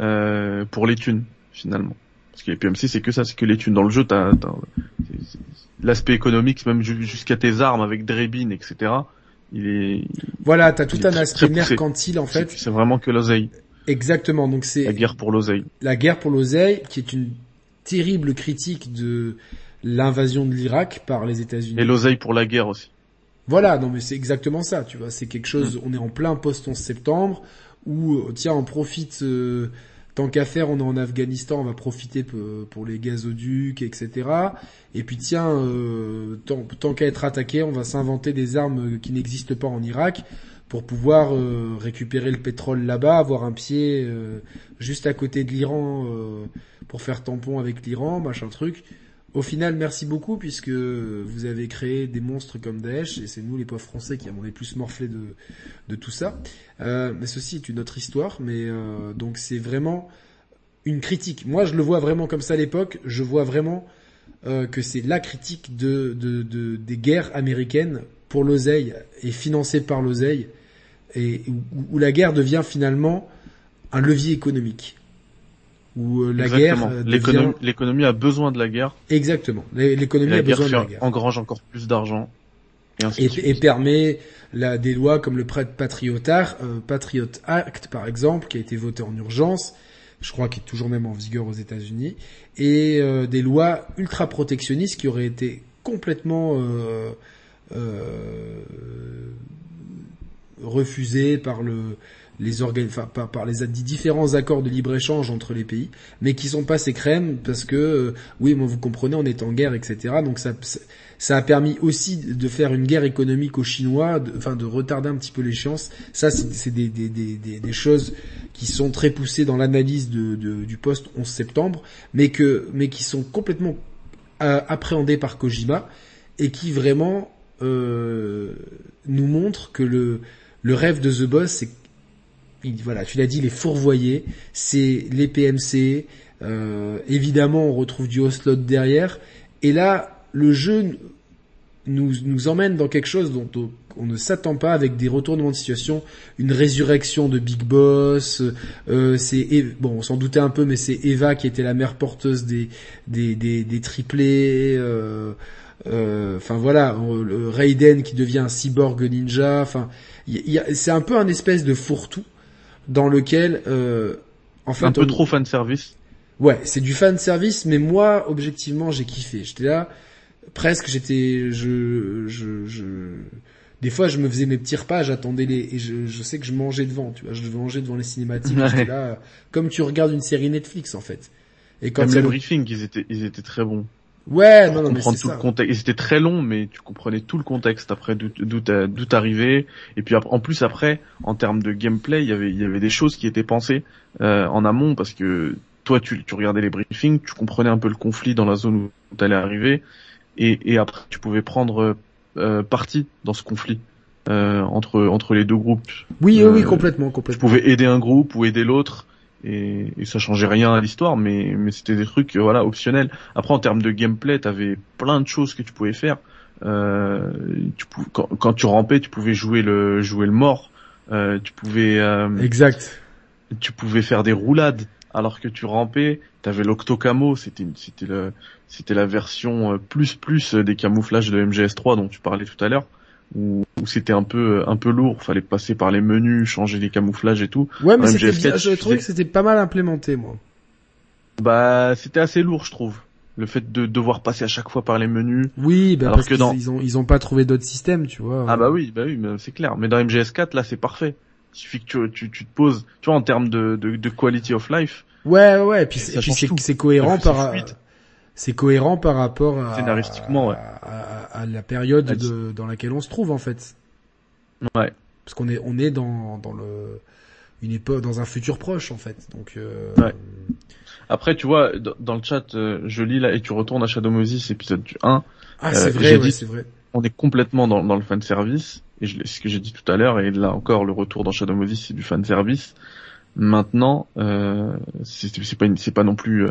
euh, pour les thunes, finalement. Parce que les PMC, c'est que ça, c'est que les thunes. Dans le jeu, t'as, t'as- l'aspect économique, même ju- jusqu'à tes armes avec Drebin, etc. Il est, Voilà, t'as tout un aspect mercantile en fait. c'est vraiment que l'oseille, Exactement. Donc c'est la guerre pour l'oseille. la guerre pour l'oseille, qui est une terrible critique de l'invasion de l'Irak par les États-Unis. Et l'oseille pour la guerre aussi. Voilà, non mais c'est exactement ça, tu vois, c'est quelque chose, Mm. on est en plein post 11 septembre, où, euh, tiens, on profite, euh, tant qu'à faire, on est en Afghanistan, on va profiter pour les gazoducs, etc. Et puis tiens, euh, tant, qu'à être attaqué, on va s'inventer des armes qui n'existent pas en Irak pour pouvoir récupérer le pétrole là-bas, avoir un pied juste à côté de l'Iran pour faire tampon avec l'Iran, machin truc. Au final, merci beaucoup puisque vous avez créé des monstres comme Daesh et c'est nous les pauvres français qui avons les plus morflé de, de tout ça. Euh, mais ceci est une autre histoire, mais euh, donc c'est vraiment une critique. Moi, je le vois vraiment comme ça à l'époque. Je vois vraiment euh, que c'est la critique de, de, de- des guerres américaines pour l'oseille et financée par l'oseille et où la guerre devient finalement un levier économique. Où euh, la Exactement. guerre euh, devient L'économie, a besoin de la guerre. exactement. L'économie a besoin de la guerre engrange encore plus d'argent. Et permet la, des lois comme le Pat- Patriot Act, euh, Patriot Act par exemple, qui a été voté en urgence, je crois qu'il est toujours même en vigueur aux États-Unis, et euh, des lois ultra protectionnistes qui auraient été complètement euh, euh, refusées par le les organes, enfin, par, les différents accords de libre échange entre les pays, mais qui sont passés crème parce que euh, oui, moi vous comprenez, on est en guerre, etc. Donc ça, ça a permis aussi de faire une guerre économique aux Chinois, de, enfin de retarder un petit peu l'échéance. Ça, c'est des, des, des, des, choses qui sont très poussés dans l'analyse du post 11 septembre, mais que mais qui sont complètement euh, appréhendés par Kojima et qui vraiment euh, nous montrent que le le rêve de The Boss, c'est il- voilà, tu l'as dit, les fourvoyés, c'est les PMC. euh, évidemment, on retrouve du Oslot derrière. Et là, le jeu nous, nous emmène dans quelque chose dont on, ne s'attend pas avec des retournements de situation, une résurrection de Big Boss. Euh, c'est bon, on s'en doutait un peu, mais c'est Eva qui était la mère porteuse des des des, des triplés. euh, Enfin voilà, Raiden qui devient un cyborg ninja. Enfin, c'est un peu un espèce de fourre-tout dans lequel, euh, en fait, un peu on- trop fan service. Ouais, c'est du fan service, mais moi, objectivement, j'ai kiffé. J'étais là, presque, j'étais, je, je, je, des fois, je me faisais mes petits repas, j'attendais les, et je, je sais que je mangeais devant, tu vois, je mangeais devant les cinématiques, Ouais. j'étais là, comme tu regardes une série Netflix, en fait. Et quand Même le- briefings, ils étaient, ils étaient très bons. Ouais, non, non, mais tout ça. le contexte. Ils étaient très longs, mais tu comprenais tout le contexte après d'où t'arrivais. Et puis en plus après, en termes de gameplay, il y avait il y avait des choses qui étaient pensées euh, en amont parce que toi tu, tu regardais les briefings, tu comprenais un peu le conflit dans la zone où t'allais arriver, et, et après tu pouvais prendre euh, parti dans ce conflit euh, entre entre les deux groupes. Oui, oui, Euh, complètement, Tu complètement. pouvais aider un groupe ou aider l'autre. Et, et ça changeait rien à l'histoire, mais, mais c'était des trucs euh, voilà optionnels. Après en termes de gameplay, t'avais plein de choses que tu pouvais faire. Euh, tu pou- quand, quand tu rampais, tu pouvais jouer le jouer le mort. Euh, tu pouvais euh, Exact. tu pouvais faire des roulades alors que tu rampais. T'avais l'octocamo, c'était c'était le c'était la version plus plus des camouflages de MGS3 dont tu parlais tout à l'heure. Où, où c'était un peu un peu lourd, fallait passer par les menus, changer les camouflages et tout. Ouais, mais Ouais, c'était MGS4, bien, je trouvais que c'était pas mal implémenté, moi. Bah, c'était assez lourd, je trouve. Le fait de devoir passer à chaque fois par les menus. Oui, bah, Alors parce que qu'ils dans- ils ont, ils ont pas trouvé d'autres systèmes, tu vois. Ah bah oui, bah oui, mais c'est clair. Mais dans MGS4, là, c'est parfait. Il suffit que tu, tu, tu te poses, tu vois, en termes de, de, de quality of life, Ouais, ouais, et puis, c'est- et puis cohérent par. C'est cohérent par rapport à, Scénaristiquement, ouais. à, à- à la période de, dans laquelle on se trouve, en fait. ouais. Parce qu'on est, on est dans, dans le, une époque, dans un futur proche, en fait. Donc, euh, Ouais. Après, tu vois, dans, le chat, euh, je lis là, et tu retournes à Shadow Moses épisode 1, Ah, Euh, c'est vrai, j'ai ouais, c'est vrai. on est complètement dans, dans le fan service, et je, ce que j'ai dit tout à l'heure, et là encore, le retour dans Shadow Moses, c'est du fan service. Maintenant, euh, c'est pas, c'est pas non plus euh,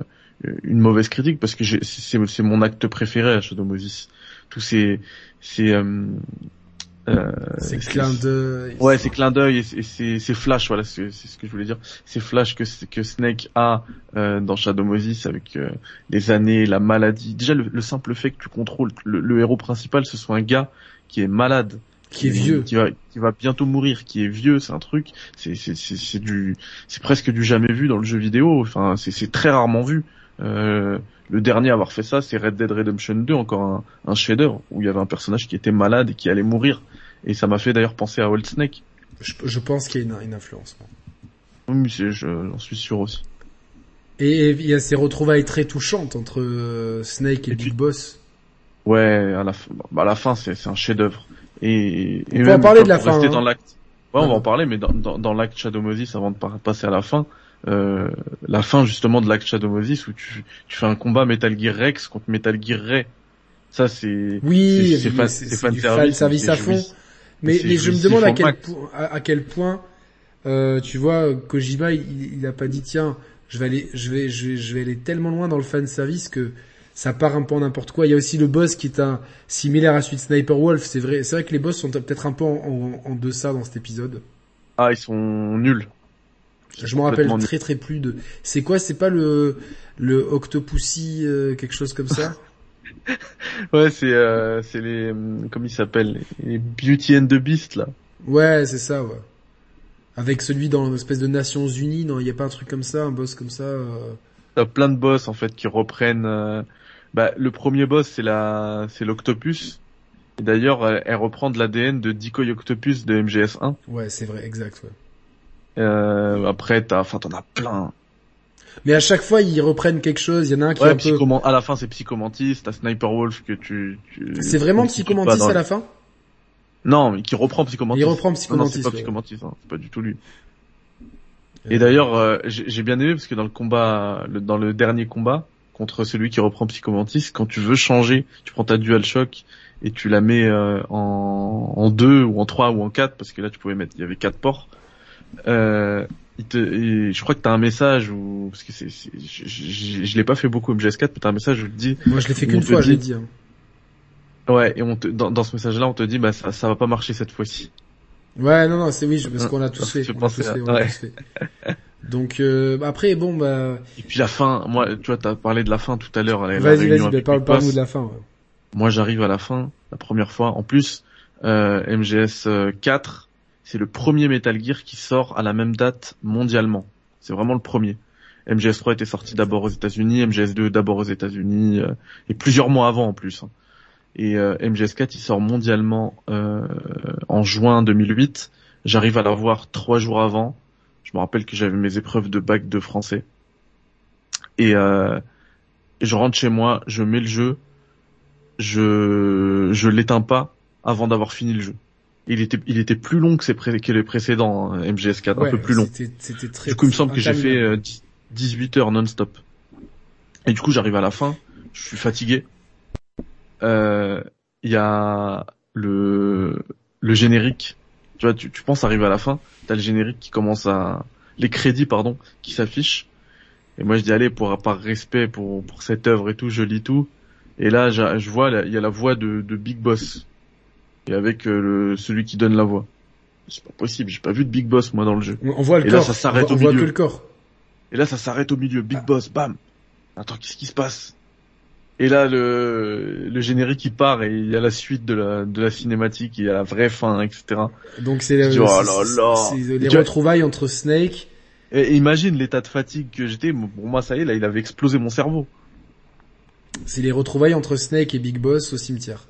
une mauvaise critique, parce que c'est c'est mon acte préféré à Shadow Moses. Tous ces, ces, euh, euh, C'est c'est- clin d'œil. Ouais, c'est clin d'œil et c'est- c'est c'est flash, voilà, c'est ce que je voulais dire. C'est flash que que Snake a euh, dans Shadow Moses avec euh, les années, la maladie. Déjà le, le simple fait que tu contrôles le, le héros principal, ce soit un gars qui est malade, Qui est vieux. qui va qui va bientôt mourir, qui est vieux, c'est un truc, c'est c'est c'est c'est du c'est presque du jamais vu dans le jeu vidéo. Enfin, c'est c'est très rarement vu. Euh, le dernier à avoir fait ça, c'est Red Dead Redemption 2, encore un, un chef-d'œuvre où il y avait un personnage qui était malade et qui allait mourir. Et ça m'a fait d'ailleurs penser à Old Snake. Je, je pense qu'il y a une, une influence. Oui, c'est- je- j'en suis sûr aussi. Et il y a ces retrouvailles très touchantes entre euh, Snake et, Et Big puis- Boss. Ouais, à la fin, bah, à la fin, c'est un chef-d'œuvre. Et, et On même en parler de la fin, hein. dans l'acte. Ouais, on va en parler, mais dans, dans, dans l'acte Shadow Moses, avant de passer à la fin, euh, la fin justement de l'acte Shadow Moses où tu, tu fais un combat Metal Gear Rex contre Metal Gear Ray. Ça, c'est Oui, c'est- fan- service, service à fond. Mais, je me demande à quel, point, à, à quel point, euh, tu vois, Kojima, il, il a pas dit tiens, je vais aller, je vais, je vais, je vais aller tellement loin dans le fan service que ça part un peu en n'importe quoi. Il y a aussi le boss qui est un similaire à celui de Sniper Wolf. C'est vrai, c'est vrai que les boss sont peut-être un peu en, en, en deçà dans cet épisode. Ah, ils sont nuls. Je me rappelle très très plus de. C'est quoi C'est pas le le Octopussy euh, quelque chose comme ça? Ouais, c'est euh, c'est les hum, comment ils s'appellent les Beauty and the Beast là. Ouais, c'est ça. Ouais. Avec celui dans l'espèce de Nations Unies, non, il y a pas un truc comme ça, un boss comme ça. euh, T'as plein de boss en fait qui reprennent. euh, Bah, le premier boss c'est la c'est l'Octopus. Et d'ailleurs, elle, elle reprend de l'ADN de Decoy Octopus de MGS1. Ouais, c'est vrai, exact. Ouais. Euh, après, t'as, enfin, t'en as plein. Mais à chaque fois, ils reprennent quelque chose. Il y en a un qui est Ouais, peu. À la fin c'est Psychomantis, t'as Sniper Wolf que tu. tu C'est vraiment Psychomantis à la fin Non, mais qui reprend Psychomantis. Il reprend Non, non, Psychomantis. c'est pas. Psychomantis, hein, c'est pas du tout lui. Et d'ailleurs, euh, j'ai bien aimé parce que dans le combat, le, dans le dernier combat contre celui qui reprend Psychomantis, quand tu veux changer, tu prends ta DualShock et tu la mets euh, en, en deux ou en trois ou en quatre parce que là tu pouvais mettre, il y avait quatre ports. Euh, il te, je crois que t'as un message ou parce que c'est, je, je, je l'ai pas fait beaucoup MGS4, mais t'as un message où te dit. Moi je l'ai fait qu'une fois, je l'ai dit. Hein. Ouais, et on te, dans, dans ce message-là, on te dit bah ça, ça va pas marcher cette fois-ci. Ouais, non, non, c'est oui, parce qu'on l'a tous fait. On tous fait, on ouais. tous fait. Donc euh, après, bon bah. Et puis la fin, moi, tu vois, t'as parlé de la fin tout à l'heure. Vas-y, vas-y, bah, parle, parle-nous de la fin. Ouais. Moi, j'arrive à la fin, la première fois. En plus, euh, MGS 4, c'est le premier Metal Gear qui sort à la même date mondialement. C'est vraiment le premier. MGS 3 était sorti d'abord aux États-Unis, MGS 2 d'abord aux États-Unis euh, et plusieurs mois avant en plus. Hein. Et euh, MGS4 il sort mondialement euh, en juin 2008. J'arrive à l'avoir trois jours avant. Je me rappelle que j'avais mes épreuves de bac de français. Et, et je rentre chez moi, je mets le jeu, je je l'éteins pas avant d'avoir fini le jeu. Il était il était plus long que, ses pré que les précédents hein, MGS4, ouais, un peu plus long. C'était très. Du coup, il me semble que j'ai fait euh, 18 heures non-stop. Et du coup, j'arrive à la fin, je suis fatigué il euh, y a le le générique. Tu vois, tu, tu penses arriver à la fin, t'as le générique qui commence à les crédits pardon qui s'affichent. Et moi je dis allez pour par respect pour pour cette œuvre et tout, je lis tout. Et là je, je vois il y a la voix de, de Big Boss et avec euh, le celui qui donne la voix. C'est pas possible, j'ai pas vu de Big Boss moi dans le jeu. On voit le et corps. là ça s'arrête au milieu. Voit que le corps. Et là ça s'arrête au milieu, Big ah. Boss, bam. Attends, qu'est-ce qui se passe? Et là, le, le générique il part et il y a la suite de la, de la cinématique, il y a la vraie fin, etc. Donc c'est oh les retrouvailles entre Snake. Et imagine l'état de fatigue que j'étais. Pour moi, ça y est, là, il avait explosé mon cerveau. C'est les retrouvailles entre Snake et Big Boss au cimetière.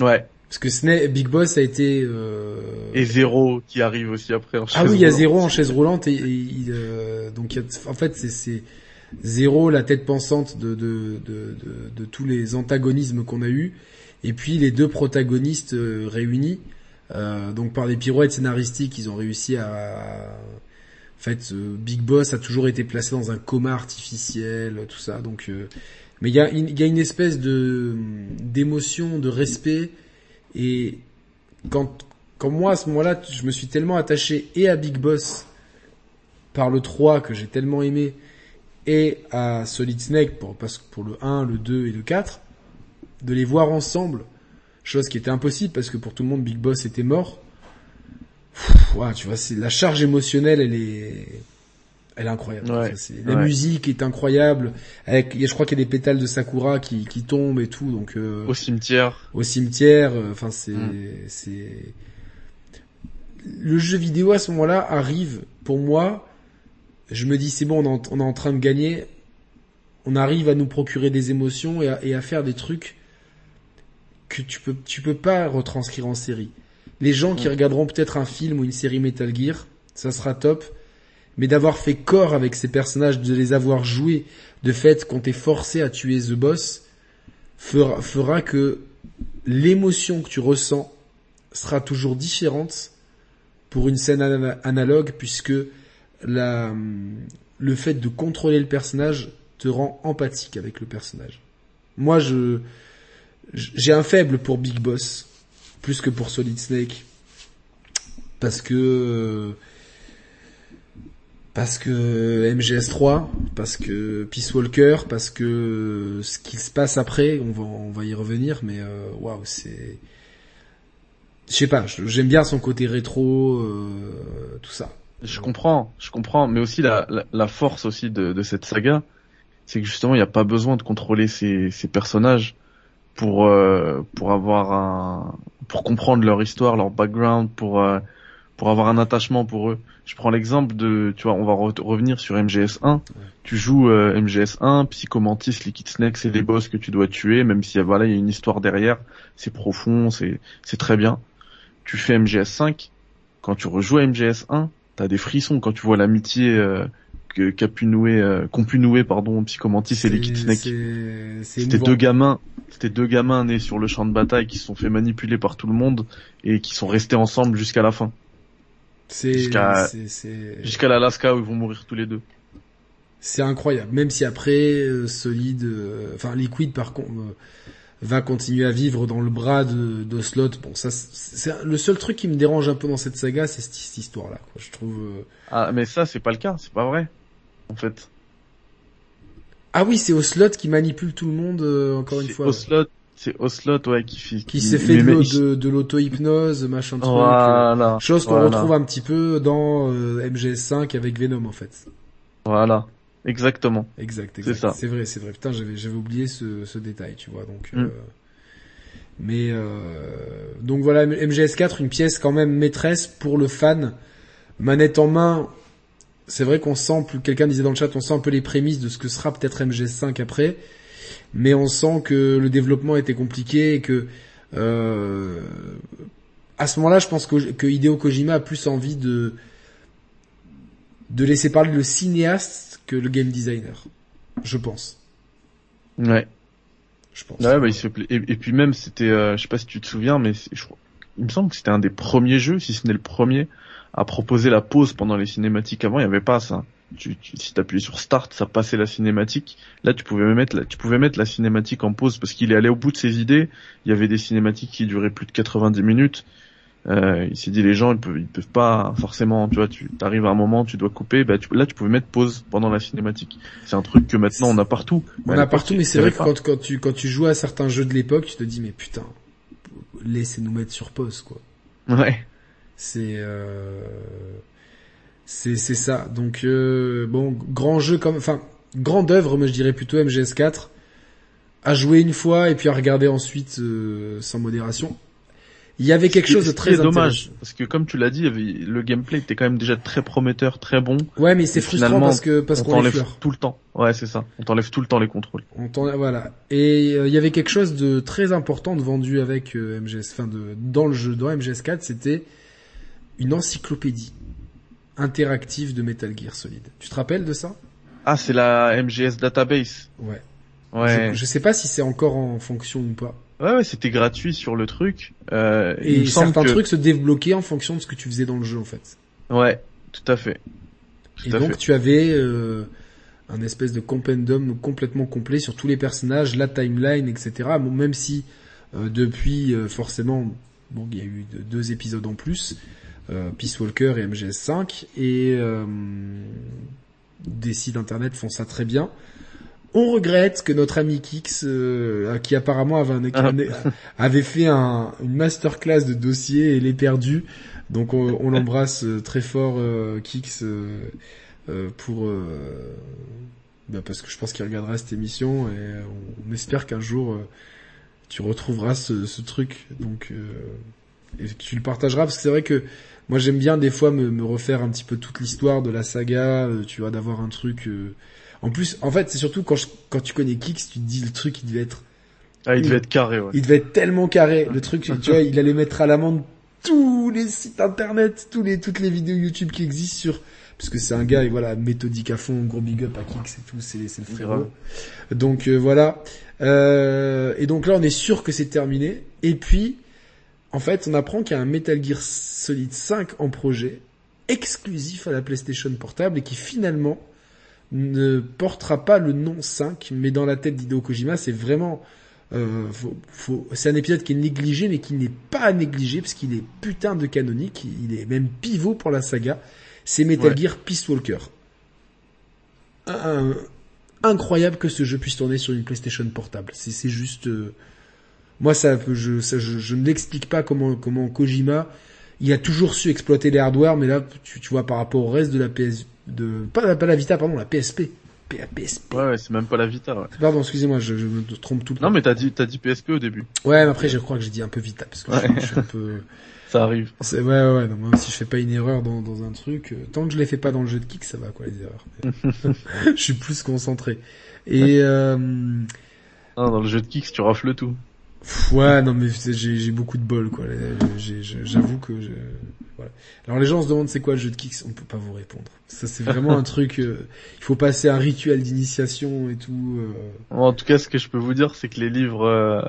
Ouais. Parce que Snake, Big Boss a été euh... et Zéro qui arrive aussi après en chaise Ah oui, il y a Zéro en chaise roulante et, et euh... donc en fait c'est Zéro, la tête pensante de, de, de, de, tous les antagonismes qu'on a eu, et puis les deux protagonistes euh, réunis. Euh, donc par des pirouettes scénaristiques, ils ont réussi à... En fait, euh, Big Boss a toujours été placé dans un coma artificiel, tout ça. Donc, euh, mais il y a, une espèce de d'émotion, de respect, et quand quand moi à ce moment-là, je me suis tellement attaché et à Big Boss par le 3 que j'ai tellement aimé et à Solid Snake pour, parce que pour le 1, le 2 et le 4, de les voir ensemble, chose qui était impossible parce que pour tout le monde Big Boss était mort. tu vois, c'est la charge émotionnelle, elle est, elle est incroyable. Ouais, la ouais. musique est incroyable. Avec, je crois qu'il y a des pétales de sakura qui, qui tombent et tout, donc euh, au cimetière. Au cimetière, euh, enfin c'est, mm. c'est le jeu vidéo à ce moment-là arrive pour moi je me dis c'est bon, on, on est en train de gagner, on arrive à nous procurer des émotions et à, et à, faire des trucs que tu peux tu peux pas retranscrire en série. Les gens qui regarderont peut-être un film ou une série Metal Gear, ça sera top, mais d'avoir fait corps avec ces personnages, de les avoir joués, de fait qu'on t'ait forcé à tuer The Boss, fera, fera que l'émotion que tu ressens sera toujours différente pour une scène analogue puisque la, le fait de contrôler le personnage te rend empathique avec le personnage. Moi, je, j'ai un faible pour Big Boss, plus que pour Solid Snake. Parce que, parce que MGS3, parce que Peace Walker, parce que ce qui se passe après, on va, on va y revenir, mais euh, waouh, wow, c'est, je sais pas, j'aime bien son côté rétro, euh, tout ça. Je comprends, je comprends, mais aussi la, la, force aussi de, de cette saga, c'est que justement il n'y a pas besoin de contrôler ces, ces personnages pour euh, pour avoir un pour comprendre leur histoire, leur background, pour pour avoir un attachement pour eux. Je prends l'exemple de, tu vois, on va re revenir sur MGS1. Tu joues euh, MGS1, Psychomantis, Liquid Snake, c'est des boss que tu dois tuer, même si voilà il y a une histoire derrière, c'est profond, c'est c'est très bien. Tu fais MGS5, quand tu rejoues à MGS1, t'as des frissons quand tu vois l'amitié euh, que qu'a pu nouer, euh, qu'ont pu nouer pardon Psychomantis et Liquid Snake. C'était deux gamins, c'était deux gamins nés sur le champ de bataille qui se sont fait manipuler par tout le monde et qui sont restés ensemble jusqu'à la fin. C'est Jusqu'à- l'Alaska où ils vont mourir tous les deux. c'est incroyable. Même si après euh, Solid, euh, enfin Liquid par contre euh, va continuer à vivre dans le bras de, de Slot. Bon, ça c'est le seul truc qui me dérange un peu dans cette saga, c'est cette, cette histoire-là. quoi. Je trouve. euh, Ah, mais ça, c'est pas le cas, c'est pas vrai. En fait. Ah oui, c'est Oslot qui manipule tout le monde euh, encore une fois. Oslot, c'est Oslot, ouais, qui fait, Qui s'est fait mais- de, de, l'auto-hypnose, machin truc. euh, Voilà. Chose qu'on Voilà. retrouve un petit peu dans euh, MGS5 avec Venom en fait. Voilà. Exactement. Exact, C'est exact. ça. C'est vrai, c'est vrai. Putain, j'avais j'avais oublié ce, ce détail, tu vois. Donc, Mm. euh, mais euh, donc voilà, MGS4, une pièce quand même maîtresse pour le fan, manette en main. C'est vrai qu'on sent, plus quelqu'un disait dans le chat, on sent un peu les prémices de ce que sera peut-être MGS5 après, mais on sent que le développement était compliqué et que euh, à ce moment-là, je pense que, que Hideo Kojima a plus envie de de laisser parler le cinéaste que le game designer. Je pense. Ouais. Je pense. Ouais, bah, il se. Et, et puis même, c'était, euh, je sais pas si tu te souviens, mais c'est- je crois- il me semble que c'était un des premiers jeux, si ce n'est le premier, à proposer la pause pendant les cinématiques. Avant, il n'y avait pas ça. Tu, tu, si t'appuyais sur Start, ça passait la cinématique. Là, tu pouvais mettre la, tu pouvais mettre la cinématique en pause parce qu'il est allé au bout de ses idées. Il y avait des cinématiques qui duraient plus de 90 minutes. Euh, il s'est dit les gens ils peuvent, ils peuvent pas forcément, tu vois, tu arrives à un moment, tu dois couper. Bah, tu, là, tu pouvais mettre pause pendant la cinématique. C'est un truc que maintenant on a partout. On à a partout, mais c'est vrai que quand tu quand tu joues à certains jeux de l'époque, tu te dis mais putain, laissez-nous mettre sur pause quoi. Ouais. C'est euh, c'est c'est ça. Donc euh, bon, grand jeu comme enfin grande œuvre, mais je dirais plutôt MGS4 à jouer une fois et puis à regarder ensuite euh, sans modération. Il y avait quelque chose de très dommage parce que comme tu l'as dit, le gameplay était quand même déjà très prometteur, très bon. Ouais, mais c'est frustrant parce que parce on qu'on t'enlève tout le temps. Ouais, c'est ça. On t'enlève tout le temps les contrôles. On voilà. Et euh, il y avait quelque chose de très important de vendu avec euh, MGS, enfin de dans le jeu, dans MGS4, c'était une encyclopédie interactive de Metal Gear Solid. Tu te rappelles de ça? Ah, c'est la MGS database. Ouais. Ouais. Je, je sais pas si c'est encore en fonction ou pas. Ouais, ouais, c'était gratuit sur le truc. Euh, il Et me semble certains que... trucs se débloquaient en fonction de ce que tu faisais dans le jeu en fait. Ouais, tout à fait. Tout Et à donc fait. tu avais euh, un espèce de compendum complètement complet sur tous les personnages, la timeline, etc. Bon, même si euh, depuis forcément, bon, il y a eu de- deux épisodes en plus, Peace Walker et MGS5, et euh, des sites internet font ça très bien. On regrette que notre ami Kix, euh, qui apparemment avait, un- avait fait un, une masterclass de dossier et l'ait perdu. Donc on, on l'embrasse euh, très fort, euh, Kix, euh, euh, pour euh, bah, parce que je pense qu'il regardera cette émission et on, on espère qu'un jour euh, tu retrouveras ce, ce truc. Donc euh, et que tu le partageras parce que c'est vrai que moi j'aime bien des fois me, me refaire un petit peu toute l'histoire de la saga, euh, tu vois, d'avoir un truc. euh, En plus, en fait, c'est surtout quand je, quand tu connais Kix, tu te dis le truc il devait être Ah, il devait être carré, ouais. il devait être tellement carré. Le truc, tu vois, il allait mettre à l'amende tous les sites internet, tous les, toutes les vidéos YouTube qui existent sur, parce que c'est un gars, et voilà, méthodique à fond, gros big up à Kix et tout, c'est, le frérot. Donc, euh, voilà. Euh, et donc là, on est sûr que c'est terminé. Et puis, en fait, on apprend qu'il y a un Metal Gear Solid 5 en projet, exclusif à la PlayStation Portable, et qui finalement ne portera pas le nom 5, mais dans la tête d'Hideo Kojima, c'est vraiment euh, faut, faut, c'est un épisode qui est négligé, mais qui n'est pas à négliger, parce qu'il est putain de canonique, il est même pivot pour la saga. C'est Metal Ouais. Gear Peace Walker. Un- incroyable que ce jeu puisse tourner sur une PlayStation portable. C'est, c'est juste, euh, moi ça, je, ça, je, je ne l'explique pas comment, comment Kojima, il a toujours su exploiter les hardware, mais là, tu, tu vois, par rapport au reste de la PS, de, pas, la- pas la Vita, pardon, la PSP. PSP. Ouais, ouais, c'est même pas la Vita, ouais. Pardon, excusez-moi, je, je me trompe tout le temps. Non, mais t'as dit, t'as dit PSP au début. Ouais, mais après, je crois que j'ai dit un peu Vita, parce que Ouais. je suis un peu... Ça arrive. C'est, ouais, ouais, ouais, non, même si je fais pas une erreur dans, dans un truc, euh, tant que je les fais pas dans le jeu de kick, ça va, quoi, les erreurs. je suis plus concentré. Et, euh, Non, dans le jeu de Kicks, tu rafles tout. Ouais, non, mais j'ai, beaucoup de bol, quoi. J'avoue que je, voilà. Alors les gens se demandent c'est quoi le jeu de kicks, on peut pas vous répondre. Ça, c'est vraiment un truc, euh, il faut passer un rituel d'initiation et tout, euh, En tout cas, ce que je peux vous dire, c'est que les livres, euh,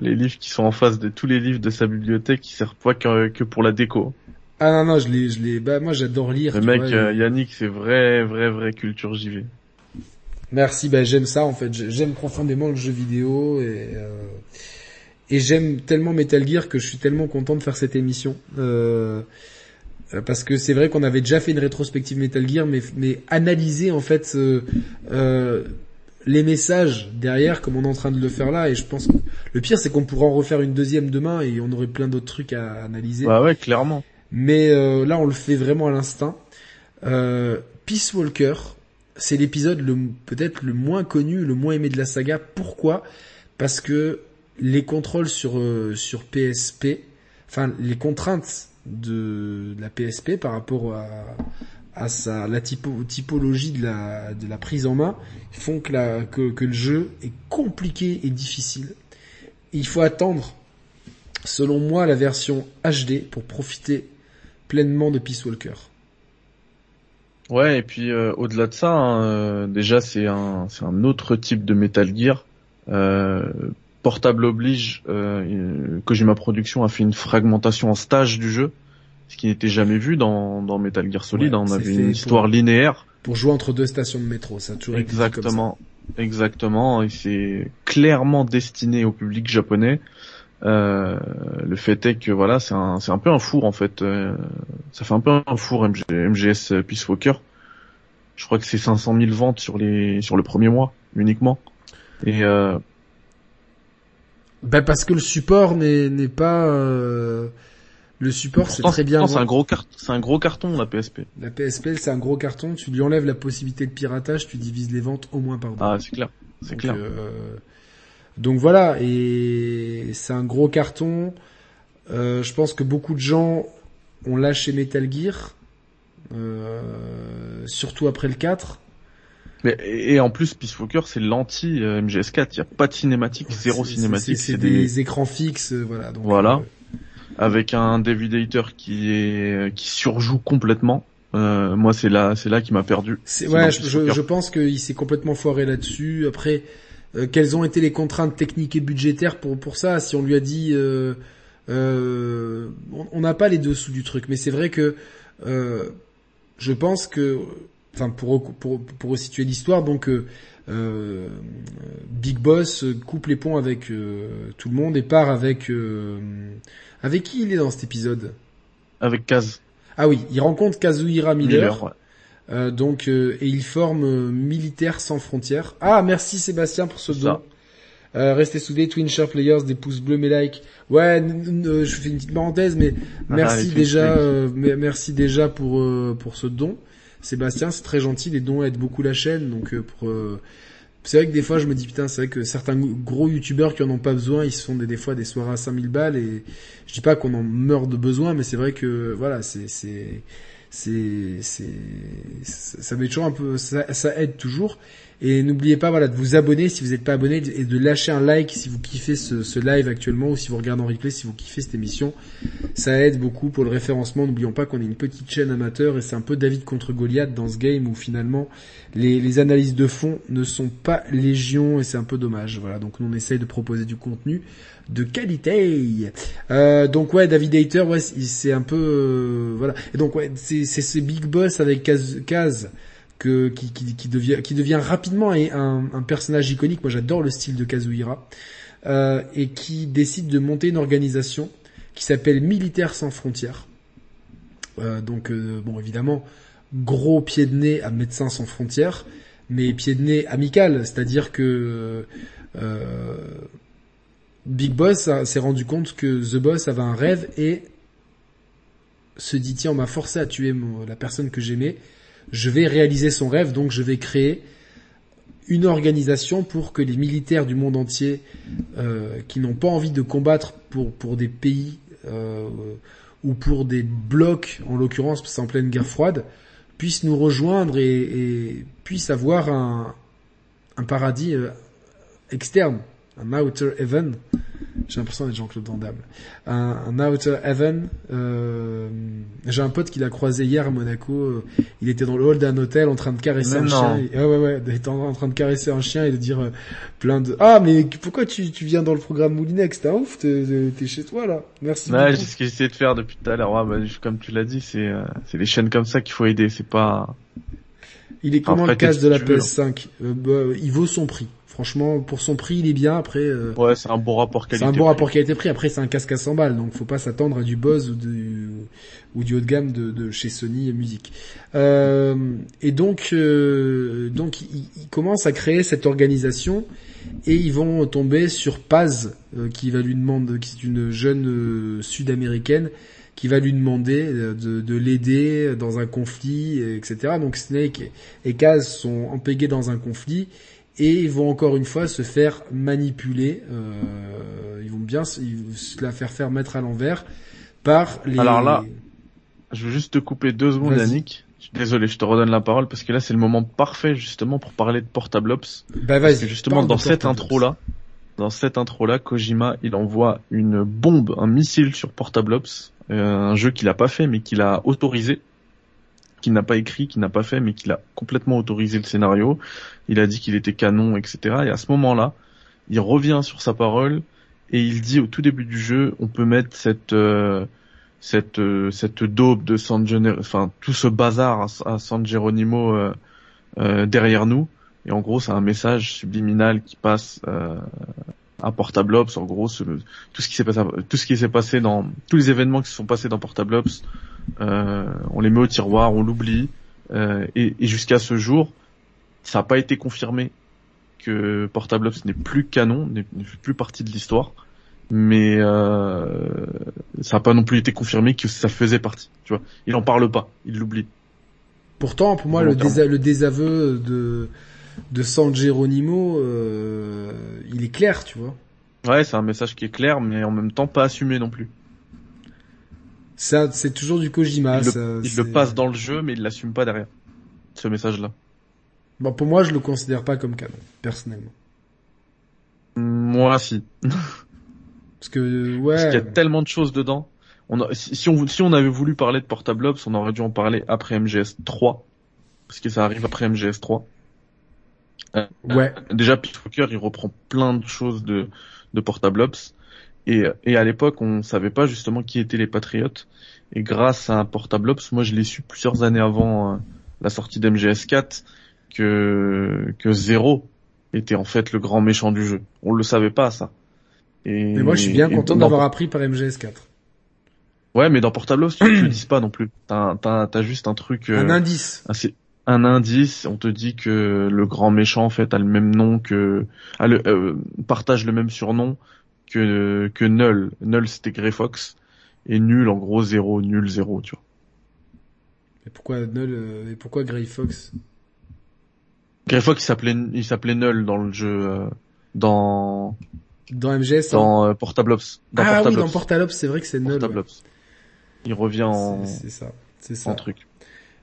les livres qui sont en face de tous les livres de sa bibliothèque, ils servent pas que, que pour la déco. Ah non non, je l'ai, je l'ai. Bah moi j'adore lire. Le mec, vois, euh, Yannick, c'est vrai, vrai, vrai culture JV. Merci, bah j'aime ça en fait. J'ai- J'aime profondément le jeu vidéo et euh, et j'aime tellement Metal Gear que je suis tellement content de faire cette émission. Euh, euh, parce que c'est vrai qu'on avait déjà fait une rétrospective Metal Gear, mais mais analyser en fait euh, euh, les messages derrière, comme on est en train de le faire là. Et je pense que le pire c'est qu'on pourra en refaire une deuxième demain et on aurait plein d'autres trucs à analyser. Bah ouais, clairement. Mais euh, là, on le fait vraiment à l'instinct. Euh, Peace Walker, c'est l'épisode le peut-être le moins connu, le moins aimé de la saga. Pourquoi? Parce que les contrôles sur euh, PSP, enfin les contraintes de, la PSP par rapport à sa la typo, typologie de la prise en main font que que, le jeu est compliqué et difficile. Il faut attendre selon moi la version HD pour profiter pleinement de Peace Walker. Ouais, et puis euh, au-delà de ça, hein, euh, déjà c'est un autre type de Metal Gear. Euh, portable oblige, euh, Kojima Production a fait une fragmentation en stage du jeu, ce qui n'était jamais vu dans dans Metal Gear Solid. Ouais, hein. on avait une pour- histoire linéaire. Pour jouer entre deux stations de métro, ça a toujours été comme ça. Exactement, exactement. Et c'est clairement destiné au public japonais. Euh, le fait est que voilà, c'est un, c'est un peu un four en fait. Euh, ça fait un peu un four MG, MGS Peace Walker. Je crois que c'est 500 000 ventes sur les sur le premier mois uniquement. Et euh, Ben parce que le support n'est pas euh, le support c'est très bien. c'est un gros c'est un gros carton la PSP. La PSP c'est un gros carton. Tu lui enlèves la possibilité de piratage, tu divises les ventes au moins par deux. Ah, c'est clair, c'est Donc, clair. euh, donc voilà, et c'est un gros carton. Euh, je pense que beaucoup de gens ont lâché Metal Gear, euh, surtout après le 4. Mais et en plus, Peace Walker, c'est l'anti euh, MGS4. Il y a pas de cinématique, zéro cinématique. C'est des... des écrans fixes, euh, voilà. Donc, Voilà. euh, avec un David Hayter qui est qui surjoue complètement. Euh, moi, c'est là, c'est là qui m'a perdu. ouais, je, je, pense qu'il s'est complètement foiré là-dessus. Après, euh, quelles ont été les contraintes techniques et budgétaires pour pour ça? Si on lui a dit, on- on n'a pas les dessous du truc, mais c'est vrai que euh, je pense que, enfin pour pour pour resituer l'histoire, donc euh, euh, Big Boss coupe les ponts avec euh, tout le monde et part avec euh, avec qui il est dans cet épisode? Avec Kaz Ah oui, il rencontre Kazuhira Miller. Miller. ouais. Euh, donc euh, et ils forment euh, Militaires sans frontières. Ah merci Sébastien pour ce don. Euh, restez soudés, Twin Share Players, des pouces bleus, mes likes. Ouais, euh, je fais une petite parenthèse, mais Ah, merci déjà, euh, me- merci déjà pour euh, pour ce don, Sébastien. C'est très gentil, les dons aident beaucoup la chaîne, donc euh, pour euh, c'est vrai que des fois je me dis putain c'est vrai que certains gros youtubeurs qui en ont pas besoin ils se font des, des fois des soirées à 5000 balles et je dis pas qu'on en meurt de besoin mais c'est vrai que voilà c'est c'est c'est ça ça met toujours un peu ça aide toujours et n'oubliez pas voilà de vous abonner si vous n'êtes pas abonné et de lâcher un like si vous kiffez ce, live actuellement ou si vous regardez en replay si vous kiffez cette émission. Ça aide beaucoup pour le référencement. N'oublions pas qu'on est une petite chaîne amateur et c'est un peu David contre Goliath dans ce game où finalement les, analyses de fond ne sont pas légion et c'est un peu dommage. Voilà donc nous on essaye de proposer du contenu de qualité. Euh, donc ouais David Hater ouais c'est c'est un peu euh, voilà. Et donc ouais c'est c'est ce big boss avec Kaz, Kaz qui, devient rapidement un, personnage iconique. Moi j'adore le style de Kazuhira euh, et qui décide de monter une organisation qui s'appelle Militaires sans frontières. Euh, donc euh, bon évidemment gros pied de nez à Médecins sans frontières mais pied de nez amical. C'est-à-dire que Big Boss s'est rendu compte que The Boss avait un rêve et se dit tiens on m'a forcé à tuer la personne que j'aimais, je vais réaliser son rêve donc je vais créer une organisation pour que les militaires du monde entier euh, qui n'ont pas envie de combattre pour pour des pays euh, ou pour des blocs en l'occurrence parce que c'est en pleine guerre froide puissent nous rejoindre et, et puissent avoir un un paradis euh, externe un outer heaven J'ai l'impression d'être Jean-Claude Van Damme. Un, un Outer Heaven. Euh, J'ai un pote qui l'a croisé hier à Monaco. euh, Il était dans le hall d'un hôtel en train de caresser Mais un non. chien. Et- ah ouais ouais, il était en, train de caresser un chien et de dire euh, plein de ah mais pourquoi tu, tu viens dans le programme Moulinex? T'es un ouf, t'es chez toi là. Merci. Beaucoup. c'est ce que j'essayais de faire depuis tout à l'heure. Ouais, bah, comme tu l'as dit, c'est euh, c'est les chaînes comme ça qu'il faut aider. C'est pas. Il est comment Après, le casque qu'est-ce de la veux, PS5 Euh, bah, Il vaut son prix. Franchement, pour son prix, il est bien. Après, euh, Ouais, c'est un bon rapport c'est qualité. un bon rapport qualité-prix. Après, c'est un casque à 100 balles, donc faut pas s'attendre à du Bose ou du, ou du haut de gamme de, de chez Sony Music. Euh, et donc, euh, donc ils, ils commencent à créer cette organisation et ils vont tomber sur Paz, euh, qui va lui demander, qui est une jeune euh, sud-américaine, qui va lui demander de, de l'aider dans un conflit, etc. Donc Snake et, Kaz sont empégués dans un conflit et ils vont encore une fois se faire manipuler. euh, ils vont bien se, se la faire faire mettre à l'envers par les. Alors là, Je veux juste te couper deux secondes. Yannick. Désolé, je te redonne la parole parce que là c'est le moment parfait justement pour parler de Portable Ops. bah Parce vas-y. que justement dans cette intro là, dans cette intro là, Kojima il envoie une bombe, un missile sur Portable Ops, euh, un jeu qu'il a pas fait mais qu'il a autorisé, qu'il n'a pas écrit, qu'il n'a pas fait mais qu'il a complètement autorisé le scénario. Il a dit qu'il était canon, etc. Et à ce moment-là, il revient sur sa parole et il dit au tout début du jeu, on peut mettre cette euh, cette euh, cette daube de San Gener- enfin tout ce bazar à, San Geronimo euh, euh, derrière nous. Et en gros, c'est un message subliminal qui passe euh, à Portable Ops. En gros, tout ce qui s'est passé, tout ce qui s'est passé dans tous les événements qui se sont passés dans Portable Ops, euh, on les met au tiroir, on l'oublie. Et et jusqu'à ce jour, ça n'a pas été confirmé que Portable Ops n'est plus canon, n'est plus partie de l'histoire. Mais euh, ça n'a pas non plus été confirmé que ça faisait partie. Tu vois, il en parle pas, il l'oublie. Pourtant, pour moi, le, Volontairement. désa- le désaveu de de San Geronimo, euh, il est clair, tu vois. Ouais, c'est un message qui est clair, mais en même temps pas assumé non plus. Ça, c'est toujours du Kojima. il le, il le passe dans le jeu, mais il l'assume pas derrière. Ce message-là. Bon, pour moi, je le considère pas comme canon, personnellement. Moi, si. Parce que, Parce qu'il y ouais. a tellement de choses dedans. On a, si, si on, si on avait voulu parler de Portable Ops, on aurait dû en parler après MGS 3. Parce que ça arrive après MGS 3. Ouais. Déjà, Walker, il reprend plein de choses de, de Portable Ops. Et, et à l'époque, on savait pas justement qui étaient les Patriotes. Et grâce à Portable Ops, moi je l'ai su plusieurs années avant euh, la sortie d'MGS 4 que, que Zero était en fait le grand méchant du jeu. On le savait pas, ça. Et, Mais moi, je suis bien content d'avoir appris par MGS4. Ouais, mais dans Portable Ops, tu ne le dis pas non plus. T'as, juste un truc... euh, Un indice. un, indice, on te dit que le grand méchant en fait a le même nom que a le, euh, partage le même surnom que que Null. Null c'était Grey Fox et Nul en gros zéro, nul zéro, tu vois. Mais pourquoi Null, euh, et pourquoi Grey Fox? Fox il s'appelait il s'appelait Null dans le jeu euh, dans Dans MGS hein dans euh, Portable Ops. Dans Ah Portable oui, dans. Portal Ops, c'est vrai que c'est Null. Portable ouais. Ops. Il revient en, C'est ça. C'est ça. en truc.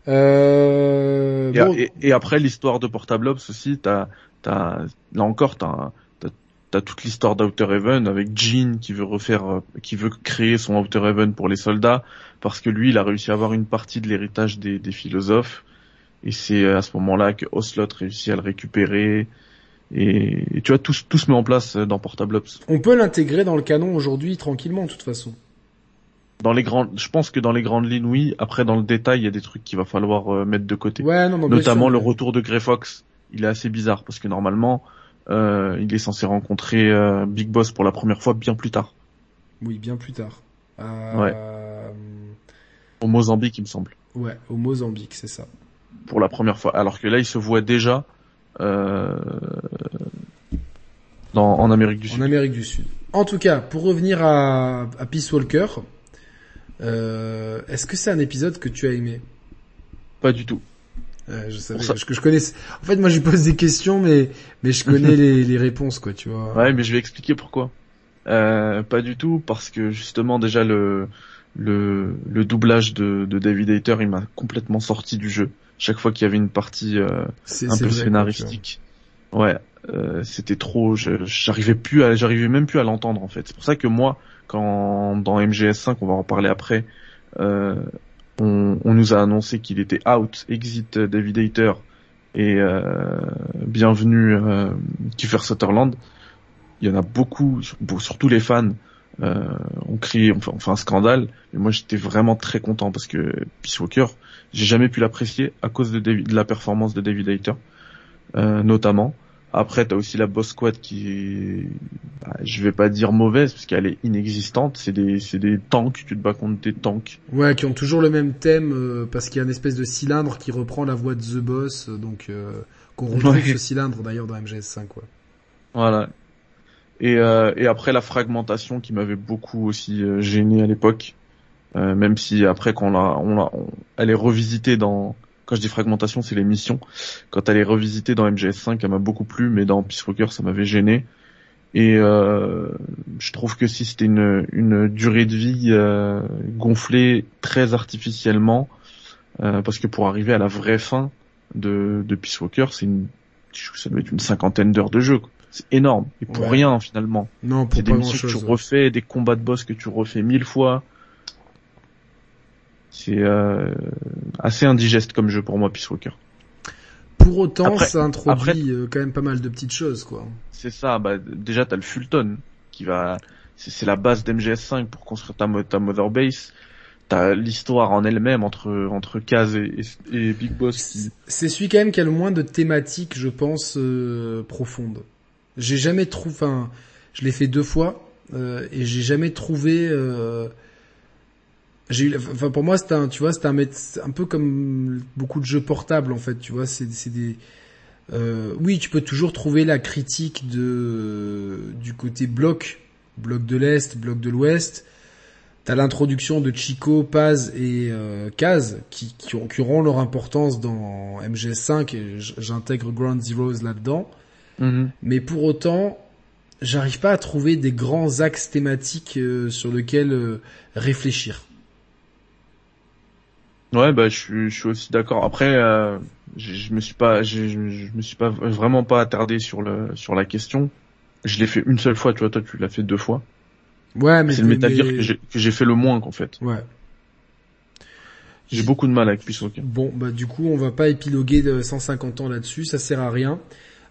Euh, Et, bon, et- et après l'histoire de Portable Ops aussi, t'as, t'as, là encore, t'as, t'as, t'as toute l'histoire d'Outer Heaven avec Jean qui veut refaire, euh, qui veut créer son Outer Heaven pour les soldats parce que lui, il a réussi à avoir une partie de l'héritage des, des philosophes et c'est à ce moment-là que Ocelot réussit à le récupérer et, et tu vois tout, se- tout se met en place dans Portable Ops. on peut l'intégrer dans le canon aujourd'hui tranquillement, de toute façon. Dans les grandes, je pense que dans les grandes lignes, oui. Après, dans le détail, il y a des trucs qu'il va falloir euh, mettre de côté. Ouais, non, non, Notamment sûr. le retour de Grey Fox, il est assez bizarre parce que normalement, euh, il est censé rencontrer euh, Big Boss pour la première fois bien plus tard, Oui, bien plus tard. Euh, Ouais. au Mozambique, il me semble, Ouais, au Mozambique, c'est ça. Pour la première fois. Alors que là, il se voit déjà euh, dans, en Amérique du En Sud. Amérique du Sud. En tout cas, pour revenir à, à Peace Walker, euh, est-ce que c'est un épisode que tu as aimé? Pas du tout. Euh, Je savais, ça- que je connais. En fait, moi, je lui pose des questions, mais mais je connais les, les réponses, quoi, tu vois. Ouais, mais je vais expliquer pourquoi. Euh, pas du tout, parce que justement déjà le le, le doublage de, de David Hayter, il m'a complètement sorti du jeu. Chaque fois qu'il y avait une partie euh, un peu scénaristique. Ouais, euh, c'était trop. J'arrivais plus j'arrivais même plus à l'entendre en fait. C'est pour ça que moi, quand dans MGS5, on va en parler après, euh, on, on, nous a annoncé qu'il était out, exit David Hater et euh, bienvenue euh, Kiefer Sutherland. Il y en a beaucoup, surtout les fans, euh, ont crié, enfin, enfin un scandale. Mais moi, j'étais vraiment très content parce que Peace Walker, j'ai jamais pu l'apprécier à cause de, David, de la performance de David Hater, euh, notamment. Après, t'as aussi la boss squad qui est, bah, je vais pas dire mauvaise parce qu'elle est inexistante. C'est des, c'est des tanks. Tu te bats contre des tanks. Ouais, qui ont toujours le même thème euh, parce qu'il y a une espèce de cylindre qui reprend la voix de The Boss, donc euh, qu'on retrouve ce cylindre d'ailleurs dans MGS5, quoi. Voilà. Et, euh, et après la fragmentation qui m'avait beaucoup aussi gêné à l'époque, même si après quand on l'a, on l'a, elle est revisitée dans quand je dis fragmentation, c'est les missions. Quand elle est revisitée dans MGS5, elle m'a beaucoup plu, mais dans Peace Walker, ça m'avait gêné. Et euh, je trouve que si c'était une, une durée de vie euh, gonflée très artificiellement, euh, parce que pour arriver à la vraie fin de, de Peace Walker, c'est une, ça doit être une cinquantaine d'heures de jeu. C'est énorme. Et pour rien finalement. Non, pour C'est des missions que tu refais, des combats de boss que tu refais mille fois. C'est euh, assez indigeste comme jeu pour moi, Peace Walker. Pour autant, ça introduit euh, quand même pas mal de petites choses, quoi. C'est ça. Bah, déjà, t'as le Fulton qui va, c'est la base d'MGS5 pour construire ta, ta Mother Base. T'as l'histoire en elle-même entre entre Kaz et, Big Boss. C'est celui quand même qui a le moins de thématiques, je pense, euh, profondes. J'ai jamais trouvé, enfin, je l'ai fait deux fois euh, et j'ai jamais trouvé. Euh, j'ai eu, enfin pour moi c'était un, tu vois, c'était un, un peu comme beaucoup de jeux portables en fait, tu vois, c'est, c'est des, euh, oui, tu peux toujours trouver la critique de du côté bloc, bloc de l'est, bloc de l'ouest. T'as l'introduction de Chico, Paz et euh, Kaz qui, qui, ont, qui auront leur importance dans MGS5 et j'intègre Ground Zeroes là-dedans. Mm-hmm. Mais pour autant, j'arrive pas à trouver des grands axes thématiques euh, sur lesquels euh, réfléchir. Ouais, bah je, suis aussi d'accord. Après, euh, je, je, me suis pas, je, je, me suis pas vraiment pas attardé sur le sur la question. Je l'ai fait une seule fois, tu vois. Toi, tu l'as fait deux fois. Ouais, mais c'est le Metal Gear que j'ai fait le moins qu'en fait. Ouais. J'ai beaucoup de mal avec Peace Walker. Bon, bah du coup, on va pas épiloguer de 150 ans là-dessus, ça sert à rien.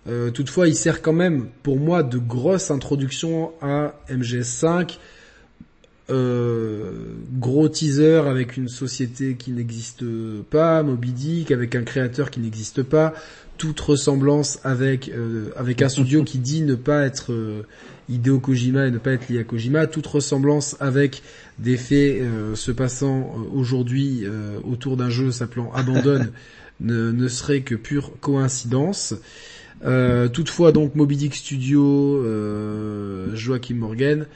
Euh, toutefois, il sert quand même, pour moi, de grosse introduction à MGS5 euh, gros teaser avec une société qui n'existe pas, Moby Dick, avec un créateur qui n'existe pas, toute ressemblance avec euh, avec un studio qui dit ne pas être euh, Hideo Kojima et ne pas être lié à Kojima, toute ressemblance avec des faits euh, se passant aujourd'hui autour d'un jeu s'appelant Abandon ne, ne serait que pure coïncidence. toutefois donc Moby Dick Studio, Joachim Morgan,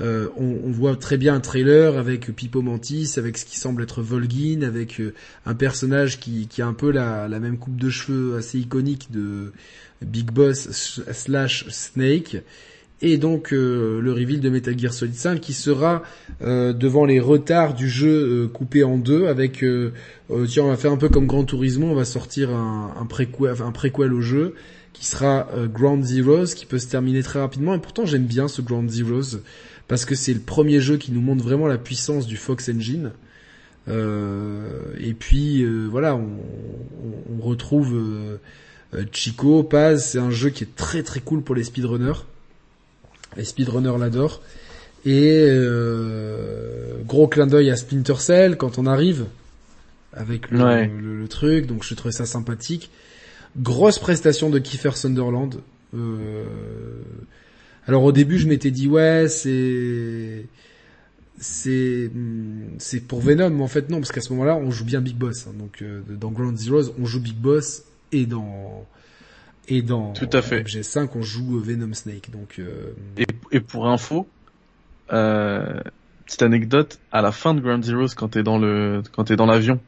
euh, on, voit très bien un trailer avec Pipo Mantis, avec ce qui semble être Volgin, avec euh, un personnage qui, a un peu la, même coupe de cheveux assez iconique de Big Boss slash Snake. Et donc euh, le reveal de Metal Gear Solid 5 qui sera devant les retards du jeu coupé en deux avec tiens on va faire un peu comme Grand Turismo, on va sortir un, un, préquel, un préquel au jeu qui sera Ground Zeroes qui peut se terminer très rapidement et pourtant j'aime bien ce Ground Zeroes parce que c'est le premier jeu qui nous montre vraiment la puissance du Fox Engine. Euh, et puis euh, voilà, on, on, retrouve euh, Chico, Paz, c'est un jeu qui est très très cool pour les speedrunners. Les speedrunners l'adorent. Et gros clin d'œil à Splinter Cell quand on arrive avec le, le, truc, donc je trouvais ça sympathique. Grosse prestation de Kiefer Sunderland. Euh, alors au début, je m'étais dit ouais, c'est c'est c'est pour Venom, mais en fait non, parce qu'à ce moment-là, on joue bien Big Boss. Hein. donc euh, dans Ground Zeroes, on joue Big Boss et dans et dans Tout à fait. MG5, on joue euh, Venom Snake. Donc euh... et, et pour info, euh, petite anecdote, à la fin de Ground Zeroes, quand t'es dans le quand t'es dans l'avion,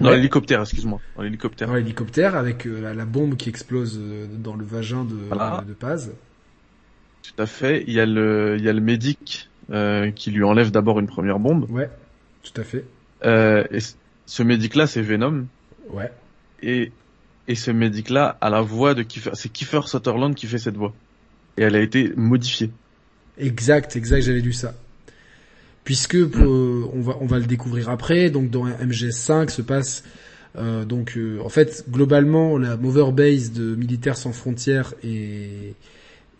dans l'hélicoptère, excuse-moi. Dans l'hélicoptère. Dans l'hélicoptère avec la, bombe qui explose dans le vagin de, de Paz. Tout à fait. Il y a le, il y a le médic euh, qui lui enlève d'abord une première bombe. Ouais, tout à fait. Euh, et ce médic-là, c'est Venom. Ouais. Et Et ce médic-là a la voix de Kiefer, c'est Kiefer Sutherland qui fait cette voix. Et elle a été modifiée. Exact, exact, j'avais lu ça. Puisque on va on va le découvrir après. Donc dans MGS5 se passe euh, donc euh, en fait globalement la Mover Base de Militaires sans frontières est,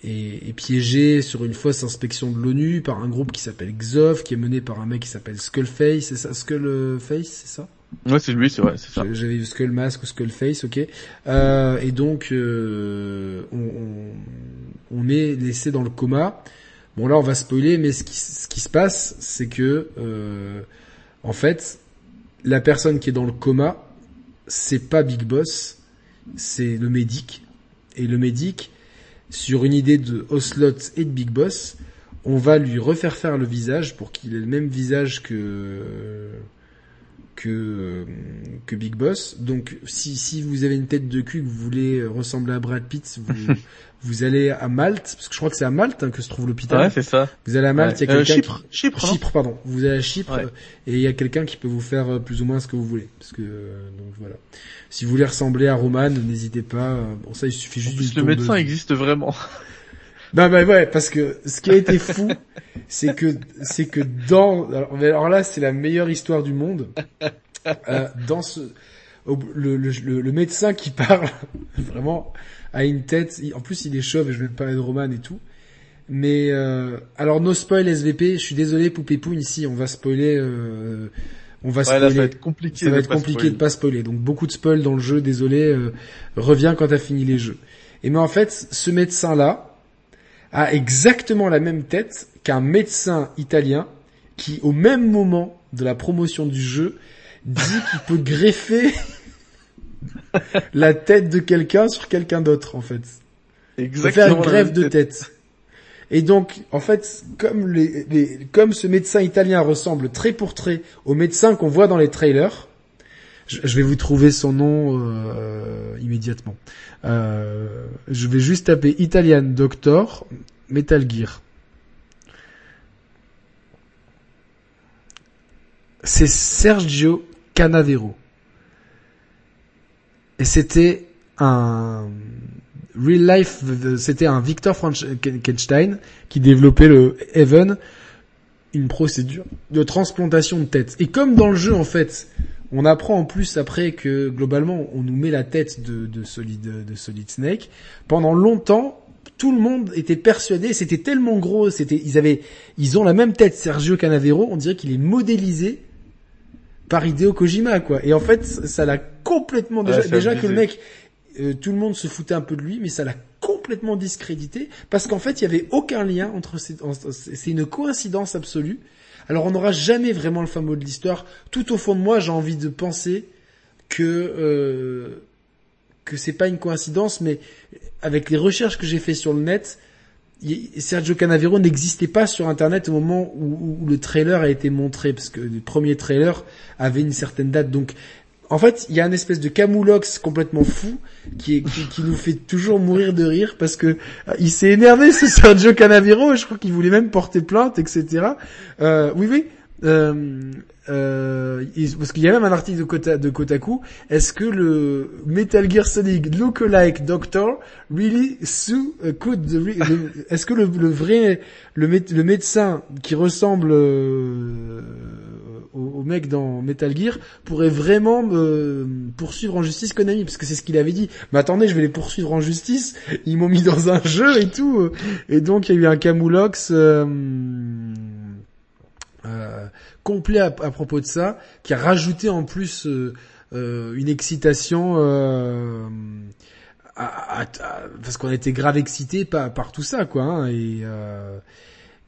est, est piégée sur une fausse inspection de l'ONU par un groupe qui s'appelle XOF qui est mené par un mec qui s'appelle Skullface, c'est ça? Skullface, c'est ça? Ouais, c'est lui, c'est vrai, c'est ça. J'avais vu Skull Mask ou Skull Face, ok. Euh, et donc, euh, on, on, on, est laissé dans le coma. Bon, là, on va spoiler, mais ce qui, ce qui se passe, c'est que, euh, en fait, la personne qui est dans le coma, c'est pas Big Boss, c'est le médic. Et le médic, sur une idée de Oslot et de Big Boss, on va lui refaire faire le visage pour qu'il ait le même visage que que Big Boss. Donc si si vous avez une tête de cul que vous voulez ressembler à Brad Pitt, vous allez à Malte parce que je crois que c'est à Malte hein, que se trouve l'hôpital. Ouais, c'est ça. Vous allez à Malte, il ouais. y a euh, quelqu'un Chypre, qui... Chypre, Chypre pardon. Vous allez à Chypre Ouais. et il y a quelqu'un qui peut vous faire euh, plus ou moins ce que vous voulez parce que euh, donc voilà. Si vous voulez ressembler à Roman, n'hésitez pas. euh, Bon ça il suffit En juste plus, d'une le médecin existe vraiment. Bah bah ouais, parce que ce qui a été fou, c'est que c'est que dans alors, alors là c'est la meilleure histoire du monde. Euh, dans ce le, le, le, le médecin qui parle vraiment a une tête. En plus il est chauve et je vais te parler de Roman et tout. Mais euh, alors no spoil SVP. Je suis désolé Poupée Poune ici on va spoiler. Euh, on va Ouais, spoiler. là, ça va être compliqué. Ça va de être pas compliqué spoiler. de pas spoiler. Donc beaucoup de spoil dans le jeu, désolé. euh, reviens quand t'as fini les jeux. Et mais en fait, ce médecin-là a exactement la même tête qu'un médecin italien qui, au même moment de la promotion du jeu, dit qu'il peut greffer la tête de quelqu'un sur quelqu'un d'autre, en fait. Peut faire une Exactement. grève de tête. tête. Et donc, en fait, comme les, les- comme ce médecin italien ressemble trait pour trait au médecin qu'on voit dans les trailers, je, je vais vous trouver son nom euh, immédiatement. Euh, je vais juste taper Italian Doctor Metal Gear. C'est Sergio Canavero. Et c'était un real life, c'était un Victor Frankenstein qui développait le Heaven, une procédure de transplantation de tête. Et comme dans le jeu, en fait, on apprend en plus après que globalement, on nous met la tête de, de Solid, de Solid Snake. Pendant longtemps, tout le monde était persuadé, c'était tellement gros, c'était, ils avaient, ils ont la même tête, Sergio Canavero, on dirait qu'il est modélisé par Hideo Kojima, quoi. Et en fait, ça l'a complètement, déjà, Ouais, c'est déjà que le mec, euh, tout le monde se foutait un peu de lui, mais ça l'a complètement discrédité, parce qu'en fait, il y avait aucun lien entre ces, c'est une coïncidence absolue. Alors, on n'aura jamais vraiment le fameux de l'histoire. Tout au fond de moi, j'ai envie de penser que, euh, que c'est pas une coïncidence, mais avec les recherches que j'ai fait sur le net, Sergio Canavero n'existait pas sur Internet au moment où, le trailer a été montré, parce que le premier trailer avait une certaine date. Donc, en fait, il y a une espèce de camoulox complètement fou qui nous fait toujours mourir de rire parce que euh, il s'est énervé ce Sergio Canavero et je crois qu'il voulait même porter plainte, etc. Euh, oui, oui. Euh, euh, parce qu'il y a même un article de, Kota, de Kotaku. Est-ce que le Metal Gear Solid Lookalike Doctor really sue uh, could est-ce que le, vrai le, mé- le médecin qui ressemble euh, au, mec dans Metal Gear pourrait vraiment me poursuivre en justice Konami? Parce que c'est ce qu'il avait dit. Mais attendez, je vais les poursuivre en justice. Ils m'ont mis dans un jeu et tout. Et donc il y a eu un camoulox. Euh, euh, complet à, propos de ça, qui a rajouté en plus euh, euh, une excitation euh, à- à- parce qu'on était grave excité par, par tout ça, quoi. hein, et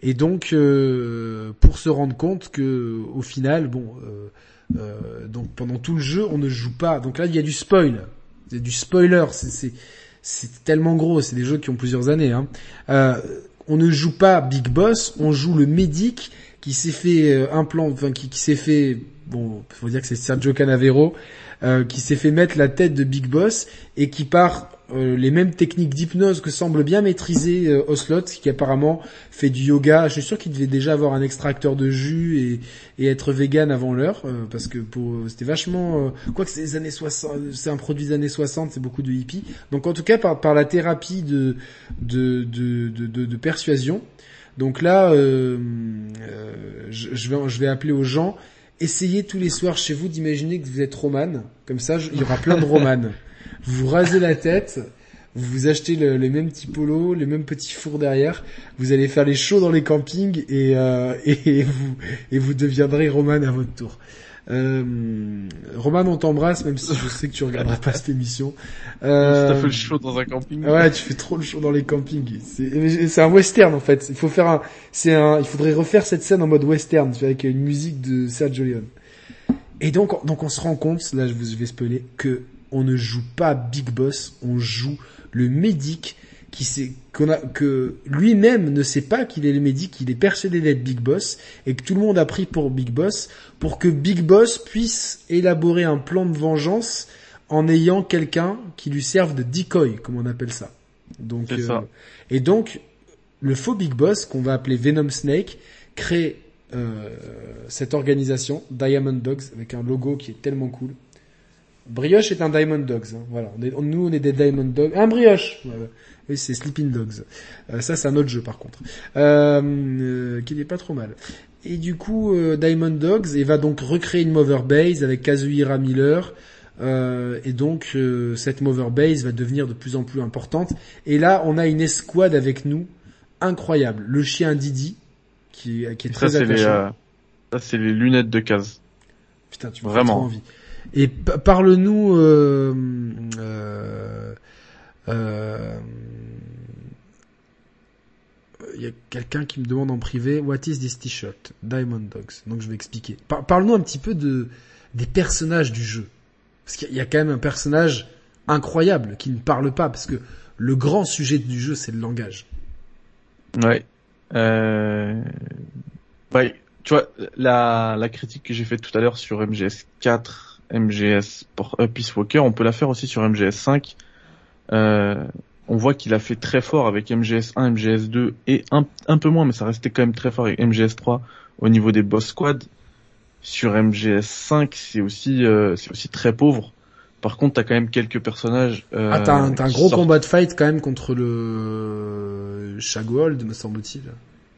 et donc euh, pour se rendre compte que au final, bon, euh, euh, donc pendant tout le jeu, on ne joue pas. Donc là, il y a du spoil, il y a du spoiler. C'est c'est tellement gros. C'est des jeux qui ont plusieurs années. Hein. On ne joue pas Big Boss, on joue le médic qui s'est fait euh, implant, enfin qui, qui s'est fait, bon, faut dire que c'est Sergio Canavero, euh, qui s'est fait mettre la tête de Big Boss et qui part euh, les mêmes techniques d'hypnose que semble bien maîtriser euh, Oslot, qui apparemment fait du yoga. Je suis sûr qu'il devait déjà avoir un extracteur de jus et, et être vegan avant l'heure, euh, parce que pour c'était vachement... quoi que c'est les années 60, c'est un produit des années 60, c'est beaucoup de hippies. Donc en tout cas, par, par la thérapie de, de, de, de, de persuasion. Donc là, je, je, vais, je vais appeler aux gens essayez tous les soirs chez vous d'imaginer que vous êtes romane. Comme ça, il y aura plein de romanes. vous rasez la tête, vous achetez les mêmes petits polos, les mêmes petits fours derrière. Vous allez faire les shows dans les campings et, euh, vous, et vous deviendrez romane à votre tour. Euh, Roman, on t'embrasse, même si je sais que tu regarderas pas cette émission. Euh, T'as fait le show dans un camping. Ouais, tu fais trop le show dans les campings. C'est un western en fait. Il faut faire un, c'est un, il faudrait refaire cette scène en mode western, avec une musique de Sergio Leone. Et donc, donc on se rend compte, là je vais spoiler, que on ne joue pas Big Boss, on joue le médic qui sait qu'on a que lui-même ne sait pas qu'il est le médic, qu'il est persuadé d'être Big Boss et que tout le monde a pris pour Big Boss pour que Big Boss puisse élaborer un plan de vengeance en ayant quelqu'un qui lui serve de decoy, comme on appelle ça. Donc euh, et donc le faux Big Boss qu'on va appeler Venom Snake crée euh, cette organisation Diamond Dogs avec un logo qui est tellement cool. Brioche est un Diamond Dogs. Hein. Voilà, nous on est des Diamond Dogs. Un brioche. Oui, c'est Sleeping Dogs. Euh, ça, c'est un autre jeu par contre, euh, euh, qui n'est pas trop mal. Et du coup, euh, Diamond Dogs, il va donc recréer une Mother Base avec Kazuhira Miller. et donc, cette Mother Base va devenir de plus en plus importante. Et là, on a une escouade avec nous incroyable. Le chien Didi, qui, qui est très ça, attachant. ça, c'est les lunettes de case. Putain, tu me Vraiment. envie. Et parle-nous... Euh, euh, il y a quelqu'un qui me demande en privé What is this t-shirt? Diamond Dogs. Donc je vais expliquer. Parle-nous un petit peu de des personnages du jeu. Parce qu'il y a quand même un personnage incroyable qui ne parle pas parce que le grand sujet du jeu c'est le langage. Ouais. Euh... Ouais, tu vois la critique que j'ai faite tout à l'heure sur MGS 4, MGS euh, Peace Walker, on peut la faire aussi sur MGS 5 euh, on voit qu'il a fait très fort avec MGS1, MGS2 et un, un peu moins, mais ça restait quand même très fort avec MGS3 au niveau des boss squad. Sur MGS5, c'est aussi euh, c'est aussi très pauvre. Par contre, t'as quand même quelques personnages. Euh, ah, t'as un, un gros combat de fight quand même contre le Shagwald, me semble-t-il.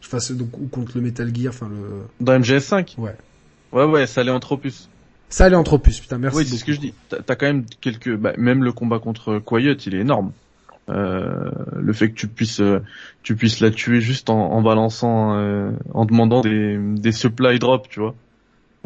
Enfin, donc ou contre le Metal Gear, enfin le. Dans MGS5. Ouais. Ouais, ouais, ça allait en trop plus. Ça allait en trop plus, putain, merci. Oui, c'est ce que je dis. T'as quand même quelques, bah, même le combat contre Quiet, il est énorme. Euh, le fait que tu puisses, euh, tu puisses la tuer juste en, en balançant, euh, en demandant des, des supply drops, tu vois.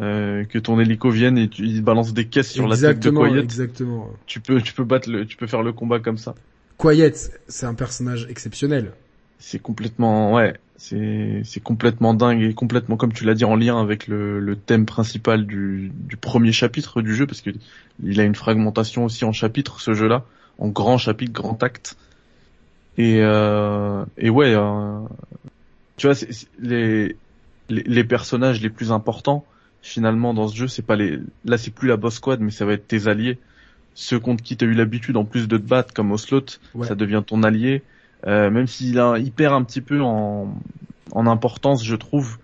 Euh, que ton hélico vienne et tu il balance des caisses sur la tête de Quiet. Exactement. Tu peux, tu peux battre le, tu peux faire le combat comme ça. Quiet, c'est un personnage exceptionnel. C'est complètement, ouais, c'est complètement dingue et complètement, comme tu l'as dit, en lien avec le, le thème principal du, du, premier chapitre du jeu, parce que il a une fragmentation aussi en chapitres, ce jeu-là, en grand chapitre, grand acte. Et, euh, et ouais, euh, tu vois, les, les, les personnages les plus importants finalement dans ce jeu, c'est pas les, là c'est plus la boss squad, mais ça va être tes alliés, ceux contre qui t'as eu l'habitude en plus de te battre, comme Oslot, ça devient ton allié. Euh, même s'il a, il perd un petit peu en, en importance, je trouve.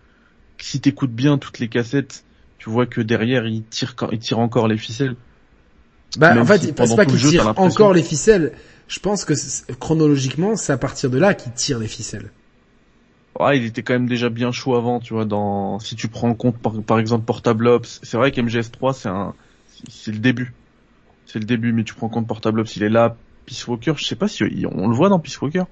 Si t'écoutes bien toutes les cassettes, tu vois que derrière il tire, il tire encore les ficelles. Bah en fait, c'est pas qu'il tire encore les ficelles. Je pense que chronologiquement, c'est à partir de là qu'il tire les ficelles. Ouais, il était quand même déjà bien chaud avant, tu vois. Dans si tu prends en compte par, par exemple Portable Ops, c'est vrai qu'MGS3 c'est un, c'est le début, c'est le début. Mais tu prends en compte Portable Ops, il est là, Peace Walker, je sais pas si on le voit dans Peace Walker.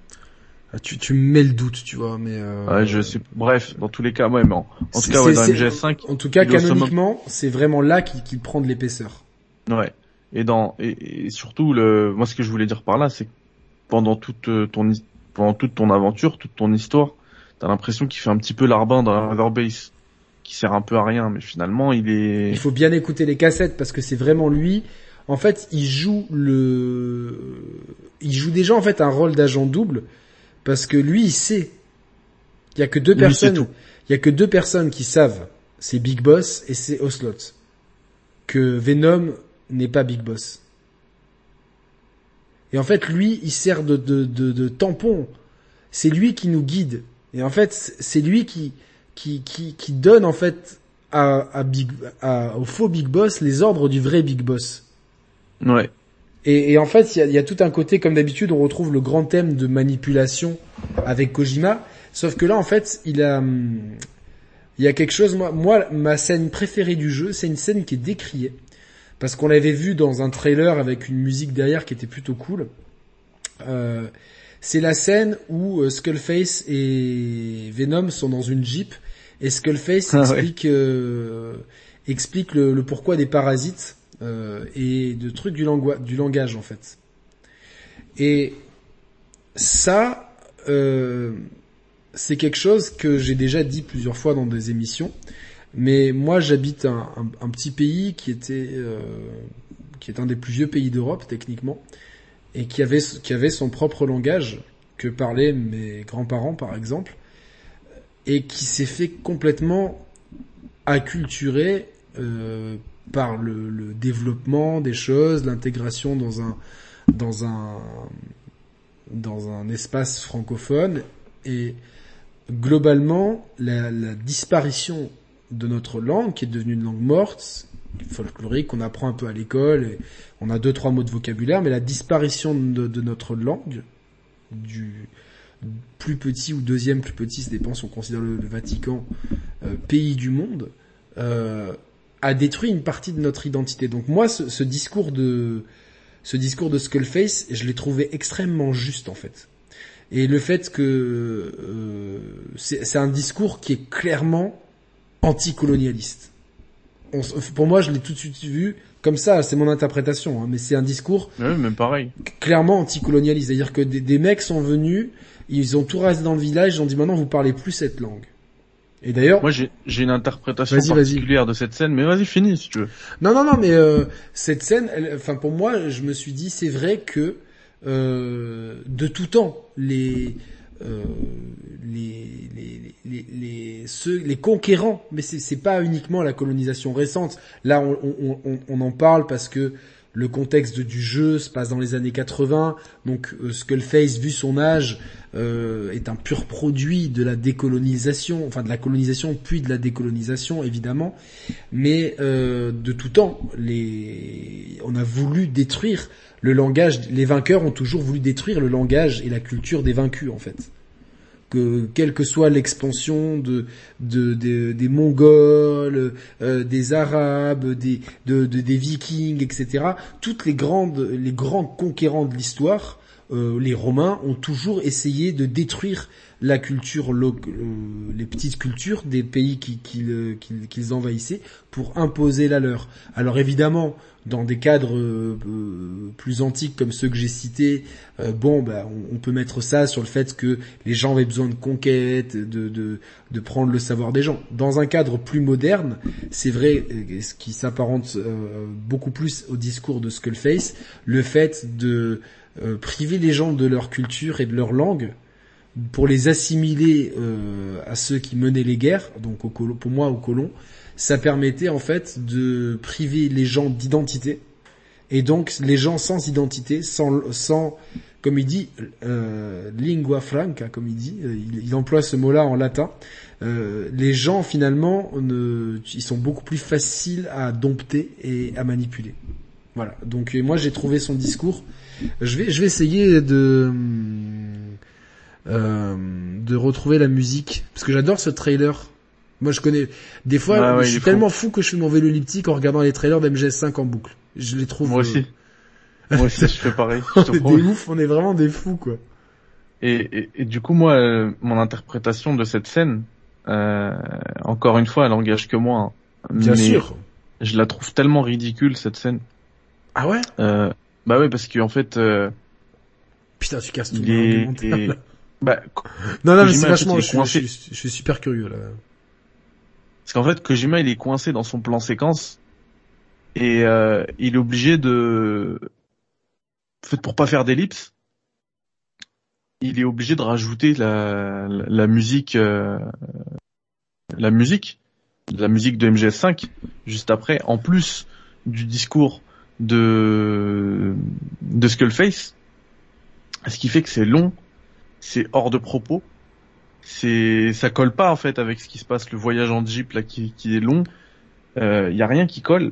Ah, tu, tu mets le doute, tu vois, mais. Euh... Ouais, je sais. Bref, dans tous les cas, ouais, mais en, tout cas, ouais, dans MGS5. En tout cas, canoniquement, c'est vraiment là qu'il prend de l'épaisseur. Ouais. Et dans et, surtout le, moi, ce que je voulais dire par là, c'est que pendant toute euh, ton pendant toute ton aventure, toute ton histoire, t'as l'impression qu'il fait un petit peu l'arbin dans la base, qui sert un peu à rien, mais finalement, il est. Il faut bien écouter les cassettes parce que c'est vraiment lui en fait, il joue le, il joue déjà en fait un rôle d'agent double parce que lui, il sait. Il y a que deux personnes. Il y a que deux personnes qui savent. C'est Big Boss et c'est Oslot. Que Venom n'est pas Big Boss. Et en fait, lui, il sert de, de, de, de tampon. C'est lui qui nous guide. Et en fait, c'est lui qui, qui, qui, qui donne en fait à, à Big, à, au faux Big Boss les ordres du vrai Big Boss. Ouais. Et, et en fait, il y a, y a, tout un côté, comme d'habitude, on retrouve le grand thème de manipulation avec Kojima. Sauf que là, en fait, il a, hum, il y a quelque chose. Moi, moi, ma scène préférée du jeu, c'est une scène qui est décriée parce qu'on l'avait vu dans un trailer avec une musique derrière qui était plutôt cool. Euh, c'est la scène où euh, Skullface et Venom sont dans une jeep et Skullface Ah ouais. explique euh, explique le, le pourquoi des parasites euh, et de trucs du, du langage en fait. Et ça, euh, c'est quelque chose que j'ai déjà dit plusieurs fois dans des émissions. Mais moi, j'habite un, un- un petit pays qui était, euh, qui est un des plus vieux pays d'Europe techniquement, et qui avait, qui avait son propre langage que parlaient mes grands-parents, par exemple, et qui s'est fait complètement acculturer euh, par le, le développement des choses, l'intégration dans un, dans un, dans un espace francophone, et globalement, la, la disparition de notre langue, qui est devenue une langue morte, folklorique, qu'on apprend un peu à l'école, et on a deux, trois mots de vocabulaire, mais la disparition de, notre langue, du plus petit ou deuxième plus petit, ça dépend si on considère le, le Vatican euh, pays du monde, euh, a détruit une partie de notre identité. Donc moi, ce, ce discours de ce discours de Skullface, je l'ai trouvé extrêmement juste en fait. Et le fait que euh, c'est un discours qui est clairement anticolonialiste. On pour moi, je l'ai tout de suite vu comme ça. C'est mon interprétation, hein, mais c'est un discours même pareil. clairement anticolonialiste. C'est-à-dire que des, des mecs sont venus, ils ont tout rasé dans le village, ils ont dit maintenant vous parlez plus cette langue. Et d'ailleurs, Moi, j'ai une interprétation Vas-y, vas-y. particulière de cette scène, mais vas-y, finis si tu veux. Non, non, non, mais euh, cette scène, enfin pour moi, je me suis dit, c'est vrai que euh, de tout temps, les, euh, les, les, les, les, ceux, les conquérants, mais c'est c'est pas uniquement la colonisation récente. Là, on, on, on, on en parle parce que le contexte du jeu se passe dans les années 80, donc euh, Skullface, vu son âge, euh, est un pur produit de la décolonisation, enfin de la colonisation puis de la décolonisation évidemment, mais euh, de tout temps, les... on a voulu détruire le langage, les vainqueurs ont toujours voulu détruire le langage et la culture des vaincus en fait. Que quelle que soit l'expansion de, de, de- des Mongols, euh, des Arabes, des de, de- des Vikings, etc. Toutes les grandes les grands conquérants de l'histoire, euh, les Romains ont toujours essayé de détruire la culture, euh, les petites cultures des pays qui- qu'ils qu'ils envahissaient pour imposer la leur. Alors évidemment, dans des cadres euh, plus antiques comme ceux que j'ai cités, bon, bah, on, peut mettre ça sur le fait que les gens avaient besoin de conquête, de, de, prendre le savoir des gens. Dans un cadre plus moderne, c'est vrai, ce qui s'apparente beaucoup plus au discours de Skullface, le fait de euh, priver les gens de leur culture et de leur langue pour les assimiler euh, à ceux qui menaient les guerres, donc pour moi aux colons, ça permettait en fait de priver les gens d'identité et donc les gens sans identité, sans, sans comme il dit, euh, lingua franca, comme il dit, il, emploie ce mot-là en latin. Les gens finalement, ils sont beaucoup plus faciles à dompter et à manipuler. Voilà. Donc moi j'ai trouvé son discours. Je vais, je vais essayer de euh, de retrouver la musique parce que j'adore ce trailer. Moi je connais des fois Ah ouais, je suis tellement fou que je fais mon vélo elliptique en regardant les trailers d'MGS5 en boucle. Je les trouve Moi euh, aussi. Moi aussi, je fais pareil. je on est des oufs, on est vraiment des fous quoi. Et, et, et du coup, moi, euh, mon interprétation de cette scène, euh, encore une fois, elle engage que moi. hein. Bien Mais sûr. Je la trouve tellement ridicule cette scène. Ah ouais? Euh, bah ouais, parce qu'en fait, euh, Putain, tu casses tout il mon est, argumentaire, et- là. bah, Non, non, mais c'est en fait, vachement, je, suis- coincé. je suis- je suis super curieux là. Parce qu'en fait, Kojima, il est coincé dans son plan séquence et euh, il est obligé de, en fait, pour pas faire d'ellipse, il est obligé de rajouter la, la, la musique, euh, la musique, la musique de MGS5 juste après, en plus du discours de de Skullface Ce qui fait que c'est long, c'est hors de propos, c'est ça colle pas en fait avec ce qui se passe, le voyage en jeep là qui, qui est long, il euh, y a rien qui colle.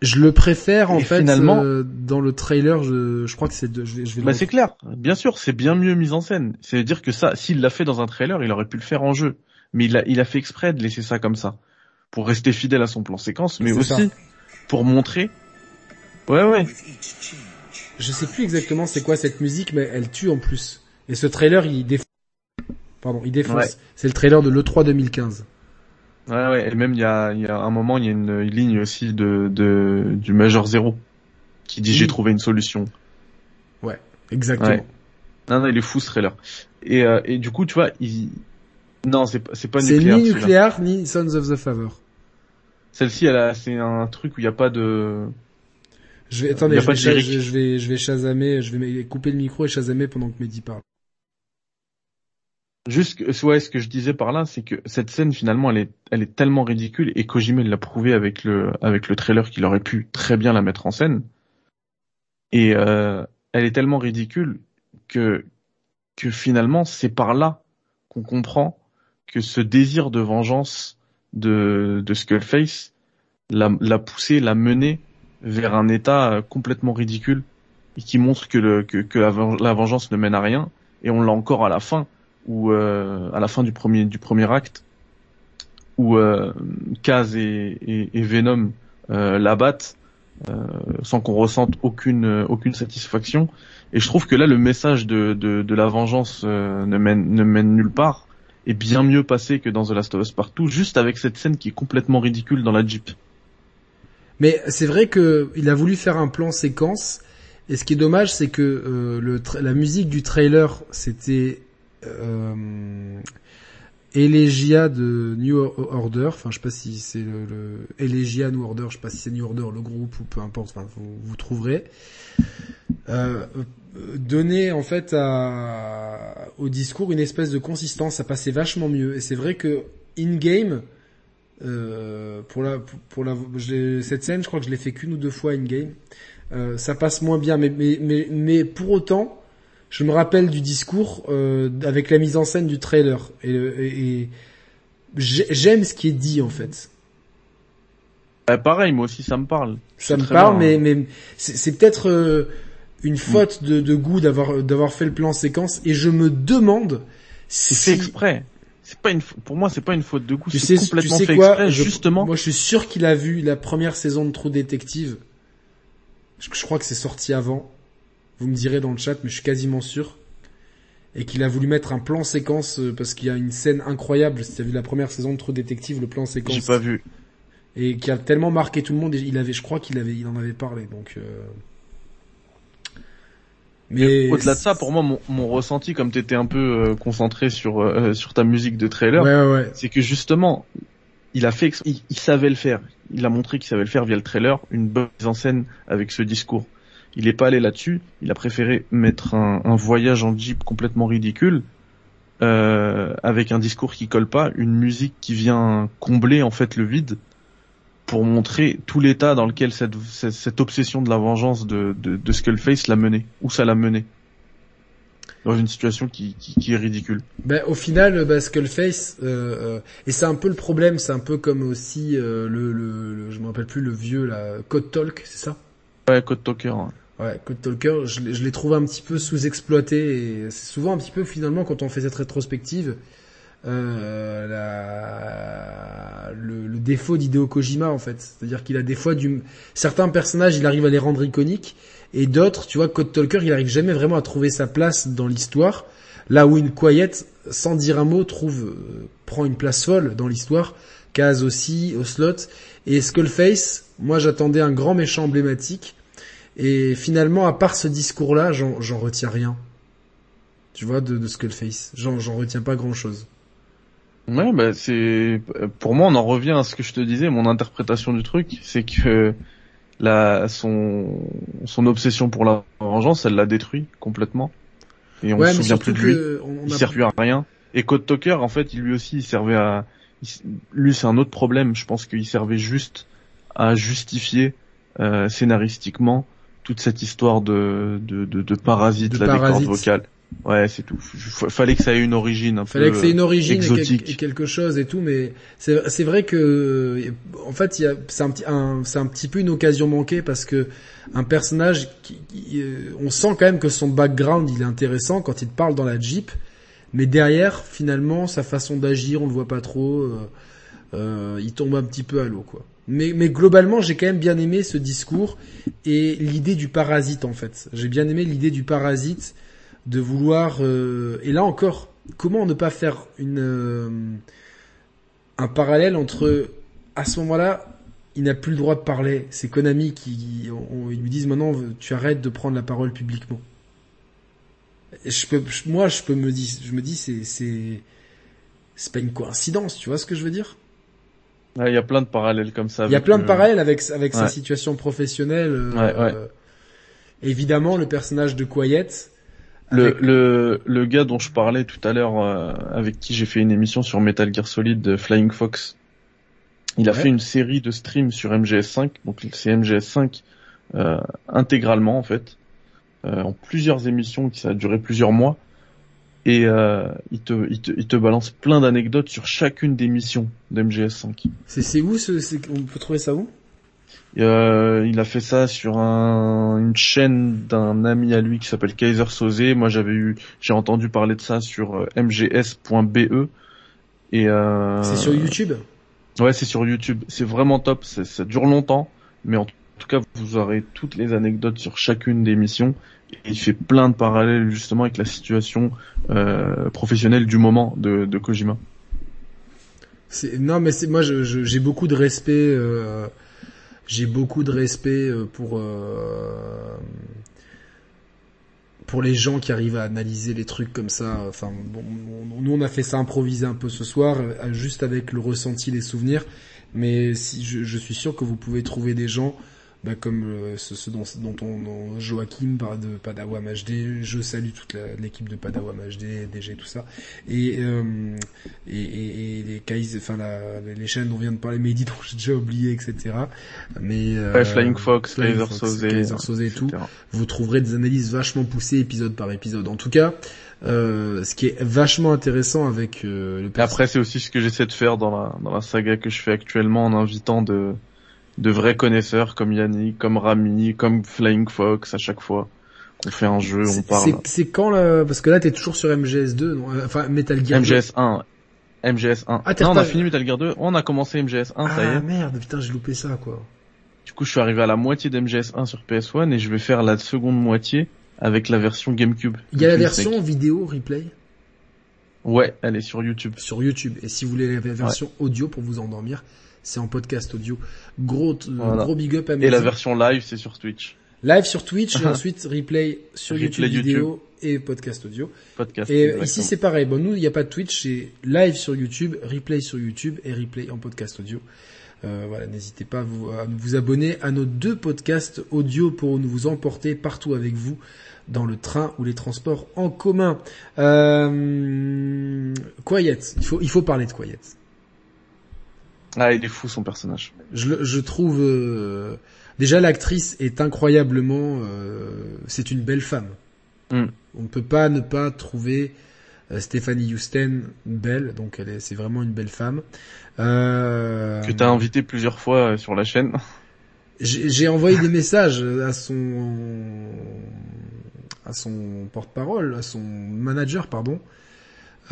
Je le préfère en fait finalement, euh, dans le trailer. Je, je crois que c'est. Je vais. Je vais bah c'est clair. Bien sûr, c'est bien mieux mis en scène. C'est à dire que ça, s'il l'a fait dans un trailer, il aurait pu le faire en jeu. Mais il a, il a fait exprès de laisser ça comme ça pour rester fidèle à son plan séquence, mais aussi pour montrer. Ouais, ouais. Je sais plus exactement c'est quoi cette musique, mais elle tue en plus. Et ce trailer, il défonce. Pardon, il défonce. C'est le trailer de l'E3 2015. Ouais, ouais, et même il y a, il y a un moment, il y a une, ligne aussi de, de du Major Zero qui dit j'ai trouvé une solution. Ouais, exactement. Non, non, il est fou ce trailer. Et, euh, et du coup, tu vois, il... non, c'est c'est pas nucléaire. C'est ni nucléaire ni Sons of the Favor. Celle-ci, elle c'est un truc où il n'y a pas de. Je vais, attendez, je vais, je, je, vais, je vais chasamer, je vais couper le micro et chasamer pendant que Mehdi parle. Juste, ouais, ce que je disais par là, c'est que cette scène finalement, elle est, elle est tellement ridicule et Kojima l'a prouvé avec le, avec le trailer qu'il aurait pu très bien la mettre en scène. Et euh, elle est tellement ridicule que, que finalement, c'est par là qu'on comprend que ce désir de vengeance de, de Skullface l'a, l'a poussé, l'a mené vers un état complètement ridicule et qui montre que, la vengeance ne mène à rien. Et on l'a encore à la fin où euh, à la fin du premier du premier acte où euh, Kaz et, Venom euh, l'abattent euh, sans qu'on ressente aucune aucune satisfaction et je trouve que là le message de, de, la vengeance euh, ne mène ne mène nulle part est bien mieux passé que dans The Last of Us Partout juste avec cette scène qui est complètement ridicule dans la Jeep. Mais c'est vrai que il a voulu faire un plan séquence. Et ce qui est dommage c'est que euh, la musique du trailer c'était euh, Elegia de New Order, enfin je sais pas si c'est le, le Elegia New Order, je sais pas si c'est New Order le groupe ou peu importe, enfin vous, vous trouverez. Euh, donner en fait à, au discours une espèce de consistance, ça passait vachement mieux. Et c'est vrai que in game, euh, pour la pour la cette scène, je crois que je l'ai fait qu'une ou deux fois in game. Euh, ça passe moins bien, mais mais mais, mais pour autant, je me rappelle du discours euh, avec la mise en scène du trailer et, et, j'aime ce qui est dit en fait. Bah, pareil, moi aussi ça me parle. Ça me parle, mais mais c'est peut-être euh, une faute de, de goût d'avoir d'avoir fait le plan séquence et je me demande si c'est exprès. C'est pas une pour moi c'est pas une faute de goût, c'est complètement fait exprès justement. Moi je suis sûr qu'il a vu la première saison de True Detective. je crois que c'est sorti avant vous me direz dans le chat, mais je suis quasiment sûr. Et qu'il a voulu mettre un plan séquence euh, parce qu'il y a une scène incroyable. Si tu as vu la première saison de True Detective, le plan séquence. J'ai pas vu. Et qui a tellement marqué tout le monde. Et il avait, je crois qu'il avait, il en avait parlé. Donc. Euh... Mais au-delà de ça, pour moi, mon, mon ressenti, comme t'étais un peu euh, concentré sur euh, sur ta musique de trailer, ouais, ouais. c'est que justement, il a fait, il, il, savait le faire. Il a montré qu'il savait le faire via le trailer, une bonne mise en scène avec ce discours il n'est pas allé là-dessus. Il a préféré mettre un, voyage en jeep complètement ridicule, euh, avec un discours qui colle pas, une musique qui vient combler en fait le vide pour montrer tout l'état dans lequel cette, cette, obsession de la vengeance de, de, Skullface l'a mené, où ça l'a mené dans une situation qui, qui, est ridicule. Ben, au final, bah, Skullface, euh, euh, et c'est un peu le problème, c'est un peu comme aussi euh, le, le, je me rappelle plus le vieux là, Code Talk, c'est ça? Ouais, Code Talker. Ouais, Code Talker, je, l'ai trouvé un petit peu sous-exploité et c'est souvent un petit peu finalement quand on fait cette rétrospective euh, la... le, défaut d'Hideo Kojima en fait. C'est-à-dire qu'il a des fois. Certains personnages, il arrive à les rendre iconiques et d'autres, tu vois, Code Talker, il arrive jamais vraiment à trouver sa place dans l'histoire. Là où une Quiet, sans dire un mot, trouve euh, prend une place folle dans l'histoire. Kaz aussi, Oslot et Skullface. Moi, j'attendais un grand méchant emblématique et finalement, à part ce discours-là, j'en retiens rien. Tu vois, de, de Skullface. J'en retiens pas grand-chose. Ouais, bah c'est pour moi on en revient à ce que je te disais, mon interprétation du truc, c'est que la son son obsession pour la vengeance, elle l'a détruit complètement. Et on se souvient plus de lui. il sert plus à rien. Et Code Talker, en fait, lui aussi, il servait à lui c'est un autre problème. Je pense qu'il servait juste à justifier euh, scénaristiquement toute cette histoire de de de, de parasite, De la parasite. vocales. Ouais, c'est tout. Fallait que ça ait une origine un Fallait peu. que c'est une origine et, quel- exotique. et quelque chose et tout, mais c'est vrai que en fait c'est un petit un, c'est un petit peu une occasion manquée parce que un personnage qui, qui, euh, on sent quand même que son background il est intéressant quand il te parle dans la Jeep, mais derrière finalement sa façon d'agir on le voit pas trop, euh, euh, il tombe un petit peu à l'eau quoi. Mais, mais globalement, j'ai quand même bien aimé ce discours et l'idée du parasite en fait. J'ai bien aimé l'idée du parasite de vouloir euh, et là encore comment ne pas faire une euh, un parallèle entre à ce moment-là il n'a plus le droit de parler c'est Konami qui on- ils lui disent maintenant tu arrêtes de prendre la parole publiquement je peux je- moi je peux me dire je me dis c'est c'est c'est pas une coïncidence tu vois ce que je veux dire? Ouais, Il y a plein de parallèles comme ça. il y a plein de le- parallèles avec avec sa situation professionnelle euh, Ouais, ouais. euh, évidemment le personnage de Quiet Le, le, le gars dont je parlais tout à l'heure, euh, avec qui j'ai fait une émission sur Metal Gear Solid, euh, Flying Fox, il a Ouais. fait une série de streams sur MGS5, donc c'est MGS5 euh, intégralement en fait, euh, en plusieurs émissions, qui ça a duré plusieurs mois, et euh, il, te, il, te, il te balance plein d'anecdotes sur chacune des missions de MGS5. c'est où ce on peut trouver ça où? Euh, il a fait ça sur un, une chaîne d'un ami à lui qui s'appelle Kaiser Soze. Moi, j'avais eu, j'ai entendu parler de ça sur euh, mgs.be. Et euh, c'est sur YouTube? Ouais, c'est sur YouTube. C'est vraiment top. Ça dure longtemps, mais en tout cas, vous aurez toutes les anecdotes sur chacune des missions. Et il fait plein de parallèles justement avec la situation euh, professionnelle du moment de, de Kojima. Non mais c'est moi j'ai beaucoup de respect euh, j'ai beaucoup de respect euh, pour euh, pour les gens qui arrivent à analyser les trucs comme ça. Enfin bon, on- nous on a fait ça improviser un peu ce soir euh, juste avec le ressenti les souvenirs mais si je, je suis sûr que vous pouvez trouver des gens bah, comme euh, ce, ce dont, dont on dont Joachim parle de Padawam HD, je salue toute l'équipe de Padawam HD, DG, tout ça, et euh, et, et, et les Kaiz, enfin la, les chaînes dont on vient de parler, Mehdi dont j'ai déjà oublié, etc. Mais euh, Ouais, Flying Fox, Kaiser Soze et tout, vous trouverez des analyses vachement poussées épisode par épisode. En tout cas, euh, ce qui est vachement intéressant avec euh, le personnage. après, c'est aussi ce que j'essaie de faire dans la, dans la saga que je fais actuellement en invitant de, de vrais connaisseurs comme Yannick, comme Rami, comme Flying Fox à chaque fois. On fait un jeu, on parle. c'est- quand là? Parce que là, t'es toujours sur MGS2, non Euh, enfin Metal Gear. 2. MGS1. MGS1. Ah, t'es non, on a fini Metal Gear 2, on a commencé MGS1, ça y Ah est. merde, putain, j'ai loupé ça quoi. Du coup, je suis arrivé à la moitié d'MGS1 sur PS1 et je vais faire la seconde moitié avec la version GameCube. Il y a la version vidéo replay? Ouais, elle est sur YouTube. sur YouTube. Et si vous voulez la version audio pour vous endormir, c'est en podcast audio. Gros, Voilà. gros big up à Et la Mehdi. version live, c'est sur Twitch. Live sur Twitch et ensuite replay sur Replay YouTube YouTube. vidéo et podcast audio. Podcast. Et exactement. ici c'est pareil. Bon, nous il n'y a pas de Twitch, c'est live sur YouTube, replay sur YouTube et replay en podcast audio. Euh, voilà, n'hésitez pas à vous, à vous abonner à nos deux podcasts audio pour nous vous emporter partout avec vous dans le train ou les transports en commun. Euh, Quiet, il faut, il faut parler de Quiet. Ah, il est fou son personnage. Je, trouve euh, déjà l'actrice est incroyablement, euh, c'est une belle femme. Mm. On ne peut pas ne pas trouver euh, Stéphanie Houston belle, donc elle est, c'est vraiment une belle femme. Euh, Que t'as invité plusieurs fois euh, sur la chaîne. j'ai j'ai envoyé des messages à son à son porte-parole, à son manager, pardon.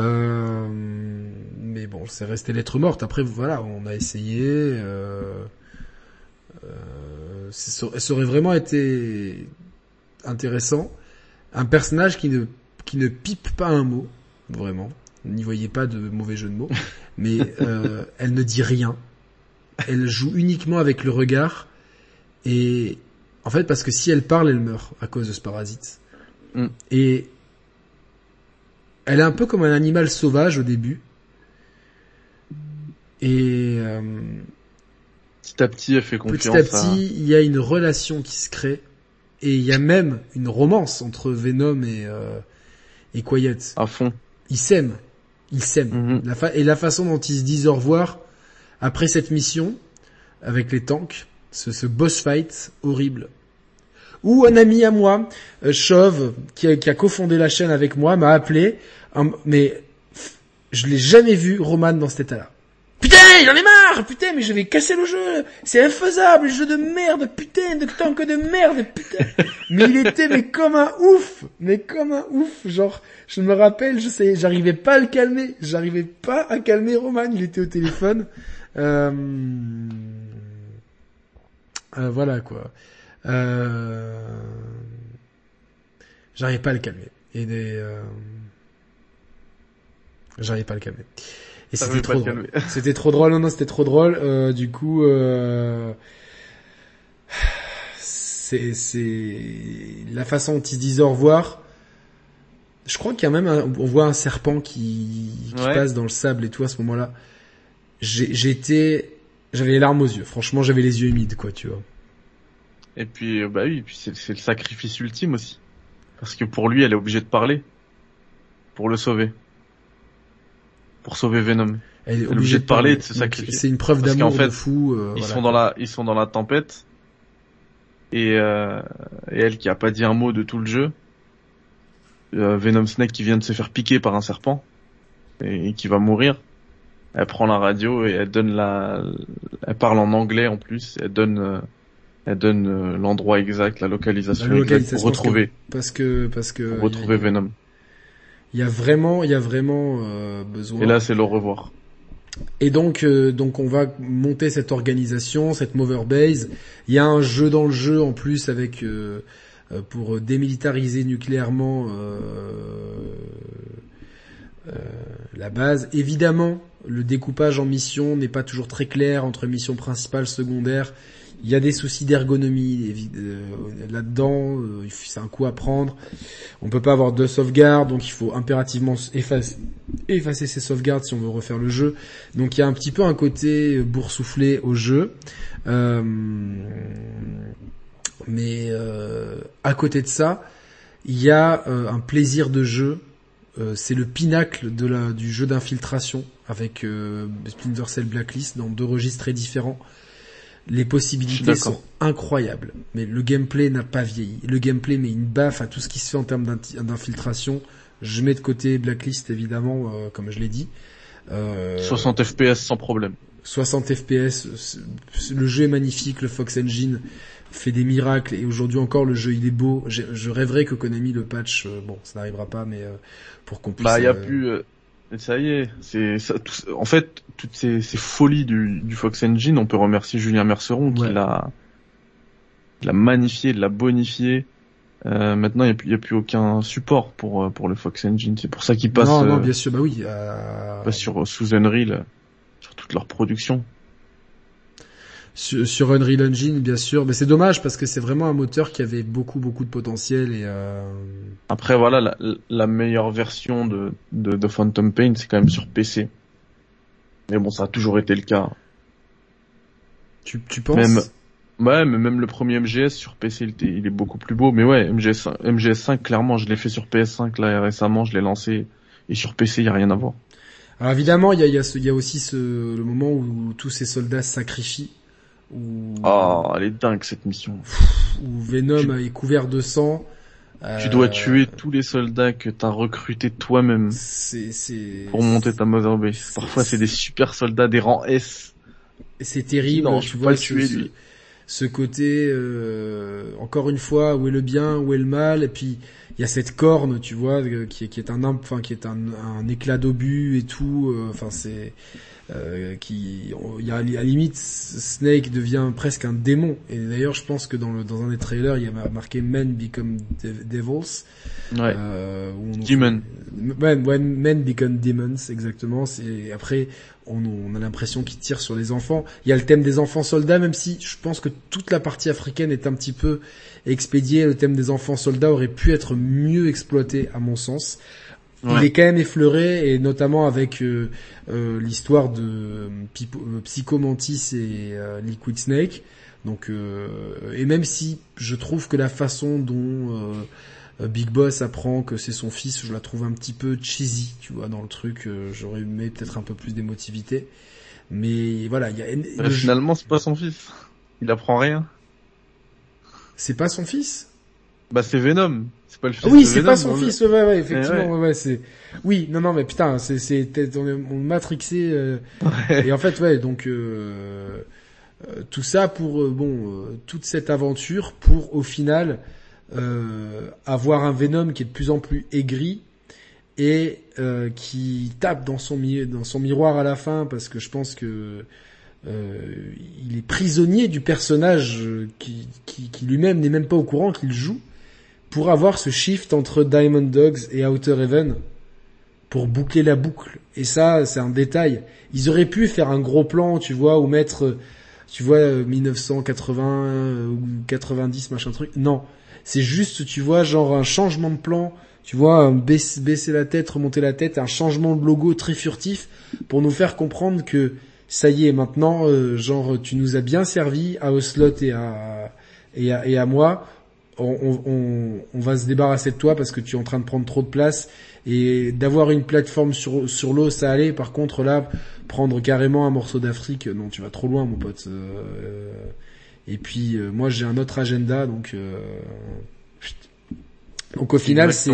Euh, mais bon, c'est resté lettre morte. Après, voilà, on a essayé. Euh, euh, ça ça aurait vraiment été intéressant. Un personnage qui ne qui ne pipe pas un mot, vraiment. N'y voyez pas de mauvais jeu de mots. Mais euh, elle ne dit rien. Elle joue uniquement avec le regard. Et en fait, parce que si elle parle, elle meurt à cause de ce parasite. Mm. Et elle est un peu comme un animal sauvage au début. Et euh, Petit à petit, elle fait petit confiance à petit, il y a une relation qui se crée. Et il y a même une romance entre Venom et, euh, et Quiet. à, fond. Ils s'aiment. Ils s'aiment. Mhm. Et la façon dont ils se disent au revoir après cette mission avec les tanks, ce, ce boss fight horrible, Ou un ami à moi, euh, Chauve, qui a, cofondé la chaîne avec moi, m'a appelé, mais je l'ai jamais vu Roman dans cet état-là. Putain, j'en ai marre, putain, mais je vais casser le jeu, c'est infaisable, jeu de merde, putain, de tank de merde, putain. mais il était, mais comme un ouf, mais comme un ouf, genre, je me rappelle, je sais, j'arrivais pas à le calmer, j'arrivais pas à calmer Roman, il était au téléphone, euh, euh, voilà, quoi. Euh... J'arrivais pas à le calmer. Et des, euh... J'arrivais pas à le calmer. Et c'était trop le drôle. C'était trop drôle, non, non, c'était trop drôle. Euh, du coup, euh... c'est, c'est la façon dont il se disait au revoir. Je crois qu'il y a même un... on voit un serpent qui, qui Ouais. passe dans le sable et tout à ce moment-là. J'ai, j'étais, j'avais les larmes aux yeux. Franchement, j'avais les yeux humides, quoi, tu vois. Et puis, euh, bah oui, puis c'est le sacrifice ultime aussi. Parce que pour lui, elle est obligée de parler. Pour le sauver. Pour sauver Venom. Elle est obligée de parler et de se sacrifier. C'est une preuve d'amour fait, de fou. euh, Ils voilà. sont dans la, ils sont dans la tempête. Et, euh, et elle qui a pas dit un mot de tout le jeu. Euh, Venom Snake qui vient de se faire piquer par un serpent. Et, et qui va mourir. Elle prend la radio et elle donne la, elle parle en anglais en plus. Elle donne, elle donne euh, l'endroit exact, la localisation, La exacte pour retrouver, parce que parce que pour retrouver il y a- Venom. il y a vraiment il y a vraiment euh, besoin. Et là, c'est le revoir. Et donc, euh, donc on va monter cette organisation, cette Mover Base. Il y a un jeu dans le jeu en plus avec euh, pour démilitariser nucléairement la base. Évidemment, le découpage en missions n'est pas toujours très clair entre mission principale, secondaire. Il y a des soucis d'ergonomie euh, là-dedans. euh, c'est un coup à prendre. On peut pas avoir deux sauvegardes, donc il faut impérativement effacer, effacer ces sauvegardes si on veut refaire le jeu. Donc il y a un petit peu un côté boursouflé au jeu. Euh, mais euh, à côté de ça, il y a euh, un plaisir de jeu. Euh, c'est le pinacle du jeu d'infiltration avec euh, Splinter Cell Blacklist dans deux registres très différents. Les possibilités sont incroyables, mais le gameplay n'a pas vieilli. Le gameplay met une baffe à tout ce qui se fait en termes d'infiltration. Je mets de côté Blacklist évidemment, euh, comme je l'ai dit. Euh, 60 FPS sans problème. 60 FPS, le jeu est magnifique, le Fox Engine fait des miracles et aujourd'hui encore le jeu il est beau. Je, je rêverais que Konami le patch, euh, bon ça n'arrivera pas mais euh, pour qu'on puisse... Bah, y a euh, plus. Euh, ça y est, c'est en fait toutes ces, ces folies du, du Fox Engine, on peut remercier Julien Merceron qui l'a, l'a magnifié, l'a bonifié. Euh, maintenant, il n'y a, plus- y a plus aucun support pour euh, pour le Fox Engine. C'est pour ça qu'il passe non, non, euh, bien sûr, bah oui. euh, passe sur sous Unreal, sur toute leur production. Sur, sur Unreal Engine, bien sûr, mais c'est dommage parce que c'est vraiment un moteur qui avait beaucoup, beaucoup de potentiel et euh, Après, voilà, la, la meilleure version de, de, de Phantom Pain, c'est quand même sur PC. Mais bon, ça a toujours été le cas. tu, tu penses Même- Ouais, mais même le premier MGS sur PC, il, était- il est beaucoup plus beau. Mais ouais, MGS, MGS5, clairement, je l'ai fait sur PS5 là récemment, je l'ai lancé. Et sur PC, il y a rien à voir. Alors évidemment, il y a, il y, a ce- il y a aussi ce, le moment où tous ces soldats se sacrifient, où, Oh, elle est dingue cette mission. où Venom Tu- est couvert de sang. Tu euh, dois tuer tous les soldats que t'as recrutés toi-même pour monter ta Mother Base. Parfois, c'est des super soldats, des rangs S. c'est terrible, Non, tu vois, pas le tuer, ce- lui. Ce côté, euh, encore une fois, où est le bien, où est le mal, et puis il y a cette corne, tu vois, euh, qui est, qui est un, enfin, qui est un, un éclat d'obus et tout, euh, enfin, c'est, euh, qui, il y a à la limite, Snake devient presque un démon. Et d'ailleurs, je pense que dans le, dans un des trailers, il y a marqué Men Become Dev- Devils. Ouais. Euh, Demon. Ouais, when men become demons, exactement. C'est après, on, on a l'impression qu'ils tirent sur les enfants. Il y a le thème des enfants soldats, même si je pense que toute la partie africaine est un petit peu expédiée. Le thème des enfants soldats aurait pu être mieux exploité, à mon sens. Il est quand même effleuré, et notamment avec euh, euh, l'histoire de euh, euh, Psycho Mantis et euh, Liquid Snake. Donc, euh, et même si je trouve que la façon dont Big Boss apprend que c'est son fils, je la trouve un petit peu cheesy, tu vois, dans le truc. euh, J'aurais aimé peut-être un peu plus d'émotivité. Mais voilà, il y a, Euh, le jeu- finalement, c'est pas son fils. Il apprend rien. c'est pas son fils. Bah c'est Venom. C'est pas le fils oui, de c'est Venom, pas son on- fils, ouais, ouais, effectivement, ouais, ouais, c'est, oui, non, non, mais putain, c'est, c'est, on est on matrixé, euh, et en fait, ouais, donc, euh, euh, tout ça pour, euh, bon, euh, toute cette aventure pour, au final, euh, avoir un Venom qui est de plus en plus aigri, et euh, qui tape dans son, miroir à la fin, parce que je pense que, euh, il est prisonnier du personnage euh, qui, qui, qui lui-même n'est même pas au courant qu'il joue pour avoir ce shift entre Diamond Dogs et Outer Heaven pour boucler la boucle. Et ça, c'est un détail. Ils auraient pu faire un gros plan, tu vois, ou mettre, euh, tu vois, euh, 1980 euh, ou 90, machin truc. Non. C'est juste, tu vois, genre un changement de plan, tu vois, baisser, baisser la tête, remonter la tête, un changement de logo très furtif pour nous faire comprendre que ça y est, maintenant, euh, genre, tu nous as bien servi à Oslot et à, moi. On, va se débarrasser de toi parce que tu es en train de prendre trop de place et d'avoir une plateforme sur, sur l'eau, ça allait. Par contre, là, prendre carrément un morceau d'Afrique, non, tu vas trop loin, mon pote. Euh, et puis, euh, moi, j'ai un autre agenda, donc. euh. Donc au final, c'est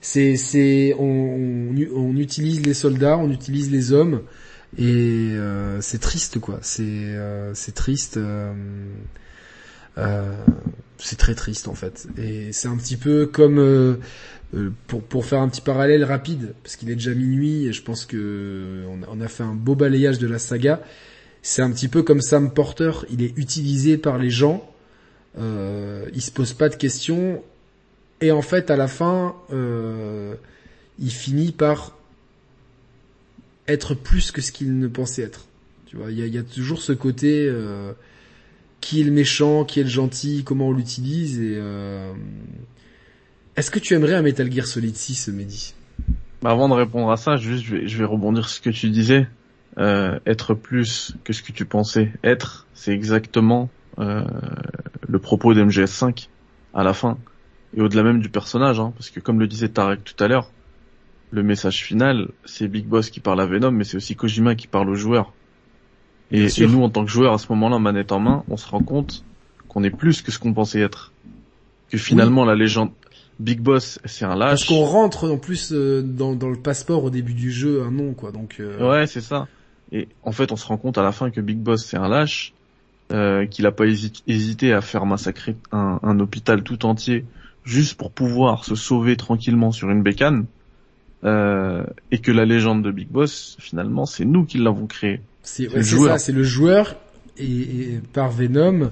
c'est c'est on, on, on utilise les soldats, on utilise les hommes et euh, c'est triste quoi. C'est euh, c'est triste. euh, euh, c'est très triste en fait. Et c'est un petit peu comme pour pour faire un petit parallèle rapide parce qu'il est déjà minuit et je pense que on a, on a fait un beau balayage de la saga. C'est un petit peu comme Sam Porter. Il est utilisé par les gens. Euh, il se pose pas de questions et en fait, à la fin, euh, il finit par être plus que ce qu'il ne pensait être. Tu vois, il y a, toujours ce côté euh, qui est le méchant, qui est le gentil, comment on l'utilise. Et euh, est-ce que tu aimerais un Metal Gear Solid 6, Mehdi? Bah, avant de répondre à ça, juste je vais rebondir sur ce que tu disais. Euh, être plus que ce que tu pensais être, c'est exactement euh, le propos d'MGS5 à la fin. Et au-delà même du personnage, hein, parce que comme le disait Tarek tout à l'heure, le message final, c'est Big Boss qui parle à Venom, mais c'est aussi Kojima qui parle aux joueurs. Et, nous, en tant que joueurs, à ce moment-là, manette en main, on se rend compte qu'on est plus que ce qu'on pensait être. Que finalement, la légende Big Boss, c'est un Parce lâche. qu'on rentre en plus euh, dans, dans le passeport au début du jeu un nom, quoi. Donc euh, Ouais, c'est ça. Et en fait, on se rend compte à la fin que Big Boss c'est un lâche, euh, qu'il a pas hési- hésité à faire massacrer un, un hôpital tout entier juste pour pouvoir se sauver tranquillement sur une bécane, euh, et que la légende de Big Boss, finalement, c'est nous qui l'avons créé. c'est ouais, le c'est joueur. ça, c'est le joueur et, et par Venom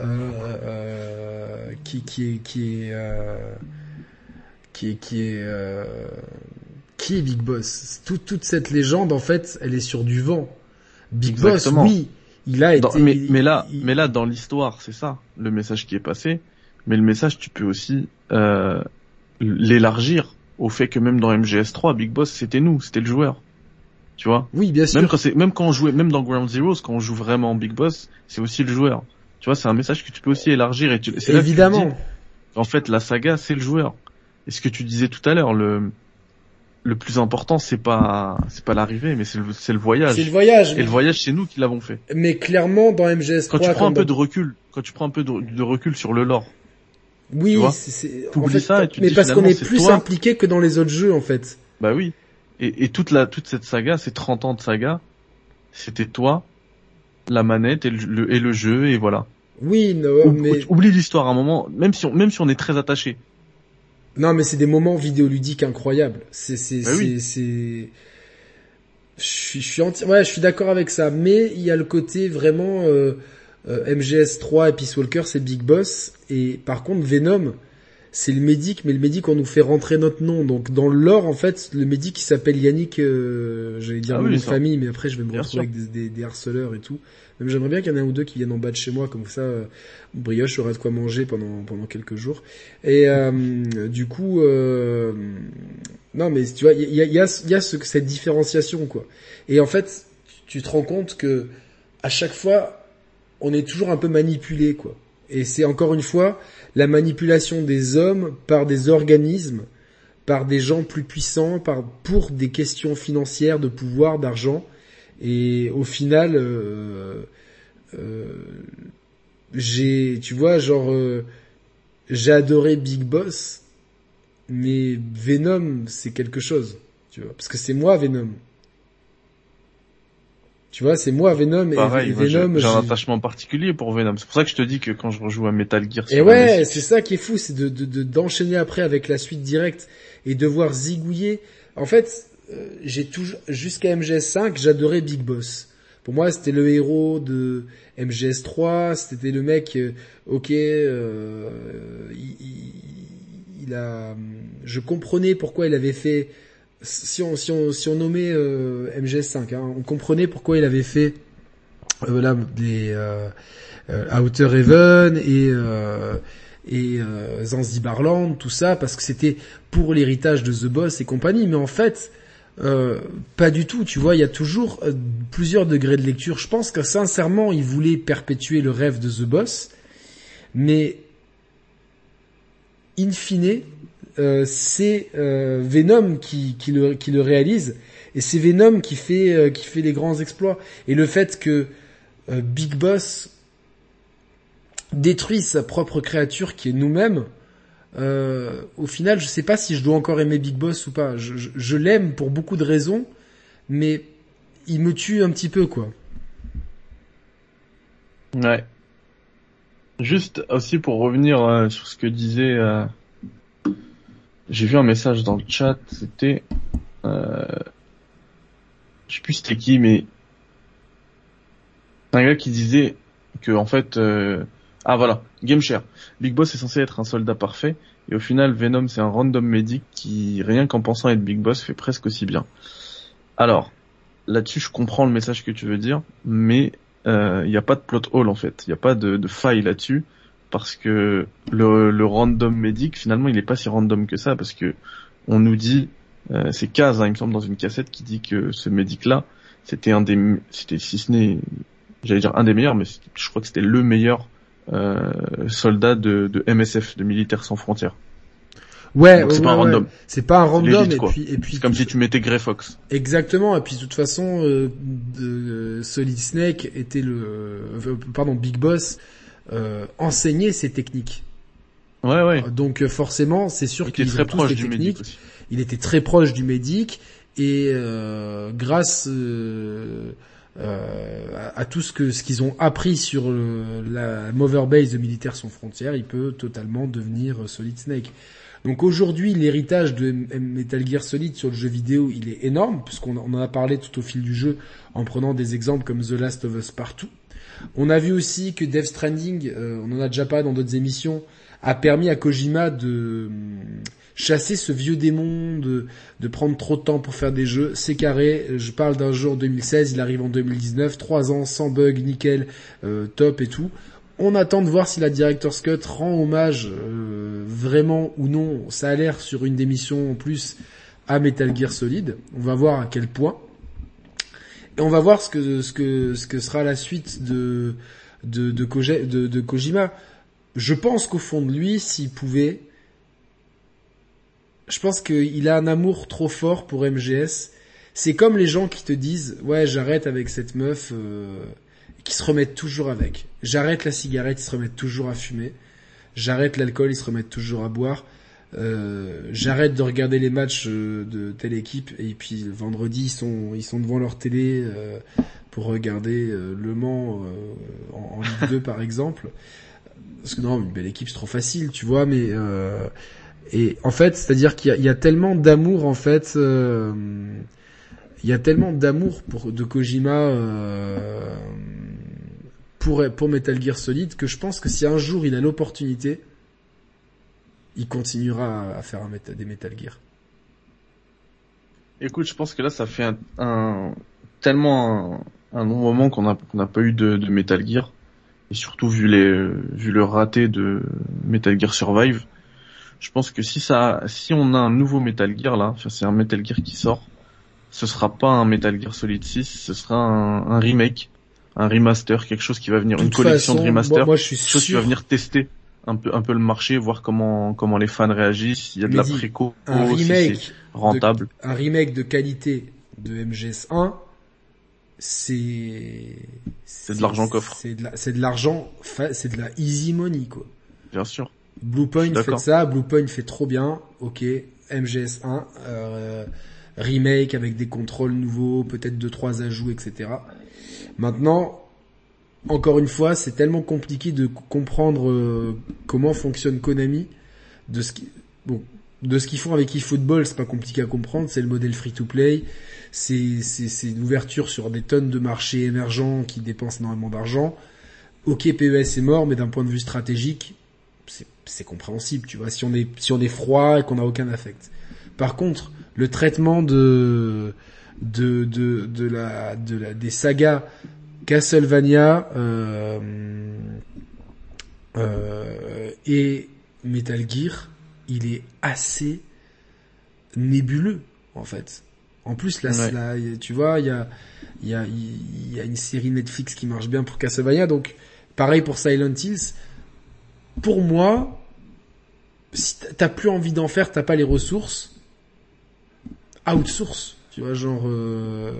euh, euh, qui qui est qui est qui est qui est qui est Big Boss? Toute toute cette légende en fait, elle est sur du vent. Big Exactement. Boss, oui, il a Dans- été. mais, mais là, il- mais là, dans l'histoire, c'est ça, le message qui est passé. Mais le message, tu peux aussi euh, l'élargir au fait que même dans MGS3, Big Boss, c'était nous, c'était le joueur. Tu vois? Oui, bien sûr. Même quand même quand on jouait, même dans Ground Zeroes, quand on joue vraiment en Big Boss, c'est aussi le joueur. Tu vois, c'est un message que tu peux aussi élargir et tu, c'est là que tu te Évidemment. dis, en fait, la saga, c'est le joueur. Et ce que tu disais tout à l'heure, le, le plus important, c'est pas, c'est pas l'arrivée, mais c'est le, c'est le voyage. C'est le voyage. Et le voyage, c'est nous qui l'avons fait. Mais clairement, dans MGS3, Quand tu prends un peu de recul, quand tu prends un peu de, de recul sur le lore, oui, c'est- en fait, ça et tu mais dis parce qu'on est plus toi. impliqué que dans les autres jeux, en fait. bah oui. Et, et toute la, toute cette saga, ces 30 ans de saga, c'était toi, la manette et le, le- et le jeu, et voilà. Oui, non, mais Oublie l'histoire à un moment, même si on, même si on est très attaché. Non, mais c'est des moments vidéoludiques incroyables. C'est c'est Bah c'est oui. Je suis je suis enti- ouais, je suis d'accord avec ça. Mais il y a le côté vraiment euh, euh, MGS3 et Peace Walker, c'est Big Boss. Et par contre, Venom, c'est le médic, mais le médic on nous fait rentrer notre nom. Donc dans le lore, en fait, le médic il s'appelle Yannick. Euh, J'allais dire Ah le oui, nom de ça. famille, mais après je vais me Bien retrouver sûr. avec des, des, des harceleurs et tout. Même j'aimerais bien qu'il y en ait un ou deux qui viennent en bas de chez moi, comme ça, euh, brioche aura de quoi manger pendant pendant quelques jours. Et euh, du coup, euh, non, mais tu vois, il y a, y a, y a ce- cette différenciation, quoi. Et en fait, tu te rends compte que à chaque fois, on est toujours un peu manipulé, quoi. Et c'est encore une fois la manipulation des hommes par des organismes, par des gens plus puissants, par pour des questions financières, de pouvoir, d'argent. Et au final, euh, euh, j'ai, tu vois, genre, euh, j'ai adoré Big Boss, mais Venom, c'est quelque chose, tu vois, parce que c'est moi Venom. Tu vois, c'est moi Venom Pareil, et, moi, j'ai- Venom. j'ai un attachement particulier pour Venom. C'est pour ça que je te dis que quand je rejoue à Metal Gear Et ouais, c'est ça qui est fou, c'est de de- de- d'enchaîner après avec la suite directe et de voir zigouiller. En fait, euh, j'ai toujours jusqu'à MGS5, j'adorais Big Boss. Pour moi, c'était le héros de MGS3, c'était le mec, euh, ok, euh, il, il- il a, je comprenais pourquoi il avait fait, si on si on si on nommait euh, MGS5, hein, on comprenait pourquoi il avait fait là euh, Outer Heaven et et euh, Zanzibarland, tout ça, parce que c'était pour l'héritage de The Boss et compagnie. Mais en fait, euh, pas du tout. Tu vois, il y a toujours euh, plusieurs degrés de lecture. Je pense que sincèrement, il voulait perpétuer le rêve de The Boss, mais in fine, euh, c'est euh, Venom qui, qui, le, qui le réalise, et c'est Venom qui fait, qui fait les grands exploits. Et le fait que Big Boss détruise sa propre créature qui est nous-mêmes, euh, au final, je sais pas si je dois encore aimer Big Boss ou pas. Je, je, je l'aime pour beaucoup de raisons, mais il me tue un petit peu, quoi. Ouais. Juste aussi pour revenir euh, sur ce que disait, euh, j'ai vu un message dans le chat, c'était, euh, je sais plus c'était qui, mais un gars qui disait que en fait, euh, ah voilà, GameShare, Big Boss est censé être un soldat parfait, et au final Venom c'est un random medic qui, rien qu'en pensant être Big Boss, fait presque aussi bien. Alors, là-dessus je comprends le message que tu veux dire, mais il n'y a pas de plot hole en fait, il n'y a pas de, faille là-dessus parce que le, random medic finalement il est pas si random que ça parce que on nous dit euh, c'est Kaz hein, il me semble dans une cassette qui dit que ce medic là c'était un des c'était si ce n'est j'allais dire un des meilleurs mais je crois que c'était le meilleur euh, soldat de, de MSF de militaires sans frontières. Ouais, Donc ouais, c'est pas un random. C'est pas un C'est random et puis et puis c'est comme si tu mettais Grey Fox. Exactement, et puis de toute façon, euh, de- Solid Snake était le, euh, pardon, Big Boss euh, enseignait ses techniques. ouais ouais. Donc euh, forcément, c'est sûr il était très proche du aussi. Il était très proche du médic et euh, grâce euh, à, tout ce que ce qu'ils ont appris sur la Mother Base de Militaires sans frontières, il peut totalement devenir euh, Solid Snake. Donc aujourd'hui, l'héritage de Metal Gear Solid sur le jeu vidéo, il est énorme puisqu'on on en a parlé tout au fil du jeu en prenant des exemples comme The Last of Us Partout. On a vu aussi que Death Stranding, euh, on en a déjà parlé dans d'autres émissions, a permis à Kojima de chasser ce vieux démon, de, de prendre trop de temps pour faire des jeux. C'est carré, je parle d'un jeu en 2016, il arrive en 2019, trois ans sans bug, nickel, euh, top et tout. On attend de voir si la Director's Cut rend hommage euh, vraiment ou non. Ça a l'air sur une des missions en plus à Metal Gear Solid. On va voir à quel point. Et on va voir ce que ce que ce que sera la suite de de, de Kojima. Je pense qu'au fond de lui, s'il pouvait, je pense qu'il a un amour trop fort pour MGS. C'est comme les gens qui te disent ouais j'arrête avec cette meuf, euh, qui se remettent toujours avec. J'arrête la cigarette, ils se remettent toujours à fumer. J'arrête l'alcool, ils se remettent toujours à boire. Euh, j'arrête de regarder les matchs euh, de telle équipe et puis le vendredi ils sont ils sont devant leur télé euh, pour regarder euh, Le Mans euh, en, en Ligue 2 par exemple parce que non une belle équipe c'est trop facile tu vois mais euh, et en fait c'est à dire qu'il y a, tellement d'amour en fait euh, il y a tellement d'amour pour de Kojima euh, pour pour Metal Gear Solid que je pense que si un jour il a l'opportunité il continuera à faire des Metal Gear. Écoute, je pense que là, ça fait tellement un, long moment qu'on n'a pas eu de, Metal Gear, et surtout vu le raté de Metal Gear Survive. Je pense que si ça, si on a un nouveau Metal Gear là, c'est un Metal Gear qui sort, ce sera pas un Metal Gear Solid 6, ce sera un, un remake, un remaster, quelque chose qui va venir, une collection façon, de remaster, moi, moi, je suis quelque chose qui va venir tester un peu un peu le marché, voir comment comment les fans réagissent, s'il y a de la préco, un si remake rentable. un remake de qualité de MGS1 c'est C'est de l'argent coffre. C'est de l'argent c'est de la easy money quoi. Bien sûr. Bluepoint fait ça, Bluepoint fait trop bien, ok, MGS1, euh, remake avec des contrôles nouveaux, peut-être deux trois ajouts, etc. Maintenant, encore une fois, c'est tellement compliqué de comprendre euh, comment fonctionne Konami, de ce qui, bon, de ce qu'ils font avec eFootball, c'est pas compliqué à comprendre, c'est le modèle free-to-play, c'est c'est c'est une ouverture sur des tonnes de marchés émergents qui dépensent énormément d'argent. Ok, PES est mort, mais d'un point de vue stratégique, c'est compréhensible, tu vois, si on est si on est froid et qu'on n'a aucun affect. Par contre, le traitement de de de de la de la des sagas Castlevania euh, euh, et Metal Gear, il est assez nébuleux en fait. En plus là, Ouais. là, tu vois, il y a il y a il y a une série Netflix qui marche bien pour Castlevania, donc pareil pour Silent Hills. Pour moi, si t'as plus envie d'en faire, t'as pas les ressources, outsource. Tu vois, genre. Euh,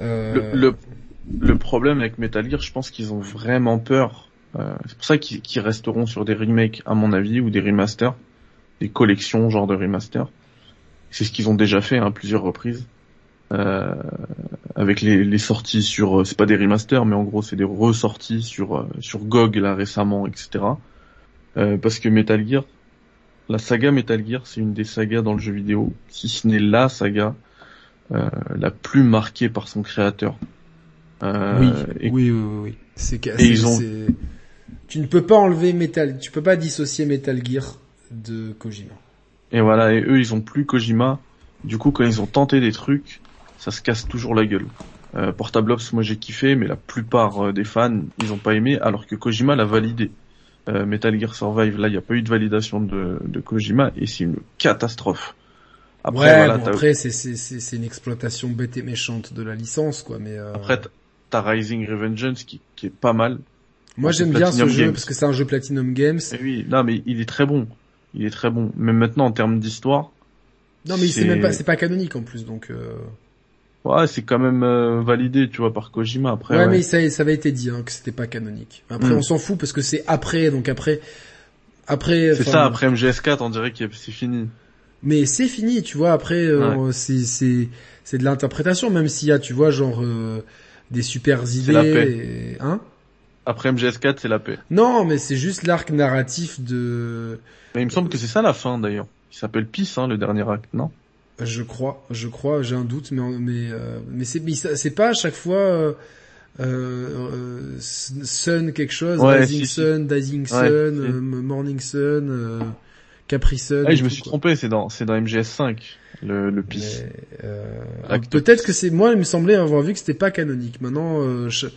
euh, Le, problème avec Metal Gear, je pense qu'ils ont vraiment peur. Euh, c'est pour ça qu'ils resteront sur des remakes, à mon avis, ou des remasters, des collections, genre de remasters. C'est ce qu'ils ont déjà fait à plusieurs reprises. Euh, avec les, les sorties sur, c'est pas des remasters, mais en gros c'est des ressorties sur sur GOG là récemment, etc. Euh, parce que Metal Gear, la saga Metal Gear, c'est une des sagas dans le jeu vidéo, si ce n'est la saga euh, la plus marquée par son créateur. Euh, oui, et oui, oui, oui. C'est ont- Tu ne peux pas enlever Metal, tu peux pas dissocier Metal Gear de Kojima. Et voilà, et eux, ils ont plus Kojima. Du coup, quand ils ont tenté des trucs, ça se casse toujours la gueule. Euh, Portable Ops, moi j'ai kiffé, mais la plupart euh, des fans, ils ont pas aimé, alors que Kojima l'a validé. Euh, Metal Gear Survive, là, il n'y a pas eu de validation de, de Kojima, et c'est une catastrophe. Après, ouais, voilà, bon, t'as- après c'est c'est c'est c'est une exploitation bête et méchante de la licence, quoi. Mais euh, après, t'as Rising Revengeance qui, qui est pas mal. moi j'aime bien ce jeu parce que c'est un jeu Platinum Games. Et oui, non, mais il est très bon. Il est très bon. Même maintenant, en termes d'histoire, Non, mais c'est c'est- même pas, c'est pas canonique en plus, donc. Euh... ouais, c'est quand même euh, validé, tu vois, par Kojima. Après, Ouais, ouais. mais ça, ça avait été dit hein, que c'était pas canonique. Après, Mm. on s'en fout parce que c'est après, donc après, après. c'est ça, après MGS4, on dirait que c'est fini. Mais c'est fini, tu vois. Après, euh, c'est c'est c'est de l'interprétation, même s'il y a, tu vois, genre euh, des super idées. la et- Hein? Après MGS4, c'est la paix. Non, mais c'est juste l'arc narratif de. Mais il me semble que c'est ça la fin d'ailleurs. Il s'appelle Peace, hein, le dernier acte, non? Je crois, je crois, j'ai un doute, mais mais euh, mais c'est c'est pas à chaque fois. Euh, euh, Sun quelque chose, Ouais, Rising si, si. Sun, Rising Ouais, Sun, si. euh, Morning Sun, euh, Capri Sun. Ah, je me suis quoi. trompé, c'est dans c'est dans MGS5 le le Peace. Mais, euh, Acte peut-être que c'est moi, il me semblait avoir vu que c'était pas canonique. Maintenant, euh, je-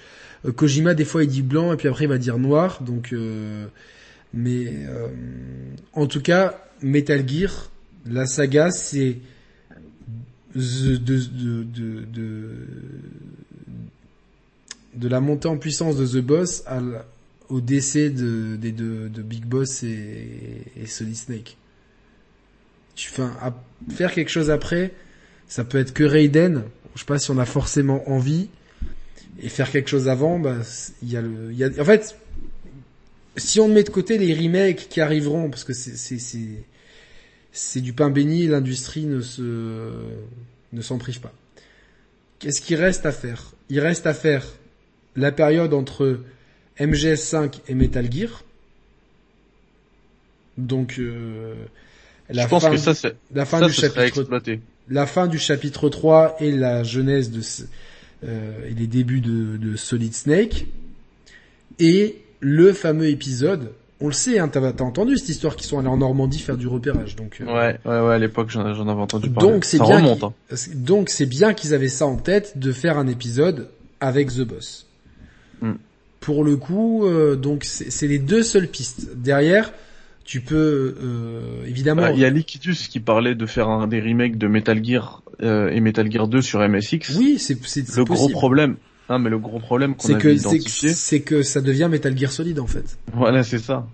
euh, Kojima des fois il dit blanc et puis après il va dire noir, donc. euh, mais euh, en tout cas, Metal Gear, la saga, c'est de de, de de la montée en puissance de The Boss au décès de, des deux de Big Boss et, et Solid Snake. Tu fais un- à faire quelque chose après, ça peut être que Raiden. Je sais pas si on a forcément envie. Et faire quelque chose avant, bah, il y a le, y a, en fait, si on met de côté les remakes qui arriveront, parce que c'est, c'est, c'est, c'est du pain béni, l'industrie ne se, ne s'en prive pas. Qu'est-ce qui reste à faire? Il reste à faire la période entre MGS5 et Metal Gear. Donc, euh, la je pense fin que du- ça c'est la fin ça du ce serait chapitre la fin du chapitre 3 et la genèse de euh, et les débuts de, de Solid Snake et le fameux épisode on le sait hein, t'as entendu cette histoire qu'ils sont allés en Normandie faire du repérage donc euh, Ouais, ouais, ouais, à l'époque j'en avais entendu parler. donc c'est bien remonte. Hein. donc c'est bien qu'ils avaient ça en tête de faire un épisode avec The Boss Hmm. pour le coup euh, donc c'est les deux seules pistes derrière tu peux euh, évidemment Bah, Il y a Liquidus qui parlait de faire un, des remakes de Metal Gear et Metal Gear 2 sur MSX. oui c'est le gros possible. problème, non mais le gros problème qu'on avait que identifié, c'est que ça devient Metal Gear Solid en fait. voilà c'est ça.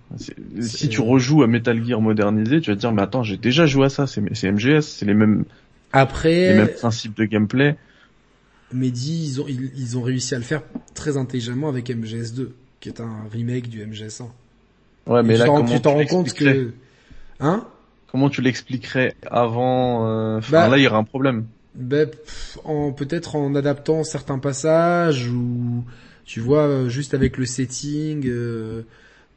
Si tu rejoues à Metal Gear modernisé, tu vas te dire mais attends j'ai déjà joué à ça, c'est MGS, c'est les mêmes les Après, mêmes principes de gameplay. Mehdi, ils ont ils, ils ont réussi à le faire très intelligemment avec MGS2, qui est un remake du MGS1. Ouais, mais Et là, tu t'en- comment tu t'en rends compte que, hein? Comment tu l'expliquerais avant euh, enfin, Bah- Là, il y aura un problème. Ben, en peut-être en adaptant certains passages ou tu vois euh, juste avec le setting, euh,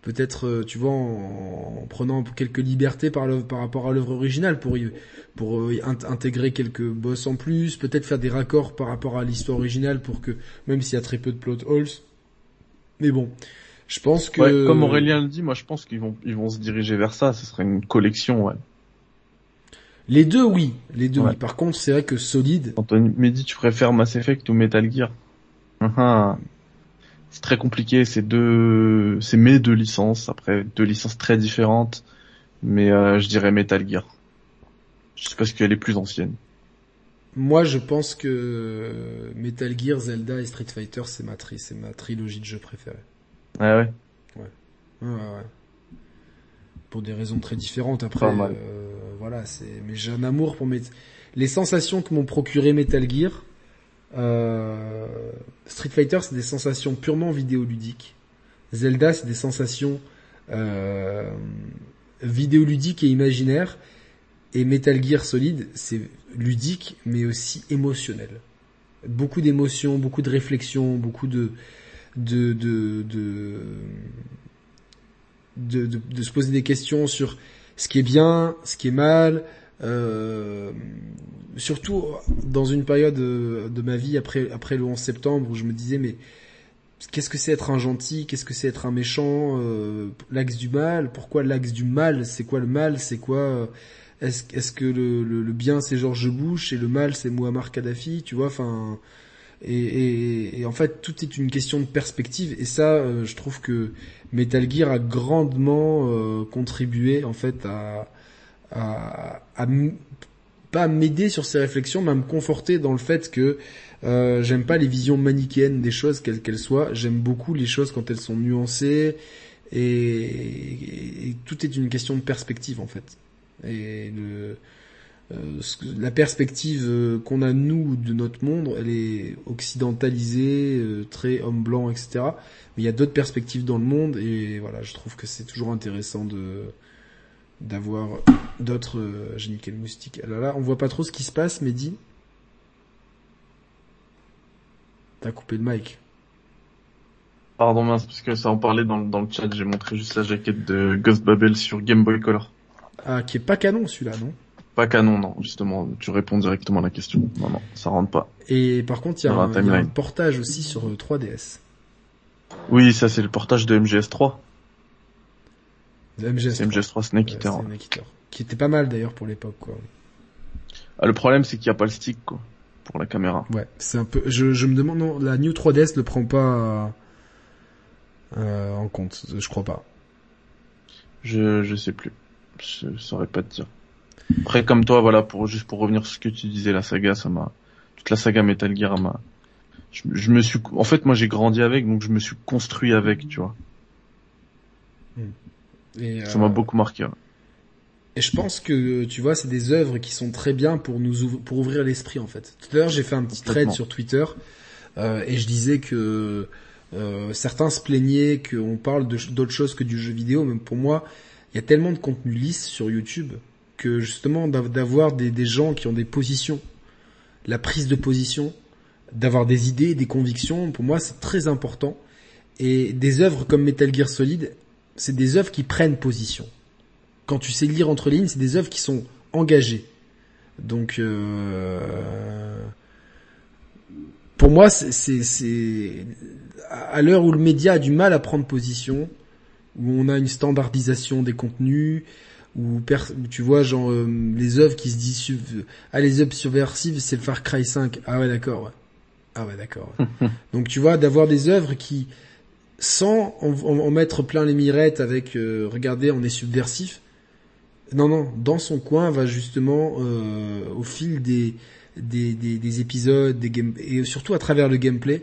peut-être euh, tu vois en, en prenant quelques libertés par, par rapport à l'œuvre originale pour y- pour intégrer quelques boss en plus, peut-être faire des raccords par rapport à l'histoire originale pour que même s'il y a très peu de plot holes. Mais bon, je pense que comme Aurélien le dit, moi je pense qu'ils vont ils vont se diriger vers ça. Ce serait une collection. Ouais. Les deux oui, les deux Ouais. oui. Par contre, c'est vrai que solide, Anthony Mehdi, tu préfères Mass Effect ou Metal Gear Hum, hum. C'est très compliqué. C'est deux, c'est mes deux licences. Après deux licences très différentes, mais euh, je dirais Metal Gear. Je sais parce qu'elle est plus ancienne. Moi, je pense que Metal Gear, Zelda et Street Fighter, c'est ma, tri c'est ma trilogie de jeux préférée. Ouais? Ouais. Ouais, ouais, ouais. Pour des raisons très différentes. Après, Pas mal. euh, voilà, c'est. Mais j'ai un amour pour mes. Les sensations que m'ont procuré Metal Gear, euh, Street Fighter, c'est des sensations purement vidéoludiques. Zelda, c'est des sensations euh, vidéoludiques et imaginaires. Et Metal Gear Solid, c'est ludique, mais aussi émotionnel. Beaucoup d'émotions, beaucoup de réflexions, beaucoup de de de de, de, de, de se poser des questions sur ce qui est bien, ce qui est mal, euh, surtout dans une période euh, de ma vie après après le 11 septembre où je me disais mais qu'est-ce que c'est être un gentil, qu'est-ce que c'est être un méchant, euh, l'axe du mal, pourquoi l'axe du mal, c'est quoi le mal, c'est quoi euh, est-ce est-ce que le, le, bien c'est George Bush et le mal c'est Muammar Kadhafi, tu vois, enfin et, en fait tout est une question de perspective. Et ça euh, je trouve que Metal Gear a grandement euh, contribué en fait à à, à pas m'aider sur ces réflexions mais à me conforter dans le fait que euh, j'aime pas les visions manichéennes des choses quelles qu'elles soient. J'aime beaucoup les choses quand elles sont nuancées. Et, tout est une question de perspective en fait euh, la perspective euh, qu'on a nous de notre monde, elle est occidentalisée, euh, très homme blanc, etc. Mais il y a d'autres perspectives dans le monde et voilà, je trouve que c'est toujours intéressant de d'avoir d'autres. Euh, J'ai niqué le moustique. Alors là, on voit pas trop ce qui se passe, Mehdi. T'as coupé le mic. Pardon mince parce que ça en parlait dans, le- dans le chat. J'ai montré juste la jaquette de Ghost Babel sur Game Boy Color. Ah, qui est pas canon celui-là, non? Pas canon non. Justement, tu réponds directement à la question. Non non, ça rentre pas. Et par contre, il y, a un- portage aussi sur euh, 3DS. Oui, ça c'est le portage de MGS3. De MGS. C'est MGS3 Snake Ouais, Eater. c'est Snake Eater. Qui était pas mal d'ailleurs pour l'époque, quoi. Ah, le problème c'est qu'il n'y a pas le stick quoi pour la caméra. Ouais, c'est un peu. Je, je me demande, non, la New 3DS ne prend pas euh, en compte. Je crois pas. Je je sais plus. Je saurais pas te dire. Après comme toi voilà pour juste pour revenir sur ce que tu disais la saga ça m'a toute la saga Metal Gear m'a je, je me suis en fait moi j'ai grandi avec donc je me suis construit avec tu vois. Et, Ça euh, m'a beaucoup marqué. ouais. Et je pense que tu vois, c'est des œuvres qui sont très bien pour nous ouvrir, pour ouvrir l'esprit en fait. Tout à l'heure, j'ai fait un petit thread sur Twitter euh, et je disais que euh, certains se plaignaient qu'on parle de ch- d'autre chose que du jeu vidéo, mais pour moi, il y a tellement de contenu lisse sur YouTube que justement d'av- d'avoir des, gens qui ont des positions, la prise de position, d'avoir des idées, des convictions, pour moi, c'est très important. Et des œuvres comme Metal Gear Solid, c'est des œuvres qui prennent position quand tu sais lire entre lignes, c'est des œuvres qui sont engagées. Donc, euh, pour moi, c'est- à l'heure où le média a du mal à prendre position, où on a une standardisation des contenus, où, tu vois genre euh, les œuvres qui se disent ah les œuvres subversives, c'est le Far Cry 5. Ah ouais d'accord. Ouais. Ah ouais d'accord. ouais. Donc tu vois d'avoir des œuvres qui sans en, en- en mettre plein les mirettes avec euh, regardez on est subversif. Non non, dans son coin va justement euh, au fil des des, des, des épisodes, des game et surtout à travers le gameplay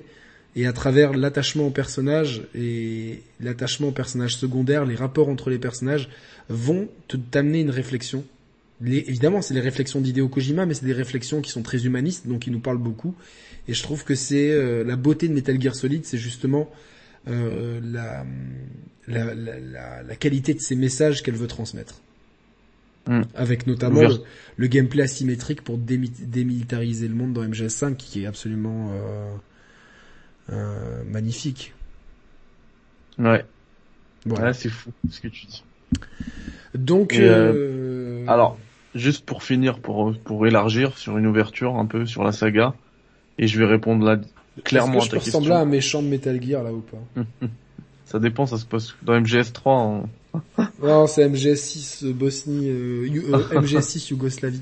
et à travers l'attachement au personnage et l'attachement au personnage secondaire, les rapports entre les personnages vont te t'amener une réflexion. Les- évidemment, c'est les réflexions d'Hideo Kojima, mais c'est des réflexions qui sont très humanistes, donc qui nous parlent beaucoup. Et je trouve que c'est euh, la beauté de Metal Gear Solid, c'est justement euh, la, la, la, la, qualité de ses messages qu'elle veut transmettre. Mm. Avec notamment le, le gameplay asymétrique pour démi- démilitariser le monde dans MGS5 qui est absolument euh, euh, magnifique. Ouais. Voilà. Ouais, c'est fou ce que tu dis. Donc, euh, euh, Alors, juste pour finir, pour pour élargir sur une ouverture un peu sur la saga, et je vais répondre là clairement est-ce à que ta je peux ressembler à question. un méchant de Metal Gear là ou pas? Ça dépend, ça se passe dans MGS3. on- Non, c'est MGS6 euh, Bosnie, euh, You- euh, MGS6 Yougoslavie.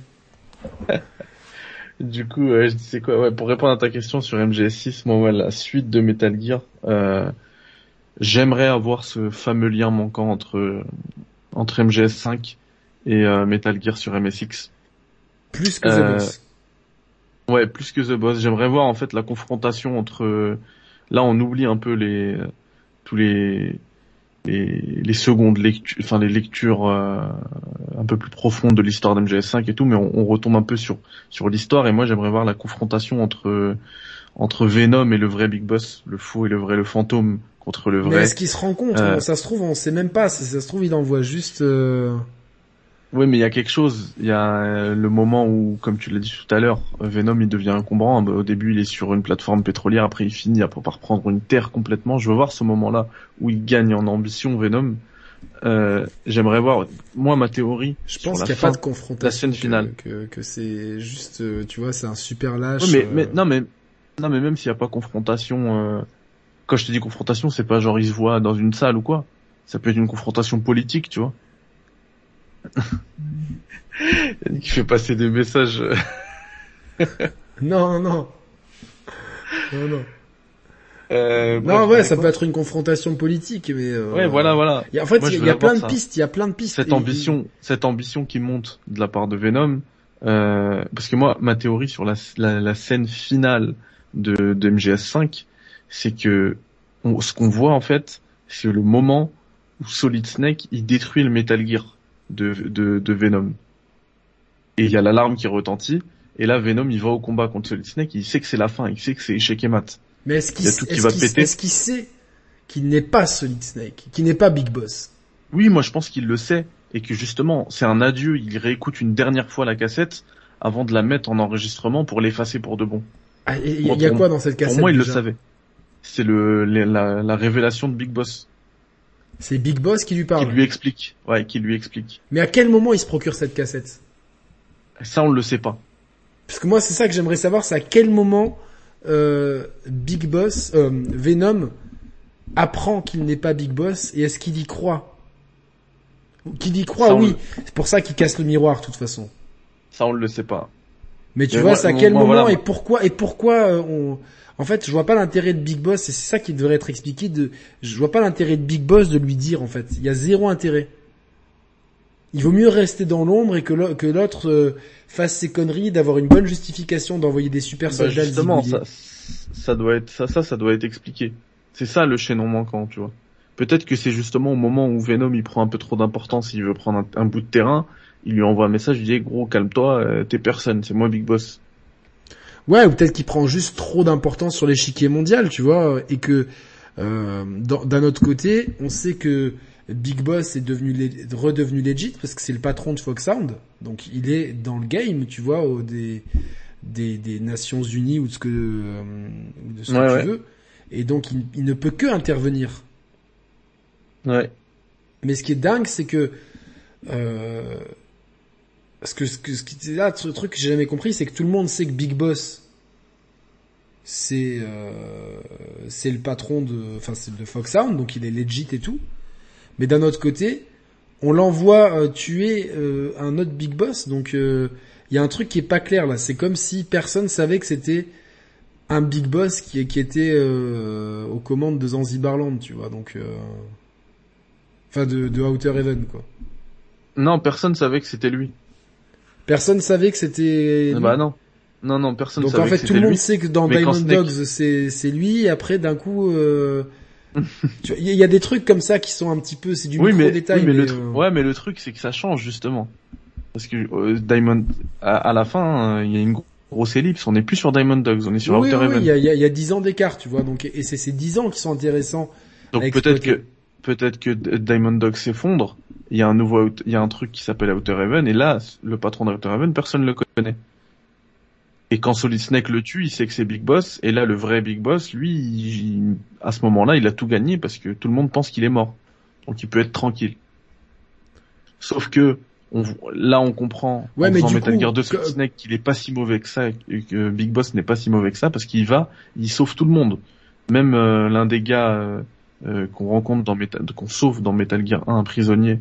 Du coup, euh, je disais quoi Ouais, pour répondre à ta question sur MGS6, moi, ouais, la suite de Metal Gear, euh, j'aimerais avoir ce fameux lien manquant entre entre MGS5 et euh, Metal Gear sur MSX. Plus que Euh, The Boss. Ouais, plus que The Boss. J'aimerais voir en fait la confrontation entre. Là, on oublie un peu les tous les les, les secondes lectures, enfin les lectures euh, un peu plus profondes de l'histoire d'MGS5 et tout, mais on, on retombe un peu sur sur l'histoire. Et moi, j'aimerais voir la confrontation entre entre Venom et le vrai Big Boss, le faux et le vrai, le fantôme contre le Mais vrai. est-ce qu'ils se rencontrent Euh, Ça se trouve, on sait même pas. Si ça se trouve, il envoie juste... euh, Oui, mais il y a quelque chose. Il y a euh, le moment où, comme tu l'as dit tout à l'heure, euh, Venom il devient encombrant. Au début, il est sur une plateforme pétrolière, après il finit par par prendre une terre complètement. Je veux voir ce moment-là où il gagne en ambition Venom. Euh, J'aimerais voir. Moi, ma théorie. Je pense qu'il n'y a fin- pas de confrontation. la scène que- finale. Que, que, c'est juste, euh, tu vois, c'est un super lâche. Ouais, mais, euh, mais non, mais non, mais même s'il n'y a pas confrontation. euh, Quand je te dis confrontation, c'est pas genre ils se voient dans une salle ou quoi. Ça peut être une confrontation politique, tu vois. Yannick fait passer des messages. Non, non. Non, non. Euh, Non, bref, ouais, mais ça peut être une confrontation politique, mais... euh, Ouais, voilà, voilà. il y a- en fait, il y a, y plein de ça. pistes, il y a plein de pistes. Cette Et- ambition, cette ambition qui monte de la part de Venom, euh, parce que moi, ma théorie sur la, la, la scène finale de, de MGS5, c'est que on- ce qu'on voit en fait, c'est le moment où Solid Snake il détruit le Metal Gear de, de, de Venom. Et il y a l'alarme qui retentit. Et là, Venom, il va au combat contre Solid Snake. Il sait que c'est la fin. Il sait que c'est échec et mat. Mais est-ce qu'il y péter. est-ce qu'il sait qu'il n'est pas Solid Snake, qu'il n'est pas Big Boss? Oui, moi je pense qu'il le sait et que justement c'est un adieu. Il réécoute une dernière fois la cassette avant de la mettre en enregistrement pour l'effacer pour de bon. Ah, Il y, Moi, a- il y a quoi dans cette cassette pour moi, il le savait. C'est la, la révélation de Big Boss C'est Big Boss qui lui qui parle. lui explique. Ouais, qui lui explique. Mais à quel moment il se procure cette cassette? Ça on le sait pas. Parce que moi, c'est ça que j'aimerais savoir, c'est à quel moment euh, Big Boss, euh, Venom, apprend qu'il n'est pas Big Boss et est-ce qu'il y croit? Qu'il y croit, Ça, oui. le- C'est pour ça qu'il casse le miroir, de toute façon. Ça on le sait pas. Mais tu Mais vois, c'est à quel moi, moment voilà. et pourquoi et pourquoi euh, on. En fait, je vois pas l'intérêt de Big Boss et c'est ça qui devrait être expliqué. De, je vois pas l'intérêt de Big Boss de lui dire en fait. Il y a zéro intérêt. Il vaut mieux rester dans l'ombre et que l'au- que l'autre euh, fasse ses conneries, d'avoir une bonne justification, d'envoyer des super Bah, soldats. justement, ça, ça doit être ça, ça, ça doit être expliqué. C'est ça le chaînon manquant, tu vois. Peut-être que c'est justement au moment où Venom il prend un peu trop d'importance, il veut prendre un, un bout de terrain, il lui envoie un message, il dit gros calme-toi, euh, t'es personne, c'est moi Big Boss. Ouais, ou peut-être qu'il prend juste trop d'importance sur l'échiquier mondial, tu vois, et que euh, d'un autre côté, on sait que Big Boss est devenu redevenu legit parce que c'est le patron de Foxhound, donc il est dans le game, tu vois, au, des, des des Nations Unies ou de ce que euh, ou de ce Ouais, que ouais. tu veux, et donc il, il ne peut que intervenir. Ouais. Mais ce qui est dingue, c'est que euh, ce que ce ce qui là ce truc que j'ai jamais compris, c'est que tout le monde sait que Big Boss c'est euh, le patron de enfin c'est de Foxhound, donc il est legit et tout. Mais d'un autre côté, on l'envoie euh, tuer euh, un autre Big Boss, donc euh, il y a un truc qui est pas clair là. C'est comme si personne savait que c'était un Big Boss qui qui était euh, aux commandes de Zanzibarland, tu vois. Donc Enfin, de, de Outer Heaven, quoi. Non, personne savait que c'était lui. Personne savait que c'était... lui. Bah non. Non, non, personne Donc savait en que fait, tout le monde lui. sait que dans Mais Diamond Snake- Dogs, c'est c'est lui. Et après, d'un coup, euh, il y, a- des trucs comme ça qui sont un petit peu, c'est du Oui, micro mais, détail. oui, mais, le mais, truc, euh, ouais, mais le truc, c'est que ça change, justement. Parce que euh, Diamond, à, à la fin, euh, il y a une gro- grosse ellipse. On n'est plus sur Diamond Dogs, on est sur oui, Outer oui, Heaven. il y a, y a- il y a 10 ans d'écart, tu vois. Donc, et c'est ces 10 ans qui sont intéressants Donc peut-être que peut-être que Diamond Dog s'effondre. Il y a un nouveau, il y a un truc qui s'appelle Outer Heaven et là, le patron d'Outer Heaven, personne ne le connaît. Et quand Solid Snake le tue, il sait que c'est Big Boss. Et là, le vrai Big Boss, lui, à ce moment-là, il a tout gagné parce que tout le monde pense qu'il est mort. Donc il peut être tranquille. Sauf que on, là, on comprend ouais, en mais Metal Gear 2 Solid Snake qu'il est pas si mauvais que ça, et que Big Boss n'est pas si mauvais que ça parce qu'il va, il sauve tout le monde. Même euh, l'un des gars euh, euh, qu'on rencontre dans Metal, qu'on sauve dans Metal Gear 1, un prisonnier,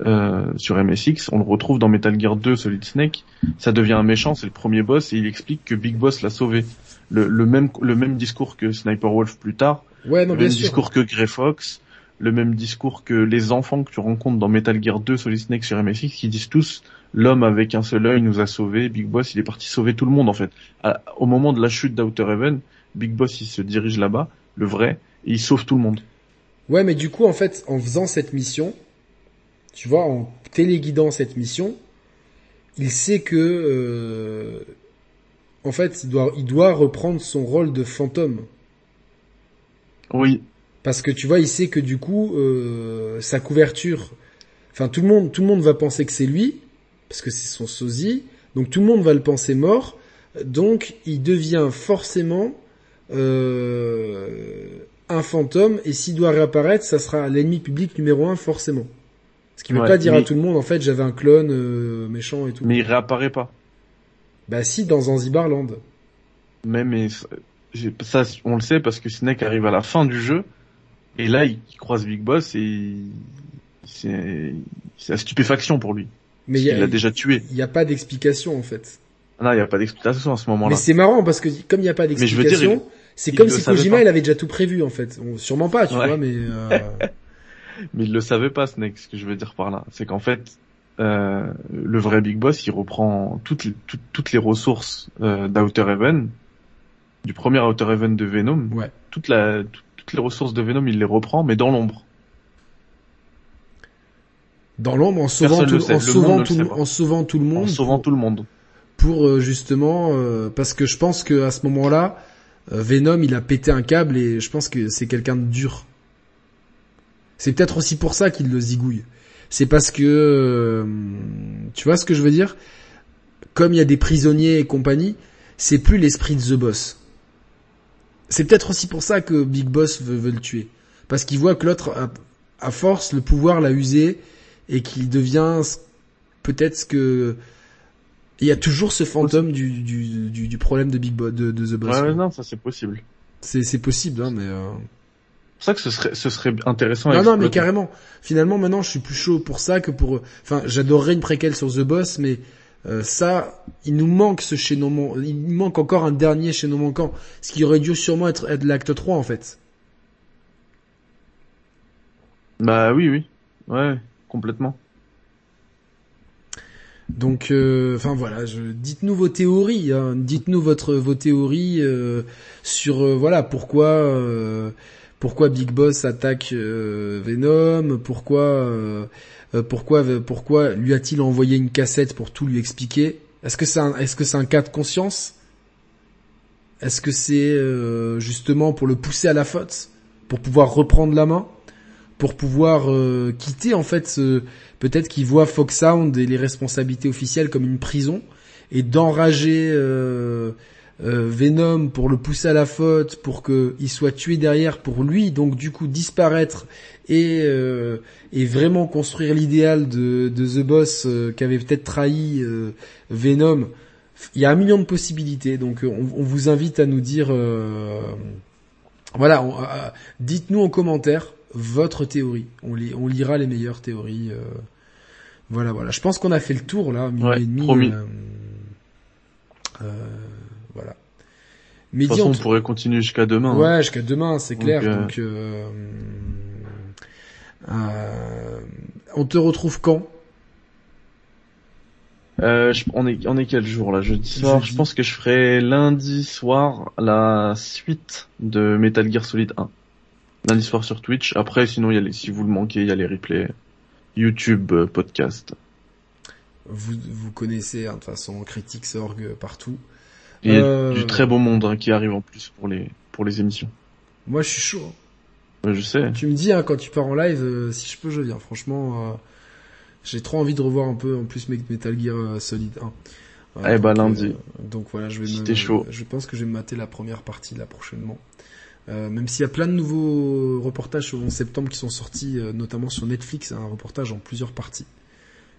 euh, sur MSX, on le retrouve dans Metal Gear 2 Solid Snake, ça devient un méchant, c'est le premier boss et il explique que Big Boss l'a sauvé. Le, le, même le même discours que Sniper Wolf plus tard, ouais, non, le même discours que Grey Fox, le même discours que les enfants que tu rencontres dans Metal Gear 2 Solid Snake sur MSX qui disent tous l'homme avec un seul œil nous a sauvés, Big Boss il est parti sauver tout le monde en fait. au moment de la chute d'Outer Heaven, Big Boss il se dirige là-bas, le vrai, et il sauve tout le monde. Ouais mais du coup en fait en faisant cette mission, tu vois, en téléguidant cette mission, il sait que, euh, en fait, il doit, il doit reprendre son rôle de fantôme. Oui. Parce que tu vois, il sait que du coup, euh, sa couverture, enfin tout le monde, tout le monde va penser que c'est lui, parce que c'est son sosie, donc tout le monde va le penser mort, donc il devient forcément euh, un fantôme, et s'il doit réapparaître, ça sera l'ennemi public numéro un forcément. Ce qui veut pas dire à tout le monde, en fait, j'avais un clone euh, méchant et tout. Mais il réapparaît pas. Bah si, dans Zanzibarland. Mais mais ça, on le sait parce que Snake arrive à la fin du jeu et là il, croise Big Boss et c'est c'est la stupéfaction pour lui. Mais il l'a déjà tué. Il n'y a pas d'explication en fait. Non, il n'y a pas d'explication à ce moment-là. Mais c'est marrant parce que comme il n'y a pas d'explication, c'est comme si Kojima il avait déjà tout prévu en fait. sûrement pas, tu vois, mais. Euh... mais il le savait pas, Snake, ce que je veux dire par là. C'est qu'en fait, euh, le vrai Big Boss, il reprend toutes, toutes, toutes les ressources euh, d'Outer Heaven, du premier Outer Heaven de Venom. Ouais. Toute la, toutes les ressources de Venom, il les reprend, mais dans l'ombre. Dans l'ombre, en sauvant, tout, en, sauvant tout, en sauvant tout le monde. En sauvant tout le monde. Pour euh, justement, euh, parce que je pense que à ce moment-là, euh, Venom, il a pété un câble et je pense que c'est quelqu'un de dur. C'est peut-être aussi pour ça qu'il le zigouille. C'est parce que, euh, tu vois ce que je veux dire? Comme il y a des prisonniers et compagnie, c'est plus l'esprit de The Boss. C'est peut-être aussi pour ça que Big Boss veut, le tuer. Parce qu'il voit que l'autre, à, force, le pouvoir l'a usé et qu'il devient peut-être ce que... Il y a toujours ce fantôme du, du, du, problème de Big Boss, de, The Boss. Ouais, non, ça c'est possible. C'est possible, hein, mais... Euh pour ça que ce serait, ce serait intéressant. Non, non, mais carrément. Finalement, maintenant, je suis plus chaud pour ça que pour. Enfin, j'adorerais une préquelle sur The Boss, mais euh, ça, il nous manque ce chaînon. Il nous manque encore un dernier chaînon manquant, ce qui aurait dû sûrement être, être l'acte 3 en fait. Bah oui, oui, ouais, complètement. Donc, euh, enfin voilà, je, dites-nous vos théories, hein, dites-nous votre vos théories euh, sur voilà pourquoi pourquoi Big Boss attaque euh, Venom, pourquoi euh, euh, pourquoi pourquoi lui a-t-il envoyé une cassette pour tout lui expliquer? Est-ce que c'est un est-ce que c'est un cas de conscience? Est-ce que c'est justement pour le pousser à la faute, pour pouvoir reprendre la main, pour pouvoir quitter en fait peut-être qu'il voit Foxhound et les responsabilités officielles comme une prison et d'enrager euh, Venom pour le pousser à la faute, pour qu'il soit tué derrière, pour lui donc du coup disparaître et, euh, et vraiment construire l'idéal de, de The Boss euh, qu'avait peut-être trahi Venom. Il y a un million de possibilités, donc on, vous invite à nous dire, voilà, dites-nous en commentaire votre théorie. On, on lira les meilleures théories. voilà, voilà. Je pense qu'on a fait le tour là, ouais, et demi. Voilà. De toute façon, on pourrait continuer jusqu'à demain. Hein. Ouais, jusqu'à demain, c'est clair. Donc, euh, euh, on te retrouve quand? Euh, on est on est quel jour là? Jeudi soir. Je pense que je ferai lundi soir la suite de Metal Gear Solid 1. Lundi soir sur Twitch. Après, sinon, il y a les, si vous le manquez, il y a les replays YouTube, euh, podcast. Vous vous connaissez hein, de toute façon Critics.org partout. Et du euh, très beau monde hein, qui arrive en plus pour les pour les émissions. Moi, je suis chaud. je sais. Tu me dis hein, quand tu pars en live, euh, si je peux, je viens. Franchement, euh, j'ai trop envie de revoir un peu en plus Metal Gear euh, Solid 1. eh bah lundi. donc voilà, je vais me. chaud. Je pense que je vais me mater la première partie là prochainement. même s'il y a plein de nouveaux reportages sur 11 septembre qui sont sortis, notamment sur Netflix, un reportage en plusieurs parties.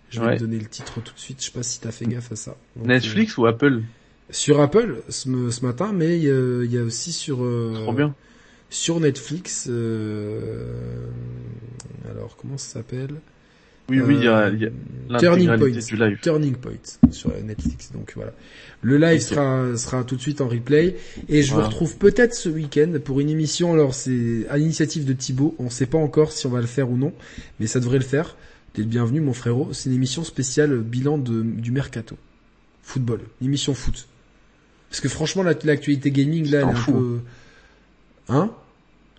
Je vais te donner le titre tout de suite. Je sais pas si t'as fait gaffe à ça. Netflix ou Apple? Sur Apple ce, ce, matin, mais il y, a aussi sur. Trop bien sur Netflix. Euh, alors comment ça s'appelle? Oui, oui, il y a, y a Turning Point, du live. Turning Point sur Netflix. Donc voilà, le live sera sera tout de suite en replay et je vous retrouve peut-être ce week-end pour une émission. Alors c'est à l'initiative de Thibaut. On ne sait pas encore si on va le faire ou non, mais ça devrait le faire. T'es le bienvenu, mon frérot. C'est une émission spéciale bilan de, du mercato, football, une émission foot. Parce que franchement, l'actualité gaming là, elle est un peu Hein?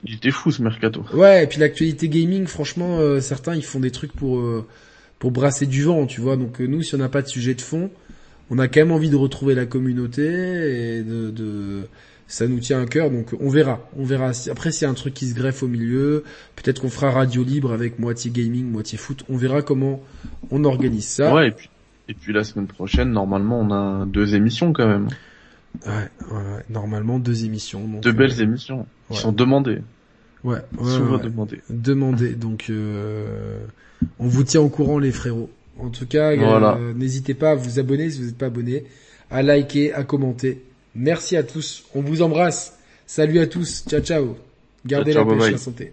Il était fou ce mercato. Ouais, et puis l'actualité gaming, franchement, euh, certains ils font des trucs pour euh, pour brasser du vent, tu vois. Donc euh, nous, si on n'a pas de sujet de fond, on a quand même envie de retrouver la communauté et de, de... ça nous tient à cœur. Donc on verra, on verra. Après, s'il y a un truc qui se greffe au milieu, peut-être qu'on fera radio libre avec moitié gaming, moitié foot. On verra comment on organise ça. Ouais, et puis et puis la semaine prochaine, normalement, on a deux émissions quand même. Ouais, ouais, normalement deux émissions. Donc, de belles émissions qui sont demandées. Ouais, souvent demandées. Demandées. Donc, euh, on vous tient au courant, les frérots. En tout cas, euh, n'hésitez pas à vous abonner si vous n'êtes pas abonné, à liker, à commenter. Merci à tous. On vous embrasse. Salut à tous. Ciao, ciao. Gardez la pêche, la santé.